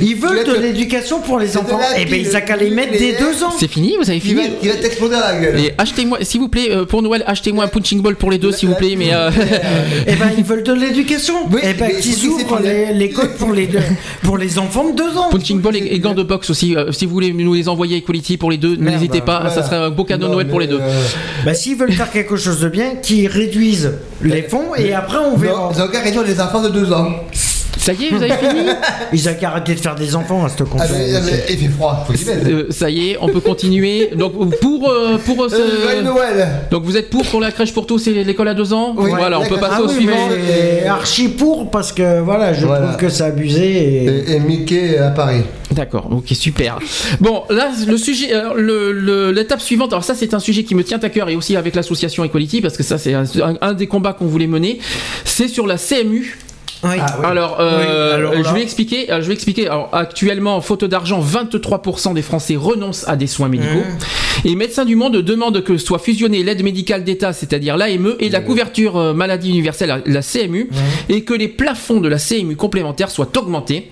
[SPEAKER 4] Ils veulent de l'éducation pour les
[SPEAKER 5] C'est
[SPEAKER 4] enfants.
[SPEAKER 5] la
[SPEAKER 4] Eh ben,
[SPEAKER 5] pile
[SPEAKER 4] ils les mettre
[SPEAKER 5] nucléaire.
[SPEAKER 4] deux ans.
[SPEAKER 3] c'est fini, vous avez fini.
[SPEAKER 5] va, qui va t'exploser à la gueule.
[SPEAKER 3] Et achetez-moi, s'il vous plaît, euh, pour Noël, achetez-moi un punching ball pour les deux, s'il vous plaît. Mais euh,
[SPEAKER 4] Eh ben, ils veulent de l'éducation.
[SPEAKER 5] Oui,
[SPEAKER 4] eh ben, qu'ils ouvrent
[SPEAKER 5] s'épilent.
[SPEAKER 4] les- l'école pour les, deux- pour les enfants de deux ans.
[SPEAKER 3] punching ball et, et gants de boxe aussi. euh, si vous voulez nous les envoyer Equality pour les deux, n'hésitez pas.
[SPEAKER 5] Voilà.
[SPEAKER 3] Ça serait un beau cadeau de Noël pour les deux.
[SPEAKER 5] euh,
[SPEAKER 4] Bah, s'ils veulent faire quelque chose de bien, qu'ils réduisent les fonds et après on verra.
[SPEAKER 5] non, Ils ont qu'à réduire les enfants de 2 ans.
[SPEAKER 3] Ça y est, vous avez fini
[SPEAKER 4] Ils ont qu'à arrêter de faire des enfants à cette
[SPEAKER 5] Ah, mais, mais il fait froid, faut mettent.
[SPEAKER 3] Euh, Ça y est, on peut continuer. Donc pour euh, pour euh, ce-
[SPEAKER 5] Euh, Joyeux Noël
[SPEAKER 3] donc vous êtes pour pour la crèche pour tous et l'école à deux ans.
[SPEAKER 5] Oui.
[SPEAKER 3] voilà, on peut
[SPEAKER 5] Ah
[SPEAKER 3] passer au
[SPEAKER 4] oui,
[SPEAKER 3] suivant.
[SPEAKER 4] mais archi pour parce que voilà, je
[SPEAKER 5] Voilà.
[SPEAKER 4] trouve que c'est abusé. Et...
[SPEAKER 5] et, et Mickey à Paris.
[SPEAKER 3] D'accord, ok, super. Bon, là, le sujet, euh, le- le- l'étape suivante, alors ça, c'est un sujet qui me tient à cœur et aussi avec l'association Equality, parce que ça, c'est un des combats qu'on voulait mener. C'est sur la CMU.
[SPEAKER 4] Oui.
[SPEAKER 5] Ah oui.
[SPEAKER 3] Alors, euh,
[SPEAKER 4] Oui, alors là-
[SPEAKER 3] je vais expliquer. euh, Je vais expliquer. Alors, actuellement, faute d'argent, 23% des Français renoncent à des soins médicaux.
[SPEAKER 4] Mmh.
[SPEAKER 3] Et Médecins du Monde demande que soit fusionnée l'aide médicale d'État, c'est-à-dire l'AME, et la couverture euh, maladie universelle, la, la CMU, et que les plafonds de la CMU complémentaire soient augmentés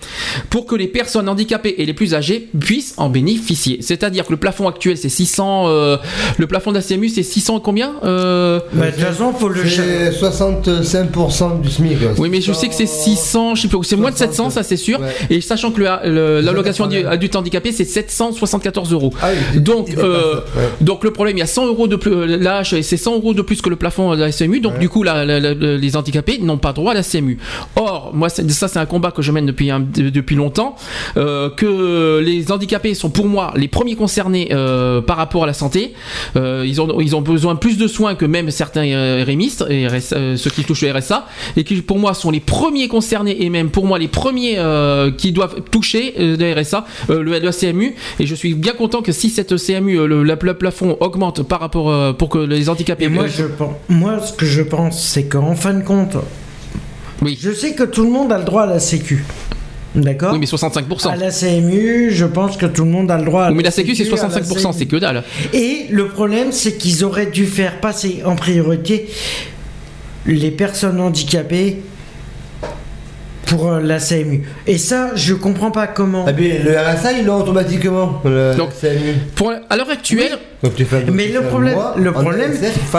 [SPEAKER 3] pour que les personnes handicapées et les plus âgées puissent en bénéficier. C'est-à-dire que le plafond actuel, c'est 600. euh, le plafond de la CMU, c'est 600 et combien Euh,
[SPEAKER 4] Bah, de toute façon, faut le
[SPEAKER 5] C'est 65% du SMIC.
[SPEAKER 3] Oui, mais je sais que c'est 600, je sais plus, c'est moins de 700, ça c'est sûr.
[SPEAKER 5] Ouais.
[SPEAKER 3] Et sachant que l'allocation du- adulte handicapé, c'est 774 euros.
[SPEAKER 5] Ah oui,
[SPEAKER 3] Donc,
[SPEAKER 5] il
[SPEAKER 3] euh,
[SPEAKER 5] ouais.
[SPEAKER 3] donc le problème, il y a 100 euros de plus, euh, là, c'est 100 euros de plus que le plafond de la SMU. Donc, du coup, la- la- la- les handicapés n'ont pas droit à la CMU. Or, moi, ça, c'est un combat que je mène depuis, un- depuis longtemps, euh, que les handicapés sont pour moi les premiers concernés euh, par rapport à la santé. Ils, ont, ils ont besoin plus de soins que même certains RMistes, et ceux qui touchent le RSA, et qui pour moi sont les premiers concernés et même pour moi les premiers qui doivent toucher le RSA, le, le CMU. Et je suis bien content que si cette CMU, euh, le, la- le plafond augmente par rapport euh, pour que les handicapés.
[SPEAKER 4] Et moi, je moi, ce que je pense, c'est qu'en fin de compte,
[SPEAKER 3] Oui.
[SPEAKER 4] je sais que tout le monde a le droit à la Sécu. D'accord
[SPEAKER 3] Oui, mais 65%.
[SPEAKER 4] À la CMU, je pense que tout le monde a le droit à
[SPEAKER 3] Oui, mais la Sécu, c'est
[SPEAKER 4] à la
[SPEAKER 3] 65%, c'est que dalle.
[SPEAKER 4] Et le problème, c'est qu'ils auraient dû faire passer en priorité les personnes handicapées pour euh, la CMU. Et ça, je comprends pas comment.
[SPEAKER 5] Ah, mais le RSA, ils l'ont automatiquement. Le
[SPEAKER 3] Donc,
[SPEAKER 5] CMU.
[SPEAKER 3] Pour, à l'heure actuelle,
[SPEAKER 5] Donc, tu fais-
[SPEAKER 4] Mais
[SPEAKER 5] tu
[SPEAKER 4] le problème,
[SPEAKER 5] mois,
[SPEAKER 4] le problème,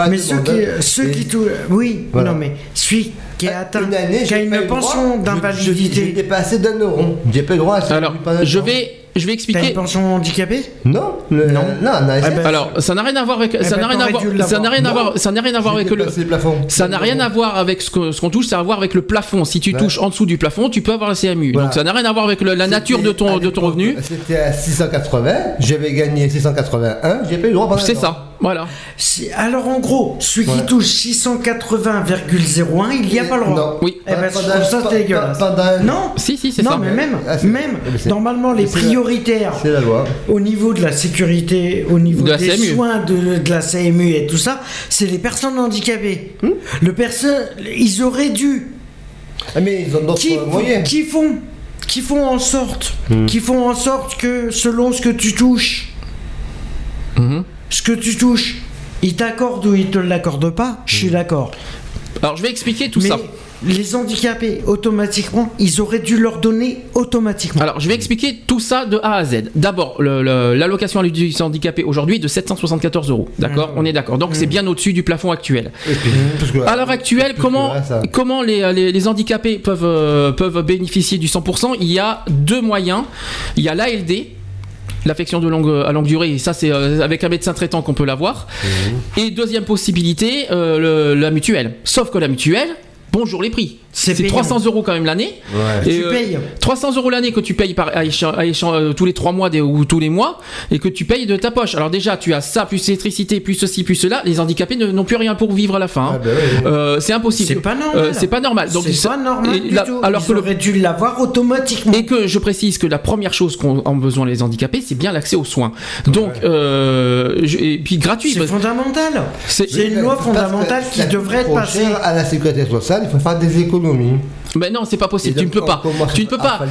[SPEAKER 4] mais ceux qui, ceux
[SPEAKER 5] et-
[SPEAKER 4] qui tou- oui,
[SPEAKER 5] Voilà.
[SPEAKER 4] non mais celui qui est
[SPEAKER 5] Ah,
[SPEAKER 4] atteint,
[SPEAKER 5] une année,
[SPEAKER 4] qui a une pension
[SPEAKER 5] je- je- J'ai
[SPEAKER 4] d'invalidité,
[SPEAKER 5] dépassé d'un euro. J'ai pas eu droit à ça.
[SPEAKER 3] alors, je vais, je vais
[SPEAKER 4] t'as
[SPEAKER 3] expliquer.
[SPEAKER 4] une pension handicapée?
[SPEAKER 5] Non, le-
[SPEAKER 4] Non.
[SPEAKER 5] non, non,
[SPEAKER 4] Ah ben,
[SPEAKER 3] Alors, ça n'a rien à voir avec, ça
[SPEAKER 4] ben,
[SPEAKER 3] n'a rien à voir, ça n'a rien à voir, ça n'a rien à voir avec le,
[SPEAKER 5] dépassé le plafond.
[SPEAKER 3] Ça n'a rien à voir avec ce qu'on touche, ça a à voir avec le plafond. Si tu
[SPEAKER 5] Ouais.
[SPEAKER 3] touches en dessous du plafond, tu peux avoir la CMU.
[SPEAKER 5] Voilà.
[SPEAKER 3] Donc ça n'a rien à voir avec le- la nature de ton, de ton revenu.
[SPEAKER 5] C'était à 680, j'avais gagné 681, j'ai pas eu le droit pendant
[SPEAKER 3] C'est ça. Voilà.
[SPEAKER 4] Si- Alors en gros, celui
[SPEAKER 5] Ouais.
[SPEAKER 4] qui touche 680,01, il n'y a pas le droit.
[SPEAKER 5] Non.
[SPEAKER 3] Oui.
[SPEAKER 4] Eh ben,
[SPEAKER 5] Pas- pas
[SPEAKER 4] ça
[SPEAKER 5] pas-
[SPEAKER 4] dégueulasse.
[SPEAKER 5] pas- pas d'un-
[SPEAKER 4] Non,
[SPEAKER 3] Si, si, c'est
[SPEAKER 4] non,
[SPEAKER 3] ça.
[SPEAKER 4] mais même,
[SPEAKER 5] Ah,
[SPEAKER 4] même
[SPEAKER 5] c'est-
[SPEAKER 4] normalement les
[SPEAKER 5] mais c'est la-
[SPEAKER 4] prioritaires
[SPEAKER 5] C'est la loi.
[SPEAKER 4] au niveau de la sécurité, au niveau
[SPEAKER 3] De
[SPEAKER 4] des
[SPEAKER 3] CMU.
[SPEAKER 4] soins de, de la CMU et tout ça, c'est les personnes handicapées.
[SPEAKER 5] Hmm
[SPEAKER 4] Le perso- ils auraient dû
[SPEAKER 5] Ah, mais ils ont d'autres
[SPEAKER 4] qui,
[SPEAKER 5] moyens.
[SPEAKER 4] qui font qui font en sorte
[SPEAKER 5] Hmm.
[SPEAKER 4] qui font en sorte que selon ce que tu touches
[SPEAKER 3] Mhm.
[SPEAKER 4] Ce que tu touches ils t'accordent ou ils te l'accordent pas je
[SPEAKER 5] Hmm.
[SPEAKER 4] suis d'accord
[SPEAKER 3] Alors je vais expliquer tout
[SPEAKER 4] mais
[SPEAKER 3] ça.
[SPEAKER 4] les handicapés automatiquement ils auraient dû leur donner automatiquement
[SPEAKER 3] Alors, je vais expliquer tout ça de A à Z. D'abord, l'allocation à l'utilité handicapé aujourd'hui est de 774 euros. D'accord On est d'accord. Donc, c'est bien au-dessus du plafond actuel.
[SPEAKER 5] Puis,
[SPEAKER 3] À l'heure actuelle, comment,
[SPEAKER 5] que ça.
[SPEAKER 3] comment les, les- les handicapés peuvent, euh, peuvent bénéficier du 100% Il y a deux moyens. Il y a l'ALD, l'affection de longue, à longue durée, et ça c'est euh, avec un médecin traitant qu'on peut l'avoir. Et deuxième possibilité, euh, le- la mutuelle. Sauf que la mutuelle, bonjour les prix.
[SPEAKER 4] C'est
[SPEAKER 3] C'est
[SPEAKER 4] payant.
[SPEAKER 3] 300 euros quand même l'année.
[SPEAKER 5] Ouais.
[SPEAKER 3] Et,
[SPEAKER 4] Tu
[SPEAKER 3] euh,
[SPEAKER 4] payes.
[SPEAKER 3] 300 euros l'année que tu payes par, à échan- à échan- euh, tous les 3 mois des- ou tous les mois et que tu payes de ta poche. Alors déjà, tu as ça, plus électricité, plus ceci, plus cela. Les handicapés ne- n'ont plus rien pour vivre à la fin. hein.
[SPEAKER 5] Ah, bah oui.
[SPEAKER 3] Euh, c'est impossible.
[SPEAKER 4] c'est pas normal
[SPEAKER 3] Euh, c'est pas normal. Donc,
[SPEAKER 4] c'est
[SPEAKER 3] ça-
[SPEAKER 4] pas normal
[SPEAKER 3] et
[SPEAKER 4] du
[SPEAKER 3] là-
[SPEAKER 4] tout
[SPEAKER 3] alors
[SPEAKER 4] ils
[SPEAKER 3] que le-
[SPEAKER 4] dû l'avoir automatiquement
[SPEAKER 3] et que je précise que la première chose qu'ont ont besoin les handicapés, c'est bien l'accès aux soins. Donc, euh, je- et puis gratuit.
[SPEAKER 4] c'est
[SPEAKER 3] parce-
[SPEAKER 4] fondamental
[SPEAKER 3] c'est-
[SPEAKER 4] une loi fondamentale qui devrait être passée
[SPEAKER 5] À la sécurité sociale, il faut faire des économies.
[SPEAKER 3] Mais non, c'est pas possible. Tu ne peux pas. Tu ne peux pas.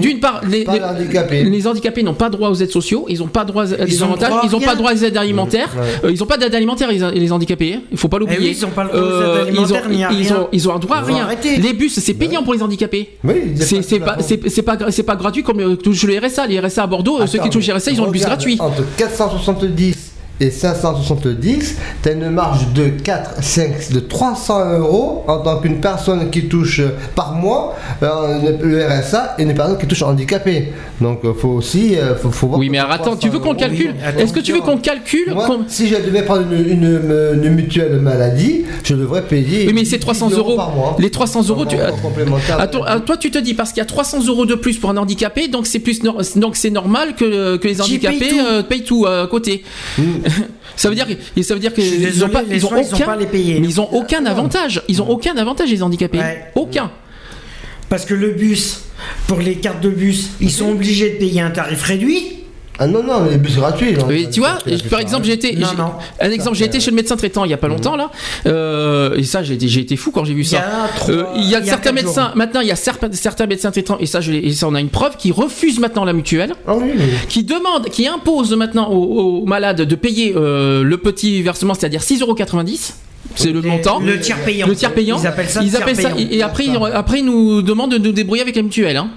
[SPEAKER 3] D'une part, les,
[SPEAKER 5] pas
[SPEAKER 3] les-
[SPEAKER 5] les handicapés.
[SPEAKER 3] les handicapés n'ont pas droit aux aides sociaux. Ils n'ont pas droit à des avantages. Ils n'ont pas droit aux aides alimentaires.
[SPEAKER 5] Ouais.
[SPEAKER 3] Euh, ils n'ont pas d'aide alimentaire les, les handicapés. hein. Il faut pas l'oublier.
[SPEAKER 4] Eh oui, ils ont pas le droit aux aides
[SPEAKER 3] Euh,
[SPEAKER 4] alimentaires, ni à
[SPEAKER 3] ils
[SPEAKER 4] rien.
[SPEAKER 3] ont, ils ont un droit à rien.
[SPEAKER 4] arrêter.
[SPEAKER 3] Les bus, c'est payant pour les handicapés.
[SPEAKER 5] Oui,
[SPEAKER 3] C'est pas, gratuit comme euh, touche le RSA. Les RSA à Bordeaux, ceux qui touchent le RSA, ils ont le bus gratuit.
[SPEAKER 5] Entre 470 et 570, tu as une marge de 4, 5, de 300 euros en tant qu'une personne qui touche euh, par mois euh, le RSA et une personne qui touche handicapé. Donc il faut aussi. euh, faut, faut voir
[SPEAKER 3] Oui, mais alors, attends, tu veux qu'on
[SPEAKER 5] 300 euros,
[SPEAKER 3] calcule Est-ce que tu veux qu'on calcule
[SPEAKER 5] Moi, si je devais prendre une, une- une mutuelle maladie, je devrais payer.
[SPEAKER 3] Oui, mais c'est
[SPEAKER 5] 10
[SPEAKER 3] 300 euros.
[SPEAKER 5] par mois.
[SPEAKER 3] Les 300 euros, tu... Attends, euh, toi tu te dis parce qu'il y a 300 euros de plus pour un handicapé, donc c'est plus nor- donc c'est normal que, que les handicapés
[SPEAKER 4] tout.
[SPEAKER 3] euh, payent tout euh, à côté. ça veut dire que ça veut dire que
[SPEAKER 4] Je suis
[SPEAKER 3] ils ont pas ils ont
[SPEAKER 4] soins, ils ont
[SPEAKER 3] aucun
[SPEAKER 4] pas les payer.
[SPEAKER 3] mais ils ont aucun avantage. Ils ont aucun avantage les handicapés.
[SPEAKER 4] Ouais.
[SPEAKER 3] Aucun.
[SPEAKER 4] Parce que le bus, pour les cartes de bus, ils sont obligés de payer un tarif réduit.
[SPEAKER 5] Ah non, non, les bus gratuits. non.
[SPEAKER 3] Et tu vois, par exemple, j'ai été,
[SPEAKER 4] Non,
[SPEAKER 3] j'ai-
[SPEAKER 4] non.
[SPEAKER 3] un exemple, j'ai été chez le médecin traitant il y a pas longtemps là, euh, et ça j'ai été, j'ai été fou quand j'ai vu
[SPEAKER 4] Il y
[SPEAKER 3] ça.
[SPEAKER 4] a trois-
[SPEAKER 3] Euh, il y a
[SPEAKER 4] il y a
[SPEAKER 3] certains médecins,
[SPEAKER 4] jours.
[SPEAKER 3] maintenant il y a certains, certains médecins traitants, et ça, je, et ça on a une preuve, qui refusent maintenant la mutuelle.
[SPEAKER 5] Ah oui, oui.
[SPEAKER 3] qui demande, qui impose maintenant aux, aux malades de payer euh, le petit versement, c'est-à-dire 6,90€. C'est le montant.
[SPEAKER 4] Le tiers payant.
[SPEAKER 3] Le tiers payant.
[SPEAKER 4] Ils appellent ça
[SPEAKER 3] Ils appellent ça-
[SPEAKER 4] payant.
[SPEAKER 3] et après, ils- après, ils nous demandent de nous débrouiller avec la mutuelle. hein.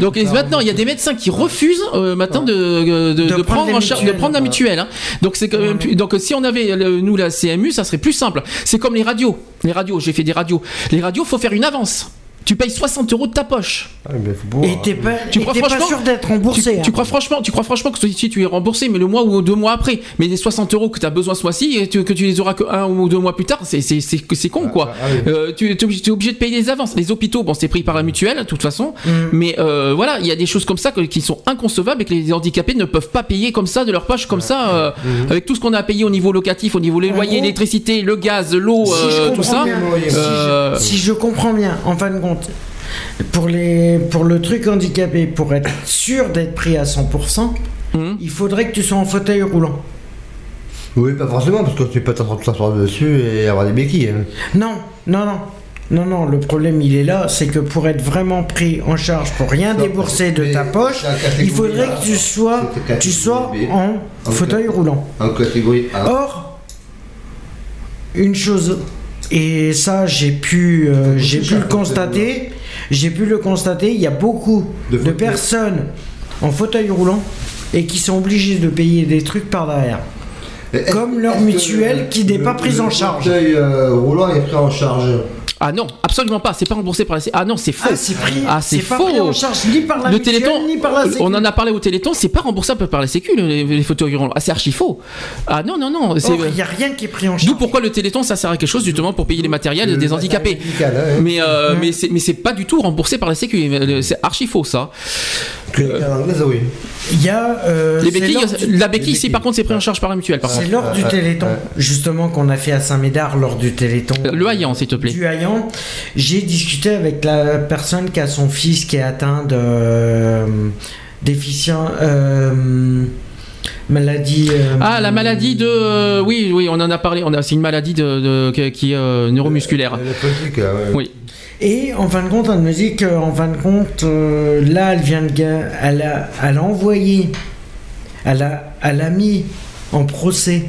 [SPEAKER 3] Donc et maintenant, il y a des médecins qui refusent euh, maintenant de, de, de
[SPEAKER 4] prendre
[SPEAKER 3] prendre
[SPEAKER 4] les
[SPEAKER 3] en charge, de
[SPEAKER 4] mutuelles.
[SPEAKER 3] prendre la mutuelle. hein. Donc c'est quand même donc si on avait le- nous la CMU, ça serait plus simple. C'est comme les radios. Les radios, j'ai fait des radios. Les radios, faut faire une avance. Tu payes 60 euros de ta poche.
[SPEAKER 5] Ah, mais faut pouvoir-
[SPEAKER 4] Et t'es pas,
[SPEAKER 3] Tu crois
[SPEAKER 4] t'es pas
[SPEAKER 3] franchement-
[SPEAKER 4] sûr d'être remboursé.
[SPEAKER 3] tu
[SPEAKER 4] hein.
[SPEAKER 3] crois franchement, tu crois franchement que si tu es remboursé, mais le mois ou deux mois après, mais les 60 euros que tu as besoin ce mois-ci, et tu- que tu les auras que un ou deux mois plus tard, c'est c'est con quoi.
[SPEAKER 5] ah oui.
[SPEAKER 3] Euh, tu es obligé, tu es obligé de payer les avances. Les hôpitaux, bon, c'est pris par la mutuelle de toute façon,
[SPEAKER 4] Mm.
[SPEAKER 3] mais euh, voilà, il y a des choses comme ça que- qui sont inconcevables et que les handicapés ne peuvent pas payer comme ça de leur poche comme ça, euh,
[SPEAKER 5] Mm-hmm.
[SPEAKER 3] avec tout ce qu'on a à payer au niveau locatif, au niveau des loyers, l'électricité, le gaz, l'eau,
[SPEAKER 4] Si
[SPEAKER 3] euh, tout ça.
[SPEAKER 4] bien,
[SPEAKER 5] Si je-
[SPEAKER 4] Si je comprends bien, en fin de compte, pour, les, pour le truc handicapé, pour être sûr d'être pris à 100%,
[SPEAKER 3] hum.
[SPEAKER 4] il faudrait que tu sois en fauteuil roulant.
[SPEAKER 5] Oui, pas forcément, parce que tu peux t'asseoir dessus et avoir des béquilles. hein.
[SPEAKER 4] Non, non, non. Non, non, le problème il est là, c'est que pour être vraiment pris en charge, pour rien
[SPEAKER 5] Non,
[SPEAKER 4] débourser de ta poche, il faudrait
[SPEAKER 5] A.
[SPEAKER 4] que tu sois, tu sois en
[SPEAKER 5] En
[SPEAKER 4] fauteuil roulant.
[SPEAKER 5] En catégorie 1.
[SPEAKER 4] Or, une chose, et ça j'ai pu, euh, j'ai pu le constater, j'ai pu le constater, il y a beaucoup
[SPEAKER 5] De
[SPEAKER 4] personnes en fauteuil roulant et qui sont obligées de payer des trucs par derrière. Comme leur mutuelle
[SPEAKER 5] le-
[SPEAKER 4] qui n'est
[SPEAKER 5] le-
[SPEAKER 4] pas prise
[SPEAKER 5] le
[SPEAKER 4] en charge.
[SPEAKER 5] fauteuil euh, roulant est pris en charge.
[SPEAKER 3] Ah non, absolument pas. C'est pas remboursé par la. C- Ah non, c'est faux.
[SPEAKER 4] Ah, c'est pris,
[SPEAKER 3] Ah, c'est
[SPEAKER 4] pas
[SPEAKER 3] faux.
[SPEAKER 4] pris en charge ni par la
[SPEAKER 3] le
[SPEAKER 4] mutuelle,
[SPEAKER 3] Téléthon,
[SPEAKER 4] ni par la Sécu.
[SPEAKER 3] on en a parlé au Téléthon, c'est pas remboursable par la Sécu les, les fauteuils roulants. Ah, c'est archi faux. Ah non non non.
[SPEAKER 4] il n'y a rien qui est pris en
[SPEAKER 3] D'où
[SPEAKER 4] charge.
[SPEAKER 3] pourquoi le Téléthon ça sert à quelque chose justement pour payer les matériels
[SPEAKER 5] Le
[SPEAKER 3] des handicapés.
[SPEAKER 5] médical.
[SPEAKER 3] Mais euh, mais c'est mais c'est pas du tout remboursé par la Sécu. C'est archi faux ça.
[SPEAKER 5] Clinique anglaise, oui.
[SPEAKER 4] Il y a. euh,
[SPEAKER 3] Les béquilles,
[SPEAKER 4] du-
[SPEAKER 3] la béquille, c'est par contre, c'est pris en charge par la mutuelle.
[SPEAKER 4] C'est lors du Téléthon, justement, qu'on a fait à Saint-Médard, lors du Téléthon.
[SPEAKER 3] Le haillant, s'il te plaît.
[SPEAKER 4] Du haillant. J'ai discuté avec la personne qui a son fils qui est atteint de. euh, déficient. euh, maladie. euh,
[SPEAKER 3] Ah, la maladie de. euh, oui, oui, on en a parlé. On a, c'est une maladie de, de- qui- qui est euh, neuromusculaire.
[SPEAKER 5] Le petit, là, ouais.
[SPEAKER 3] Oui.
[SPEAKER 4] Et en fin de compte, elle me dit qu'en fin de compte, euh, là, elle vient de. Elle a, elle a envoyé. Elle a, elle a mis en procès.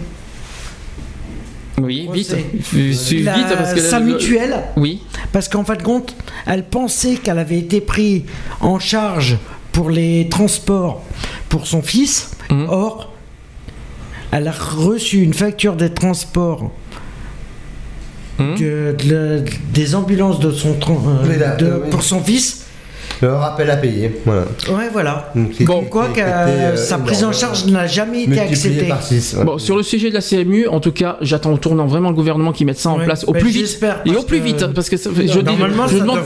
[SPEAKER 3] Oui, vite.
[SPEAKER 4] Procès.
[SPEAKER 3] Vite,
[SPEAKER 4] La-
[SPEAKER 3] parce que
[SPEAKER 4] sa
[SPEAKER 3] le-
[SPEAKER 4] mutuelle.
[SPEAKER 3] Oui.
[SPEAKER 4] Parce qu'en fin de compte, elle pensait qu'elle avait été prise en charge pour les transports pour son fils.
[SPEAKER 3] Mhm.
[SPEAKER 4] Or, elle a reçu une facture des transports
[SPEAKER 3] Mhm.
[SPEAKER 4] de- de- des ambulances de son euh,
[SPEAKER 5] là,
[SPEAKER 4] de-
[SPEAKER 5] euh, oui.
[SPEAKER 4] pour son fils.
[SPEAKER 5] Le rappel à payer, voilà.
[SPEAKER 4] Ouais, voilà.
[SPEAKER 5] Donc,
[SPEAKER 4] Bon, quoi que euh,
[SPEAKER 5] euh,
[SPEAKER 4] sa prise en charge n'a jamais été acceptée.
[SPEAKER 5] par six, ouais.
[SPEAKER 3] Bon, sur le sujet de la CMU, en tout cas, j'attends au tournant vraiment le gouvernement qui mette ça en
[SPEAKER 4] Ouais,
[SPEAKER 3] place au
[SPEAKER 4] bah,
[SPEAKER 3] plus vite
[SPEAKER 4] j'espère,
[SPEAKER 3] et au plus vite parce que ça-
[SPEAKER 4] Non,
[SPEAKER 3] je je demande-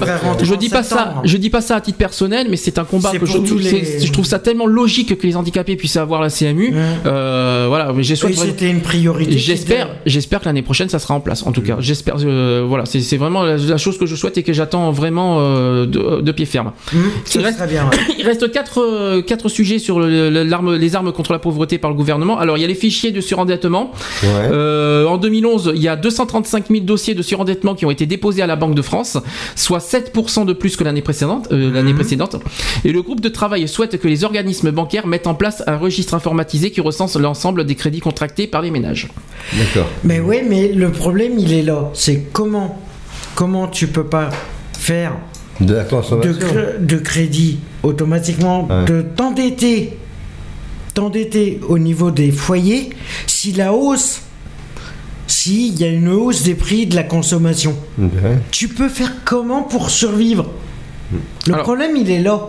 [SPEAKER 3] dis pas ça, je dis pas ça à titre personnel, mais c'est un combat que je,
[SPEAKER 4] les-
[SPEAKER 3] je trouve ça tellement logique que les handicapés puissent avoir la CMU. Euh, voilà, mais j'ai
[SPEAKER 4] c'était une priorité.
[SPEAKER 3] J'espère, j'espère que l'année prochaine ça sera en place. En tout cas, j'espère. euh, voilà, c'est vraiment la, la chose que je souhaite et que j'attends vraiment de, de pied ferme.
[SPEAKER 4] Mmh,
[SPEAKER 3] Il reste-
[SPEAKER 4] bien. ouais.
[SPEAKER 3] Il reste quatre, euh, quatre sujets sur le- les armes contre la pauvreté par le gouvernement. Alors, il y a les fichiers de surendettement.
[SPEAKER 5] Ouais.
[SPEAKER 3] Euh, en 2011, il y a 235 000 dossiers de surendettement qui ont été déposés à la Banque de France, soit 7% de plus que l'année précédente, euh, l'année précédente. Et le groupe de travail souhaite que les organismes bancaires mettent en place un registre informatisé qui recense l'ensemble des crédits contractés par les ménages.
[SPEAKER 5] D'accord.
[SPEAKER 4] Mais oui, mais le problème, il est là. C'est comment, comment tu peux pas faire
[SPEAKER 5] De la
[SPEAKER 4] de,
[SPEAKER 5] consommation.
[SPEAKER 4] de crédit automatiquement,
[SPEAKER 5] Ouais.
[SPEAKER 4] de t'endetter, t'endetter au niveau des foyers, si la hausse, s'il y a une hausse des prix de la consommation,
[SPEAKER 5] Ouais.
[SPEAKER 4] tu peux faire comment pour survivre? Le
[SPEAKER 3] Alors-
[SPEAKER 4] problème, il est là.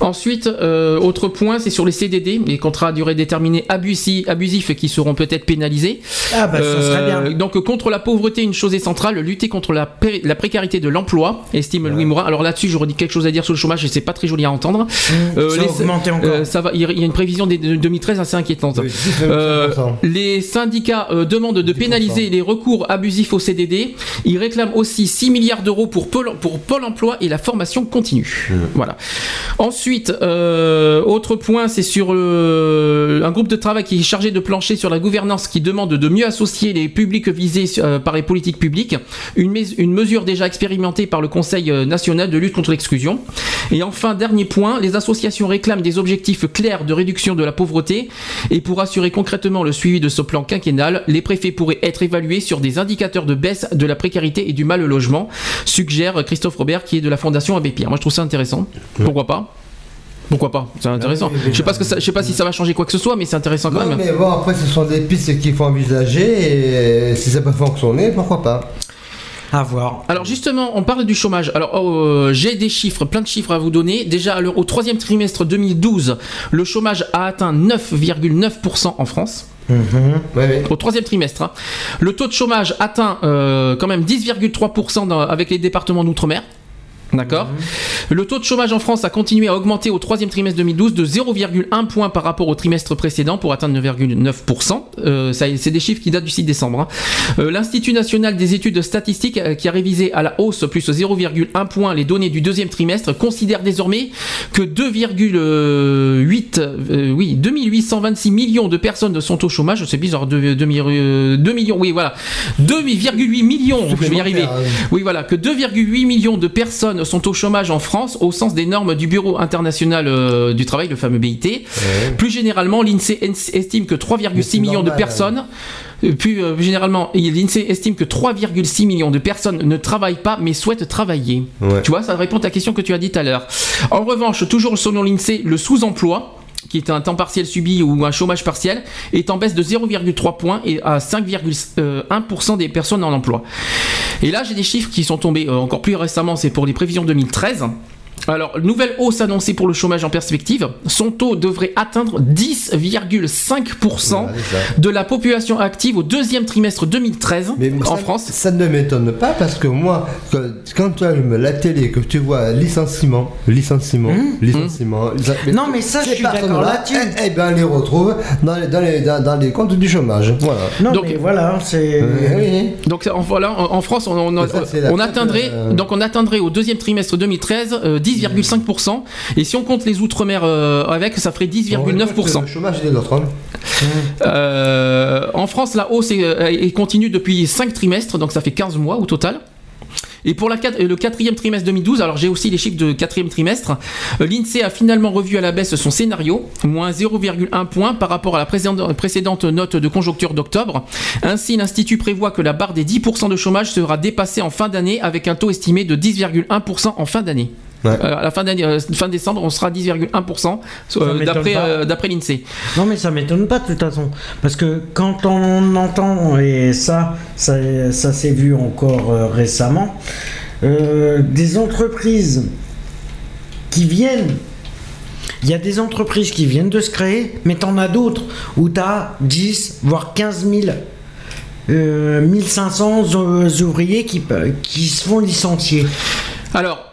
[SPEAKER 3] Ensuite, euh, autre point, c'est sur les CDD, les contrats à durée déterminée abusifs, abusifs qui seront peut-être pénalisés.
[SPEAKER 4] Ah bah ça serait
[SPEAKER 3] Euh,
[SPEAKER 4] bien.
[SPEAKER 3] Donc contre la pauvreté, une chose est centrale, lutter contre la, pré- la précarité de l'emploi, estime Louis Morin. Alors là-dessus, j'aurais dit quelque chose à dire sur le chômage et c'est pas très joli à entendre. Euh,
[SPEAKER 4] ça a augmenté encore.
[SPEAKER 3] euh, ça va, il y a une prévision des- de 2013 assez inquiétante.
[SPEAKER 5] Oui, 19%.
[SPEAKER 3] Euh, les syndicats euh, demandent de pénaliser les recours abusifs au CDD. Ils réclament aussi 6 milliards d'euros pour Pôle, pour Pôle emploi et la formation continue. Voilà. Ensuite, euh, autre point, c'est sur euh, un groupe de travail qui est chargé de plancher sur la gouvernance qui demande de mieux associer les publics visés euh, par les politiques publiques. Une, une mesure déjà expérimentée par le Conseil national de lutte contre l'exclusion. Et enfin, dernier point, les associations réclament des objectifs clairs de réduction de la pauvreté. Et pour assurer concrètement le suivi de ce plan quinquennal, les préfets pourraient être évalués sur des indicateurs de baisse de la précarité et du mal au logement, suggère Christophe Robert qui est de la Fondation Abbé Pierre. Moi je trouve ça intéressant. Pourquoi pas? Pourquoi pas C'est intéressant.
[SPEAKER 5] oui, oui,
[SPEAKER 3] Je sais pas ce que ça- je sais pas si ça va changer quoi que ce soit, mais c'est intéressant quand
[SPEAKER 5] Non,
[SPEAKER 3] même.
[SPEAKER 5] mais bon, après, ce sont des pistes qu'il faut envisager et si ça peut fonctionner, pourquoi pas
[SPEAKER 4] À voir.
[SPEAKER 3] Alors justement, on parle du chômage. Alors euh, j'ai des chiffres, plein de chiffres à vous donner. Déjà, au troisième trimestre 2012, le chômage a atteint 9,9% en France.
[SPEAKER 5] Ouais, ouais.
[SPEAKER 3] Au troisième trimestre, hein. le taux de chômage atteint euh, quand même 10,3% dans- avec les départements d'outre-mer. D'accord? Le taux de chômage en France a continué à augmenter au troisième trimestre 2012 de 0,1 point par rapport au trimestre précédent pour atteindre 9,9%. Euh, ça, c'est des chiffres qui datent du 6 décembre. hein. Euh, L'Institut national des études statistiques, euh, qui a révisé à la hausse plus 0,1 point les données du deuxième trimestre, considère désormais que 2,8, euh, oui, 2826 millions de personnes sont au chômage. C'est bizarre, 2, 2 millions, oui, voilà, 2,8 millions. Je vais y arriver.
[SPEAKER 5] Supplémentaire,
[SPEAKER 3] Oui, voilà, que 2,8 millions de personnes sont au chômage en France au sens des normes du Bureau international euh, du travail, le fameux BIT. Plus généralement, l'INSEE estime que 3,6
[SPEAKER 5] c'est
[SPEAKER 3] millions de
[SPEAKER 5] normal,
[SPEAKER 3] personnes. euh, Plus euh, généralement, l'INSEE estime que 3,6 millions de personnes ne travaillent pas mais souhaitent travailler.
[SPEAKER 5] Ouais.
[SPEAKER 3] Tu vois, ça répond à ta question que tu as dit tout à l'heure. En revanche, toujours selon l'INSEE, le sous-emploi qui est un temps partiel subi ou un chômage partiel, est en baisse de 0,3 points et à 5,1% des personnes en emploi. Et là, j'ai des chiffres qui sont tombés euh, encore plus récemment, c'est pour les prévisions 2013. Alors, nouvelle hausse annoncée pour le chômage en perspective. Son taux devrait atteindre 10,5% de la population active au deuxième trimestre 2013 en
[SPEAKER 5] ça,
[SPEAKER 3] France.
[SPEAKER 5] Ça ne m'étonne pas parce que moi, quand tu allumes la télé, que tu vois licenciement, licenciement, licenciement. lic-
[SPEAKER 4] Mmh. Non, mais ça, je suis d'accord là-dessus.
[SPEAKER 5] Eh, eh ben, on les retrouve dans les, dans les, dans, dans les comptes du chômage. Voilà.
[SPEAKER 4] Non,
[SPEAKER 3] Donc-
[SPEAKER 4] mais voilà, c'est.
[SPEAKER 3] Donc en, voilà, en, en France, on, on-
[SPEAKER 5] Ça,
[SPEAKER 3] atteindrait
[SPEAKER 5] euh,
[SPEAKER 3] donc on atteindrait au deuxième trimestre 2013 euh, 10,5% et si on compte les outre-mer euh, avec, ça ferait 10,9%.
[SPEAKER 5] Le chômage des autres. hein.
[SPEAKER 3] Euh, en France, la hausse est, euh, est continue depuis 5 trimestres, donc ça fait 15 mois au total. Et pour la le quatrième trimestre 2012, alors j'ai aussi les chiffres de quatrième trimestre, euh, l'INSEE a finalement revu à la baisse son scénario, moins 0,1 point par rapport à la précédente note de conjoncture d'octobre. Ainsi, l'Institut prévoit que la barre des 10% de chômage sera dépassée en fin d'année avec un taux estimé de 10,1% en fin d'année. Euh, à la fin, euh, fin décembre, on sera à 10,1% euh, d'après euh, l'INSEE.
[SPEAKER 4] Non, mais ça m'étonne pas de toute façon. Parce que quand on entend, et ça, ça, ça s'est vu encore euh, récemment, euh, des entreprises qui viennent. Il y a des entreprises qui viennent de se créer, mais t'en as d'autres où t'as 10, voire 15 000. euh, 1500 ou- ouvriers qui, qui se font licencier.
[SPEAKER 3] Alors,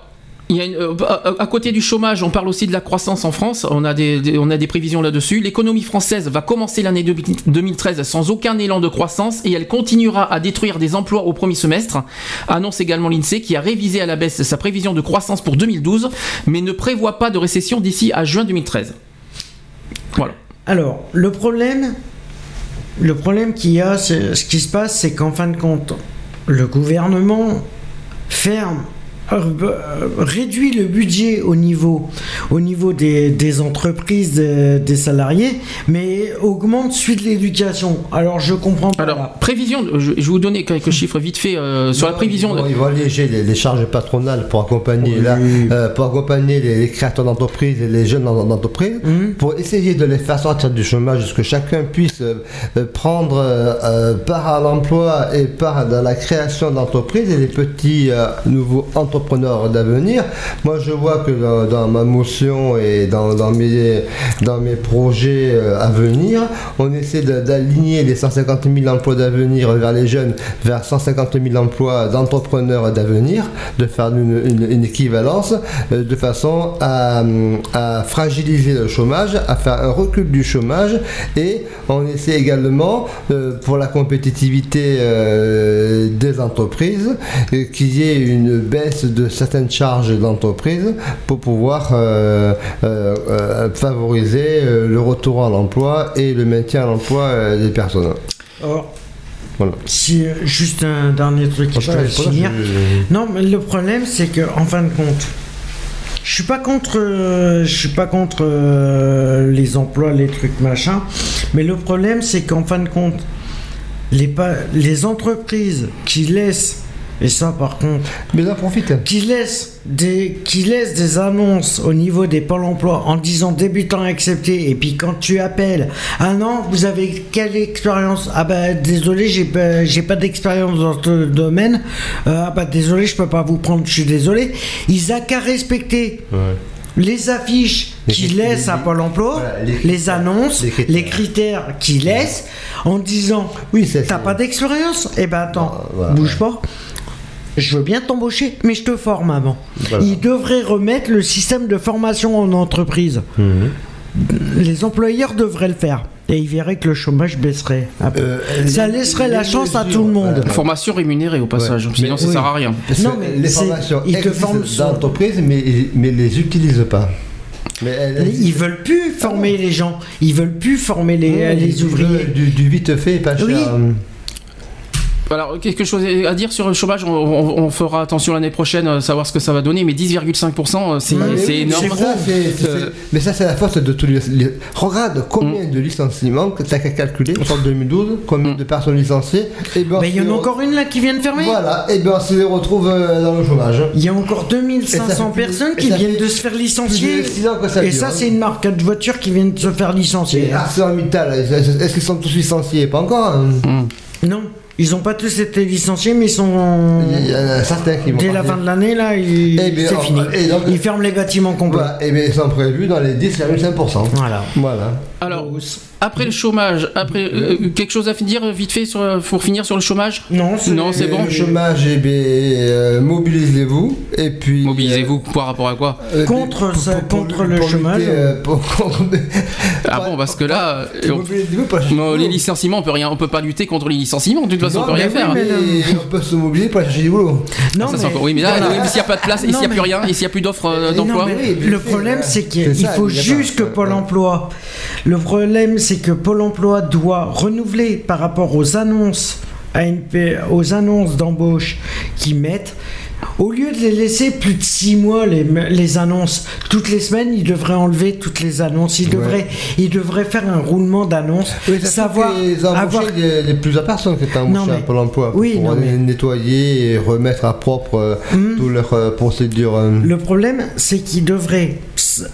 [SPEAKER 3] a une- euh, à côté du chômage, on parle aussi de la croissance en France. On a des, prévisions là-dessus. L'économie française va commencer l'année 2013 sans aucun élan de croissance et elle continuera à détruire des emplois au premier semestre. Annonce également l'INSEE qui a révisé à la baisse sa prévision de croissance pour 2012, mais ne prévoit pas de récession d'ici à juin 2013. Voilà.
[SPEAKER 4] Alors, le problème, le problème qu'il y a, ce qui se passe, c'est qu'en fin de compte, le gouvernement ferme, euh, euh, réduit le budget au niveau, au niveau des, des entreprises, des, des salariés, mais augmente de l'éducation. Alors, je comprends pas.
[SPEAKER 3] Alors, prévision, je, je vais vous donner quelques chiffres vite fait euh, sur la prévision.
[SPEAKER 5] Ils
[SPEAKER 3] de-
[SPEAKER 5] vont, ils vont alléger les, les charges patronales pour accompagner, là, euh, pour accompagner les, les créateurs d'entreprises et les jeunes en- d'entreprises, pour essayer de les faire sortir du chômage, que chacun puisse euh, euh, prendre euh, euh, part à l'emploi et part dans la création d'entreprises et les petits euh, nouveaux d'avenir. Moi, je vois que dans, dans ma motion et dans, mes, dans mes projets euh, à venir, on essaie d'aligner les 150 000 emplois d'avenir vers les jeunes, vers 150 000 emplois d'entrepreneurs d'avenir, de faire une, équivalence, euh, de façon à, fragiliser le chômage, à faire un recul du chômage, et on essaie également, euh, pour la compétitivité euh, des entreprises, euh, qu'il y ait une baisse de certaines charges d'entreprise pour pouvoir euh, euh, euh, favoriser le retour à l'emploi et le maintien à l'emploi des personnes.
[SPEAKER 4] Or,
[SPEAKER 5] Voilà.
[SPEAKER 4] si, juste un dernier truc
[SPEAKER 5] pour ça,
[SPEAKER 4] finir.
[SPEAKER 5] je-
[SPEAKER 4] Non, mais le problème, c'est que en fin de compte, je suis pas contre, euh, je suis pas contre euh, les emplois, les trucs machin, mais le problème, c'est qu'en fin de compte, les, pa- les entreprises qui laissent et ça, par contre,
[SPEAKER 5] mais en profite.
[SPEAKER 4] Qui laissent des, qui laissent des annonces au niveau des pôles emploi en disant débutant accepté. Et puis quand tu appelles, ah non, vous avez quelle expérience? Ah bah désolé, j'ai pas, j'ai pas d'expérience dans ce domaine. Euh, ah bah désolé, je peux pas vous prendre. Je suis désolé. Ils a qu'à respecter. Les affiches
[SPEAKER 5] Les
[SPEAKER 4] qui
[SPEAKER 5] critères-
[SPEAKER 4] laissent à Pôle emploi,
[SPEAKER 5] Voilà, les
[SPEAKER 4] annonces,
[SPEAKER 5] Les
[SPEAKER 4] les
[SPEAKER 5] critères.
[SPEAKER 4] critères, qu'ils laissent en disant
[SPEAKER 5] Oui, c'est
[SPEAKER 4] T'as pas d'expérience? Eh ben attends,
[SPEAKER 5] voilà.
[SPEAKER 4] bouge pas. Je veux bien t'embaucher, mais je te forme avant.
[SPEAKER 5] Voilà.
[SPEAKER 4] Ils devraient remettre le système de formation en entreprise.
[SPEAKER 5] Mhm.
[SPEAKER 4] Les employeurs devraient le faire. Et ils verraient que le chômage baisserait.
[SPEAKER 5] Euh,
[SPEAKER 4] Ça
[SPEAKER 5] les-
[SPEAKER 4] laisserait la chance à tout le monde.
[SPEAKER 5] euh,
[SPEAKER 3] Formation rémunérée au passage,
[SPEAKER 5] Ouais.
[SPEAKER 3] sinon ça
[SPEAKER 4] Oui.
[SPEAKER 3] sert à rien.
[SPEAKER 4] Non, mais
[SPEAKER 5] les formations
[SPEAKER 4] ils te forment
[SPEAKER 5] d'entreprise, mais mais les utilisent pas. Mais elles-
[SPEAKER 4] Ils veulent plus former les gens. Ils veulent plus former les,
[SPEAKER 5] Ouais,
[SPEAKER 4] les ouvriers.
[SPEAKER 5] Du, du vite fait, pas cher.
[SPEAKER 4] Oui.
[SPEAKER 3] Alors, quelque chose à dire sur le chômage, on, on- on fera attention l'année prochaine, euh, savoir ce que ça va donner, mais 10,5%, euh, c'est
[SPEAKER 5] oui,
[SPEAKER 3] énorme. Euh,
[SPEAKER 5] mais ça, c'est la faute de tous les. les- Regarde combien
[SPEAKER 4] Mm.
[SPEAKER 5] de licenciements que tu as qu'à calculer sur 2012, combien de personnes licenciées. Et ben,
[SPEAKER 4] Mais il y en a encore une là qui vient de fermer.
[SPEAKER 5] Voilà, et bien on se les retrouve euh, dans le chômage.
[SPEAKER 4] Il y a encore
[SPEAKER 5] Et ça
[SPEAKER 4] 2500
[SPEAKER 5] fait plus-
[SPEAKER 4] personnes qui viennent de se faire licencier.
[SPEAKER 5] de six ans que ça
[SPEAKER 4] Et
[SPEAKER 5] dure,
[SPEAKER 4] ça,
[SPEAKER 5] hein.
[SPEAKER 4] c'est une marque de voiture qui vient de se faire licencier.
[SPEAKER 5] ArcelorMittal, est-ce est-ce qu'ils sont tous licenciés? Pas encore. hein.
[SPEAKER 4] Non. Ils ont pas tous été licenciés, mais ils sont.
[SPEAKER 5] Il y en a certains qui vont
[SPEAKER 4] Dès la fin de l'année, là, ils...
[SPEAKER 5] Eh
[SPEAKER 4] c'est fini.
[SPEAKER 5] et donc-
[SPEAKER 4] Ils ferment les bâtiments complets.
[SPEAKER 5] Voilà, et bien ils sont prévus dans les 10,5%.
[SPEAKER 4] Voilà.
[SPEAKER 5] Voilà.
[SPEAKER 3] Alors, après le chômage, après euh, quelque chose à dire vite fait sur, pour finir sur le chômage
[SPEAKER 4] Non,
[SPEAKER 3] non, c'est bon.
[SPEAKER 5] Le chômage, eh bien, euh, mobilisez-vous. Et puis.
[SPEAKER 3] Mobilisez-vous par rapport à quoi
[SPEAKER 5] euh,
[SPEAKER 4] Contre
[SPEAKER 5] pour-
[SPEAKER 4] ça-
[SPEAKER 5] pour-
[SPEAKER 4] contre
[SPEAKER 5] pour
[SPEAKER 4] le chômage.
[SPEAKER 5] euh,
[SPEAKER 3] Ah bon, parce que là, euh, on- les licenciements, on peut rien, on peut pas lutter contre les licenciements. De toute façon,
[SPEAKER 5] Non,
[SPEAKER 3] on peut rien faire.
[SPEAKER 5] mais on peut se mobiliser pour aller chercher du boulot.
[SPEAKER 4] Non,
[SPEAKER 3] Ça, c'est
[SPEAKER 4] mais-
[SPEAKER 3] encore- oui, mais là,
[SPEAKER 4] voilà.
[SPEAKER 3] s'il n'y a pas de place, s'il n'y a plus rien, et s'il n'y a plus d'offres euh,
[SPEAKER 4] Non,
[SPEAKER 3] d'emploi.
[SPEAKER 4] le problème, c'est
[SPEAKER 5] C'est
[SPEAKER 4] qu'il faut juste que Pôle emploi. Le problème, c'est que Pôle emploi doit renouveler par rapport aux annonces, aux annonces d'embauche qu'ils mettent. Au lieu de les laisser plus de six mois, les, les annonces, toutes les semaines, ils devraient enlever toutes les annonces. Ils,
[SPEAKER 5] Ouais.
[SPEAKER 4] devraient, ils devraient faire un roulement d'annonces.
[SPEAKER 5] Oui,
[SPEAKER 4] savoir
[SPEAKER 5] les
[SPEAKER 4] avoir
[SPEAKER 5] les, les plusieurs personnes qui étaient
[SPEAKER 4] mais-
[SPEAKER 5] à Pôle emploi pour
[SPEAKER 4] Oui, non,
[SPEAKER 5] aller
[SPEAKER 4] mais-
[SPEAKER 5] nettoyer et remettre à propre euh,
[SPEAKER 4] Hmm.
[SPEAKER 5] toutes leurs euh, procédures. euh,
[SPEAKER 4] Le problème, c'est qu'ils devraient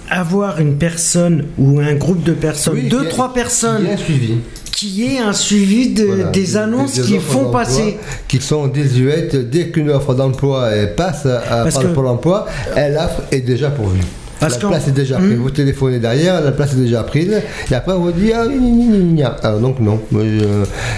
[SPEAKER 4] avoir une personne ou un groupe de personnes,
[SPEAKER 5] Oui,
[SPEAKER 4] deux, trois personnes,
[SPEAKER 5] bien suivi.
[SPEAKER 4] Qui aient un suivi de-
[SPEAKER 5] Voilà,
[SPEAKER 4] des annonces
[SPEAKER 5] des
[SPEAKER 4] qu'ils
[SPEAKER 5] offres
[SPEAKER 4] font passer.
[SPEAKER 5] Qui sont désuètes. Dès qu'une offre d'emploi passe à,
[SPEAKER 4] Parce
[SPEAKER 5] par le Pôle emploi, elle offre est déjà pourvue.
[SPEAKER 4] Parce
[SPEAKER 5] la place est déjà prise.
[SPEAKER 4] Hmm.
[SPEAKER 5] Vous téléphonez derrière, la place est déjà prise. Et après, on vous dit ah. Alors, donc, non.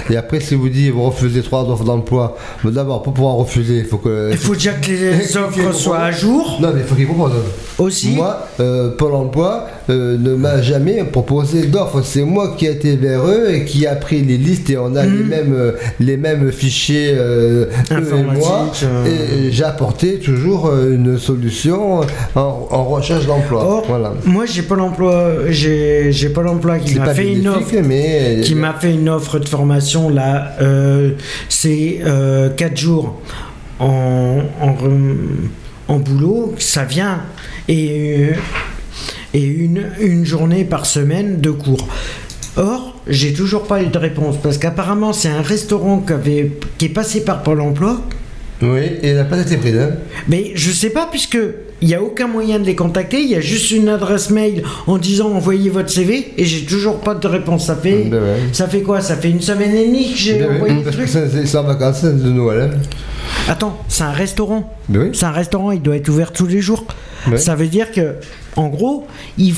[SPEAKER 5] Et après, si vous dites vous refusez trois offres d'emploi, mais d'abord, pour pouvoir refuser, il faut que.
[SPEAKER 4] Il faut déjà que les offres soient à jour
[SPEAKER 5] Non, mais il faut qu'il propose.
[SPEAKER 4] aussi.
[SPEAKER 5] Moi, euh, Pôle emploi euh, ne m'a jamais proposé d'offre. C'est moi qui ai été vers eux et qui a pris les listes et on a les, mêmes, euh, les mêmes fichiers, euh, eux et moi.
[SPEAKER 4] Euh.
[SPEAKER 5] Et j'ai apporté toujours euh, une solution en, en recherche d'emploi.
[SPEAKER 4] Or,
[SPEAKER 5] voilà.
[SPEAKER 4] moi j'ai Pôle emploi, j'ai j'ai Pôle emploi qui m'a
[SPEAKER 5] pas
[SPEAKER 4] fait une offre.
[SPEAKER 5] mais
[SPEAKER 4] Qui m'a fait une offre de formation là, euh, c'est 4 jours en, en, rem- en boulot, ça vient, et, euh, et une, une journée par semaine de cours. Or, j'ai toujours pas eu de réponse parce qu'apparemment c'est un restaurant qui, avait, qui est passé par Pôle emploi.
[SPEAKER 5] Oui, et la place était prise. hein.
[SPEAKER 4] Mais je sais pas, puisque il n'y a aucun moyen de les contacter, il y a juste une adresse mail en disant envoyez votre CV et j'ai toujours pas de réponse. Ça fait,
[SPEAKER 5] Ben ouais.
[SPEAKER 4] ça fait quoi? Ça fait une semaine et demie que j'ai
[SPEAKER 5] Ben oui,
[SPEAKER 4] envoyé le
[SPEAKER 5] parce que
[SPEAKER 4] truc.
[SPEAKER 5] c'est en vacances de Noël. hein.
[SPEAKER 4] Attends, c'est un restaurant.
[SPEAKER 5] Ben oui.
[SPEAKER 4] C'est un restaurant, il doit être ouvert tous les jours. Ça veut dire que, en gros, il.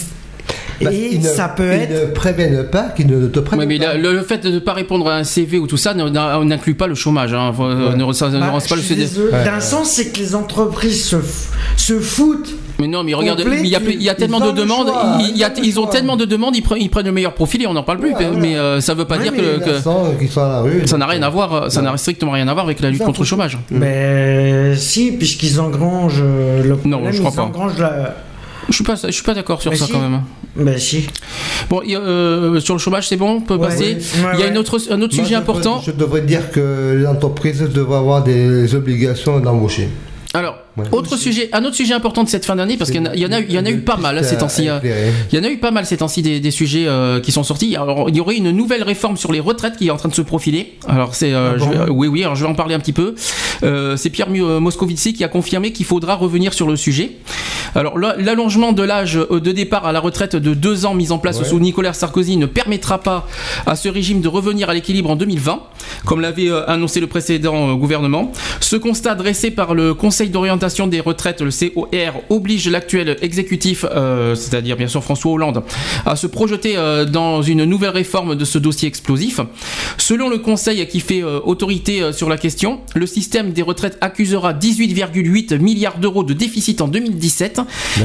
[SPEAKER 5] Parce
[SPEAKER 4] Et
[SPEAKER 5] ne-
[SPEAKER 4] ça peut
[SPEAKER 5] ils
[SPEAKER 4] être.
[SPEAKER 5] ne préviennent pas qu'ils ne te
[SPEAKER 3] Ouais,
[SPEAKER 5] préviennent
[SPEAKER 3] mais
[SPEAKER 5] pas.
[SPEAKER 3] la- le, le fait de ne pas répondre à un CV ou tout ça n'inclut pas le chômage. Hein.
[SPEAKER 5] Ouais.
[SPEAKER 3] ne, ça ne
[SPEAKER 4] Bah,
[SPEAKER 3] rend pas le.
[SPEAKER 5] Ouais.
[SPEAKER 4] D'un sens, c'est que les entreprises se, foutent.
[SPEAKER 3] Mais non, mais regarde, il y a,
[SPEAKER 4] tu-
[SPEAKER 3] il y a
[SPEAKER 5] ils
[SPEAKER 3] tellement de demandes.
[SPEAKER 5] choix,
[SPEAKER 3] il y a-
[SPEAKER 5] ils ont
[SPEAKER 3] ils tellement de demandes, ils prennent, ils prennent le meilleur profil et on n'en parle plus.
[SPEAKER 5] Ouais, voilà.
[SPEAKER 3] mais euh, ça veut pas
[SPEAKER 4] Ouais,
[SPEAKER 3] dire
[SPEAKER 4] mais
[SPEAKER 3] que,
[SPEAKER 5] à la rue.
[SPEAKER 3] ça n'a rien à voir. Ça n'a strictement rien à voir avec la lutte contre le chômage.
[SPEAKER 4] Mais si, puisqu'ils engrangent euh, le problème,
[SPEAKER 3] je crois
[SPEAKER 4] ils
[SPEAKER 3] pas.
[SPEAKER 4] engrangent la.
[SPEAKER 3] Je suis pas, je suis pas d'accord sur
[SPEAKER 4] Mais
[SPEAKER 3] ça
[SPEAKER 4] si.
[SPEAKER 3] quand même.
[SPEAKER 4] Ben si.
[SPEAKER 3] Bon, il y a, euh, sur le chômage, c'est bon, on peut
[SPEAKER 4] Ouais.
[SPEAKER 3] passer.
[SPEAKER 4] Ouais,
[SPEAKER 3] il y a une autre, un autre
[SPEAKER 5] Moi,
[SPEAKER 3] sujet
[SPEAKER 5] je
[SPEAKER 3] important.
[SPEAKER 5] devrais- Je devrais dire que les entreprises devraient avoir des obligations d'embaucher.
[SPEAKER 3] Alors. Autre sujet, un autre sujet important de cette fin d'année, parce qu'il y en a- il y en a, eu pas mal hein, ces temps-ci. hein. Il y en a eu pas mal ces temps-ci des, des sujets euh, qui sont sortis. Alors, il y aurait une nouvelle réforme sur les retraites qui est en train de se profiler. Alors, c'est, euh,
[SPEAKER 4] Ah bon?
[SPEAKER 3] oui, oui. Alors, je vais en parler un petit peu. Euh, c'est Pierre Moscovici qui a confirmé qu'il faudra revenir sur le sujet. Alors, la- l'allongement de l'âge de départ à la retraite de deux ans mis en place
[SPEAKER 5] Ouais.
[SPEAKER 3] sous Nicolas Sarkozy ne permettra pas à ce régime de revenir à l'équilibre en 2020, comme l'avait annoncé le précédent gouvernement. Ce constat dressé par le Conseil d'orientation des retraites, le COR, oblige l'actuel exécutif, euh, c'est-à-dire bien sûr François Hollande, à se projeter euh, dans une nouvelle réforme de ce dossier explosif. Selon le Conseil qui fait euh, autorité sur la question, le système des retraites accusera 18,8 milliards d'euros de déficit en 2017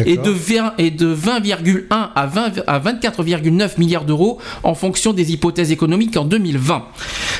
[SPEAKER 3] et de 20 et de 20,1 à 20 à 24,9 milliards d'euros en fonction des hypothèses économiques en 2020.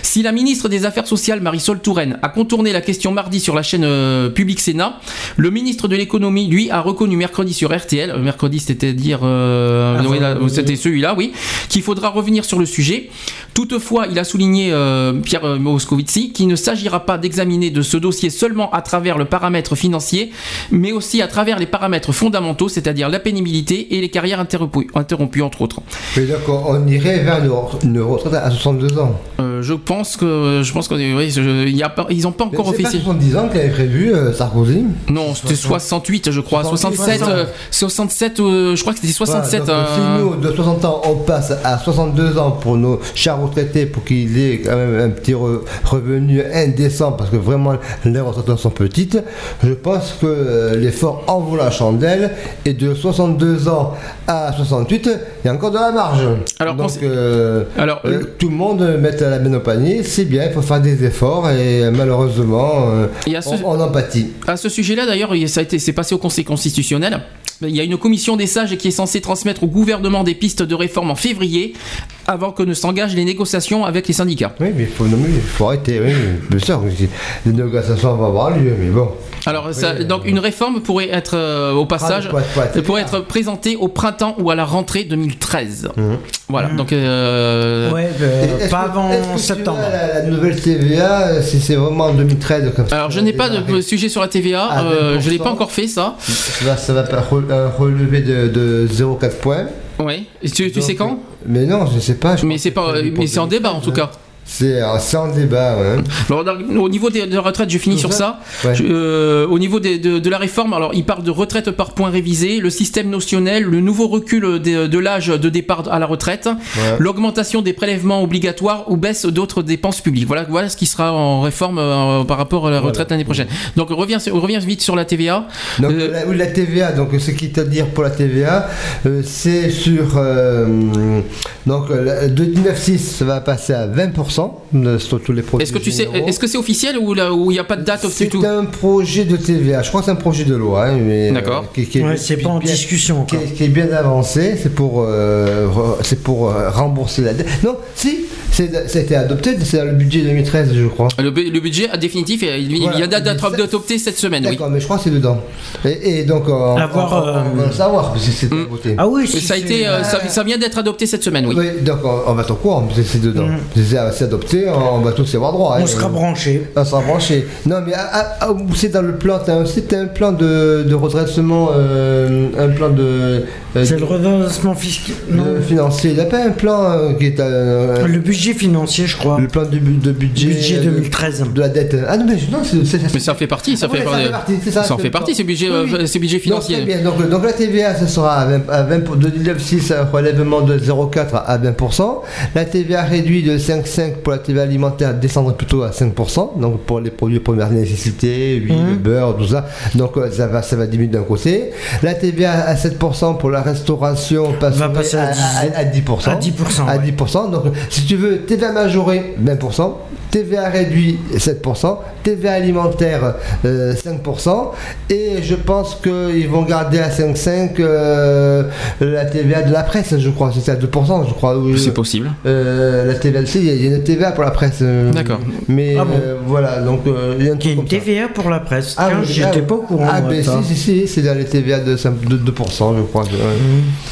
[SPEAKER 3] Si la ministre des Affaires sociales Marisol Touraine a contourné la question mardi sur la chaîne Public Sénat, le ministre de l'économie lui a reconnu mercredi sur RTL, euh, mercredi c'est-à-dire euh,
[SPEAKER 4] Ah,
[SPEAKER 3] oui, c'était celui-là, oui, qu'il faudra revenir sur le sujet. Toutefois, il a souligné euh, Pierre Moscovici qu'il ne s'agira pas d'examiner de ce dossier seulement à travers le paramètre financier, mais aussi à travers les paramètres fondamentaux, c'est-à-dire la pénibilité et les carrières interrompues, interrompues entre autres.
[SPEAKER 5] Mais donc, on irait vers une re- une retraite à 62 ans.
[SPEAKER 3] Euh, je pense que je pense que oui, a pas, ils ont pas encore officiel.
[SPEAKER 5] 70 ans qu'il avait prévu euh, Sarkozy
[SPEAKER 3] Non, c'était 68, je crois.
[SPEAKER 5] 68,
[SPEAKER 3] 67, euh, 67, euh, je crois que c'était 67.
[SPEAKER 5] Voilà, donc,
[SPEAKER 3] euh,
[SPEAKER 5] Si nous, de 60 ans, on passe à 62 ans pour nos chers retraités, pour qu'ils aient quand même un petit re- revenu indécent, parce que vraiment les retraites sont petites, je pense que euh, l'effort en vaut la chandelle, et de 62 ans à 68, il y a encore de la marge.
[SPEAKER 3] Alors,
[SPEAKER 5] donc, euh,
[SPEAKER 3] Alors,
[SPEAKER 5] tout le monde met la main au panier, c'est bien, il faut faire des efforts, et malheureusement,
[SPEAKER 3] ce-
[SPEAKER 5] on, on en pâtit.
[SPEAKER 3] À ce sujet-là, d'ailleurs, il- ça a été, c'est passé au Conseil constitutionnel. Il y a une commission des sages qui est censée transmettre au gouvernement des pistes de réforme en février, avant que ne s'engagent les négociations avec les syndicats.
[SPEAKER 5] Oui, mais il faut, arrêter, oui, bien sûr, les négociations vont avoir lieu, mais bon.
[SPEAKER 3] Alors, ça- donc une réforme pourrait être, euh, au passage,
[SPEAKER 5] Ah, ouais,
[SPEAKER 3] pourrait être présentée au printemps ou à la rentrée 2013.
[SPEAKER 5] Mhm.
[SPEAKER 3] Voilà. Donc, euh,
[SPEAKER 4] Ouais, euh, pas
[SPEAKER 5] que-
[SPEAKER 4] avant
[SPEAKER 5] est-ce que tu
[SPEAKER 4] septembre.
[SPEAKER 5] La, la nouvelle TVA, si c'est vraiment en 2013 comme.
[SPEAKER 3] Alors, je n'ai pas de sujet sur la TVA. Euh, je l'ai
[SPEAKER 5] 20%.
[SPEAKER 3] pas encore fait ça.
[SPEAKER 5] Ça va, ça va pas re- relever de, de 0,4 points.
[SPEAKER 3] Ouais. Et tu, tu sais quand?
[SPEAKER 5] Mais non, je sais pas. je
[SPEAKER 3] Mais c'est pas.
[SPEAKER 5] pour
[SPEAKER 3] Mais c'est en débat en tout cas.
[SPEAKER 5] C'est en débat, ouais.
[SPEAKER 3] Alors, au niveau des, de retraite, je finis sur
[SPEAKER 5] ça
[SPEAKER 3] ça.
[SPEAKER 5] Ouais.
[SPEAKER 3] Je- euh, au niveau des- de, de la réforme, alors il parle de retraite par points révisé, le système notionnel, le nouveau recul de, de l'âge de départ à la retraite,
[SPEAKER 5] Ouais.
[SPEAKER 3] l'augmentation des prélèvements obligatoires ou baisse d'autres dépenses publiques. Voilà, voilà ce qui sera en réforme euh, par rapport à la retraite l'année prochaine. Donc on revient, on revient vite sur la TVA.
[SPEAKER 5] Donc
[SPEAKER 3] Euh,
[SPEAKER 5] la, TVA, donc ce qui est à dire pour la TVA, euh, c'est sur donc la- de 19,6 ça va passer à 20% sur tous les produits.
[SPEAKER 3] Est-ce que tu sais, est-ce que c'est officiel ou là où il n'y a pas de date du
[SPEAKER 5] C'est
[SPEAKER 3] tout
[SPEAKER 5] un projet de TVA, je crois que c'est un projet de loi. hein, mais, euh,
[SPEAKER 3] D'accord.
[SPEAKER 5] qui
[SPEAKER 4] Ouais, c'est pas en
[SPEAKER 5] bien-
[SPEAKER 4] discussion
[SPEAKER 5] Qui est, qui est bien avancé, c'est pour, euh, re- c'est pour euh, rembourser la dette. Non, si, a été adopté, c'est dans le budget 2013, je crois.
[SPEAKER 3] le, bu- le budget a définitif, il, il
[SPEAKER 5] Voilà.
[SPEAKER 3] vient d'être
[SPEAKER 5] Mais ça-
[SPEAKER 3] adopté cette semaine, oui.
[SPEAKER 5] D'accord, mais je crois que c'est dedans. Et, et donc, on,
[SPEAKER 4] voir,
[SPEAKER 5] on- on- on va
[SPEAKER 4] euh,
[SPEAKER 5] le savoir, parce que c'est
[SPEAKER 3] Mm.
[SPEAKER 5] voté.
[SPEAKER 4] Ah oui, si
[SPEAKER 3] ça a été, euh, ça, ça vient d'être adopté cette semaine, oui.
[SPEAKER 5] Oui, donc on, on va être au courant, c'est dedans.
[SPEAKER 4] Mm.
[SPEAKER 5] C'est adopté, on va tous y avoir droit.
[SPEAKER 4] on
[SPEAKER 5] hein.
[SPEAKER 4] sera branché.
[SPEAKER 5] On sera branché. Non, mais ah, ah, ah, c'est dans le plan, c'est un plan de, de redressement, euh, un plan de, euh,
[SPEAKER 4] C'est le redressement fiscal. Non.
[SPEAKER 5] financier. Il n'y a pas un plan euh, qui est euh,
[SPEAKER 4] Le budget financier, je crois.
[SPEAKER 5] le plan bu- de budget,
[SPEAKER 4] Budget
[SPEAKER 5] de-
[SPEAKER 4] 2013.
[SPEAKER 5] de, la dette. Ah non, mais non, c'est,
[SPEAKER 3] Mais ça en fait partie, ça
[SPEAKER 5] Ah ouais,
[SPEAKER 3] fait,
[SPEAKER 5] ça fait partie, c'est ça,
[SPEAKER 3] ça en
[SPEAKER 5] c'est
[SPEAKER 3] fait partie, budget,
[SPEAKER 5] Oui, oui.
[SPEAKER 3] euh, c'est budget
[SPEAKER 5] Donc, bien. Donc, donc la TVA, ça sera à 20, à 20 pour- de 19,6 un relèvement de 0,4 à 20%. La TVA réduite de 5,5 pour la TVA alimentaire descendrait plutôt à 5%. Donc pour les produits de première nécessité, huile,
[SPEAKER 4] Mhm.
[SPEAKER 5] beurre, tout ça. Donc euh, ça va, ça va diminuer d'un côté. La TVA à 7% pour la restauration passerait
[SPEAKER 4] Va passer à 10.
[SPEAKER 5] à, à 10%.
[SPEAKER 4] À 10%,
[SPEAKER 5] À
[SPEAKER 4] ouais.
[SPEAKER 5] 10%. Donc si tu veux TVA majorée, 20%. TVA réduit 7%, TVA alimentaire euh, 5%, et je pense qu'ils vont garder à 5,5 euh, la TVA de la presse, je crois, c'était à 2%, je crois. oui.
[SPEAKER 3] C'est possible.
[SPEAKER 5] Euh, la TVA, si, il y a- il y a une TVA pour la presse. euh,
[SPEAKER 3] D'accord.
[SPEAKER 5] Mais
[SPEAKER 4] Ah bon
[SPEAKER 5] euh, voilà, donc euh, il y a un
[SPEAKER 4] y a une
[SPEAKER 5] ça.
[SPEAKER 4] TVA pour la presse.
[SPEAKER 5] Ah,
[SPEAKER 4] j'étais
[SPEAKER 5] ah,
[SPEAKER 4] pas au courant.
[SPEAKER 5] Ah, ben si, si, si, c'est dans les TVA de, 5 de 2%, je crois. ouais.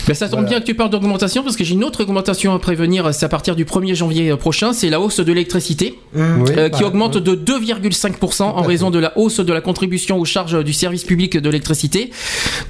[SPEAKER 3] Ben, ça tombe
[SPEAKER 5] Voilà.
[SPEAKER 3] bien que tu parles d'augmentation parce que j'ai une autre augmentation à prévenir. C'est à partir du 1er janvier euh, prochain. C'est la hausse de l'électricité
[SPEAKER 5] Oui,
[SPEAKER 3] euh, qui
[SPEAKER 5] bah,
[SPEAKER 3] augmente de 2,5% en raison de la hausse de la contribution aux charges du service public de l'électricité.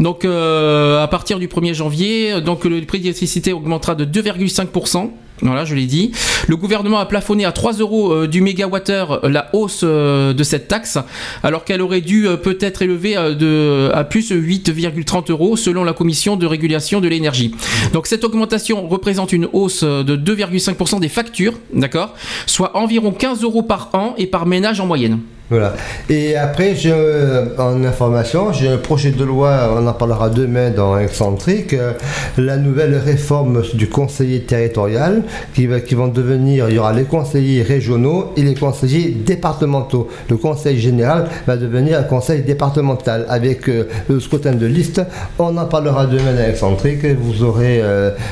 [SPEAKER 3] Donc euh, à partir du 1er janvier, donc le prix de l'électricité augmentera de 2,5%. Voilà, je l'ai dit. Le gouvernement a plafonné à 3 euros euh, du mégawattheure euh, la hausse euh, de cette taxe, alors qu'elle aurait dû peut-être élever de, à plus 8,30 euros selon la commission de régulation de l'énergie. Donc cette augmentation représente une hausse de 2,5% des factures, d'accord Soit environ 15 euros par an et par ménage en moyenne.
[SPEAKER 5] Voilà. Et après, euh, en information, j'ai un projet de loi, on en parlera demain dans Excentrique, euh, la nouvelle réforme du conseiller territorial qui, va, qui vont devenir, il y aura les conseillers régionaux et les conseillers départementaux. Le conseil général va devenir un conseil départemental avec euh, le scrutin de liste. On en parlera demain dans Excentrique. Vous aurez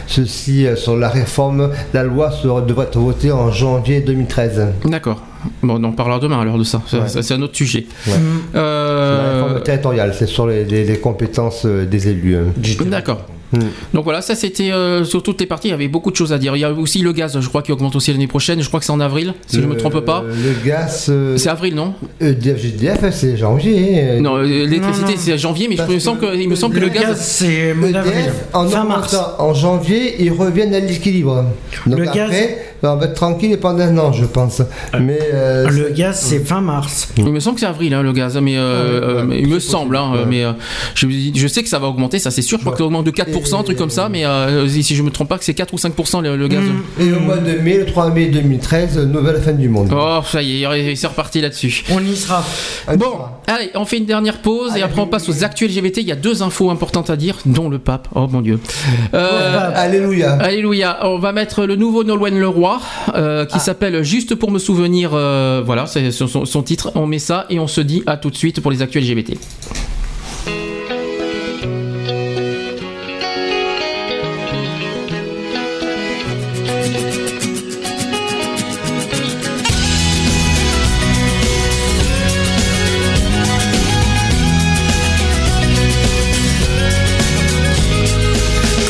[SPEAKER 5] ceci sur la réforme. La loi sera, devrait être votée en janvier 2013.
[SPEAKER 3] D'accord. Bon, on en parlera demain alors de ça. Ça,
[SPEAKER 5] Ouais.
[SPEAKER 3] ça, c'est un autre sujet.
[SPEAKER 5] Ouais.
[SPEAKER 3] Euh,
[SPEAKER 5] La réforme territoriale, c'est sur les, les- les compétences euh, des élus. hein.
[SPEAKER 3] D'accord.
[SPEAKER 5] Mm.
[SPEAKER 3] Donc voilà, ça c'était euh, sur toutes les parties, il y avait beaucoup de choses à dire. Il y a aussi le gaz, je crois, qui augmente aussi l'année prochaine. Je crois que c'est en avril, si je ne me trompe pas.
[SPEAKER 5] Le gaz, euh,
[SPEAKER 3] C'est avril, non?
[SPEAKER 5] EDF, GDF, c'est janvier. hein.
[SPEAKER 3] Non, l'électricité
[SPEAKER 4] Non, non.
[SPEAKER 3] c'est janvier, mais je
[SPEAKER 5] Parce
[SPEAKER 3] me semble que, il me semble que le, gaz.
[SPEAKER 4] c'est mois d'avril.
[SPEAKER 5] EDF, en
[SPEAKER 4] Fin mars.
[SPEAKER 5] augmentant en janvier, ils reviennent à l'équilibre. Donc
[SPEAKER 4] Le
[SPEAKER 5] après,
[SPEAKER 4] gaz-
[SPEAKER 5] on va être tranquille pendant un an, je pense. Mais euh,
[SPEAKER 4] Le gaz, c'est fin mars.
[SPEAKER 3] Il me semble que c'est avril, hein, le gaz, mais euh, euh, mais il me semble, hein,
[SPEAKER 5] ouais.
[SPEAKER 3] mais euh, je, je sais que ça va augmenter, ça c'est sûr. Je crois que ça augmente de 4%, un truc comme ça, mais euh, si je me trompe pas, que c'est 4 ou 5% le, le gaz.
[SPEAKER 5] Et au mois de mai, le 3 mai 2013, nouvelle fin du monde.
[SPEAKER 3] Oh, ça y est, c'est reparti là-dessus.
[SPEAKER 4] On y sera.
[SPEAKER 3] Bon, allez, on fait une dernière pause et après on passe aux actus LGBT. Il y a deux infos importantes à dire, dont le pape. Oh mon dieu. Euh,
[SPEAKER 5] Alléluia.
[SPEAKER 3] Alléluia. On va mettre le nouveau Nolwenn Leroy euh, qui s'appelle Juste pour me souvenir. euh, voilà, c'est son, titre. On met ça et on se dit à tout de suite pour les actus LGBT.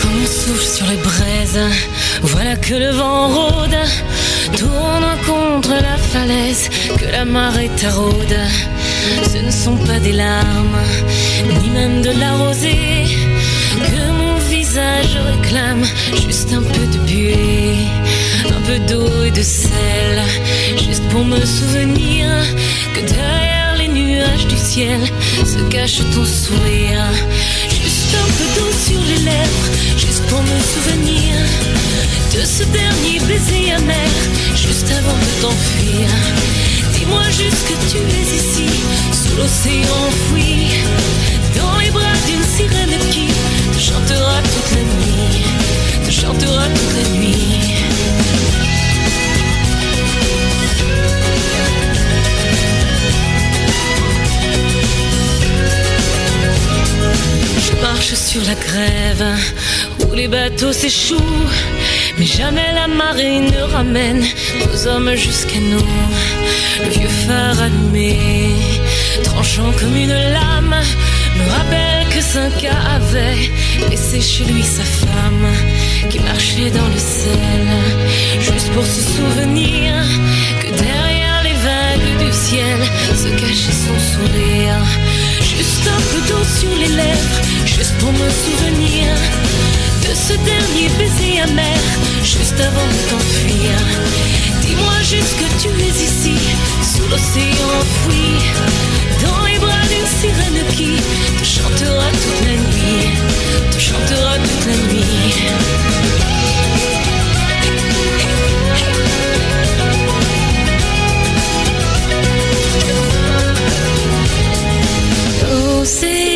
[SPEAKER 7] Comme on souffle sur les braises, voilà que le vent rôde, tourne la falaise, que la marée taraude. Ce ne sont pas des larmes, ni même de la rosée, que mon visage réclame, juste un peu de buée, un peu d'eau et de sel, juste pour me souvenir que derrière les nuages du ciel se cache ton sourire. Un peu d'eau sur les lèvres, juste pour me souvenir de ce dernier baiser amer, juste avant de t'enfuir. Dis-moi juste que tu es ici, sous l'océan enfoui, dans les bras d'une sirène qui te chantera toute la nuit, te chantera toute la nuit. Marche sur la grève où les bateaux s'échouent, mais jamais la marée ne ramène nos hommes jusqu'à nous. Le vieux phare allumé, tranchant comme une lame, me rappelle que Cinq avait laissé chez lui sa femme qui marchait dans le sel, juste pour se souvenir que derrière les vagues du ciel se cachait son sourire. Juste un peu d'eau sur les lèvres, juste pour me souvenir de ce dernier baiser amer, juste avant de t'enfuir. Dis-moi juste que tu es ici, sous l'océan enfoui, dans les bras d'une sirène qui te chantera toute la nuit, te chantera toute la nuit. L'océan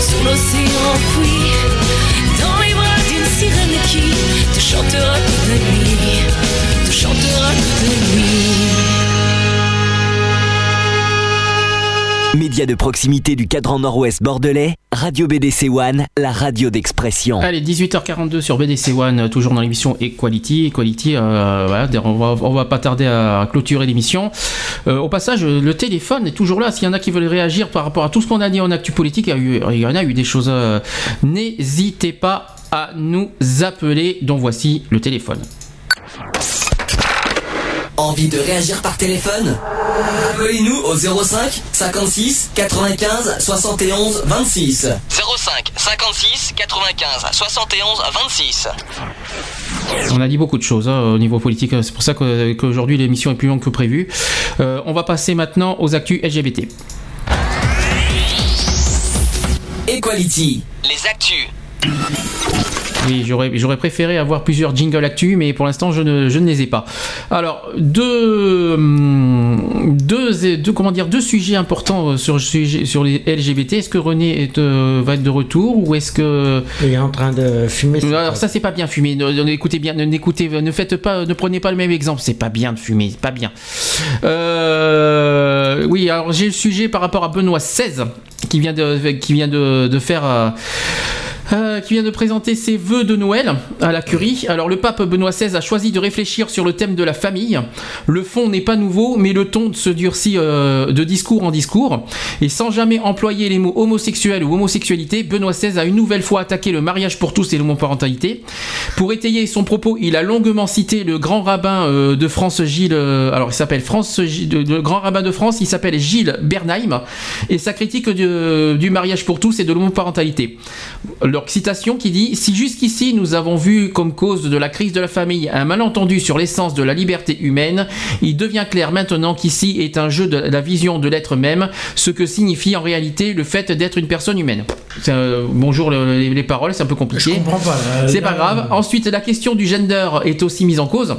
[SPEAKER 7] sous l'océan enfoui, dans les bras d'une sirène qui te chantera toute la nuit, te chantera toute la nuit.
[SPEAKER 1] Média de proximité du cadran nord-ouest bordelais, Radio BDC One, la radio d'expression.
[SPEAKER 3] Allez, 18h42 sur BDC One, euh, toujours dans l'émission Equality. Equality, euh, on va, va pas tarder à clôturer l'émission. Euh, au passage, le téléphone est toujours là. S'il y en a qui veulent réagir par rapport à tout ce qu'on a dit en actu politique, il y, en a eu des choses. N'hésitez pas à nous appeler. Donc voici le téléphone.
[SPEAKER 2] Envie de réagir par téléphone Appelez-nous au 05 56 95 71 26. 05 56 95 71 26.
[SPEAKER 3] On a dit beaucoup de choses hein, au niveau politique. C'est pour ça qu'aujourd'hui l'émission est plus longue que prévu. Euh, on va passer maintenant aux actus LGBT.
[SPEAKER 2] Equality. Les actus.
[SPEAKER 3] Oui, j'aurais, préféré avoir plusieurs jingles actu, mais pour l'instant, je ne, je ne les ai pas. Alors, deux, hum, deux, deux, comment dire, deux sujets importants euh, sur, les LGBT. Est-ce que René est, euh, va être de retour ou est-ce que.
[SPEAKER 4] Il est en train de fumer.
[SPEAKER 3] Alors, ça, c'est pas bien fumer. Écoutez bien, n'écoutez, ne faites pas, ne prenez pas le même exemple. C'est pas bien de fumer, pas bien. Euh, oui, alors j'ai le sujet par rapport à Benoît XVI qui vient de, qui vient de, de faire. euh, euh, qui vient de présenter ses vœux de Noël à la curie. Alors le pape Benoît XVI a choisi de réfléchir sur le thème de la famille. Le fond n'est pas nouveau, mais le ton se durcit euh, de discours en discours. Et sans jamais employer les mots homosexuel ou homosexualité, Benoît XVI a une nouvelle fois attaqué le mariage pour tous et l'homoparentalité. Pour étayer son propos, il a longuement cité le grand rabbin euh, de France, Gilles. alors il s'appelle France, le grand rabbin de France, il s'appelle Gilles Bernheim, et sa critique du mariage pour tous et de l'homoparentalité. Leur citation qui dit Si jusqu'ici nous avons vu comme cause de la crise de la famille un malentendu sur l'essence de la liberté humaine, il devient clair maintenant qu'ici est un jeu de la vision de l'être même, ce que signifie en réalité le fait d'être une personne humaine. Euh, bonjour le- les, les paroles, c'est un peu compliqué.
[SPEAKER 4] Je comprends pas,
[SPEAKER 3] C'est pas grave. Ensuite, la question du gender est aussi mise en cause.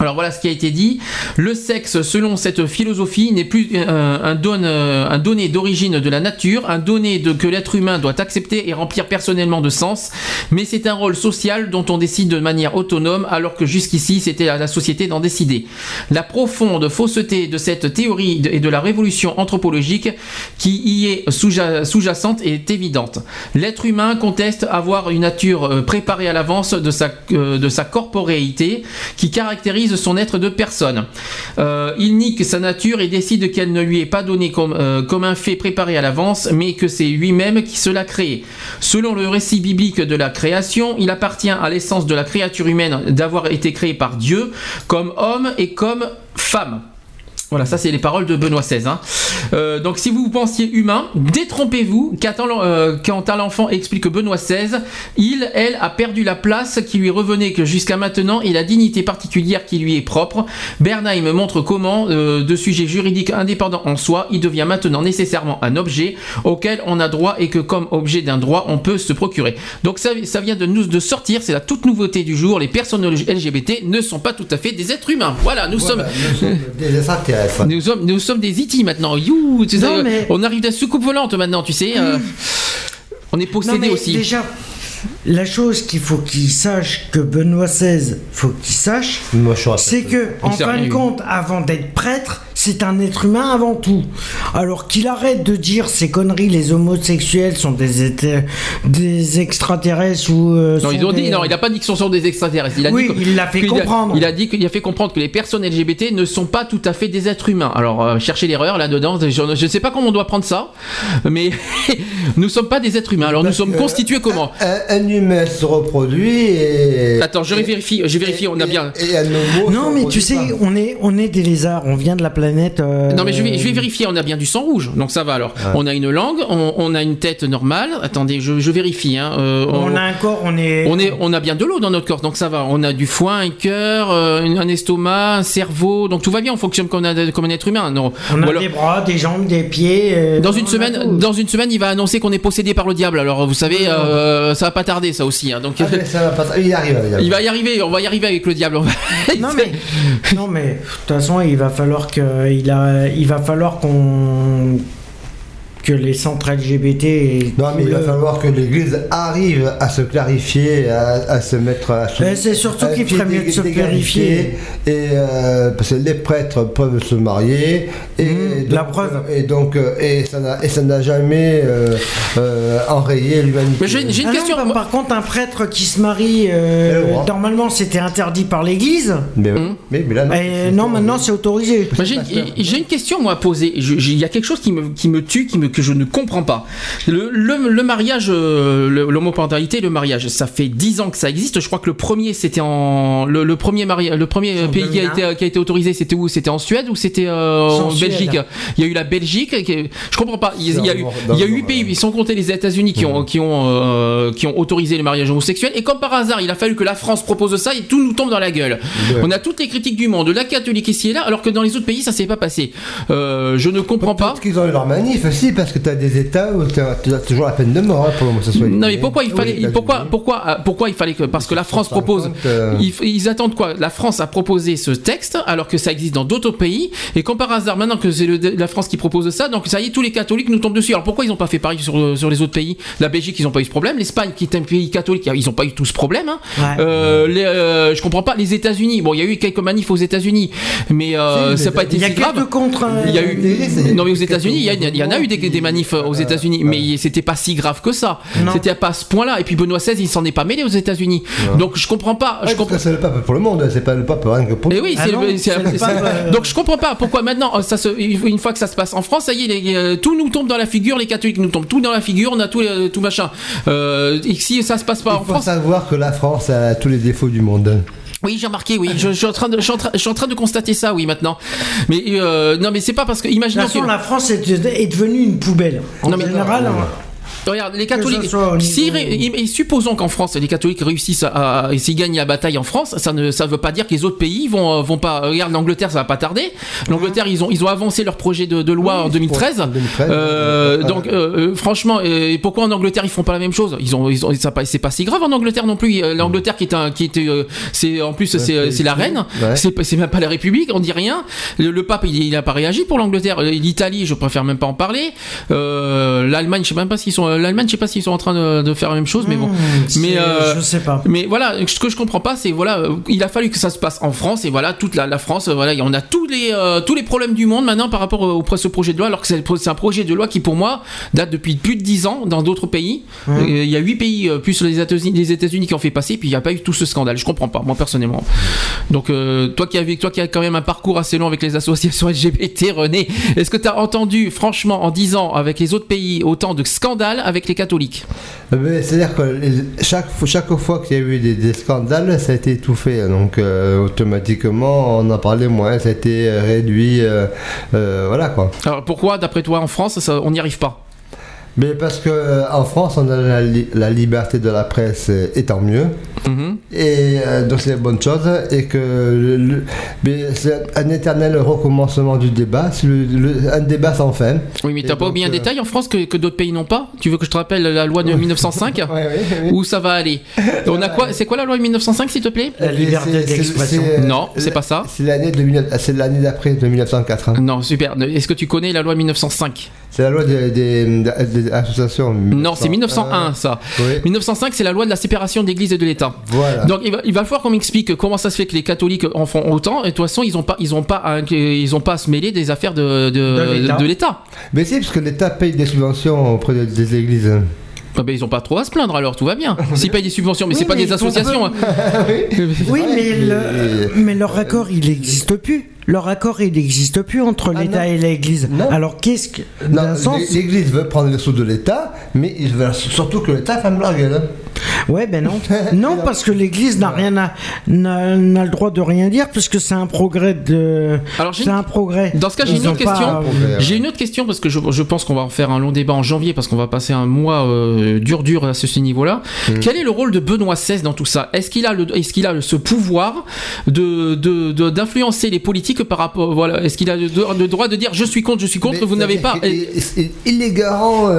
[SPEAKER 3] Alors voilà ce qui a été dit. Le sexe, selon cette philosophie, n'est plus euh, euh, un donné d'origine de la nature, un donné que l'être humain doit accepter et remplir personnellement de sens, mais c'est un rôle social dont on décide de manière autonome, alors que jusqu'ici c'était à la société d'en décider. La profonde fausseté de cette théorie et de la révolution anthropologique qui y est sous-ja- sous-jacente est évidente. L'être humain conteste avoir une nature euh, préparée à l'avance de sa, euh, qui caractérise son être de personne. Euh, il nie que sa nature et décide qu'elle ne lui est pas donnée comme, euh, comme un fait préparé à l'avance, mais que c'est lui-même qui se l'a créé. Selon le récit biblique de la création, il appartient à l'essence de la créature humaine d'avoir été créé par Dieu comme homme et comme femme. Voilà, ça c'est les paroles de Benoît XVI. hein. Euh, donc si vous pensiez humain, détrompez-vous quand, euh, quand à l'enfant explique que Benoît XVI, il, elle, a perdu la place qui lui revenait que jusqu'à maintenant et la dignité particulière qui lui est propre. Bernheim montre comment, euh, de sujets juridiques indépendants en soi, il devient maintenant nécessairement un objet auquel on a droit et que comme objet d'un droit, on peut se procurer. Donc ça, ça vient de nous de sortir, c'est la toute nouveauté du jour. Les personnes LGBT ne sont pas tout à fait des êtres humains. Voilà, nous sommes...
[SPEAKER 5] Des
[SPEAKER 3] Nous sommes, nous sommes des IT maintenant. You, tu sais,
[SPEAKER 4] Non, mais-
[SPEAKER 3] On arrive à soucoupe volante maintenant, tu sais. euh, on est
[SPEAKER 4] Non,
[SPEAKER 3] possédé
[SPEAKER 4] mais
[SPEAKER 3] aussi.
[SPEAKER 4] Déjà, la chose qu'il faut qu'il sache que Benoît XVI, faut qu'il sache, c'est que en fin de compte, avant d'être prêtre, c'est un être humain avant tout. Alors qu'il arrête de dire ces conneries, les homosexuels sont des, des extraterrestres ou euh,
[SPEAKER 3] Non,
[SPEAKER 4] sont
[SPEAKER 3] ils ont dit, non, il n'a pas dit que ce sont des extraterrestres. Il a
[SPEAKER 4] Oui,
[SPEAKER 3] dit que-
[SPEAKER 4] il l'a fait
[SPEAKER 3] a-
[SPEAKER 4] comprendre.
[SPEAKER 3] il a dit qu'il a fait comprendre que les personnes LGBT ne sont pas tout à fait des êtres humains. Alors, euh, cherchez l'erreur là-dedans. Je, je ne sais pas comment on doit prendre ça, mais nous ne sommes pas des êtres humains. Alors, nous sommes constitués comment
[SPEAKER 5] Un, un humain se reproduit et.
[SPEAKER 3] Attends, je vérifie. Je vérifie. On a bien.
[SPEAKER 5] Et
[SPEAKER 4] Non, mais tu sais,
[SPEAKER 5] pas.
[SPEAKER 4] on est, on est des lézards, on vient de la planète. Euh,
[SPEAKER 3] Non mais je vais, je vais vérifier, on a bien du sang rouge, donc ça va alors. On a une langue, on, on a une tête normale. Attendez, je, je vérifie. Hein. Euh,
[SPEAKER 4] On a un corps, on est.
[SPEAKER 3] on, est, on a bien de l'eau dans notre corps, donc ça va. On a du foin, un cœur, euh, un estomac, un cerveau, donc tout va bien. On fonctionne comme un, comme un être humain. Non.
[SPEAKER 4] On a
[SPEAKER 3] alors-
[SPEAKER 4] des bras, des jambes, des pieds. euh,
[SPEAKER 3] dans une semaine, dans une semaine, il va annoncer qu'on est possédé par le diable. Alors vous savez, ça va pas tarder ça aussi. hein. donc
[SPEAKER 5] Ah, ça va pas. Il arrive. Il
[SPEAKER 3] va y arriver. On va y arriver avec le diable.
[SPEAKER 4] Non mais, non mais, de toute façon, il va falloir que, il va falloir qu'on, que les centres LGBT. et
[SPEAKER 5] Non, mais il va falloir que l'Église arrive à se clarifier, à, à se mettre à
[SPEAKER 4] Mais c'est surtout qu'il ferait mieux de se clarifier.
[SPEAKER 5] Et euh, parce que les prêtres peuvent se marier et donc,
[SPEAKER 4] Mmh, la preuve.
[SPEAKER 5] et donc euh, et ça n'a jamais euh, euh, enrayé l'humanité.
[SPEAKER 3] J'ai une
[SPEAKER 4] Ah non,
[SPEAKER 3] question.
[SPEAKER 4] par, par contre, un prêtre qui se marie, euh,
[SPEAKER 5] Eh, ouais.
[SPEAKER 4] normalement, c'était interdit par l'Église.
[SPEAKER 5] Mais,
[SPEAKER 3] Mmh.
[SPEAKER 5] mais, mais là, non.
[SPEAKER 4] Et non, maintenant, c'est autorisé.
[SPEAKER 3] J'ai, une- question moi à poser. Il y a quelque chose qui me, qui me tue, qui me, que je ne comprends pas. Le, le- le mariage, euh, le- l'homoparentalité, le mariage, ça fait 10 ans que ça existe. Je crois que le premier, c'était en le, premier mari, le premier pays qui a
[SPEAKER 4] 2001.
[SPEAKER 3] été qui a été autorisé, c'était où? C'était en Suède ou c'était euh,
[SPEAKER 4] en Suède.
[SPEAKER 3] Belgique? Il y a eu la Belgique. qui- je comprends pas. Il, il y a eu, il y a huit pays, ils sont comptés les États-Unis qui ont qui ont euh, qui ont autorisé le mariage homosexuel. Et comme par hasard, il a fallu que la France propose ça et tout nous tombe dans la gueule.
[SPEAKER 5] Ouais.
[SPEAKER 3] On a toutes les critiques du monde, la catholique ici et là, alors que dans les autres pays, ça s'est pas passé. Euh, je ne comprends pas.
[SPEAKER 5] Parce qu'ils ont eu leur manif aussi, parce parce que tu as des États où tu as, toujours la peine de mort hein, pour l'homosexualité.
[SPEAKER 3] Non mais pourquoi il fallait pourquoi pourquoi euh, pourquoi il fallait que parce que la France propose
[SPEAKER 5] euh,
[SPEAKER 3] ils, ils attendent quoi? La France a proposé ce texte alors que ça existe dans d'autres pays et comme par hasard maintenant que c'est la France qui propose ça donc ça y est tous les catholiques nous tombent dessus. Alors pourquoi ils n'ont pas fait pareil sur, sur les autres pays? La Belgique ils n'ont pas eu ce problème, l'Espagne qui est un pays catholique ils n'ont pas eu tout ce problème. hein.
[SPEAKER 4] Ouais.
[SPEAKER 3] Euh, les, euh, je comprends pas les États-Unis. Bon il y a eu quelques manifs aux États-Unis mais euh, ça n'a pas été
[SPEAKER 4] Il y a
[SPEAKER 3] si grave.
[SPEAKER 4] quelques contre.
[SPEAKER 3] Il y a eu non mais aux États-Unis, il y, a- en a eu des, des manifs euh, aux États-Unis, mais c'était pas si grave que ça. C'était pas à ce point-là. Et puis Benoît XVI, il s'en est pas mêlé aux États-Unis. Donc je comprends pas.
[SPEAKER 5] Ouais,
[SPEAKER 3] je comprends.
[SPEAKER 5] c'est le pape pour le monde, c'est pas le pape rien que pour
[SPEAKER 3] Et
[SPEAKER 5] nous.
[SPEAKER 3] oui,
[SPEAKER 4] Ah
[SPEAKER 3] c'est le-
[SPEAKER 4] pape, euh,
[SPEAKER 3] donc je comprends pas pourquoi maintenant euh, ça se, une fois que ça se passe en France, ça y est, les- euh, tout nous tombe dans la figure, les catholiques nous tombent tout dans la figure, on a tout, euh, tout machin. Euh, et si ça se passe pas
[SPEAKER 5] Il
[SPEAKER 3] en
[SPEAKER 5] faut
[SPEAKER 3] France,
[SPEAKER 5] savoir que la France a tous les défauts du monde.
[SPEAKER 3] Oui, j'ai remarqué, oui, je, je suis en train de, je suis en train, je suis en train de constater ça, oui, maintenant. Mais euh, non, mais c'est pas parce que
[SPEAKER 4] De toute
[SPEAKER 3] imaginons
[SPEAKER 4] façon,
[SPEAKER 3] que
[SPEAKER 4] la France est, est devenue une poubelle. En
[SPEAKER 3] Non, mais-
[SPEAKER 4] général, hein.
[SPEAKER 3] Regarde, les
[SPEAKER 4] Que
[SPEAKER 3] catholiques. si et- supposons qu'en France, les catholiques réussissent à, à- et s'ils gagnent la bataille en France, ça ne, ça veut pas dire que les autres pays vont, euh, vont pas. Regarde, l'Angleterre, ça va pas tarder. L'Angleterre, ils ont, ils ont avancé leur projet de, de loi en 2013.
[SPEAKER 5] en 2013,
[SPEAKER 3] Euh,
[SPEAKER 5] ouais.
[SPEAKER 3] donc, euh, euh, franchement, et pourquoi en Angleterre ils font pas la même chose? Ils ont, ils ont, ça c'est pas si grave en Angleterre non plus. L'Angleterre qui est un, qui était, c'est en plus, c'est, c'est la reine.
[SPEAKER 5] Ouais.
[SPEAKER 3] C'est, même pas la République. On dit rien. Le, le pape, il, il a pas réagi pour l'Angleterre. L'Italie, je préfère même pas en parler. Euh, L'Allemagne, je sais même pas s'ils sont. L'Allemagne, je sais pas s'ils sont en train de, de faire la même chose, mais bon.
[SPEAKER 4] Hmm,
[SPEAKER 3] mais euh,
[SPEAKER 4] je sais pas.
[SPEAKER 3] mais voilà, ce que je comprends pas, c'est voilà, euh, il a fallu que ça se passe en France et voilà toute la, la France, euh, voilà, on a tous les euh, tous les problèmes du monde maintenant par rapport au, au ce projet de loi, alors que c'est un projet de loi qui pour moi date depuis plus de 10 ans dans d'autres pays. Euh, Il y a 8 pays euh, plus les États-Unis, les États-Unis qui ont fait passer, puis il n'y a pas eu tout ce scandale. Je comprends pas, moi personnellement. Donc euh, toi qui as toi qui as quand même un parcours assez long avec les associations LGBT, René, est-ce que tu as entendu franchement en 10 ans avec les autres pays autant de scandales avec les catholiques
[SPEAKER 5] Euh, C'est-à-dire que chaque, fois- chaque fois qu'il y a eu des, des scandales, ça a été étouffé. Donc euh, automatiquement, on en parlait moins, ça a été réduit. euh, euh, voilà quoi.
[SPEAKER 3] Alors pourquoi, d'après toi, en France, ça- on n'y arrive pas?
[SPEAKER 5] Mais parce que euh, en France, on a la, li- la liberté de la presse, euh, et tant mieux.
[SPEAKER 3] Mhm.
[SPEAKER 5] Et euh, donc c'est une bonne chose. Et que c'est un éternel recommencement du débat. C'est le- le- un débat sans fin.
[SPEAKER 3] Oui, mais t'as pas oublié un
[SPEAKER 5] euh,
[SPEAKER 3] détail en France que, que d'autres pays n'ont pas? Tu veux que je te rappelle la loi de 1905
[SPEAKER 5] Ouais, ouais, ouais.
[SPEAKER 3] Où ça va aller? On a quoi C'est quoi la loi de 1905 s'il te plaît?
[SPEAKER 4] La liberté d'expression.
[SPEAKER 3] Non, c'est pas ça.
[SPEAKER 5] C'est l'année de mille- c'est l'année d'après, de 1904. hein.
[SPEAKER 3] Non, super. Est-ce que tu connais la loi de 1905
[SPEAKER 5] C'est la loi des, des- des associations.
[SPEAKER 3] Non, c'est 1901 ça.
[SPEAKER 5] Oui.
[SPEAKER 3] 1905, c'est la loi de la séparation de l'Église et de l'État.
[SPEAKER 5] Voilà.
[SPEAKER 3] Donc il va, il va falloir qu'on m'explique comment ça se fait que les catholiques en font autant. Et de toute façon, ils ont pas, ils ont pas, à, ils ont pas à se mêler des affaires de, de,
[SPEAKER 4] De l'État.
[SPEAKER 3] de l'État.
[SPEAKER 5] Mais si, parce que l'État paye des subventions auprès de- des églises.
[SPEAKER 3] Ah ben, ils ont pas trop à se plaindre alors, tout va bien. S'ils payent des subventions, mais
[SPEAKER 4] Oui,
[SPEAKER 3] c'est pas
[SPEAKER 4] mais
[SPEAKER 3] des associations. hein.
[SPEAKER 4] Oui, mais, le- mais leur accord, il n'existe plus. Leur accord, il n'existe plus entre
[SPEAKER 5] Ah,
[SPEAKER 4] l'État et l'Église. Alors, qu'est-ce que. D'un sens.
[SPEAKER 5] l'Église veut prendre les sous de l'État, mais ils veulent surtout que l'État ferme la gueule.
[SPEAKER 4] Ouais, ben non. non, parce que l'Église n'a rien à. n'a n'a le droit de rien dire, puisque c'est un progrès de.
[SPEAKER 3] Alors, j'ai
[SPEAKER 4] C'est
[SPEAKER 3] une-
[SPEAKER 4] un progrès.
[SPEAKER 3] Dans ce cas, j'ai
[SPEAKER 4] Ils
[SPEAKER 3] une autre
[SPEAKER 4] pas-
[SPEAKER 3] question. J'ai une autre question parce que je, je pense qu'on va en faire un long débat en janvier parce qu'on va passer un mois euh, dur dur à ce, ce niveau-là. Quel est le rôle de Benoît XVI dans tout ça? Est-ce qu'il a le, est-ce qu'il a le- ce pouvoir de de- de- d'influencer les politiques par rapport voilà Est-ce qu'il a le, le droit de dire je suis contre, je suis contre,
[SPEAKER 5] Mais
[SPEAKER 3] vous n'avez pas?
[SPEAKER 5] il est garant euh,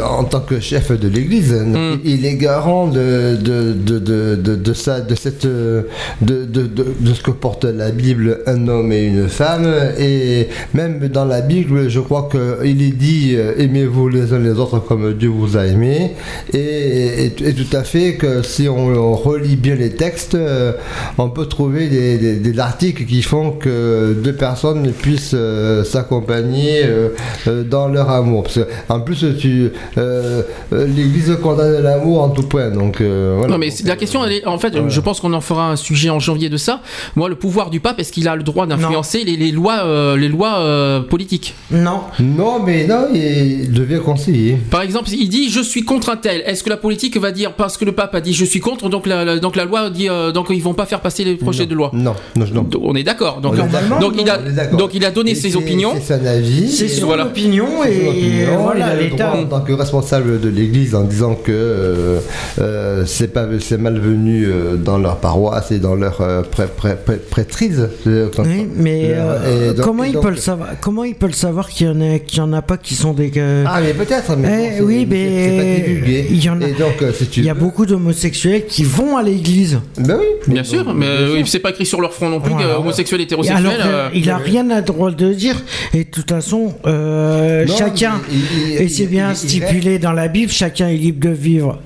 [SPEAKER 5] euh, en tant que chef de l'Église.
[SPEAKER 3] Hmm.
[SPEAKER 5] Il est garant de de de de, ça, de cette de, ce que porte la Bible, un homme et une femme. Et même dans la Bible, je crois qu'il est dit euh, aimez-vous les uns les autres comme Dieu vous a aimé. Et, et, tout à fait que si on, relit bien les textes, euh, on peut trouver des, des- articles qui font que deux personnes puissent euh, s'accompagner dans leur amour. Parce en plus, tu, l'Église condamne l'amour en tout point. Donc, euh, voilà.
[SPEAKER 3] Non mais la question, elle est, en fait, je pense qu'on en fera un sujet en janvier de ça. Moi, le pouvoir du pape, est-ce qu'il a le droit d'influencer les, les lois, euh, les lois euh, politiques?
[SPEAKER 4] Non.
[SPEAKER 5] Non, mais non, il devient conseiller.
[SPEAKER 3] Par exemple, il dit je suis contre un tel. Est-ce que la politique va dire parce que le pape a dit je suis contre, donc la, la- donc la loi dit euh, donc ils vont pas faire passer les projets de loi?
[SPEAKER 5] Non, non, non.
[SPEAKER 3] Donc, on est d'accord. Donc, il a donc il a donné
[SPEAKER 5] Et
[SPEAKER 3] ses opinions.
[SPEAKER 5] C'est son avis.
[SPEAKER 4] C'est son
[SPEAKER 3] voilà.
[SPEAKER 4] opinion et
[SPEAKER 5] opinion.
[SPEAKER 4] voilà,
[SPEAKER 5] il a le droit
[SPEAKER 4] l'État.
[SPEAKER 5] en tant que responsable de l'Église en disant que euh, c'est pas c'est malvenu euh, dans leur paroisse et dans leur euh, prê- prê- prê- prêtrise.
[SPEAKER 4] Oui, mais
[SPEAKER 5] Euh, et donc-
[SPEAKER 4] comment
[SPEAKER 5] et
[SPEAKER 4] il
[SPEAKER 5] donc-
[SPEAKER 4] peut le savoir Comment il peut le savoir qu'il y en a qu'il y en a pas qui sont des euh,
[SPEAKER 5] Ah mais peut-être, mais
[SPEAKER 4] Eh oui,
[SPEAKER 5] c'est- c'est pas
[SPEAKER 4] mais
[SPEAKER 5] divulgué.
[SPEAKER 4] il y en a.
[SPEAKER 5] Et donc, si tu
[SPEAKER 4] Il y a
[SPEAKER 5] veux-
[SPEAKER 4] beaucoup d'homosexuels qui vont à l'église.
[SPEAKER 5] Ben oui.
[SPEAKER 3] Bien sûr, mais euh, c'est pas écrit sur leur front non plus
[SPEAKER 4] Voilà.
[SPEAKER 3] que homosexuel,
[SPEAKER 4] Et
[SPEAKER 3] hétérosexuel.
[SPEAKER 4] alors,
[SPEAKER 3] euh,
[SPEAKER 4] il a rien à droit de dire. Et de toute façon, euh,
[SPEAKER 5] Non,
[SPEAKER 4] chacun,
[SPEAKER 5] mais il- il-
[SPEAKER 4] et c'est bien
[SPEAKER 5] il- il-
[SPEAKER 4] stipulé dans la Bible, chacun est libre de vivre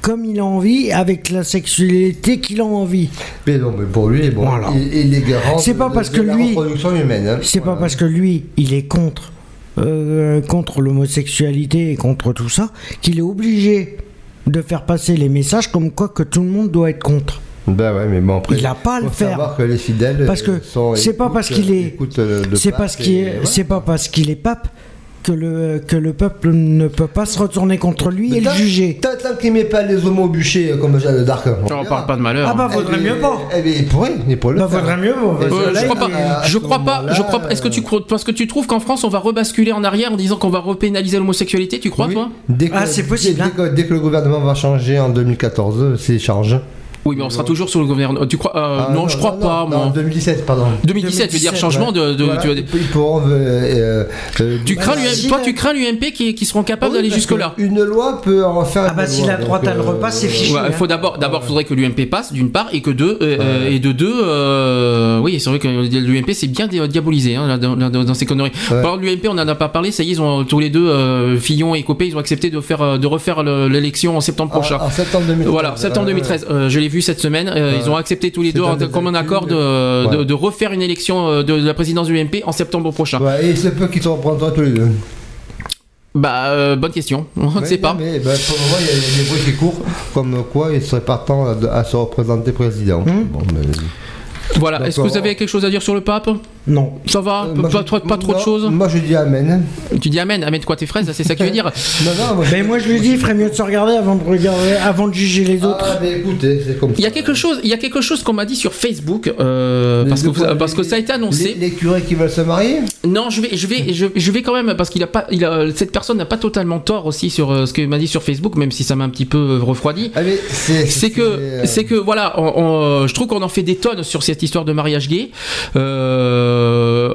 [SPEAKER 4] comme il a envie, avec la sexualité qu'il a envie.
[SPEAKER 5] Mais non, mais pour lui, bon,
[SPEAKER 4] Voilà.
[SPEAKER 5] il, il est garant
[SPEAKER 4] C'est pas
[SPEAKER 5] de-
[SPEAKER 4] parce
[SPEAKER 5] de
[SPEAKER 4] que
[SPEAKER 5] la
[SPEAKER 4] lui-
[SPEAKER 5] reproduction humaine. hein.
[SPEAKER 4] C'est pas parce que lui, il est contre, euh, contre l'homosexualité et contre tout ça, qu'il est obligé de faire passer les messages comme quoi que tout le monde doit être contre.
[SPEAKER 5] Ben ouais, mais bon, après.
[SPEAKER 4] Il a pas à le faire.
[SPEAKER 5] savoir que les fidèles.
[SPEAKER 4] Parce que
[SPEAKER 5] euh,
[SPEAKER 4] c'est pas parce qu'il est,
[SPEAKER 5] euh,
[SPEAKER 4] c'est parce qu'il c'est pas parce qu'il est pape que le que le peuple ne peut pas se retourner contre lui et le juger.
[SPEAKER 5] Tant, tant qu'il met pas les homos au bûcher euh, comme Jeanne d'Arc.
[SPEAKER 3] on parle pas de malheur.
[SPEAKER 4] Ah bah vaudrait
[SPEAKER 5] Eh bien,
[SPEAKER 4] mieux pas.
[SPEAKER 5] Eh bien, il pourrait, il pourrait le
[SPEAKER 4] Bah
[SPEAKER 5] faire.
[SPEAKER 4] vaudrait mieux
[SPEAKER 3] Euh, je crois pas.
[SPEAKER 5] à
[SPEAKER 3] Je crois pas.
[SPEAKER 5] moment-là,
[SPEAKER 3] Je crois pas. Est-ce que tu crois parce que tu trouves qu'en France on va rebasculer en arrière en disant qu'on va repénaliser l'homosexualité Tu crois
[SPEAKER 5] Oui.
[SPEAKER 3] toi
[SPEAKER 5] Dès que,
[SPEAKER 4] Ah, c'est possible,
[SPEAKER 5] Dès,
[SPEAKER 4] hein.
[SPEAKER 5] dès que, dès que le gouvernement va changer en 2014, c'est change.
[SPEAKER 3] Oui, mais on sera toujours sur le gouvernement. Tu crois euh,
[SPEAKER 5] Ah,
[SPEAKER 3] Non, je crois
[SPEAKER 5] non,
[SPEAKER 3] pas.
[SPEAKER 5] non,
[SPEAKER 3] moi.
[SPEAKER 5] Non, 2017, pardon.
[SPEAKER 3] 2017, je veux dire
[SPEAKER 4] 2017,
[SPEAKER 3] changement de. de-
[SPEAKER 5] Voilà,
[SPEAKER 3] tu,
[SPEAKER 5] ils pourront. euh, euh,
[SPEAKER 3] tu crains
[SPEAKER 4] Bah, si
[SPEAKER 3] toi,
[SPEAKER 4] la-
[SPEAKER 3] tu crains l'UMP qui, qui seront capables
[SPEAKER 5] oui,
[SPEAKER 3] d'aller jusque là.
[SPEAKER 5] Une loi peut en faire.
[SPEAKER 4] Ah bah, si
[SPEAKER 5] loi,
[SPEAKER 4] la droite, elle
[SPEAKER 5] euh,
[SPEAKER 4] repasse, c'est fichu.
[SPEAKER 3] Ouais, il
[SPEAKER 4] hein.
[SPEAKER 3] faut d'abord, d'abord, faudrait que l'UMP passe d'une part et que deux, et de deux, euh, oui, c'est vrai que l'UMP c'est bien diabolisé hein, dans, dans- dans ces conneries.
[SPEAKER 5] Ouais.
[SPEAKER 3] Par l'UMP, on en a pas parlé. Ça y est, ils ont tous les deux, euh, Fillon et Copé, ils ont accepté de faire, de refaire le- l'élection en septembre prochain.
[SPEAKER 5] En, septembre 2013.
[SPEAKER 3] Voilà, septembre
[SPEAKER 5] Ouais,
[SPEAKER 3] 2013. Euh, je l'ai vu cette semaine. euh. Ils ont accepté tous les
[SPEAKER 5] C'est
[SPEAKER 3] deux, comme un accord de,
[SPEAKER 5] ouais.
[SPEAKER 3] de, de refaire une élection euh, de, de la présidence du UMP en septembre prochain.
[SPEAKER 5] Ouais, et il se peut qu'ils se reprendront tous les deux.
[SPEAKER 3] Bah, euh, bonne question. On ne sait pas.
[SPEAKER 5] Mais bah, pour le moment, il y, a- des bruits qui courent, comme quoi il serait partant à, à se représenter président.
[SPEAKER 4] Hum.
[SPEAKER 5] Bon, mais-
[SPEAKER 3] Voilà. Est-ce que vous avez quelque chose à dire sur le pape?
[SPEAKER 4] Non.
[SPEAKER 3] Ça va
[SPEAKER 5] Euh,
[SPEAKER 3] Pas, trop- de choses
[SPEAKER 5] Moi, je dis Amen.
[SPEAKER 3] Tu dis Amen. Amen quoi tes fraises C'est ça que tu veux dire
[SPEAKER 5] Non, non, moi, je-
[SPEAKER 4] Mais moi je lui dis, il ferait mieux de se regarder avant de regarder, avant de juger les autres.
[SPEAKER 5] Ah, mais écoutez, c'est comme
[SPEAKER 3] Il y a
[SPEAKER 5] ça.
[SPEAKER 3] quelque chose, il y a quelque chose qu'on m'a dit sur Facebook euh, parce, que,
[SPEAKER 5] de quoi,
[SPEAKER 3] parce que
[SPEAKER 5] les-
[SPEAKER 3] ça a été annoncé.
[SPEAKER 5] Les, les curés qui veulent se marier
[SPEAKER 3] Non, je vais, je vais, je, je vais quand même parce qu'il a pas, il a, cette personne n'a pas totalement tort aussi sur euh, ce qu'il m'a dit sur Facebook, même si ça m'a un petit peu refroidi.
[SPEAKER 5] Ah, mais c'est
[SPEAKER 3] C'est que,
[SPEAKER 5] euh,
[SPEAKER 3] c'est que voilà, on- on- je trouve qu'on en fait des tonnes sur cette histoire de mariage gay, euh,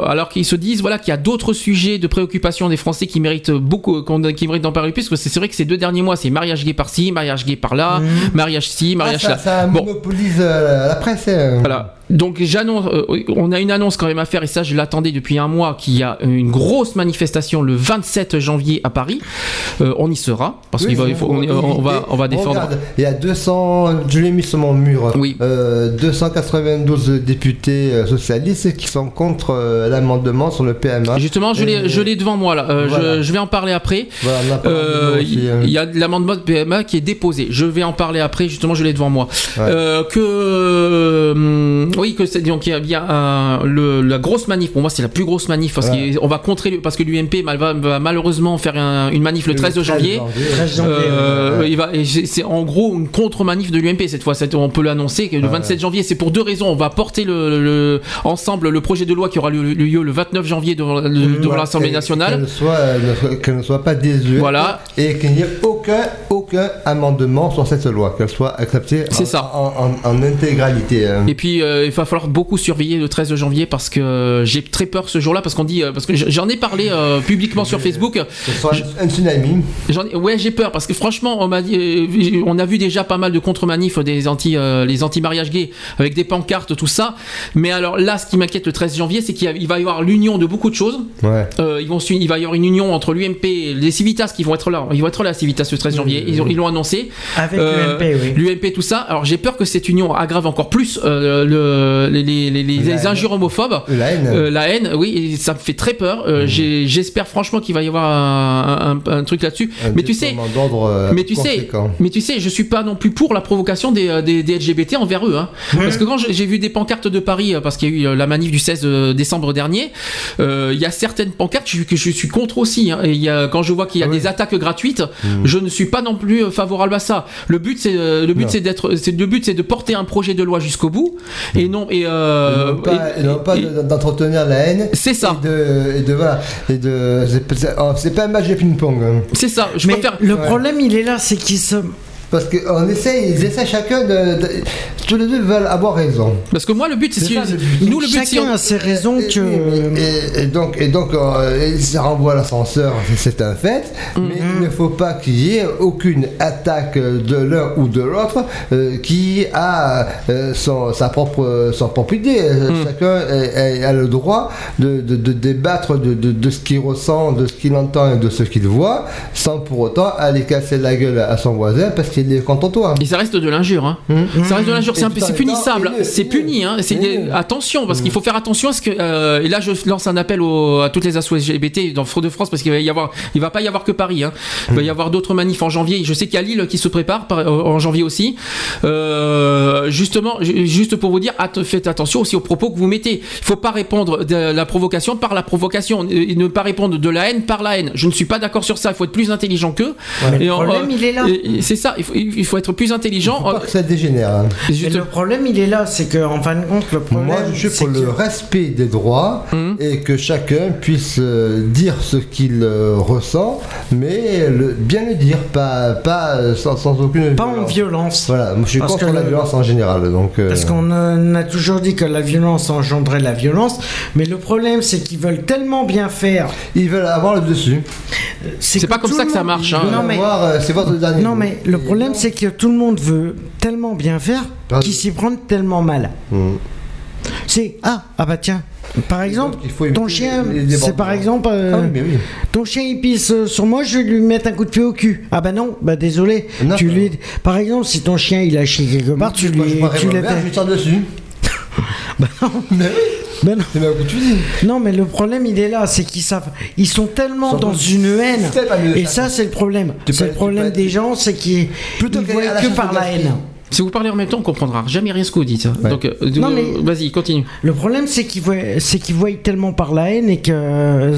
[SPEAKER 3] alors qu'ils se disent voilà qu'il y a d'autres sujets de préoccupation des Français qui méritent beaucoup, qui méritent d'en parler plus, parce que c'est vrai que ces deux derniers mois, c'est mariage gay par-ci, mariage gay par-là, mariage ci,
[SPEAKER 5] ah,
[SPEAKER 3] mariage
[SPEAKER 5] ça,
[SPEAKER 3] là.
[SPEAKER 5] ça
[SPEAKER 3] Bon.
[SPEAKER 5] monopolise euh, la presse. hein.
[SPEAKER 3] Voilà. Donc j'annonce, euh, on a une annonce quand même à faire et ça je l'attendais depuis un mois qu'il y a une grosse manifestation le 27 janvier à Paris. Euh, on y sera parce
[SPEAKER 5] Oui,
[SPEAKER 3] qu'il va, faut- on, va, on va défendre.
[SPEAKER 5] Regarde, il y a 200, je l'ai mis sur mon mur,
[SPEAKER 3] Oui.
[SPEAKER 5] euh, 292 députés euh, socialistes qui sont contre l'amendement sur le PMA.
[SPEAKER 3] Justement, je l'ai, je l'ai devant moi là.
[SPEAKER 5] Voilà.
[SPEAKER 3] je, je vais en parler après.
[SPEAKER 5] Voilà,
[SPEAKER 3] Il
[SPEAKER 5] hein.
[SPEAKER 3] y a de l'amendement de PMA qui est déposé. Je vais en parler après. Justement, je l'ai devant moi.
[SPEAKER 5] Ouais.
[SPEAKER 3] Que oui, que c'est donc il y a, le- la grosse manif. Pour moi, c'est la plus grosse manif parce
[SPEAKER 5] Ouais.
[SPEAKER 3] qu'on va contrer parce que l'UMP va, malheureusement faire un- une manif le 13 janvier.
[SPEAKER 4] 13 janvier.
[SPEAKER 3] Euh,
[SPEAKER 5] ouais.
[SPEAKER 3] il va, c'est en gros une contre-manif de l'UMP cette fois. On peut l'annoncer que le 27 janvier, c'est pour deux raisons. On va porter le, le- ensemble le projet de loi qui aura lieu, lieu le 29 janvier devant, l'Assemblée nationale.
[SPEAKER 5] Qu'elle ne soit, euh, ne pas désuète.
[SPEAKER 3] Voilà.
[SPEAKER 5] Et qu'il n'y ait aucun, aucun amendement sur cette loi, qu'elle soit acceptée
[SPEAKER 3] C'est
[SPEAKER 5] en,
[SPEAKER 3] ça.
[SPEAKER 5] en, en- en intégralité. hein.
[SPEAKER 3] Et puis euh, il va falloir beaucoup surveiller le 13 janvier parce que euh, j'ai très peur ce jour-là parce qu'on dit euh, parce que j'en ai parlé euh, publiquement sur Facebook.
[SPEAKER 5] Ce soit un, un tsunami.
[SPEAKER 3] J'en ai- ouais, j'ai peur parce que franchement, on m'a dit, euh, on a vu déjà pas mal de contre-manifs des anti, euh, les anti-mariage gays avec des pancartes, tout ça. Mais alors là, ce qui m'inquiète le 13 janvier, c'est qu'il va y avoir l'union de beaucoup de choses.
[SPEAKER 5] Ouais.
[SPEAKER 3] Euh, ils vont, il va y avoir une union entre l'UMP, et les Civitas qui vont être là. Ils vont être là, Civitas, le 13 janvier. Ils ont- ils l'ont annoncé.
[SPEAKER 4] Avec
[SPEAKER 3] Euh,
[SPEAKER 4] l'UMP, oui.
[SPEAKER 3] L'UMP, tout ça. Alors j'ai peur que cette union aggrave encore plus euh, le, les, les, les- les-
[SPEAKER 5] La
[SPEAKER 3] les
[SPEAKER 5] haine.
[SPEAKER 3] injures homophobes.
[SPEAKER 5] La haine.
[SPEAKER 3] Euh, la haine, oui, et ça me fait très peur. Euh, j'ai- J'espère franchement qu'il va y avoir un, un- un truc là-dessus. Mais tu sais,
[SPEAKER 5] euh,
[SPEAKER 3] mais tu sais, mais tu sais, je suis pas non plus pour la provocation des, euh, des, des LGBT envers eux. Hein. Parce que quand j'ai vu des pancartes de Paris, euh, parce qu'il y a eu euh, la manif du 16 euh, décembre dernier, euh, il y a certaines pancartes que je- suis contre aussi. hein. Et il y a, quand je vois qu'il y a
[SPEAKER 5] Ah oui.
[SPEAKER 3] des attaques gratuites, je ne suis pas non plus euh, favorable à ça. Le but, c'est euh, le but, c'est d'être, c'est le but, c'est de porter un projet de loi jusqu'au bout, et non et, euh,
[SPEAKER 5] non pas,
[SPEAKER 3] et-
[SPEAKER 5] non pas
[SPEAKER 3] et-
[SPEAKER 5] de- d'entretenir la haine.
[SPEAKER 3] C'est ça.
[SPEAKER 5] Et de, et de voilà. Et de, c'est- oh, c'est pas un match de ping-pong. hein.
[SPEAKER 3] c'est ça. Je
[SPEAKER 4] Mais
[SPEAKER 3] préfère.
[SPEAKER 4] le
[SPEAKER 5] Ouais.
[SPEAKER 4] problème, il est là, c'est qu'ils se.
[SPEAKER 5] Parce qu'on essaie, ils essaient chacun de, de- Tous les deux veulent avoir raison.
[SPEAKER 3] Parce que moi, le but, c'est
[SPEAKER 5] C'est
[SPEAKER 3] si-
[SPEAKER 5] ça, le but.
[SPEAKER 3] nous, le but, si on-
[SPEAKER 4] Chacun a ses raisons
[SPEAKER 5] Et,
[SPEAKER 4] que.
[SPEAKER 5] et- et donc, et donc euh, ça renvoie à l'ascenseur, c'est un fait, mais
[SPEAKER 4] Mhm.
[SPEAKER 5] il ne faut pas qu'il y ait aucune attaque de l'un ou de l'autre euh, qui a euh, son, sa propre, son propre idée. Euh,
[SPEAKER 4] Mhm.
[SPEAKER 5] Chacun a le droit de, de- de débattre de, de- de ce qu'il ressent, de ce qu'il entend et de ce qu'il voit, sans pour autant aller casser la gueule à son voisin parce qu'il est contre toi.
[SPEAKER 3] Et ça reste de l'injure. Hein. Ça reste de l'injure.
[SPEAKER 5] Et
[SPEAKER 3] C'est c'est punissable. C'est puni. Hein. C'est des-
[SPEAKER 5] Haineux.
[SPEAKER 3] Attention, parce qu'il faut faire attention à ce que. euh, et là, je lance un appel au- à toutes les associations LGBT dans Fraude de France, parce qu'il va y avoir. Il va pas y avoir que Paris. Hein. Il va y avoir d'autres manifs en janvier. Je sais qu'il y a Lille qui se prépare par- en janvier aussi. Euh, justement, ju- juste pour vous dire, faites attention aussi aux propos que vous mettez. Il faut pas répondre de la provocation par la provocation et ne pas répondre de la haine par la haine. Je ne suis pas d'accord sur ça. Il faut être plus intelligent qu'eux.
[SPEAKER 4] Le
[SPEAKER 3] en-
[SPEAKER 4] problème, il est là.
[SPEAKER 3] C'est ça. Il faut, il faut être plus intelligent.
[SPEAKER 5] Faut pas que ça dégénère. hein.
[SPEAKER 4] Le problème, il est là, c'est que en fin de compte, le problème.
[SPEAKER 5] Moi, je suis
[SPEAKER 4] c'est
[SPEAKER 5] pour
[SPEAKER 4] que-
[SPEAKER 5] le respect des droits
[SPEAKER 3] Hum.
[SPEAKER 5] et que chacun puisse euh, dire ce qu'il euh, ressent, mais le- bien le dire, pas, pas euh, sans, sans aucune
[SPEAKER 4] Pas en violence.
[SPEAKER 5] Voilà, moi, je suis
[SPEAKER 4] Parce
[SPEAKER 5] contre la
[SPEAKER 4] le-
[SPEAKER 5] violence en général. Donc, euh,
[SPEAKER 4] Parce qu'on a toujours dit que la violence engendrait la violence, mais le problème c'est qu'ils veulent tellement bien faire.
[SPEAKER 5] Ils veulent avoir le dessus.
[SPEAKER 3] C'est pas comme ça que ça marche, hein.
[SPEAKER 4] Non mais,
[SPEAKER 5] Avoir, c'est votre dernier
[SPEAKER 4] non mais le problème c'est que tout le monde veut tellement bien faire qu'ils s'y prennent tellement mal.
[SPEAKER 5] Hum.
[SPEAKER 4] C'est ah ah bah tiens. Par exemple,
[SPEAKER 5] il faut
[SPEAKER 4] ton chien, c'est par exemple, euh,
[SPEAKER 5] Ah oui, mais oui.
[SPEAKER 4] ton chien il pisse euh, sur moi, je vais lui mettre un coup de pied au cul. Ah bah non, bah désolé.
[SPEAKER 5] Non.
[SPEAKER 4] Tu lui, par exemple, si ton chien il a chié quelque part, tu lui, tu
[SPEAKER 5] je lui tire dessus.
[SPEAKER 4] Bah non.
[SPEAKER 5] Mais oui,
[SPEAKER 4] Non. mais le problème, il est là, c'est qu'ils savent. Ils sont tellement dans une haine. Et
[SPEAKER 5] ça.
[SPEAKER 4] c'est le problème. C'est le problème des gens, c'est qu'ils
[SPEAKER 5] qu'aller
[SPEAKER 4] voient que par la haine.
[SPEAKER 3] Si vous parlez en même temps, on comprendra jamais rien ce que vous dites. Donc, euh,
[SPEAKER 4] Non,
[SPEAKER 3] euh,
[SPEAKER 4] mais-
[SPEAKER 3] vas-y, continue.
[SPEAKER 4] Le problème, c'est qu'ils voient, c'est qu'ils voient tellement par la haine et que.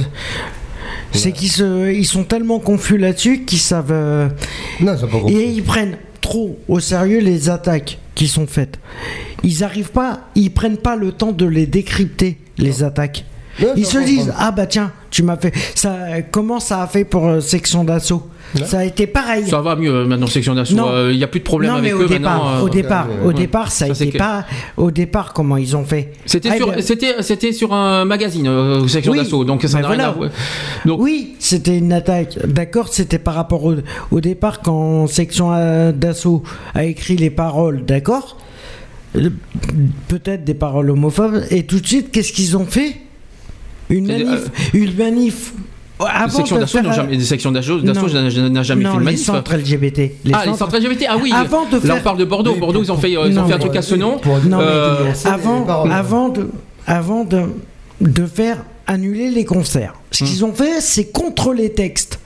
[SPEAKER 4] C'est qu'ils se, ils sont tellement confus là-dessus qu'ils savent. euh,
[SPEAKER 5] Non, c'est pas compris.
[SPEAKER 4] et ils prennent trop au sérieux les attaques qui sont faites. Ils arrivent pas, ils prennent pas le temps de les décrypter les attaques.
[SPEAKER 5] Ouais,
[SPEAKER 4] Ils se disent ah bah tiens tu m'as fait ça comment ça a fait pour euh, section d'assaut ça a été pareil
[SPEAKER 3] Ça va mieux euh, maintenant, section d'assaut.
[SPEAKER 4] Non.
[SPEAKER 3] euh, Il n'y a plus de problème
[SPEAKER 4] non
[SPEAKER 3] avec
[SPEAKER 4] mais au
[SPEAKER 3] eux
[SPEAKER 4] départ
[SPEAKER 3] maintenant. euh,
[SPEAKER 4] au départ
[SPEAKER 5] ouais.
[SPEAKER 4] au départ ça,
[SPEAKER 3] Ça,
[SPEAKER 4] a été pas au départ comment ils ont fait
[SPEAKER 3] C'était
[SPEAKER 4] Ah,
[SPEAKER 3] sur, c'était, c'était sur un magazine, euh, section
[SPEAKER 4] Oui,
[SPEAKER 3] d'assaut, donc ça n'a rien à voir. Donc,
[SPEAKER 4] oui c'était une attaque d'accord c'était par rapport au, au départ quand section euh, d'assaut a écrit les paroles d'accord? Euh, peut-être des paroles homophobes et tout de suite qu'est-ce qu'ils ont fait? Une
[SPEAKER 3] C'est des-
[SPEAKER 4] manif une manif
[SPEAKER 3] les
[SPEAKER 4] avant
[SPEAKER 3] sections
[SPEAKER 4] de
[SPEAKER 3] d'assaut des sections d'assaut, jamais
[SPEAKER 4] non,
[SPEAKER 3] fait une
[SPEAKER 4] les
[SPEAKER 3] manif.
[SPEAKER 4] centres LGBT. Les
[SPEAKER 3] ah, les centres LGBT, ah oui.
[SPEAKER 4] Avant de
[SPEAKER 3] Là,
[SPEAKER 4] faire-
[SPEAKER 3] on parle de Bordeaux.
[SPEAKER 5] Oui,
[SPEAKER 3] Bordeaux, ils ont fait, euh, ils
[SPEAKER 4] Non,
[SPEAKER 3] ont fait un
[SPEAKER 4] mais-
[SPEAKER 3] truc à ce nom.
[SPEAKER 5] Pour-
[SPEAKER 4] Non, mais
[SPEAKER 3] Euh,
[SPEAKER 5] dénoncer les
[SPEAKER 4] avant,
[SPEAKER 5] paroles.
[SPEAKER 4] avant, de, avant de, de faire annuler les concerts. Ce
[SPEAKER 3] Hmm.
[SPEAKER 4] qu'ils ont fait, c'est contre les textes.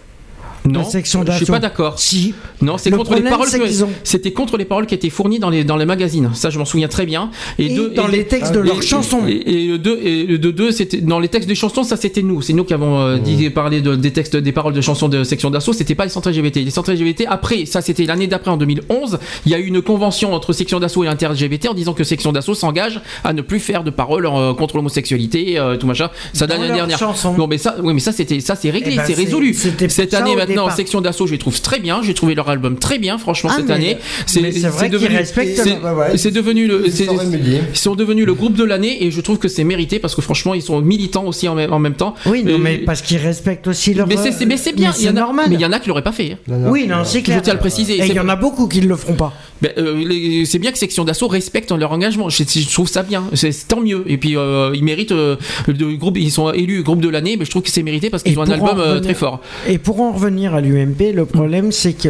[SPEAKER 3] Non,
[SPEAKER 4] la section
[SPEAKER 3] je suis pas d'accord.
[SPEAKER 4] Si.
[SPEAKER 3] Non, c'est
[SPEAKER 4] Le
[SPEAKER 3] contre les paroles.
[SPEAKER 4] ont-
[SPEAKER 3] C'était contre les paroles qui étaient fournies dans les dans les magazines. Ça, je m'en souviens très bien.
[SPEAKER 4] Et dans les textes de
[SPEAKER 3] et-
[SPEAKER 4] leurs chansons.
[SPEAKER 3] Et, et le deux, et le de deux, c'était dans les textes des chansons, ça c'était nous. C'est nous qui avons euh, dit parler de, des textes, des paroles de chansons de section d'assaut. C'était pas les centres LGBT. Les centres LGBT. Après, ça c'était l'année d'après en 2011. Il y a eu une convention entre section d'assaut et inter LGBT en disant que section d'assaut s'engage à ne plus faire de paroles euh, contre l'homosexualité, euh, tout machin. Ça
[SPEAKER 4] Dans
[SPEAKER 3] l'année dernière.
[SPEAKER 4] chansons.
[SPEAKER 3] Non, mais ça, oui, mais ça c'était, ça c'est réglé,
[SPEAKER 4] Eh ben,
[SPEAKER 3] c'est résolu. Cette année
[SPEAKER 4] départ.
[SPEAKER 3] section d'assaut, je les trouve très bien. J'ai trouvé leur album très bien, franchement
[SPEAKER 4] Ah,
[SPEAKER 3] cette
[SPEAKER 4] mais-
[SPEAKER 3] année.
[SPEAKER 4] c'est vrai qu'ils
[SPEAKER 3] devenu,
[SPEAKER 4] respectent
[SPEAKER 3] c'est-
[SPEAKER 5] ouais,
[SPEAKER 3] devenu le,
[SPEAKER 5] Ils sont remédiés.
[SPEAKER 3] ils sont devenus le groupe de l'année et je trouve que c'est mérité parce que franchement ils sont militants aussi en même, en même temps.
[SPEAKER 4] Oui, non,
[SPEAKER 3] Euh,
[SPEAKER 4] mais parce qu'ils respectent aussi leur.
[SPEAKER 3] mais c'est, c'est- mais c'est bien,
[SPEAKER 4] mais
[SPEAKER 3] il y en
[SPEAKER 4] c'est
[SPEAKER 3] a,
[SPEAKER 4] normal.
[SPEAKER 3] mais il y en a qui l'auraient pas fait. hein.
[SPEAKER 5] Non, non.
[SPEAKER 4] Oui, non, c'est clair.
[SPEAKER 3] Je tiens à le préciser.
[SPEAKER 4] Et il y en a beaucoup qui ne le feront pas.
[SPEAKER 3] Ben, euh, c'est bien que Section d'Assaut respecte leur engagement. Je, je trouve ça bien. C'est, tant mieux. Et puis euh, ils méritent euh, le groupe. Ils sont élus groupe de l'année, mais je trouve que c'est mérité parce qu'ils ont un album
[SPEAKER 4] revenir-
[SPEAKER 3] très fort.
[SPEAKER 4] Et pour en revenir à l'UMP, le problème, c'est que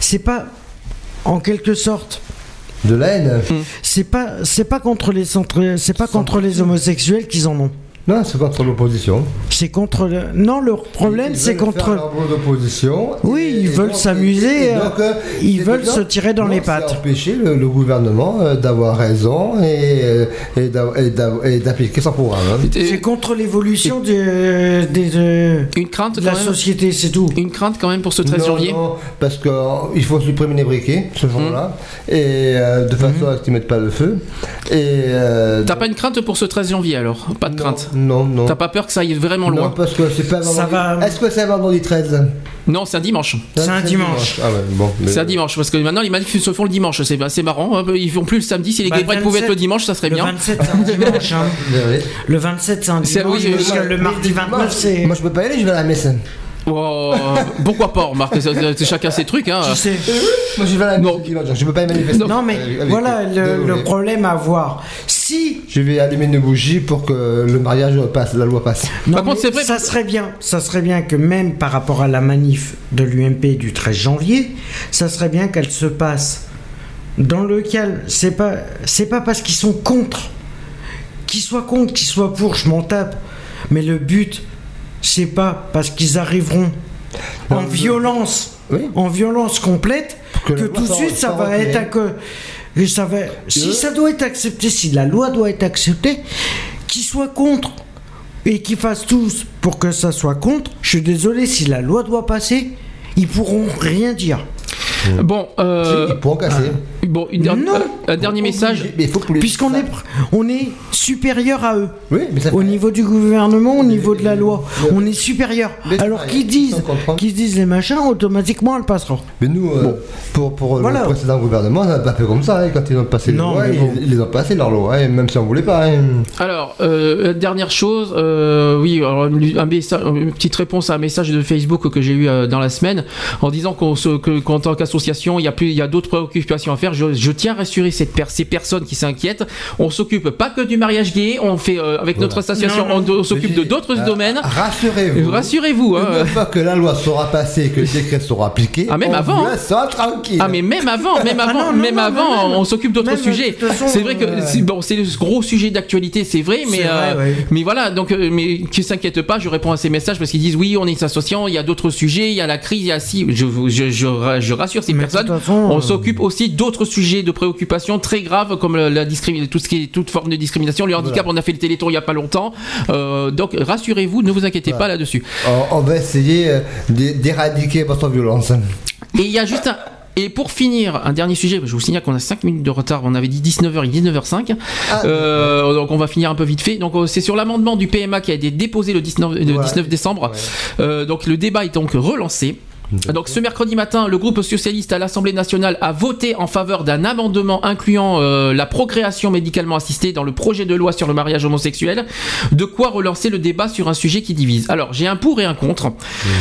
[SPEAKER 4] c'est pas, en quelque sorte,
[SPEAKER 5] De la haine.
[SPEAKER 4] c'est pas, c'est pas contre les centres, c'est pas contre les homosexuels qu'ils en ont.
[SPEAKER 5] Non, c'est contre l'opposition.
[SPEAKER 4] C'est contre le. Non, le problème, c'est contre.
[SPEAKER 5] leur boulot d'opposition.
[SPEAKER 4] Oui,
[SPEAKER 5] Et-
[SPEAKER 4] ils
[SPEAKER 5] et
[SPEAKER 4] veulent s'amuser, euh,
[SPEAKER 5] donc,
[SPEAKER 4] ils veulent se tirer dans
[SPEAKER 5] non,
[SPEAKER 4] les
[SPEAKER 5] c'est
[SPEAKER 4] pattes.
[SPEAKER 5] empêcher le, le gouvernement euh, d'avoir raison et, euh, et d'a- et d'a- et d'appliquer son programme. hein.
[SPEAKER 4] C'est contre l'évolution de,
[SPEAKER 3] Une crainte
[SPEAKER 4] de la
[SPEAKER 3] même.
[SPEAKER 4] société, c'est tout.
[SPEAKER 3] Une crainte quand même pour ce 13
[SPEAKER 5] Non,
[SPEAKER 3] janvier.
[SPEAKER 5] non, parce qu'il faut supprimer les briquets ce jour-là et euh, de façon à ce qu'ils mettent pas le feu. Et euh,
[SPEAKER 3] T'as pas une crainte pour ce 13 janvier alors? Pas de
[SPEAKER 5] non,
[SPEAKER 3] crainte?
[SPEAKER 5] Non, non.
[SPEAKER 3] T'as pas peur que ça aille vraiment en
[SPEAKER 5] Non, parce que c'est pas
[SPEAKER 4] Ça
[SPEAKER 5] vendredi.
[SPEAKER 4] va-
[SPEAKER 5] Est-ce que c'est vendredi 13
[SPEAKER 3] Non, c'est un dimanche.
[SPEAKER 4] C'est un dimanche.
[SPEAKER 5] Ah ouais, bon. mais-
[SPEAKER 3] C'est un dimanche parce que maintenant les manifs se font le dimanche. C'est c'est marrant. hein. Ils font plus le samedi. Si les
[SPEAKER 4] Bah,
[SPEAKER 3] gay pride
[SPEAKER 4] le
[SPEAKER 3] pouvaient être
[SPEAKER 4] 27,
[SPEAKER 3] le dimanche, ça serait
[SPEAKER 4] Le
[SPEAKER 3] bien.
[SPEAKER 4] 27, c'est un dimanche. hein. Le 27, c'est un
[SPEAKER 3] C'est-
[SPEAKER 4] dimanche.
[SPEAKER 3] oui,
[SPEAKER 4] parce
[SPEAKER 3] oui,
[SPEAKER 4] que le mardi 29, c'est.
[SPEAKER 5] Moi, je peux pas y aller, je vais à la messe.
[SPEAKER 3] Oh, pourquoi pas, remarque, c'est chacun ses trucs. Hein.
[SPEAKER 4] Tu sais.
[SPEAKER 5] Moi, je vais à la
[SPEAKER 3] Non.
[SPEAKER 5] le je peux pas y manifester.
[SPEAKER 4] Non, mais
[SPEAKER 5] avec-
[SPEAKER 4] voilà le, le problème à voir. Si.
[SPEAKER 5] Je vais allumer une bougie pour que le mariage passe, la loi passe.
[SPEAKER 4] Non,
[SPEAKER 3] Par contre,
[SPEAKER 4] mais
[SPEAKER 3] c'est vrai-
[SPEAKER 4] Ça serait bien. Ça serait bien que même par rapport à la manif de l'UMP du 13 janvier, ça serait bien qu'elle se passe dans lequel c'est pas c'est pas parce qu'ils sont contre, qu'ils soient contre, qu'ils soient pour, je m'en tape. Mais le but, c'est pas parce qu'ils arriveront en violence,
[SPEAKER 5] Oui.
[SPEAKER 4] en violence complète,
[SPEAKER 5] Que
[SPEAKER 4] tout de
[SPEAKER 5] soit-
[SPEAKER 4] suite ça va être que et ça va si ça doit être accepté, si la loi doit être acceptée, qu'ils soient contre et qu'ils fassent tous pour que ça soit contre. Je suis désolé si la loi doit passer, ils pourront rien dire.
[SPEAKER 3] Bon, euh,
[SPEAKER 5] Ils pourront casser.
[SPEAKER 3] Bon, une der-
[SPEAKER 4] Non.
[SPEAKER 3] euh, un dernier message.
[SPEAKER 5] Mais il faut que les-
[SPEAKER 4] Puisqu'on est, pr- on est supérieur à eux.
[SPEAKER 5] Oui, mais ça
[SPEAKER 4] Au niveau du gouvernement, au niveau de la loi,
[SPEAKER 5] mais-
[SPEAKER 4] on est supérieur.
[SPEAKER 5] mais-
[SPEAKER 4] Alors qu'ils disent, qu'ils disent les machins, automatiquement elle passera.
[SPEAKER 5] Mais nous, euh, pour, pour
[SPEAKER 4] Voilà.
[SPEAKER 5] le précédent gouvernement, on n'a pas fait comme ça. hein, quand ils ont passé les
[SPEAKER 4] Non,
[SPEAKER 5] lois,
[SPEAKER 4] mais
[SPEAKER 5] ils,
[SPEAKER 4] bon.
[SPEAKER 5] ils les ont passé leurs lois, hein, même si on voulait pas. hein.
[SPEAKER 3] Alors, euh, dernière chose, euh, oui, alors, un une petite réponse à un message de Facebook que j'ai eu euh, dans la semaine en disant qu'on se- que- qu'en tant qu'association, il y a plus, il y a d'autres préoccupations à faire. Je, je tiens à rassurer cette per- ces personnes qui s'inquiètent. On s'occupe pas que du mariage gay, on fait euh, avec notre association,
[SPEAKER 4] Non, non.
[SPEAKER 3] on, on s'occupe de d'autres
[SPEAKER 5] Ah,
[SPEAKER 3] domaines.
[SPEAKER 5] Rassurez-vous.
[SPEAKER 3] Rassurez-vous. hein.
[SPEAKER 5] Une fois que la loi sera passée, que le décret sera appliqué,
[SPEAKER 3] Ah, même
[SPEAKER 5] on
[SPEAKER 3] avant, hein.
[SPEAKER 5] laissera tranquille.
[SPEAKER 3] Ah mais même avant, même avant,
[SPEAKER 4] non, non,
[SPEAKER 3] même
[SPEAKER 4] non,
[SPEAKER 3] avant,
[SPEAKER 4] même-
[SPEAKER 3] on s'occupe d'autres sujets. C'est vrai que
[SPEAKER 4] euh,
[SPEAKER 3] c'est bon, c'est le gros sujet d'actualité, c'est vrai, mais
[SPEAKER 4] C'est vrai,
[SPEAKER 3] euh,
[SPEAKER 4] ouais.
[SPEAKER 3] mais voilà, donc euh, mais qui s'inquiète pas, je réponds à ces messages parce qu'ils disent oui, on est une association, il y a d'autres sujets, il y a la crise, il y a si, je vous- je, je, je rassure ces
[SPEAKER 4] Mais
[SPEAKER 3] personnes,
[SPEAKER 4] façon,
[SPEAKER 3] on
[SPEAKER 4] euh,
[SPEAKER 3] s'occupe aussi d'autres sujets de préoccupation très graves comme la, la discrimi- tout ce qui est toute forme de discrimination, le handicap, on a fait le télétour il y a pas longtemps, Euh, donc rassurez-vous, ne vous inquiétez pas là-dessus.
[SPEAKER 5] On, on va essayer euh, d'é- d'éradiquer votre violence.
[SPEAKER 3] Et il y a juste un. Et pour finir, un dernier sujet, je vous signale qu'on a 5 minutes de retard, on avait dit 19h et 19h05.
[SPEAKER 5] Ah.
[SPEAKER 3] Euh, donc on va finir un peu vite fait. Donc c'est sur l'amendement du PMA qui a été déposé le 19, le
[SPEAKER 5] Ouais.
[SPEAKER 3] 19 décembre. Euh, donc le débat est donc relancé. Donc ce mercredi matin, le groupe socialiste à l'Assemblée nationale a voté en faveur d'un amendement incluant euh, la procréation médicalement assistée dans le projet de loi sur le mariage homosexuel. De quoi relancer le débat sur un sujet qui divise. Alors j'ai un pour et un contre.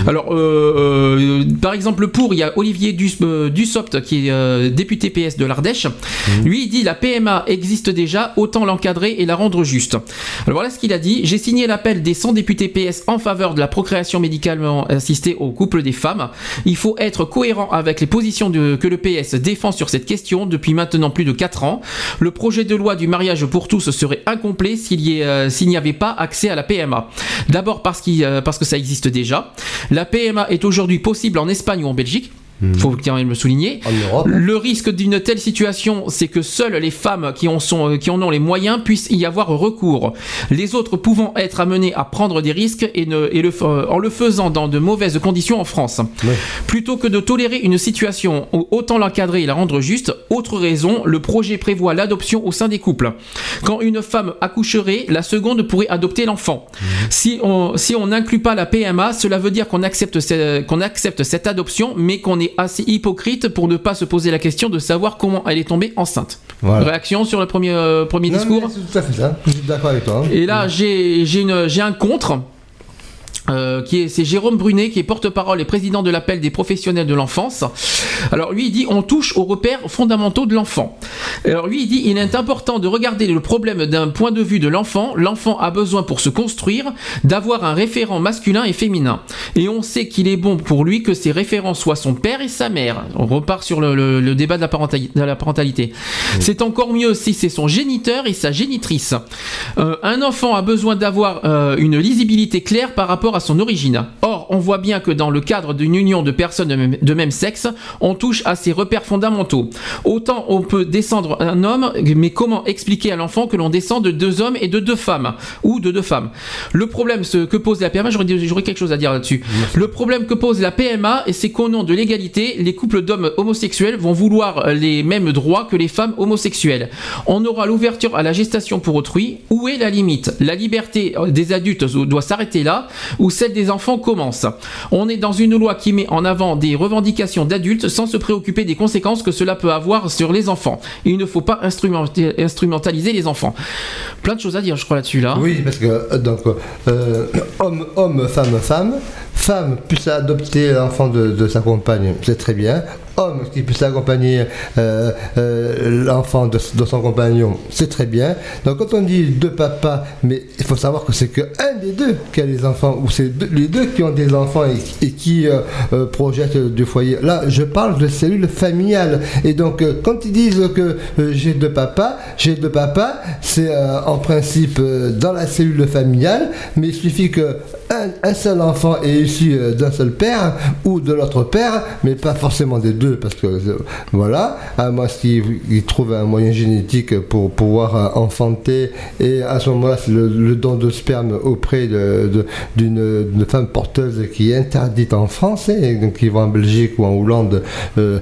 [SPEAKER 3] Alors euh, euh, par exemple le pour, il y a Olivier Dus- euh, Dussopt qui est euh, député PS de l'Ardèche. Lui il dit la PMA existe déjà, autant l'encadrer et la rendre juste. Alors voilà ce qu'il a dit. J'ai signé l'appel des 100 députés PS en faveur de la procréation médicalement assistée aux couples des femmes. Il faut être cohérent avec les positions que le PS défend sur cette question depuis maintenant plus de 4 ans. Le projet de loi du mariage pour tous serait incomplet s'il euh, n'y avait pas accès à la PMA. D'abord euh, parce que ça existe déjà. La PMA est aujourd'hui possible en Espagne ou en Belgique. Faut quand même le souligner. Le risque d'une telle situation, c'est que seules les femmes qui en, sont, qui en ont les moyens puissent y avoir recours. Les autres pouvant être amenés à prendre des risques et, ne, et le, f- euh, en le faisant dans de mauvaises conditions en France. Plutôt que de tolérer une situation, autant l'encadrer et la rendre juste. Autre raison, le projet prévoit l'adoption au sein des couples. Quand une femme accoucherait, la seconde pourrait adopter l'enfant. Si on si on n'inclut pas la PMA, cela veut dire qu'on accepte ce- accepte cette adoption, mais qu'on est assez hypocrite pour ne pas se poser la question de savoir comment elle est tombée enceinte.
[SPEAKER 5] Voilà.
[SPEAKER 3] Réaction sur le premier euh, premier
[SPEAKER 5] Non,
[SPEAKER 3] discours.
[SPEAKER 5] C'est tout à fait ça. Je suis d'accord avec toi. hein.
[SPEAKER 3] Et là, une- j'ai un contre. Euh, qui est c'est Jérôme Brunet qui est porte-parole et président de l'appel des professionnels de l'enfance. Alors lui il dit on touche aux repères fondamentaux de l'enfant. Alors lui il dit il est important de regarder le problème d'un point de vue de l'enfant. L'enfant a besoin pour se construire d'avoir un référent masculin et féminin. Et on sait qu'il est bon pour lui que ces référents soient son père et sa mère. On repart sur le, le- le débat de la, parentali- de la parentalité. C'est encore mieux si c'est son géniteur et sa génitrice. Euh, un enfant a besoin d'avoir euh, une lisibilité claire par rapport à son origine. Or, on voit bien que dans le cadre d'une union de personnes de même, de même sexe, on touche à ses repères fondamentaux. Autant on peut descendre un homme, mais comment expliquer à l'enfant que l'on descend de deux hommes et de deux femmes ou de deux femmes? Le problème ce que pose la PMA, j'aurais quelque chose à dire là-dessus. Le problème que pose la PMA, c'est qu'au nom de l'égalité, les couples d'hommes homosexuels vont vouloir les mêmes droits que les femmes homosexuelles. On aura l'ouverture à la gestation pour autrui. Où est la limite? La liberté des adultes doit s'arrêter là, ou celle des enfants commence. On est dans une loi qui met en avant des revendications d'adultes sans se préoccuper des conséquences que cela peut avoir sur les enfants. Il ne faut pas instrumenta- instrumentaliser les enfants. Plein de choses à dire, je crois, là-dessus, là.
[SPEAKER 5] Oui, parce que euh, donc euh, homme, homme, femme, femme, femme puisse adopter l'enfant de sa compagne, c'est très bien. Homme qui puisse accompagner euh, euh, l'enfant de, son compagnon, c'est très bien. Donc quand on dit deux papas, mais il faut savoir que c'est que un des deux qui a les enfants, ou c'est les deux qui ont des enfants et, qui euh, projettent du foyer. Là, je parle de cellules familiales. Et donc quand ils disent que j'ai deux papas, j'ai deux papas, c'est en principe dans la cellule familiale, mais il suffit que un, un seul enfant est issu euh, d'un seul père ou de l'autre père, mais pas forcément des deux, parce que euh, voilà, à moins qu'ils trouvent un moyen génétique pour pouvoir euh, enfanter, et à ce moment-là, c'est le, le don de sperme auprès de- de- d'une d'une femme porteuse qui est interdite en France, et donc qui va en Belgique ou en Hollande euh,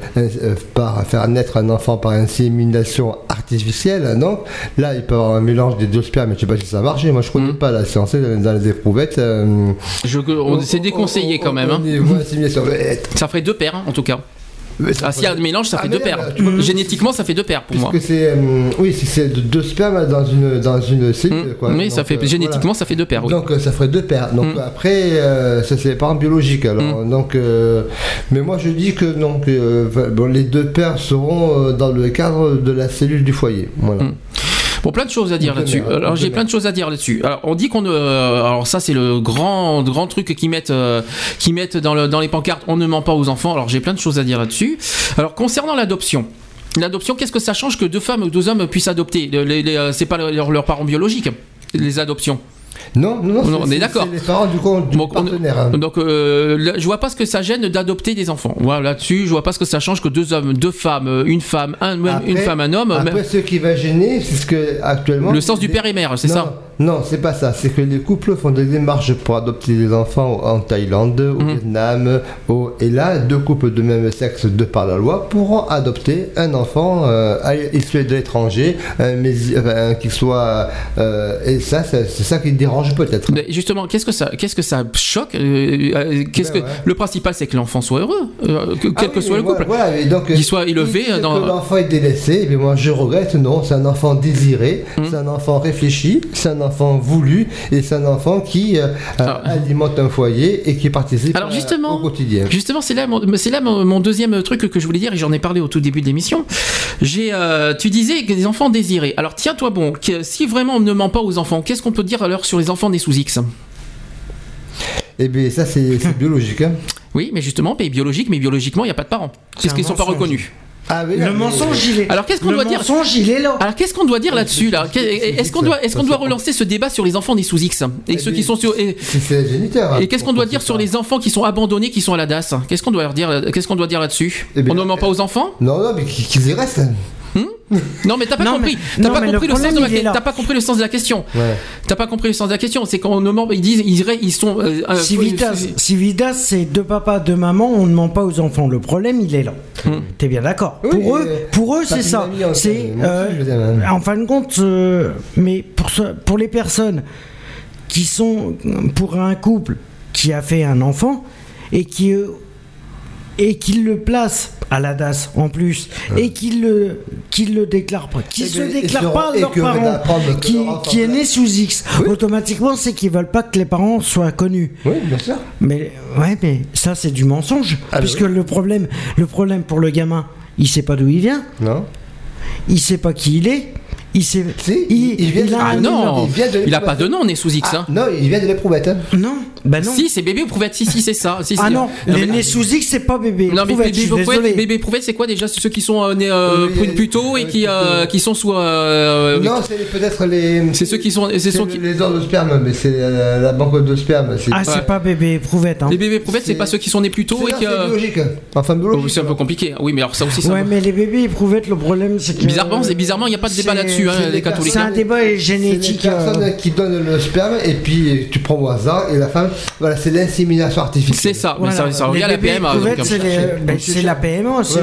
[SPEAKER 5] par faire naître un enfant par insémination artificielle. Donc là, il peut y avoir un mélange des deux spermes, mais je sais pas si ça marche. Moi, je connais pas la science dans, les éprouvettes. euh,
[SPEAKER 3] c'est déconseillé quand même. hein. Ça ferait deux paires, hein, en tout cas. Ah, a un mélange, ça
[SPEAKER 5] Ah,
[SPEAKER 3] fait deux paires.
[SPEAKER 5] euh,
[SPEAKER 3] Génétiquement, ça fait deux paires pour moi.
[SPEAKER 5] C'est, euh, oui, si c'est de- deux spermes dans une dans une cellule. quoi.
[SPEAKER 3] Mm. Oui, ça fait
[SPEAKER 5] euh,
[SPEAKER 3] génétiquement,
[SPEAKER 5] voilà.
[SPEAKER 3] ça fait deux paires. oui.
[SPEAKER 5] Donc euh, ça ferait deux paires. Donc
[SPEAKER 3] Mm.
[SPEAKER 5] après, euh, ça c'est les parents biologiques. Alors donc, euh, mais moi je dis que non, que euh, bon, les deux paires seront euh, dans le cadre de la cellule du foyer. Voilà.
[SPEAKER 3] Bon, plein de choses à dire là-dessus. Alors, j'ai plein de choses à dire là-dessus. Alors, on dit qu'on ne. euh, alors, ça, c'est le grand, grand truc qu'ils mettent, euh, qu'ils mettent dans, le, dans les pancartes. On ne ment pas aux enfants. Alors, j'ai plein de choses à dire là-dessus. Alors, concernant l'adoption. L'adoption, qu'est-ce que ça change que deux femmes ou deux hommes puissent adopter? Euh, C'est pas le- leurs leurs parents biologiques, les adoptions.
[SPEAKER 5] Non, non, non,
[SPEAKER 3] on est d'accord.
[SPEAKER 5] les parents du, du
[SPEAKER 3] Donc, on-
[SPEAKER 5] partenaire. hein.
[SPEAKER 3] Donc, euh, là, je vois pas ce que ça gêne d'adopter des enfants. Voilà, là-dessus, je vois pas ce que ça change que deux hommes, deux femmes, euh, une femme, un,
[SPEAKER 5] Après-
[SPEAKER 3] une femme, un homme.
[SPEAKER 5] Après,
[SPEAKER 3] même-
[SPEAKER 5] ce qui va gêner, c'est ce que actuellement.
[SPEAKER 3] Le sens du père et mère, c'est ça?
[SPEAKER 5] Non, c'est pas ça. C'est que les couples font des démarches pour adopter des enfants en Thaïlande, au
[SPEAKER 3] Mhm.
[SPEAKER 5] Vietnam, au... et là, deux couples de même sexe, de par la loi, pourront adopter un enfant euh, issu de l'étranger, un mési- enfin, un qui soit. euh, et ça, c'est ça qui dérange peut-être.
[SPEAKER 3] Mais justement, qu'est-ce que ça, qu'est-ce que ça choque euh, euh, Qu'est-ce
[SPEAKER 5] Ben
[SPEAKER 3] que
[SPEAKER 5] ouais.
[SPEAKER 3] le principal, c'est que l'enfant soit heureux, euh, que-
[SPEAKER 5] Ah
[SPEAKER 3] quel
[SPEAKER 5] oui,
[SPEAKER 3] que soit le
[SPEAKER 5] mais
[SPEAKER 3] couple,
[SPEAKER 5] voilà, donc,
[SPEAKER 3] qu'il soit élevé dans.
[SPEAKER 5] que l'enfant est délaissé, mais moi je regrette, non, c'est un enfant désiré,
[SPEAKER 3] Hum.
[SPEAKER 5] c'est un enfant réfléchi, c'est un enfant voulu, et c'est un enfant qui euh, euh, alimente un foyer et qui participe
[SPEAKER 3] Ah. Alors justement,
[SPEAKER 5] au quotidien.
[SPEAKER 3] Justement, c'est là, mon, c'est là mon, mon deuxième truc que je voulais dire et j'en ai parlé au tout début de l'émission. J'ai, euh, tu disais que des enfants désirés. Alors tiens-toi bon, que, si vraiment on ne ment pas aux enfants, qu'est-ce qu'on peut dire alors sur les enfants nés sous X?
[SPEAKER 5] Eh bien, ça c'est c'est biologique. Hein.
[SPEAKER 3] Oui, mais justement, mais biologique, mais biologiquement, il n'y a pas de parents, puisqu'ils
[SPEAKER 4] un
[SPEAKER 3] sont pas reconnus?
[SPEAKER 5] Ah oui,
[SPEAKER 4] Le
[SPEAKER 5] mais-
[SPEAKER 4] mensonge, il est.
[SPEAKER 3] Alors qu'est-ce qu'on doit dire
[SPEAKER 4] mensonge, il est là.
[SPEAKER 3] Alors qu'est-ce qu'on doit dire là-dessus là Est-ce qu'on doit, est-ce qu'on doit relancer ce débat sur les enfants nés sous X et ceux qui sont sur et,
[SPEAKER 5] hein.
[SPEAKER 3] et qu'est-ce qu'on doit dire sur les enfants qui sont abandonnés, qui sont à la DAS Qu'est-ce qu'on doit leur dire Qu'est-ce qu'on doit dire là-dessus
[SPEAKER 5] Eh
[SPEAKER 3] On ne ment pas aux enfants
[SPEAKER 5] Non, non, mais qu'ils qu'ils y restent. Hein.
[SPEAKER 3] Non, mais t'as pas
[SPEAKER 4] Non,
[SPEAKER 3] compris. T'as pas compris
[SPEAKER 4] le
[SPEAKER 3] sens de la
[SPEAKER 4] est là.
[SPEAKER 3] T'as pas compris le sens de la question.
[SPEAKER 5] Ouais.
[SPEAKER 3] T'as pas compris le sens de la question. C'est ne ment. Ils disent, ils, ils sont. euh, euh,
[SPEAKER 4] Civitas,
[SPEAKER 3] euh,
[SPEAKER 4] Civitas, c'est deux papas, deux mamans, on ne ment pas aux enfants. Le problème, il est là. T'es bien d'accord
[SPEAKER 5] Oui,
[SPEAKER 4] Pour eux,
[SPEAKER 5] euh,
[SPEAKER 4] pour eux, c'est ça. C'est euh,
[SPEAKER 5] hein.
[SPEAKER 4] en fin de compte, euh, mais pour ce- pour les personnes qui sont pour un couple qui a fait un enfant et qui euh, et qui le place à la DAS en plus. Et qui le le déclare pas. Qui
[SPEAKER 5] Eh
[SPEAKER 4] se
[SPEAKER 5] bien, et
[SPEAKER 4] déclare
[SPEAKER 5] seront
[SPEAKER 4] pas à leurs parents qui, est né sous X. Automatiquement c'est qu'ils veulent pas que les parents soient connus.
[SPEAKER 5] Oui, bien sûr.
[SPEAKER 4] mais ouais, mais ça c'est du mensonge,
[SPEAKER 5] Ah,
[SPEAKER 4] puisque
[SPEAKER 5] oui.
[SPEAKER 4] le problème, le problème pour le gamin, il sait pas d'où il vient,
[SPEAKER 5] Non.
[SPEAKER 4] Il sait pas qui il est, Il s'est.
[SPEAKER 5] il, il vient de-
[SPEAKER 3] Ah non,
[SPEAKER 5] il vient de
[SPEAKER 3] il a pas de nom, né sous X. hein.
[SPEAKER 5] Non, il vient de l'éprouvette. hein.
[SPEAKER 4] Non, bah non.
[SPEAKER 3] Si, c'est bébé éprouvette. Si, si, c'est ça. Si,
[SPEAKER 4] Ah non,
[SPEAKER 3] mais-
[SPEAKER 4] les nés sous X, c'est pas bébé.
[SPEAKER 3] Non mais
[SPEAKER 4] Éprouvette,
[SPEAKER 3] bébé
[SPEAKER 4] je suis
[SPEAKER 3] éprouvette,
[SPEAKER 4] désolé.
[SPEAKER 3] bébé éprouvette, c'est quoi déjà? C'est ceux qui sont euh, nés euh,
[SPEAKER 5] Oui,
[SPEAKER 3] plus, tôt et qui, euh, qui sont sous. euh,
[SPEAKER 5] Non, c'est peut-être les.
[SPEAKER 3] C'est ceux qui sont. C'est
[SPEAKER 5] C'est
[SPEAKER 3] ceux
[SPEAKER 5] le-
[SPEAKER 3] qui-
[SPEAKER 5] les dents de sperme, mais c'est euh, la banque de sperme.
[SPEAKER 4] Ah,
[SPEAKER 3] Ouais.
[SPEAKER 4] c'est pas bébé éprouvette. Hein.
[SPEAKER 3] Les bébés éprouvettes, c'est pas ceux qui sont nés plus tôt
[SPEAKER 5] C'est
[SPEAKER 3] et qui.
[SPEAKER 5] c'est biologique. Enfin,
[SPEAKER 3] oh, c'est un peu compliqué. Oui, mais alors ça aussi, ça.
[SPEAKER 4] Ouais, mais les bébés éprouvettes, le problème, c'est que.
[SPEAKER 3] Bizarrement, c'est bizarrement, il n'y a pas de débat
[SPEAKER 4] c'est-
[SPEAKER 3] là-dessus, hein,
[SPEAKER 5] c'est
[SPEAKER 3] les catholiques.
[SPEAKER 4] C'est un débat
[SPEAKER 5] C'est
[SPEAKER 4] génétique. euh,
[SPEAKER 5] personnes qui donnent le sperme et puis tu prends au hasard et la femme, voilà, c'est l'insémination artificielle.
[SPEAKER 3] C'est ça, mais
[SPEAKER 4] Voilà.
[SPEAKER 3] ça, revient à la PMA.
[SPEAKER 4] c'est
[SPEAKER 3] euh,
[SPEAKER 4] ben, c'est la PMA. c'est-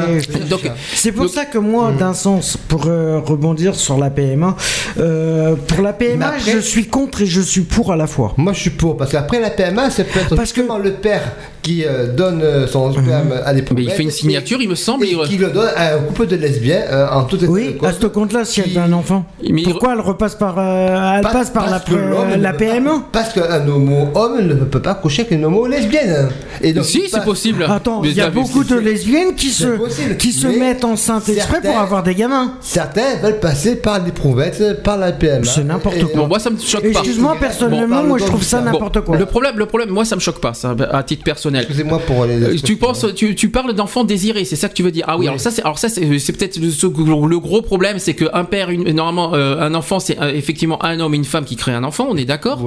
[SPEAKER 4] C'est pour ça que moi, d'un sens, pour euh, rebondir sur la PMA, euh, pour la PMA, je suis contre et je suis pour à la fois.
[SPEAKER 5] Moi je suis pour, parce qu'après la PMA, ça peut être
[SPEAKER 4] Parce que-
[SPEAKER 5] le père qui euh, donne euh, son sperme à l'éprouvette.
[SPEAKER 3] mais il fait une signature, il me semble.
[SPEAKER 5] Et qui le donne à un couple de lesbiens euh, en toute
[SPEAKER 4] Oui, à ce compte-là, si elle a un enfant.
[SPEAKER 3] Mais il-
[SPEAKER 4] Pourquoi elle repasse par, euh, elle
[SPEAKER 5] Pas-
[SPEAKER 4] passe par la, PMA
[SPEAKER 5] pas- Parce qu'un homo homme ne peut pas coucher avec une homo lesbienne. Et donc,
[SPEAKER 3] Si,
[SPEAKER 5] il
[SPEAKER 3] c'est possible.
[SPEAKER 4] Attends, il y a beaucoup de lesbiennes qui se,
[SPEAKER 5] possible,
[SPEAKER 4] qui se
[SPEAKER 5] mais
[SPEAKER 4] mettent enceintes exprès pour avoir des gamins.
[SPEAKER 5] Certains veulent passer par l'éprouvette, par la PMA.
[SPEAKER 4] C'est n'importe
[SPEAKER 5] Et-
[SPEAKER 3] Bon, moi ça me choque pas.
[SPEAKER 4] Excuse-moi, personnellement,
[SPEAKER 5] parle
[SPEAKER 4] moi je trouve ça n'importe quoi.
[SPEAKER 3] Le problème, le problème, moi ça me choque pas, ça, à titre personnel.
[SPEAKER 5] Excusez-moi pour les.
[SPEAKER 3] Euh, Tu penses, tu, tu parles d'enfants désirés, c'est ça que tu veux dire Ah oui,
[SPEAKER 5] Oui.
[SPEAKER 3] alors ça, c'est, alors ça, c'est, c'est peut-être le, le gros problème, c'est que un père, une, normalement, euh, un enfant, c'est euh, effectivement un homme et une femme qui créent un enfant, on est d'accord.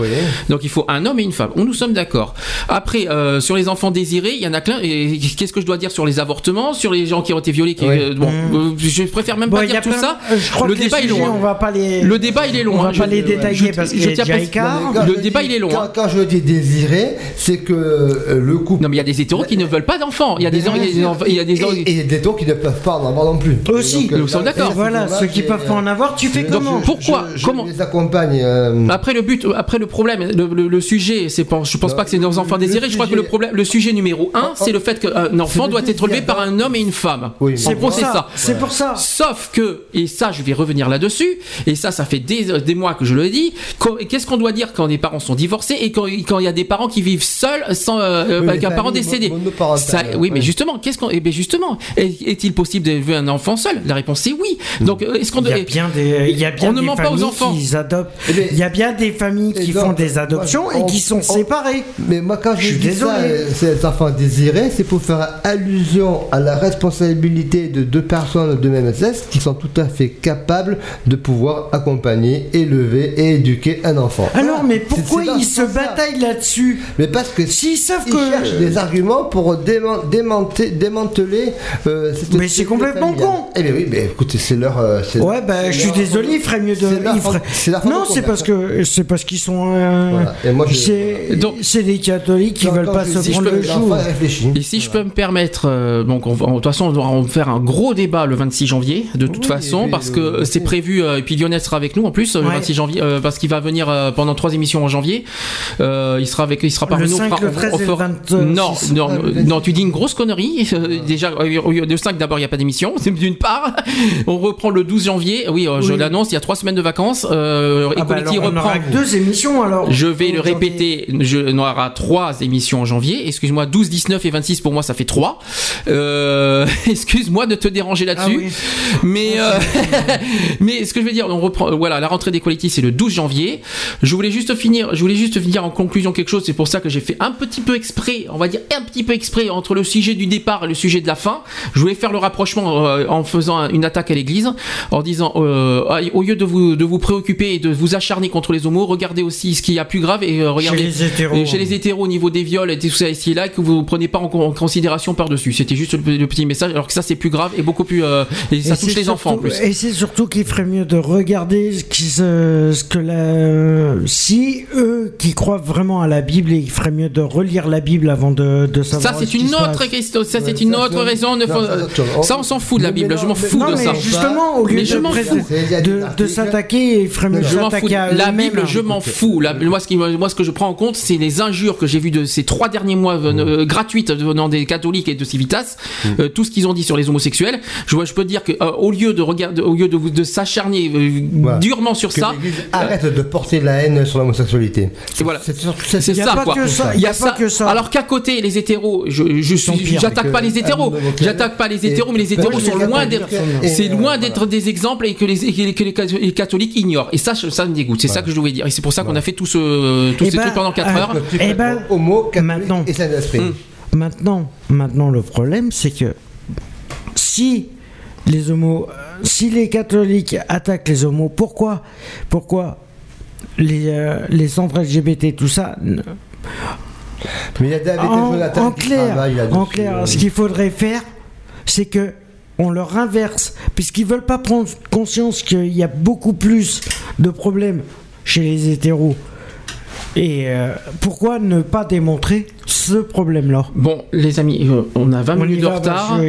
[SPEAKER 3] Donc il faut un homme et une femme. On nous sommes d'accord. Après, euh, sur les enfants désirés, il y en a plein. Et qu'est-ce que je dois dire sur les avortements, sur les gens qui ont été violés qui, euh, Bon, euh, je préfère même
[SPEAKER 4] Bon,
[SPEAKER 3] pas
[SPEAKER 4] il y
[SPEAKER 3] dire
[SPEAKER 4] a
[SPEAKER 3] tout
[SPEAKER 4] plein-
[SPEAKER 3] ça.
[SPEAKER 4] je crois
[SPEAKER 3] Le
[SPEAKER 4] que les
[SPEAKER 3] débat il est
[SPEAKER 4] sujets,
[SPEAKER 3] long.
[SPEAKER 4] On va pas les.
[SPEAKER 3] Le débat il est long.
[SPEAKER 4] On va
[SPEAKER 3] hein.
[SPEAKER 4] pas
[SPEAKER 3] Je-
[SPEAKER 4] les détailler
[SPEAKER 3] je-
[SPEAKER 4] parce
[SPEAKER 3] je
[SPEAKER 4] qu'il y a
[SPEAKER 3] tiens
[SPEAKER 4] déjà
[SPEAKER 3] à-
[SPEAKER 4] écart.
[SPEAKER 3] Le
[SPEAKER 5] je
[SPEAKER 3] débat,
[SPEAKER 5] dis-
[SPEAKER 3] il est long,
[SPEAKER 5] Quand,
[SPEAKER 3] hein.
[SPEAKER 5] quand je dis désiré, c'est que le couple.
[SPEAKER 3] Non mais il y a des hétéros qui ne veulent pas d'enfants. Il y a des il y a des
[SPEAKER 5] Et- des taux qui ne peuvent pas en avoir non plus.
[SPEAKER 4] Aussi,
[SPEAKER 3] nous sommes d'accord.
[SPEAKER 4] Voilà, ceux qui peuvent pas en avoir, tu fais comment
[SPEAKER 3] Pourquoi
[SPEAKER 5] je- je
[SPEAKER 3] Comment
[SPEAKER 5] les accompagne. euh,
[SPEAKER 3] Après le but, après le problème, le, le- le sujet, c'est pas, je pense
[SPEAKER 5] Non,
[SPEAKER 3] pas que c'est nos enfants désirés. Je crois que le
[SPEAKER 5] sujet-
[SPEAKER 3] problème, le sujet numéro un,
[SPEAKER 5] Oh,
[SPEAKER 3] c'est le fait qu'un enfant doit être élevé par un homme et une femme.
[SPEAKER 5] Oui,
[SPEAKER 4] C'est pour ça.
[SPEAKER 3] ça.
[SPEAKER 4] C'est pour ça.
[SPEAKER 3] Sauf que, et ça, je vais revenir là-dessus, et ça, ça fait des, des mois que je le dis. Qu'est-ce qu'on doit dire quand les parents sont divorcés et quand quand il y a des parents qui vivent seuls sans euh,
[SPEAKER 5] Oui,
[SPEAKER 3] avec un parent décédé? Ça- Oui, mais justement, qu'est-ce qu'on, eh ben justement, est- est-il possible d'élever un enfant seul? La réponse est oui. Donc, euh, est-ce qu'on
[SPEAKER 4] Il y a
[SPEAKER 3] doit-
[SPEAKER 4] bien des, il y a bien
[SPEAKER 3] On ne ment pas aux enfants.
[SPEAKER 4] qui adoptent.
[SPEAKER 5] Eh bien,
[SPEAKER 4] Il y a bien des familles qui
[SPEAKER 5] donc,
[SPEAKER 4] font des adoptions
[SPEAKER 5] moi,
[SPEAKER 4] et qui sont
[SPEAKER 5] on-
[SPEAKER 4] séparées.
[SPEAKER 5] Mais moi, quand
[SPEAKER 4] Je
[SPEAKER 5] je
[SPEAKER 4] suis
[SPEAKER 5] dis
[SPEAKER 4] désolé.
[SPEAKER 5] ça, euh, ces enfants désirés, c'est pour faire allusion à la responsabilité de deux personnes de même sexe qui sont tout à fait capables de pouvoir accompagner, élever et éduquer un enfant.
[SPEAKER 4] Alors, mais pourquoi ils se bataillent là-dessus
[SPEAKER 5] Mais parce que
[SPEAKER 4] S'ils savent
[SPEAKER 5] ils
[SPEAKER 4] que.
[SPEAKER 5] cherchent des arguments pour déman- démanter- démanteler euh, cette
[SPEAKER 4] Mais c'est complètement
[SPEAKER 5] familiale.
[SPEAKER 4] con.
[SPEAKER 5] Eh bien oui, mais écoutez, c'est leur. euh,
[SPEAKER 4] Ouais, bah, je suis désolé, il ferait mieux de. il ferait- Non, c'est parce que c'est parce qu'ils sont. euh,
[SPEAKER 5] Voilà. Et moi, je-
[SPEAKER 4] c'est
[SPEAKER 3] Donc-
[SPEAKER 4] c'est des catholiques qui veulent pas
[SPEAKER 5] je
[SPEAKER 4] se prendre le jour.
[SPEAKER 3] Et si je peux me permettre, euh, donc on va- de toute façon on doit en faire un gros débat le 26 janvier, de toute
[SPEAKER 5] Oui,
[SPEAKER 3] façon, parce
[SPEAKER 5] euh,
[SPEAKER 3] que c'est prévu, euh, et puis Lionel sera avec nous en plus le
[SPEAKER 4] Ouais.
[SPEAKER 3] 26 janvier, euh, parce qu'il va venir euh, pendant trois émissions en janvier. Euh, il sera avec, il sera parmi
[SPEAKER 4] Le
[SPEAKER 3] nous.
[SPEAKER 4] 5,
[SPEAKER 3] on fera-
[SPEAKER 4] le 13
[SPEAKER 3] on
[SPEAKER 4] et le
[SPEAKER 3] fera-
[SPEAKER 4] 26.
[SPEAKER 3] Non, non,
[SPEAKER 5] Ah, le
[SPEAKER 3] non, tu dis une grosse connerie. Déjà, de 5 d'abord il n'y a pas d'émission, c'est d'une part. On reprend le 12 janvier. Oui, je l'annonce, il y a trois semaines de vacances. Euh,
[SPEAKER 4] Ah bah alors, on
[SPEAKER 3] reprend.
[SPEAKER 4] aura deux émissions alors.
[SPEAKER 3] Je vais le répéter, je, on aura trois émissions en janvier. Excuse-moi, 12, 19 et 26 pour moi ça fait 3. Euh, excuse-moi de te déranger là-dessus.
[SPEAKER 4] Ah oui.
[SPEAKER 3] Mais, euh, mais ce que je veux dire, on reprend, euh, voilà, la rentrée des quality c'est le 12 janvier. Je voulais juste finir, je voulais juste finir en conclusion quelque chose. C'est pour ça que j'ai fait un petit peu exprès, on va dire un petit peu exprès entre le sujet du départ et le sujet de la fin. Je voulais faire le rapprochement en faisant une attaque à l'église, en disant, euh, ah, au lieu de vous, de vous préoccuper et de vous acharner contre les homos, regardez aussi ce qu'il y a plus grave et euh, regardez
[SPEAKER 4] les hétéros.
[SPEAKER 3] et chez les hétéros au niveau des viols et tout ça ici et là que vous prenez pas en, en considération par dessus. C'était juste le, le petit message, alors que ça c'est plus grave et beaucoup plus euh, et ça
[SPEAKER 4] Et
[SPEAKER 3] touche les enfants en plus.
[SPEAKER 4] Et c'est surtout qu'il ferait mieux de regarder ce, qui se- ce que la. Si eux qui croient vraiment à la Bible, il ferait mieux de relire la Bible avant de, de savoir.
[SPEAKER 3] Ça c'est
[SPEAKER 4] ce
[SPEAKER 3] une autre question, ça c'est une autre raison.
[SPEAKER 5] non, ça,
[SPEAKER 3] on s'en fout de la Bible,
[SPEAKER 5] non,
[SPEAKER 3] je m'en fous
[SPEAKER 4] Non,
[SPEAKER 3] de
[SPEAKER 4] mais
[SPEAKER 3] ça.
[SPEAKER 4] justement, au lieu
[SPEAKER 3] Mais je
[SPEAKER 4] de,
[SPEAKER 3] m'en fous.
[SPEAKER 4] De, de s'attaquer, il ferait mieux de
[SPEAKER 3] Je m'en fous.
[SPEAKER 4] s'attaquer à
[SPEAKER 3] La. Bible, je m'en fous. La- moi, ce qui, moi, ce que je prends en compte, c'est les injures que j'ai vues de ces trois derniers mois euh, gratuites venant des catholiques et de Civitas, euh, tout ce qu'ils ont dit sur les homosexuels. Je, je peux dire que euh, au lieu de regarder, au lieu de, de s'acharner euh,
[SPEAKER 5] Voilà.
[SPEAKER 3] durement sur
[SPEAKER 5] Que
[SPEAKER 3] ça,
[SPEAKER 5] l'Église arrête de porter la haine sur l'homosexualité.
[SPEAKER 3] Voilà.
[SPEAKER 5] C'est
[SPEAKER 3] ça,
[SPEAKER 4] pas
[SPEAKER 3] quoi.
[SPEAKER 4] que ça,
[SPEAKER 3] Il y a
[SPEAKER 4] pas
[SPEAKER 3] ça.
[SPEAKER 4] que ça.
[SPEAKER 3] Alors qu'à côté, les hétéros, je, suis, j'attaque pas les hétéros. J'attaque pas les hétéros, mais les hétéros sont loin d'être, c'est
[SPEAKER 5] euh,
[SPEAKER 3] loin d'être des exemples et que les, que les catho- les catholiques ignorent. Et ça, ça me dégoûte. C'est ça que je voulais dire. Et c'est pour ça qu'on a fait tout ce, tous
[SPEAKER 4] Eh
[SPEAKER 3] ces
[SPEAKER 4] ben,
[SPEAKER 3] trucs pendant 4
[SPEAKER 4] euh,
[SPEAKER 3] heures.
[SPEAKER 4] eh ben,
[SPEAKER 5] Homo, catholique
[SPEAKER 4] maintenant,
[SPEAKER 5] et Saint-Esprit.
[SPEAKER 3] Mm.
[SPEAKER 4] maintenant, maintenant, le problème, c'est que si les homos, si les catholiques attaquent les homos, pourquoi, pourquoi les, euh, les centres LGBT, tout ça,
[SPEAKER 5] Mais il y a David
[SPEAKER 4] en,
[SPEAKER 5] et
[SPEAKER 4] en clair, en clair,
[SPEAKER 5] euh.
[SPEAKER 4] ce qu'il faudrait faire, c'est que on leur inverse, puisqu'ils veulent pas prendre conscience qu'il y a beaucoup plus de problèmes chez les hétéros. Et euh, pourquoi ne pas démontrer ce problème-là?
[SPEAKER 3] Bon, les amis, euh, on a 20
[SPEAKER 4] On y
[SPEAKER 3] minutes de retard.
[SPEAKER 4] bah,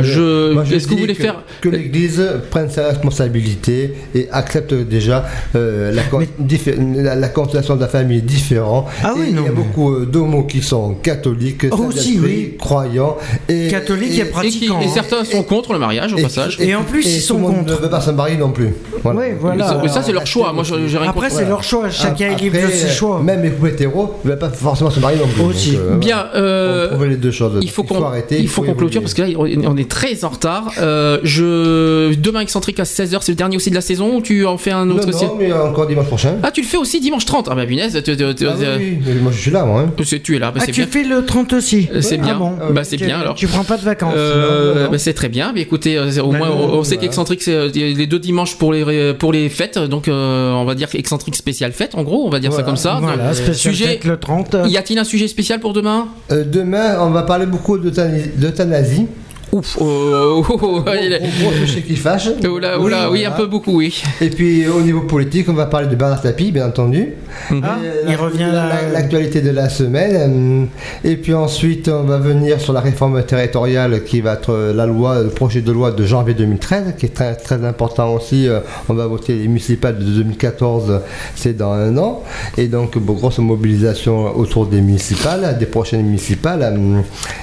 [SPEAKER 4] je-
[SPEAKER 3] Euh, je, est-ce que vous voulez faire
[SPEAKER 5] que l'Église prenne sa responsabilité et accepte déjà euh, la, con- diffé- la, la constellation de la famille différente.
[SPEAKER 4] Ah oui,
[SPEAKER 5] Et il y
[SPEAKER 4] non,
[SPEAKER 5] a
[SPEAKER 4] mais-
[SPEAKER 5] beaucoup d'homos qui sont catholiques,
[SPEAKER 4] Oh, aussi, oui.
[SPEAKER 5] croyants et
[SPEAKER 4] Catholiques et pratiquants.
[SPEAKER 3] et
[SPEAKER 4] hein.
[SPEAKER 3] certains sont contre le mariage au
[SPEAKER 5] et-
[SPEAKER 3] passage.
[SPEAKER 4] Et en plus,
[SPEAKER 5] et
[SPEAKER 4] ils
[SPEAKER 5] tout
[SPEAKER 4] sont
[SPEAKER 5] le monde
[SPEAKER 4] contre.
[SPEAKER 5] ne veut pas se marier non plus. Voilà.
[SPEAKER 4] Ouais, voilà.
[SPEAKER 3] Mais ça, ça, c'est leur choix. Moi,
[SPEAKER 4] Après, c'est leur choix. Chacun est libre de ses choix.
[SPEAKER 5] Même les couples hétéros ne veulent pas forcément se marier non plus.
[SPEAKER 4] Aussi.
[SPEAKER 5] Donc, euh,
[SPEAKER 3] Bien, euh,
[SPEAKER 5] on les deux choses.
[SPEAKER 3] il faut qu'on
[SPEAKER 5] arrêter.
[SPEAKER 3] il faut qu'on clôture parce que là on est très en retard. Euh, je demain excentrique à 16h, c'est le dernier aussi de la saison ou tu en fais un
[SPEAKER 5] Non,
[SPEAKER 3] autre aussi?
[SPEAKER 5] non, mais encore dimanche prochain.
[SPEAKER 3] Ah, tu le fais aussi dimanche 30. Ah bah punaise, tu- tu- tu-
[SPEAKER 5] Ah oui, mais moi je suis là, moi. hein.
[SPEAKER 3] c'est- tu es là, bah,
[SPEAKER 4] Ah,
[SPEAKER 3] c'est
[SPEAKER 4] tu
[SPEAKER 3] bien.
[SPEAKER 4] fais le 30 aussi
[SPEAKER 3] C'est bien.
[SPEAKER 4] Ah bon
[SPEAKER 3] Bah c'est
[SPEAKER 4] Tu-
[SPEAKER 3] bien alors.
[SPEAKER 4] Tu prends pas de vacances
[SPEAKER 3] Euh,
[SPEAKER 5] Non, non, non.
[SPEAKER 3] bah, c'est très bien. Mais écoutez, euh, au
[SPEAKER 4] Bah,
[SPEAKER 3] moins
[SPEAKER 4] non,
[SPEAKER 3] on, on sait qu'excentrique c'est euh, les deux dimanches pour les pour les fêtes. Donc euh, on va dire excentrique spécial fête. En gros, on va dire ça
[SPEAKER 5] Voilà.
[SPEAKER 3] Comme ça.
[SPEAKER 4] Voilà,
[SPEAKER 3] Donc,
[SPEAKER 4] spécial
[SPEAKER 3] sujet-
[SPEAKER 4] le 30.
[SPEAKER 3] Y a-t-il un sujet spécial pour demain?
[SPEAKER 5] Euh, demain, on va parler beaucoup d'euthanasie.
[SPEAKER 3] Ouf. oh, oh, oh, oh,
[SPEAKER 5] Gros,
[SPEAKER 3] il est-
[SPEAKER 5] gros, gros sujet qui fâche.
[SPEAKER 3] Oh là, oh là, oui,
[SPEAKER 5] voilà.
[SPEAKER 3] un peu beaucoup, oui.
[SPEAKER 5] Et puis au niveau politique, on va parler de Bernard Tapie, bien entendu.
[SPEAKER 3] Mhm.
[SPEAKER 4] Ah, il revient
[SPEAKER 5] la-
[SPEAKER 4] là.
[SPEAKER 5] l'actualité de la semaine. euh, Et puis ensuite, on va venir sur la réforme territoriale qui va être euh, la loi, le projet de loi de janvier 2013, qui est très, très important aussi. Euh, On va voter les municipales de 2014, c'est dans un an. Et donc, bon, grosse mobilisation autour des municipales, des prochaines municipales. euh.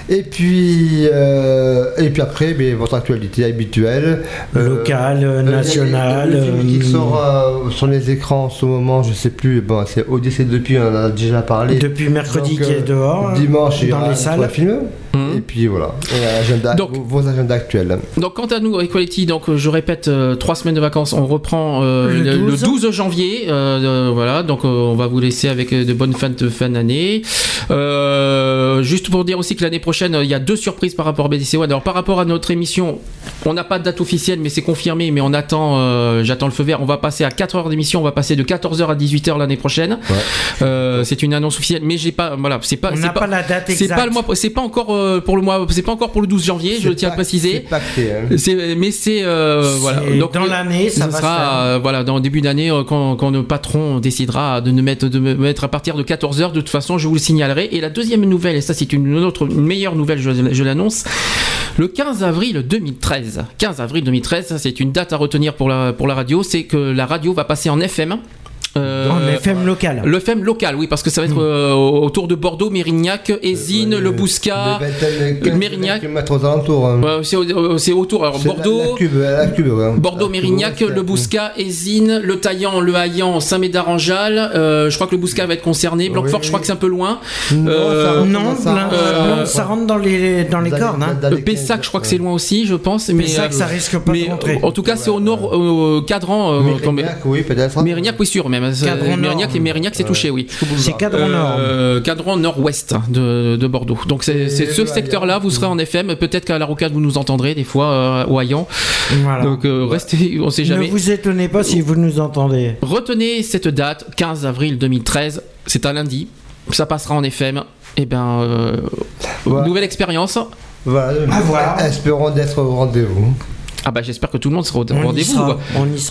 [SPEAKER 5] Et puis, euh, et puis après, votre actualité habituelle. euh,
[SPEAKER 4] Local,
[SPEAKER 5] euh,
[SPEAKER 4] national.
[SPEAKER 5] Le film qui
[SPEAKER 4] euh,
[SPEAKER 5] sort euh, sur les écrans en ce moment, je sais plus. Bon, c'est Odyssée depuis, on en a déjà parlé.
[SPEAKER 4] Depuis mercredi
[SPEAKER 5] Donc,
[SPEAKER 4] qui
[SPEAKER 5] euh,
[SPEAKER 4] est dehors.
[SPEAKER 5] Dimanche, il y
[SPEAKER 4] dans
[SPEAKER 5] aura
[SPEAKER 4] les
[SPEAKER 5] un
[SPEAKER 4] salles.
[SPEAKER 5] film.
[SPEAKER 3] Mhm.
[SPEAKER 5] Et puis voilà, Et agenda,
[SPEAKER 3] Donc-
[SPEAKER 5] vos, vos agendas actuels.
[SPEAKER 3] Donc quant à nous, Equality, donc euh, je répète, euh, trois semaines de vacances, on reprend euh,
[SPEAKER 4] Le
[SPEAKER 3] le, le
[SPEAKER 4] 12.
[SPEAKER 3] 12 janvier. euh, voilà, donc euh, on va vous laisser avec de bonnes fêtes de fin d'année. Euh, juste pour dire aussi que l'année prochaine, il y a deux surprises par rapport à BDC One. Alors par rapport à notre émission, on n'a pas de date officielle, mais c'est confirmé. Mais on attend, euh, j'attends le feu vert. On va passer à 4 heures d'émission. On va passer de 14h à 18h l'année prochaine. Euh, c'est une annonce officielle, mais j'ai pas, voilà, c'est pas,
[SPEAKER 4] On
[SPEAKER 3] c'est
[SPEAKER 4] n'a pas la date
[SPEAKER 3] c'est
[SPEAKER 4] exacte.
[SPEAKER 3] pas le mois, c'est pas encore euh, pour le mois, c'est pas encore pour le 12 janvier. Je tiens à préciser.
[SPEAKER 5] C'est hein.
[SPEAKER 3] C'est- mais c'est euh,
[SPEAKER 4] dans l'année, ça va
[SPEAKER 3] sera
[SPEAKER 4] faire.
[SPEAKER 3] euh, voilà dans le début d'année euh, quand, quand le patron décidera de nous mettre de me mettre à partir de 14 h De toute façon, je vous le signalerai. Et la deuxième nouvelle, et ça c'est une autre une meilleure nouvelle, je, je l'annonce. Le 15 avril 2013. 15 avril 2013, ça c'est une date à retenir pour la pour la radio, c'est que la radio va passer en FM. Euh,
[SPEAKER 4] En FM local.
[SPEAKER 3] le FM local, oui, parce que ça va être euh, autour de Bordeaux, Mérignac, Ésine, Le Bouscat, Mérignac.
[SPEAKER 5] hein.
[SPEAKER 3] Ouais, c'est au- c'est autour. Alors Bordeaux,
[SPEAKER 5] La, cube, la cube, ouais.
[SPEAKER 3] Bordeaux,
[SPEAKER 5] La cube,
[SPEAKER 3] Mérignac,
[SPEAKER 5] ouais,
[SPEAKER 3] le Bouscat, Ésine, le Taillan, le Haillan, Saint-Médard-en-Jalles. Euh, je crois que le Bouscat va être concerné. Blanquefort,
[SPEAKER 5] Oui.
[SPEAKER 3] je crois que c'est un peu loin.
[SPEAKER 5] Non,
[SPEAKER 3] Euh,
[SPEAKER 5] ça rentre
[SPEAKER 4] Non,
[SPEAKER 5] dans ça.
[SPEAKER 4] Blanc-
[SPEAKER 3] euh,
[SPEAKER 4] Blanc, ça rentre dans les, dans les
[SPEAKER 5] Dans
[SPEAKER 4] cordes. Hein.
[SPEAKER 5] dans
[SPEAKER 3] Le
[SPEAKER 5] les
[SPEAKER 3] Pessac, je crois que c'est loin aussi, je pense. Mais,
[SPEAKER 4] Pessac,
[SPEAKER 3] euh,
[SPEAKER 4] ça risque pas
[SPEAKER 3] mais
[SPEAKER 4] de rentrer.
[SPEAKER 3] en tout cas, c'est au nord, au cadran. euh,
[SPEAKER 5] Mérignac, oui, peut-être.
[SPEAKER 3] Mérignac, oui, sûr, même.
[SPEAKER 4] Nord.
[SPEAKER 3] Mérignac, et Mérignac, c'est touché, oui.
[SPEAKER 4] C'est cadran nord.
[SPEAKER 3] Euh, cadran nord-ouest de, de Bordeaux. Donc c'est ce secteur-là, vous serez en FM. Peut-être qu'à la rocade, vous nous entendrez des fois euh, au.
[SPEAKER 4] Voilà.
[SPEAKER 3] Donc euh, restez, on sait jamais.
[SPEAKER 4] Ne vous étonnez pas si vous nous entendez.
[SPEAKER 3] Retenez cette date, 15 avril 2013. C'est un lundi. Ça passera en FM. Et euh,
[SPEAKER 5] Ouais.
[SPEAKER 3] nouvelle expérience.
[SPEAKER 5] Voilà,
[SPEAKER 4] À voir.
[SPEAKER 5] espérons d'être au rendez-vous.
[SPEAKER 3] Ah bah j'espère que tout le monde sera au rendez-vous.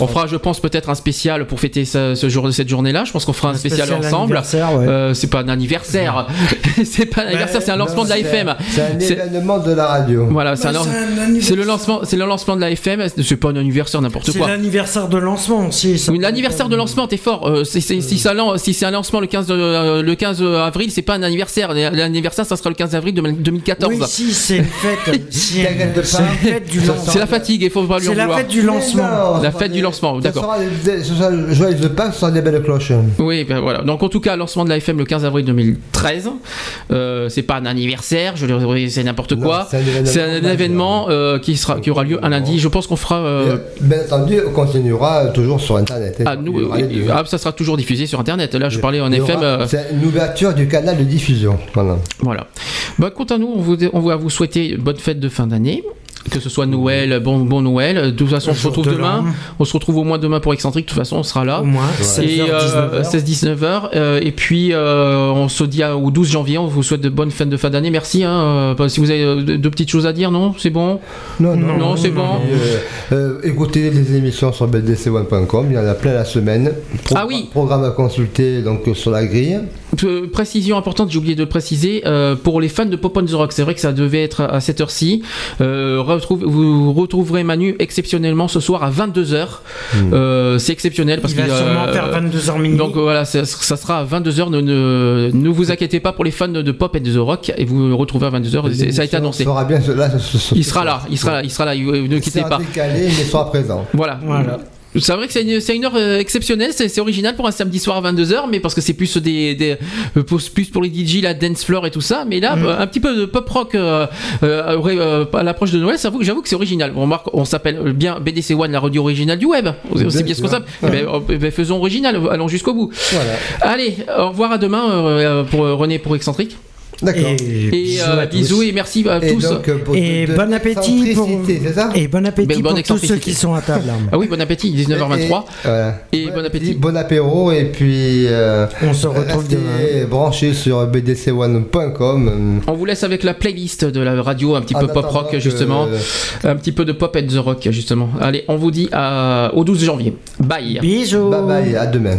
[SPEAKER 4] On
[SPEAKER 3] fera, je pense, peut-être un spécial pour fêter ce, ce jour, cette journée-là. Je pense qu'on fera un, spécial, ensemble.
[SPEAKER 4] ouais.
[SPEAKER 3] Euh, c'est pas un anniversaire. c'est pas un anniversaire, c'est un lancement de la FM.
[SPEAKER 5] C'est un
[SPEAKER 3] C'est-
[SPEAKER 5] événement de la radio.
[SPEAKER 3] Voilà, c'est lan- c'est le lancement, c'est le lancement de la FM. C'est pas un anniversaire n'importe
[SPEAKER 4] C'est
[SPEAKER 3] quoi.
[SPEAKER 4] l'anniversaire de lancement aussi. ça.
[SPEAKER 3] Oui, L'anniversaire de lancement, t'es fort. Euh, c'est- c'est- si, ça lan- si c'est un lancement le 15, de- euh, le 15 avril, c'est pas un anniversaire. L'anniversaire, ça sera le 15 avril de 2014.
[SPEAKER 4] Oui, si, c'est une fête. si,
[SPEAKER 5] T'inquiète
[SPEAKER 4] c'est
[SPEAKER 5] pas.
[SPEAKER 4] une fête du lancement.
[SPEAKER 3] C'est la fatigue. Fatigue, il faut pas lui en
[SPEAKER 4] C'est la
[SPEAKER 3] vouloir.
[SPEAKER 4] fête du lancement.
[SPEAKER 3] La fête du lancement,
[SPEAKER 5] Ce
[SPEAKER 3] d'accord.
[SPEAKER 5] joyeux de Pâques, ce sera des belles cloches.
[SPEAKER 3] Oui, ben voilà. Donc en tout cas, lancement de la FM le 15 avril 2013. Euh, c'est pas un anniversaire, je le c'est n'importe quoi.
[SPEAKER 5] c'est un événement
[SPEAKER 3] euh, qui sera qui aura lieu un lundi. Je pense qu'on fera. euh,
[SPEAKER 5] Bien entendu, on continuera toujours sur Internet. hein.
[SPEAKER 3] ah, nous, ah, ça sera toujours diffusé sur internet. Là, je parlais en FM. euh,
[SPEAKER 5] C'est une ouverture du canal de diffusion. Voilà.
[SPEAKER 3] Voilà. Bah, quant à nous, on, vous, on va vous souhaiter bonne fête de fin d'année. Que ce soit Noël, bon, bon Noël. De toute façon, on se retrouve
[SPEAKER 4] de
[SPEAKER 3] demain. On se retrouve au moins demain pour Excentrique. De toute façon, on sera là.
[SPEAKER 4] Au moins,
[SPEAKER 3] Et
[SPEAKER 4] 16h, 19h.
[SPEAKER 3] 16-19 heures. Euh, et puis, euh, on se dit à- au 12 janvier. On vous souhaite de bonnes fêtes de fin d'année. Merci. Hein, euh, si vous avez euh, deux petites choses à dire, non? C'est bon?
[SPEAKER 5] Non,
[SPEAKER 3] Non, c'est bon.
[SPEAKER 5] Euh, euh, écoutez les émissions sur bdc1.com, il y en a plein la semaine. Pro-
[SPEAKER 3] Ah oui.
[SPEAKER 5] Programme à consulter donc sur la grille.
[SPEAKER 3] Euh, Précision importante, j'ai oublié de le préciser, euh, pour les fans de Pop on the Rock, c'est vrai que ça devait être à cette heure-ci. Euh, retrouve- vous retrouverez Manu exceptionnellement ce soir à 22h. Euh, c'est exceptionnel parce
[SPEAKER 4] Il va
[SPEAKER 3] qu'il,
[SPEAKER 4] sûrement
[SPEAKER 3] euh,
[SPEAKER 4] faire 22h minuit.
[SPEAKER 3] Donc euh, voilà, ça, ça sera à 22h. Ne, ne, ne vous inquiétez pas pour les fans de Pop et de The Rock et vous le retrouvez à 22h. C'est- Ça a été annoncé.
[SPEAKER 5] sera bien ce- là, ce- ce-
[SPEAKER 3] Il sera là, il sera là, il sera là. Ne
[SPEAKER 5] Il
[SPEAKER 3] quittez
[SPEAKER 5] sera
[SPEAKER 3] pas.
[SPEAKER 5] décalé, mais sera présent.
[SPEAKER 3] Voilà. C'est vrai que c'est une, heure euh, exceptionnelle, c'est original pour un samedi soir à 22h, mais parce que c'est plus des, des euh, pour- plus pour les DJ, la dance floor et tout ça. Mais là, euh, un petit peu de pop rock euh, euh, euh, à l'approche de Noël, j'avoue que c'est original. On remarque, on s'appelle bien BDC One, la radio originale du web. C'est
[SPEAKER 5] Bien
[SPEAKER 3] ce qu'on s'appelle. Eh ben, euh, eh ben, faisons original, allons jusqu'au bout. Allez, au revoir à demain euh, pour René pour Excentrique.
[SPEAKER 5] D'accord.
[SPEAKER 4] Et,
[SPEAKER 3] Et euh, bisous et merci à
[SPEAKER 5] Et
[SPEAKER 3] tous.
[SPEAKER 5] donc, euh, pour
[SPEAKER 4] Et
[SPEAKER 5] de- de
[SPEAKER 4] bon appétit pour
[SPEAKER 5] ça
[SPEAKER 4] et bon appétit tous ceux qui sont à table.
[SPEAKER 3] Ah oui, bon appétit, 19h23.
[SPEAKER 5] voilà.
[SPEAKER 3] Et bon appétit.
[SPEAKER 5] Bon apéro et puis euh,
[SPEAKER 4] On se retrouve demain.
[SPEAKER 5] branchés sur bdc1.com.
[SPEAKER 3] On vous laisse avec la playlist de la radio, un petit peu pop rock
[SPEAKER 5] que-
[SPEAKER 3] justement, un petit peu de pop and the rock justement. Allez, on vous dit à- au 12 janvier. Bye.
[SPEAKER 4] Bisous.
[SPEAKER 5] Bye bye, à demain.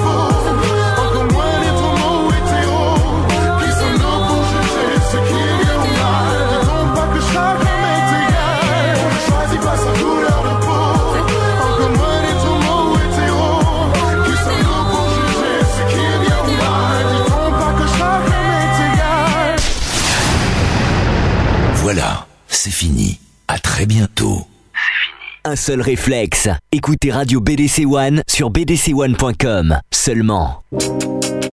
[SPEAKER 1] Voilà, c'est fini. À très bientôt. Un seul réflexe. Écoutez Radio BDC One sur bdc1.com. Seulement.